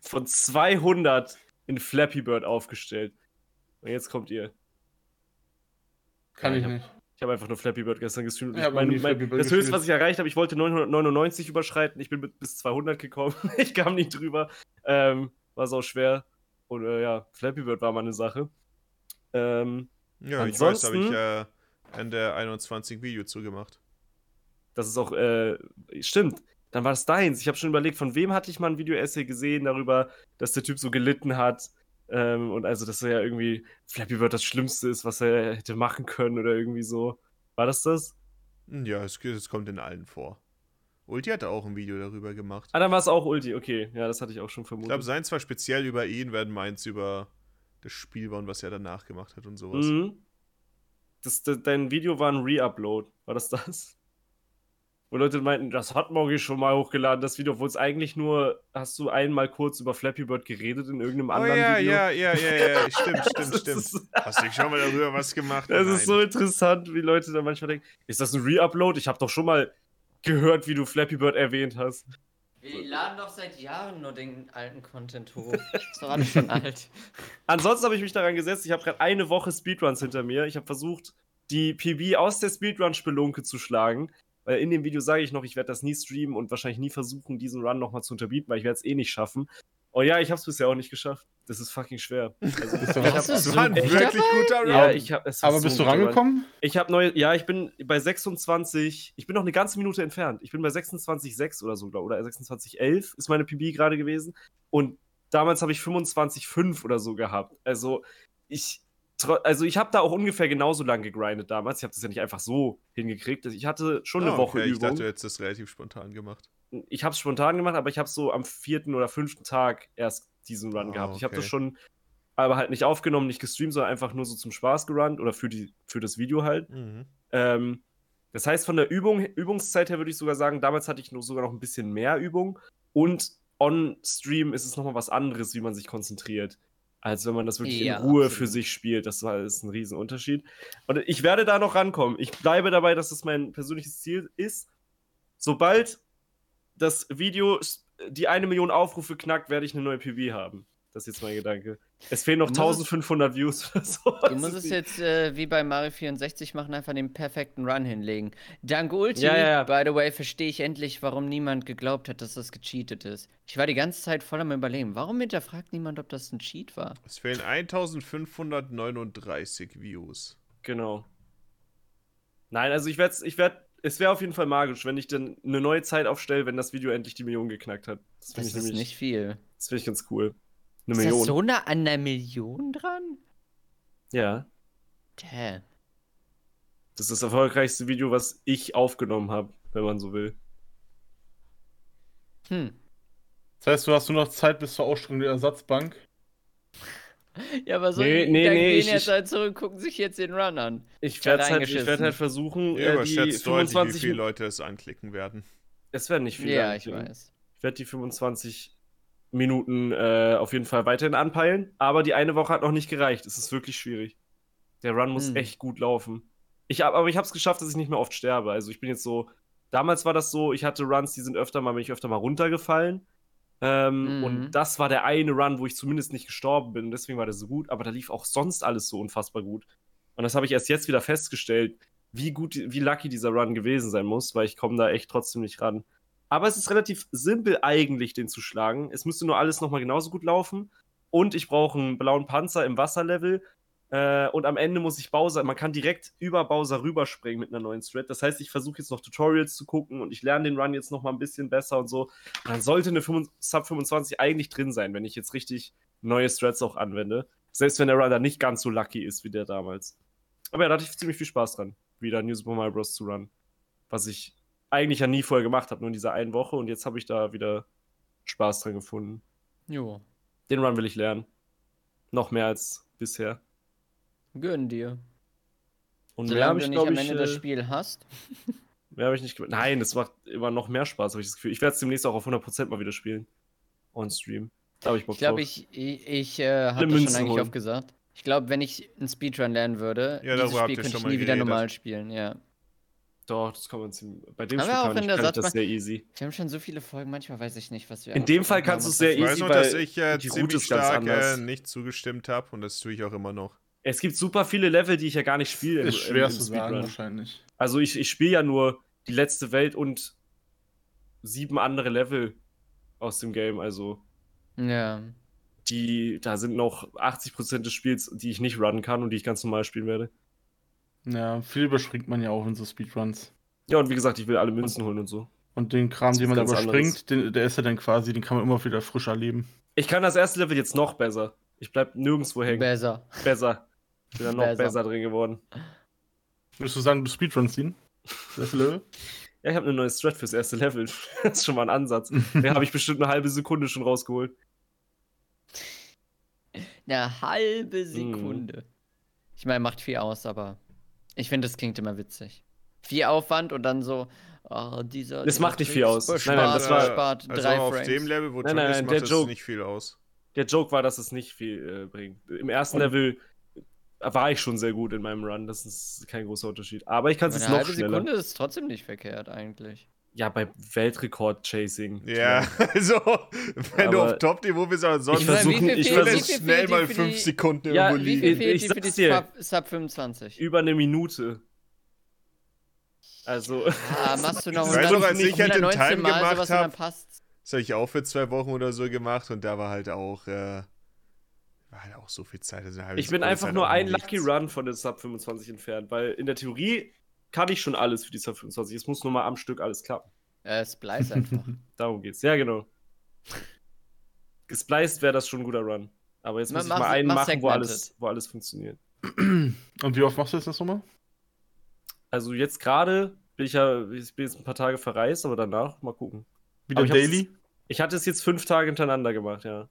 von 200 in Flappy Bird aufgestellt. Und jetzt kommt ihr. Kann Ja, ich ich hab- nicht. Ich habe einfach nur Flappy Bird gestern gestreamt. Ich Ich hab mein, mein, Flappy Bird das höchste, was ich erreicht habe, ich wollte 999 überschreiten. Ich bin mit, bis 200 gekommen. (laughs) ich kam nicht drüber. Ähm, war sau schwer. Und äh, ja, Flappy Bird war mal eine Sache. Ähm, Ja, ich weiß, habe ich äh, Ende 21 Video zugemacht. Das ist auch, äh, stimmt. Dann war es deins. Ich habe schon überlegt, von wem hatte ich mal ein Video-Essay gesehen darüber, dass der Typ so gelitten hat. Ähm, und also, dass er ja irgendwie Flappy Bird das Schlimmste ist, was er hätte machen können oder irgendwie so. War das das? Hm, Ja, es, es kommt in allen vor. Ulti hatte auch ein Video darüber gemacht. Ah, dann war es auch Ulti. Okay, ja, das hatte ich auch schon Ich vermutet. glaube, seins war speziell über ihn, werden meins über das Spiel war und was er danach gemacht hat und sowas. Mhm. Das, de- dein Video war ein Re-Upload. War das das? Wo Leute meinten, das hat Morgi schon mal hochgeladen, das Video, obwohl es eigentlich nur, hast du einmal kurz über Flappy Bird geredet in irgendeinem Oh anderen ja, Video? ja, ja, ja, ja, stimmt, (laughs) Das stimmt, stimmt. Hast du schon mal darüber was gemacht? Das Nein. ist so interessant, wie Leute da manchmal denken, ist das ein Re-Upload? Ich habe doch schon mal gehört, wie du Flappy Bird erwähnt hast. Wir laden doch seit Jahren nur den alten Content hoch. Ist doch alles schon alt. (laughs) Ansonsten habe ich mich daran gesetzt, ich habe gerade eine Woche Speedruns hinter mir. Ich habe versucht, die PB aus der Speedrun-Spelunke zu schlagen. Weil in dem Video sage ich noch, ich werde das nie streamen und wahrscheinlich nie versuchen, diesen Run nochmal zu unterbieten, weil ich werde es eh nicht schaffen. Und ja, ich habe es bisher auch nicht geschafft. Das ist fucking schwer. (laughs) Also, hab, Das so war ein wirklich guter Run. ja, ich hab, Aber so bist du guter Run. rangekommen? Ich habe neu, ja, ich bin bei 26, ich bin noch eine ganze Minute entfernt. Ich bin bei 26,6 oder so, glaub, oder 26,11 ist meine PB gerade gewesen. Und damals habe ich 25,5 oder so gehabt. Also, ich, also ich habe da auch ungefähr genauso lang gegrindet damals. Ich habe das ja nicht einfach so hingekriegt. Ich hatte schon eine Ah, Woche okay, Ich Übung. dachte, du hättest das relativ spontan gemacht. ich habe es spontan gemacht, aber ich habe so am vierten oder fünften Tag erst diesen Run Ah, gehabt. Ich habe das schon, aber halt nicht aufgenommen, nicht gestreamt, sondern einfach nur so zum Spaß gerannt oder für, die, für das Video halt. Mhm. Ähm, das heißt, von der Übung, Übungszeit her würde ich sogar sagen, damals hatte ich noch sogar noch ein bisschen mehr Übung und on-Stream ist es nochmal was anderes, wie man sich konzentriert. Als wenn man das wirklich Ja, in Ruhe absolut. für sich spielt. Das war ist ein Riesenunterschied. Und ich werde da noch rankommen. Ich bleibe dabei, dass das mein persönliches Ziel ist. Sobald das Video die eine Million Aufrufe knackt, werde ich eine neue PB haben. Das ist jetzt mein Gedanke. Es fehlen noch Du musst es- 1500 Views oder (laughs) so. Du musst es jetzt äh, wie bei Mario 64 machen, einfach den perfekten Run hinlegen. Dank Ulti, Ja, ja, ja. by the way, verstehe ich endlich, warum niemand geglaubt hat, dass das gecheatet ist. Ich war die ganze Zeit voll am Überlegen. Warum hinterfragt niemand, ob das ein Cheat war? Es fehlen 1539 Views. Genau. Nein, also ich werde, ich werd, es wäre auf jeden Fall magisch, wenn ich dann eine neue Zeit aufstelle, wenn das Video endlich die Million geknackt hat. Das Das ich ist nämlich, nicht viel. das finde ich ganz cool. Eine Ist das Million. so nah an einer Million dran? Ja. Damn. Das ist das erfolgreichste Video, was ich aufgenommen habe, wenn man so will. Hm. Das heißt, du hast nur noch Zeit bis zur Ausstellung der Ersatzbank. (laughs) Ja, aber so Nee, die nee, nee, gehen ich- jetzt halt zurück, gucken sich jetzt den Run an. Ich Ich werd werde halt, ich werd halt versuchen, Ihr äh, die deutlich, wie 25 viele Leute es anklicken werden. Es werden nicht viele. Ja, ich weiß. Ich werde die 25 Minuten äh, auf jeden Fall weiterhin anpeilen, aber die eine Woche hat noch nicht gereicht. Es ist wirklich schwierig. Der Run muss Hm. echt gut laufen. Ich hab, aber ich habe es geschafft, dass ich nicht mehr oft sterbe. Also ich bin jetzt so. Damals war das so, ich hatte Runs, die sind öfter mal, bin ich öfter mal runtergefallen. Ähm, Mhm. Und das war der eine Run, wo ich zumindest nicht gestorben bin. Und deswegen war der so gut, aber da lief auch sonst alles so unfassbar gut. Und das habe ich erst jetzt wieder festgestellt, wie gut, wie lucky dieser Run gewesen sein muss, weil ich komme da echt trotzdem nicht ran. Aber es ist relativ simpel eigentlich, den zu schlagen. Es müsste nur alles nochmal genauso gut laufen. Und ich brauche einen blauen Panzer im Wasserlevel. Äh, und am Ende muss ich Bowser, man kann direkt über Bowser rüberspringen mit einer neuen Strat. Das heißt, ich versuche jetzt noch Tutorials zu gucken und ich lerne den Run jetzt nochmal ein bisschen besser und so. Dann sollte eine 5 Sub 25 eigentlich drin sein, wenn ich jetzt richtig neue Strats auch anwende. Selbst wenn der Run dann nicht ganz so lucky ist wie der damals. Aber ja, da hatte ich ziemlich viel Spaß dran, wieder New Super Mario Bros. zu run. Was ich eigentlich ja nie vorher gemacht habe, nur in dieser einen Woche. Und jetzt habe ich da wieder Spaß dran gefunden. Jo. Den Run will ich lernen. Noch mehr als bisher. Gönn dir. Und mehr Solange habe du ich, nicht am glaube ich, Ende das äh, Spiel hast. (laughs) mehr habe ich nicht gemacht. Nein, es macht immer noch mehr Spaß, habe ich das Gefühl. Ich werde es demnächst auch auf 100% mal wieder spielen. On Stream. Da habe ich Bock Ich glaube, drauf. ich, ich, ich äh, habe schon eigentlich holen. oft gesagt. Ich glaube, wenn ich einen Speedrun lernen würde, Ja, dieses Spiel könnte ich nie wieder normal spielen, ja. Doch, das kann man ziemlich. Bei dem Spiel kann, ich, kann ich das sehr easy. Wir haben schon so viele Folgen, manchmal weiß ich nicht, was wir In dem Fall kannst du's und sehr was Ich weiß easy, nur, weil dass ich äh, ziemlich stark äh, nicht zugestimmt habe und das tue ich auch immer noch. Es gibt super viele Level, die ich ja gar nicht spiele. im- Ist schwer zu sagen, wahrscheinlich. Also ich, ich spiele ja nur die letzte Welt und sieben andere Level aus dem Game. Also. Ja. die, da sind noch 80% des Spiels, die ich nicht runnen kann und die ich ganz normal spielen werde. Ja, viel überspringt man ja auch in so Speedruns. Ja, und wie gesagt, ich will alle Münzen holen und so. Und den Kram, den man da überspringt, den, der ist ja dann quasi, den kann man immer wieder frisch erleben. Ich kann das erste Level jetzt noch besser. Ich bleib nirgendwo hängen. Besser. besser. Ich bin da noch Besser. besser drin geworden. Würdest du sagen, du Speedruns ziehen? Das Level? (laughs) Ja, ich habe eine neue Strat fürs erste Level. (laughs) Das ist schon mal ein Ansatz. Den habe ich bestimmt eine halbe Sekunde schon rausgeholt. Eine halbe Sekunde. Ich meine, macht viel aus, aber ich finde, das klingt immer witzig. Viel Aufwand und dann so, oh, dieser. Das dieser macht nicht viel aus. Nein, Spart, nein, das war- spart also drei auf Frames. dem Level, wo Nein, nein, es nein, macht, der das Joke- nicht viel aus. Der Joke war, dass es nicht viel äh, bringt. Im ersten Und- Level war ich schon sehr gut in meinem Run. Das ist kein großer Unterschied. Aber ich kann es jetzt eine noch halbe schneller. Sekunde ist trotzdem nicht verkehrt, eigentlich. Ja, bei Weltrekord-Chasing. Ja, also, (laughs) wenn du Aber auf Top-Niveau bist, aber sonst Ich versuche wie versuch, wie schnell mal dir für 5 die- Sekunden Ja, irgendwo Wie liegen. viel Ich- fehlt ich für die dir. Sub, Sub 25? über eine Minute. Also, Ah, (laughs) machst du noch Ich weiß noch, als ich halt den 119 Time Mal gemacht sowas und dann hab, passt's. Das habe ich auch für zwei Wochen oder so gemacht und da war halt auch, äh, war halt auch so viel Zeit. Also ich bin einfach halt nur ein nichts. Lucky Run von der Sub 25 entfernt, weil in der Theorie kann ich schon alles für die Sub 25. Es muss nur mal am Stück alles klappen. Äh, Splice einfach. (laughs) Darum geht's. Ja, genau. Gespliced wäre das schon ein guter Run. Aber jetzt muss ich mach- mal einen mach machen, wo alles, wo alles funktioniert. Und wie oft machst du jetzt das nochmal? Also jetzt gerade bin ich ja, ich bin jetzt ein paar Tage verreist, aber danach mal gucken. Wieder ich daily? Ich hatte es jetzt fünf Tage hintereinander gemacht, ja.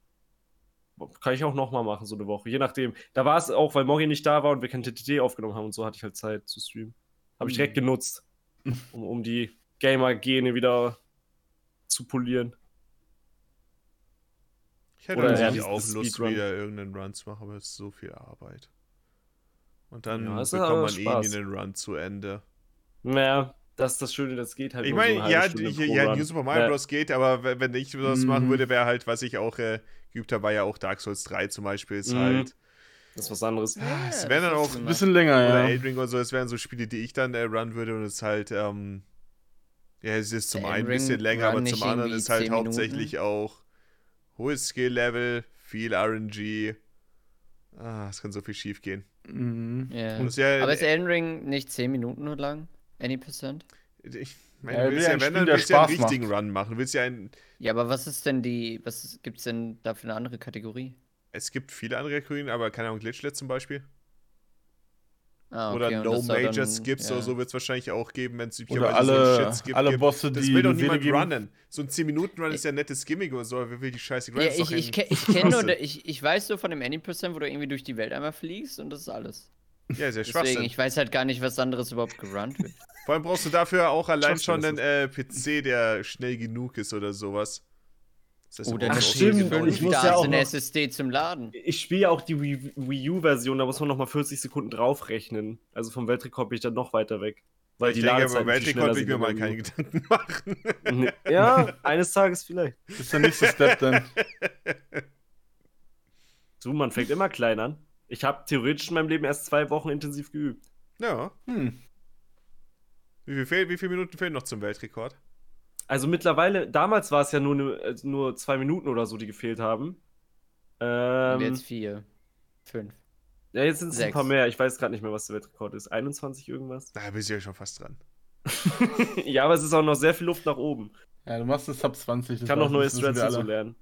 Kann ich auch nochmal machen, so eine Woche. Je nachdem. Da war es auch, weil Morgi nicht da war und wir kein TTT aufgenommen haben und so hatte ich halt Zeit zu streamen. Habe ich direkt genutzt, um, um die Gamer-Gene wieder zu polieren. Ich hätte Oder natürlich ja, auch Lust, Speedrun. wieder irgendeinen Run zu machen, aber es ist so viel Arbeit. Und dann Ja, bekommt man eh Spaß. nie einen Run zu Ende. Naja, das ist das Schöne, das geht halt Ich so meine, eine halbe ja, pro ja. New Super Mario Ja. Bros. geht, aber wenn wenn ich das machen Mhm. würde, wäre halt, was ich auch äh, geübt habe, war ja auch Dark Souls 3 zum Beispiel. Ist Mhm. halt. Das ist was anderes. Ja, es das wären dann auch Ein bisschen länger, Oder ja. Elden Ring und so, es wären so Spiele, die ich dann äh, run würde und es ist halt, ähm, ja, es ist zum einen ein bisschen länger, aber zum anderen ist halt 10 Minuten? hauptsächlich auch hohes Skill-Level, viel RNG. Ah, es kann so viel schief gehen. Mhm. Es ist ja, Aber ist Elden Ring nicht 10 Minuten nur lang? Any percent? ich meine, Ja, du will willst ja wenn, Spiel, dann willst du ja einen richtigen Run machen. Du willst ja ein, Ja, aber was ist denn die, was gibt's denn da für eine andere Kategorie? Es gibt viele andere Kategorien, aber keine Ahnung, Glitchlet zum Beispiel. Ah, oder okay, und No Major dann- Skips ja. oder so wird es wahrscheinlich auch geben, wenn es Oder üblicherweise so alle, einen Shit-Skip alle gibt. Bosse, Das die will doch niemand geben. runnen. So ein 10-Minuten-Run ist ja ein nettes Gimmick oder so, aber wer will die scheiße Ja, Runs ich, ich, ich kenne nur, ich, ich weiß so von dem Any-Percent, wo du irgendwie durch die Welt einmal fliegst und das ist alles. Ja, ist ja Deswegen, ich weiß halt gar nicht, was anderes überhaupt gerunnt wird. Vor allem brauchst du dafür auch allein schon einen äh, PC, der schnell genug ist oder sowas. Das Oder eine du auch stimmt, und ich muss da ja ist auch eine SSD zum Laden. Ich spiele ja auch die Wii, Wii U-Version, da muss man nochmal 40 Sekunden draufrechnen. Also vom Weltrekord bin ich dann noch weiter weg. Weil Ich die denke, beim Weltrekord will ich mir mal keine Gedanken machen. U. (laughs) Ja, eines Tages vielleicht. Das ist der nächste Step dann. (laughs) So, man fängt immer klein an. Ich habe theoretisch in meinem Leben erst zwei Wochen intensiv geübt. Ja. Hm. Wie, viel wie viele Minuten fehlen noch zum Weltrekord? Also mittlerweile, damals war es ja nur, äh, nur zwei Minuten oder so, die gefehlt haben. Ähm, Und jetzt vier. Fünf. ja, jetzt sind es ein paar mehr. Ich weiß gerade nicht mehr, was der Weltrekord ist. 21 irgendwas? Da bist du ja schon fast dran. (laughs) ja, aber es ist auch noch sehr viel Luft nach oben. Ja, du machst es Sub 20. Ich kann noch neue Strats alle. lernen.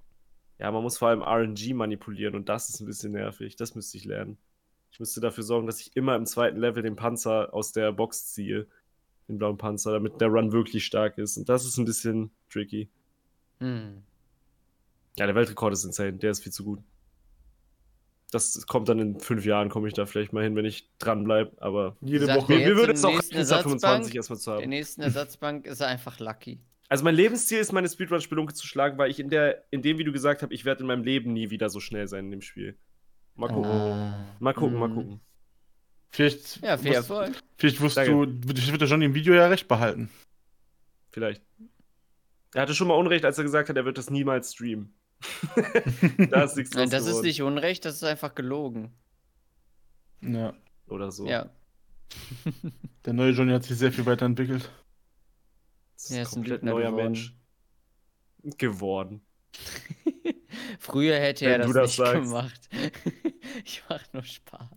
Ja, man muss vor allem RNG manipulieren und das ist ein bisschen nervig. Das müsste ich lernen. Ich müsste dafür sorgen, dass ich immer im zweiten Level den Panzer aus der Box ziehe. Den blauen Panzer, damit der Run wirklich stark ist. Und das ist ein bisschen tricky. Hm. Ja, der Weltrekord ist insane. Der ist viel zu gut. Das kommt dann in fünf Jahren, komme ich da vielleicht mal hin, wenn ich dranbleibe. Aber Jede Sagt Woche. mir mir jetzt würde es auch nächsten reichen, Sub Ersatzbank 25 erstmal zu Der haben. nächsten Ersatzbank ist er einfach lucky. Also mein Lebensziel ist, meine Speedrun-Spelunke zu schlagen, weil ich in der, in dem, wie du gesagt hast, ich werde in meinem Leben nie wieder so schnell sein in dem Spiel. Mal gucken. Oh. Mal gucken, mal Mhm. gucken. Vielleicht, Ja, viel Erfolg. vielleicht wirst Danke. du, ich wird der Johnny im Video ja recht behalten. Vielleicht. Er hatte schon mal Unrecht, als er gesagt hat, er wird das niemals streamen. (laughs) da ist nichts Nein, das ist geworden. nicht Unrecht, das ist einfach gelogen. Ja. Oder so. Ja. (laughs) Der neue Johnny hat sich sehr viel weiterentwickelt. Das Ja, ist ist ein ein komplett Lügner neuer geworden. Mensch. Geworden. (laughs) Früher hätte er Wenn das, du das nicht sagst. gemacht. ich mach nur Spaß.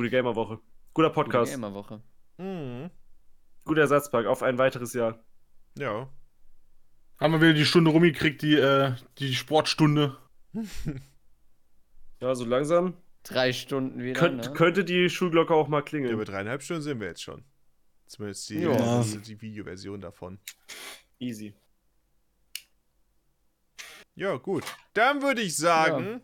Ja, gute Gamerwoche. Guter Podcast. Immer Woche. Mhm. Guter Ersatzpack auf ein weiteres Jahr. Ja. Haben wir wieder die Stunde rumgekriegt, die, äh, die Sportstunde. (laughs) Ja, so langsam. Drei Stunden wieder. Könnt, ne? Könnte die Schulglocke auch mal klingeln. Über dreieinhalb Stunden sind wir jetzt schon. Zumindest die, Ja. die, die Videoversion davon. Easy. Ja, gut. Dann würde ich sagen,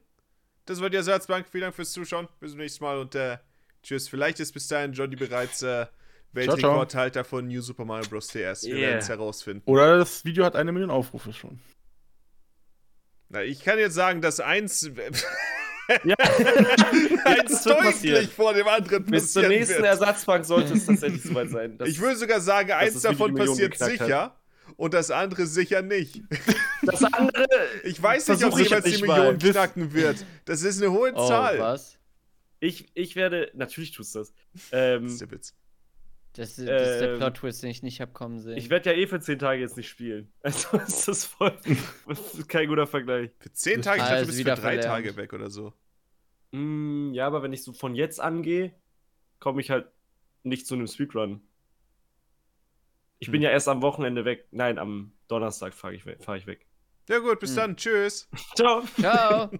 das war die Ersatzbank. Vielen Dank fürs Zuschauen. Bis zum nächsten Mal und äh, tschüss. Vielleicht ist bis dahin Johnny bereits äh, Weltrekordhalter von New Super Mario Bros. TS. Wir Yeah. werden es herausfinden. Oder das Video hat eine Million Aufrufe schon. Na, ich kann jetzt sagen, dass eins, (laughs) Ja. (laughs) eins deutlich vor dem anderen Bis zur nächsten wird. Ersatzbank sollte es tatsächlich soweit sein. (laughs) Ich würde sogar sagen, eins davon passiert geknackt hat. sicher und das andere sicher nicht. das andere. Ich weiß nicht, ob jemals die nicht Million mal. knacken wird. Das ist eine hohe Oh, Zahl. was? Ich, ich werde. Natürlich tust das. (laughs) Ähm, Das ist der Witz. Das, ist- das ist der Ähm, Plot-Twist, den ich nicht hab kommen sehen. ich werde ja eh für 10 Tage jetzt nicht spielen. (laughs) Also ist das voll. das ist kein guter Vergleich. Für zehn Tage, ich dachte, du ist bist für wieder drei verlernt. Tage weg oder so. Mm, ja, aber wenn ich so von jetzt angehe, komme ich halt nicht zu einem Speedrun. Ich bin Hm. ja erst am Wochenende weg. Nein, am Donnerstag fahre ich, fahr ich weg. Ja gut, bis Hm. dann. Tschüss. (laughs) Ciao. Ciao!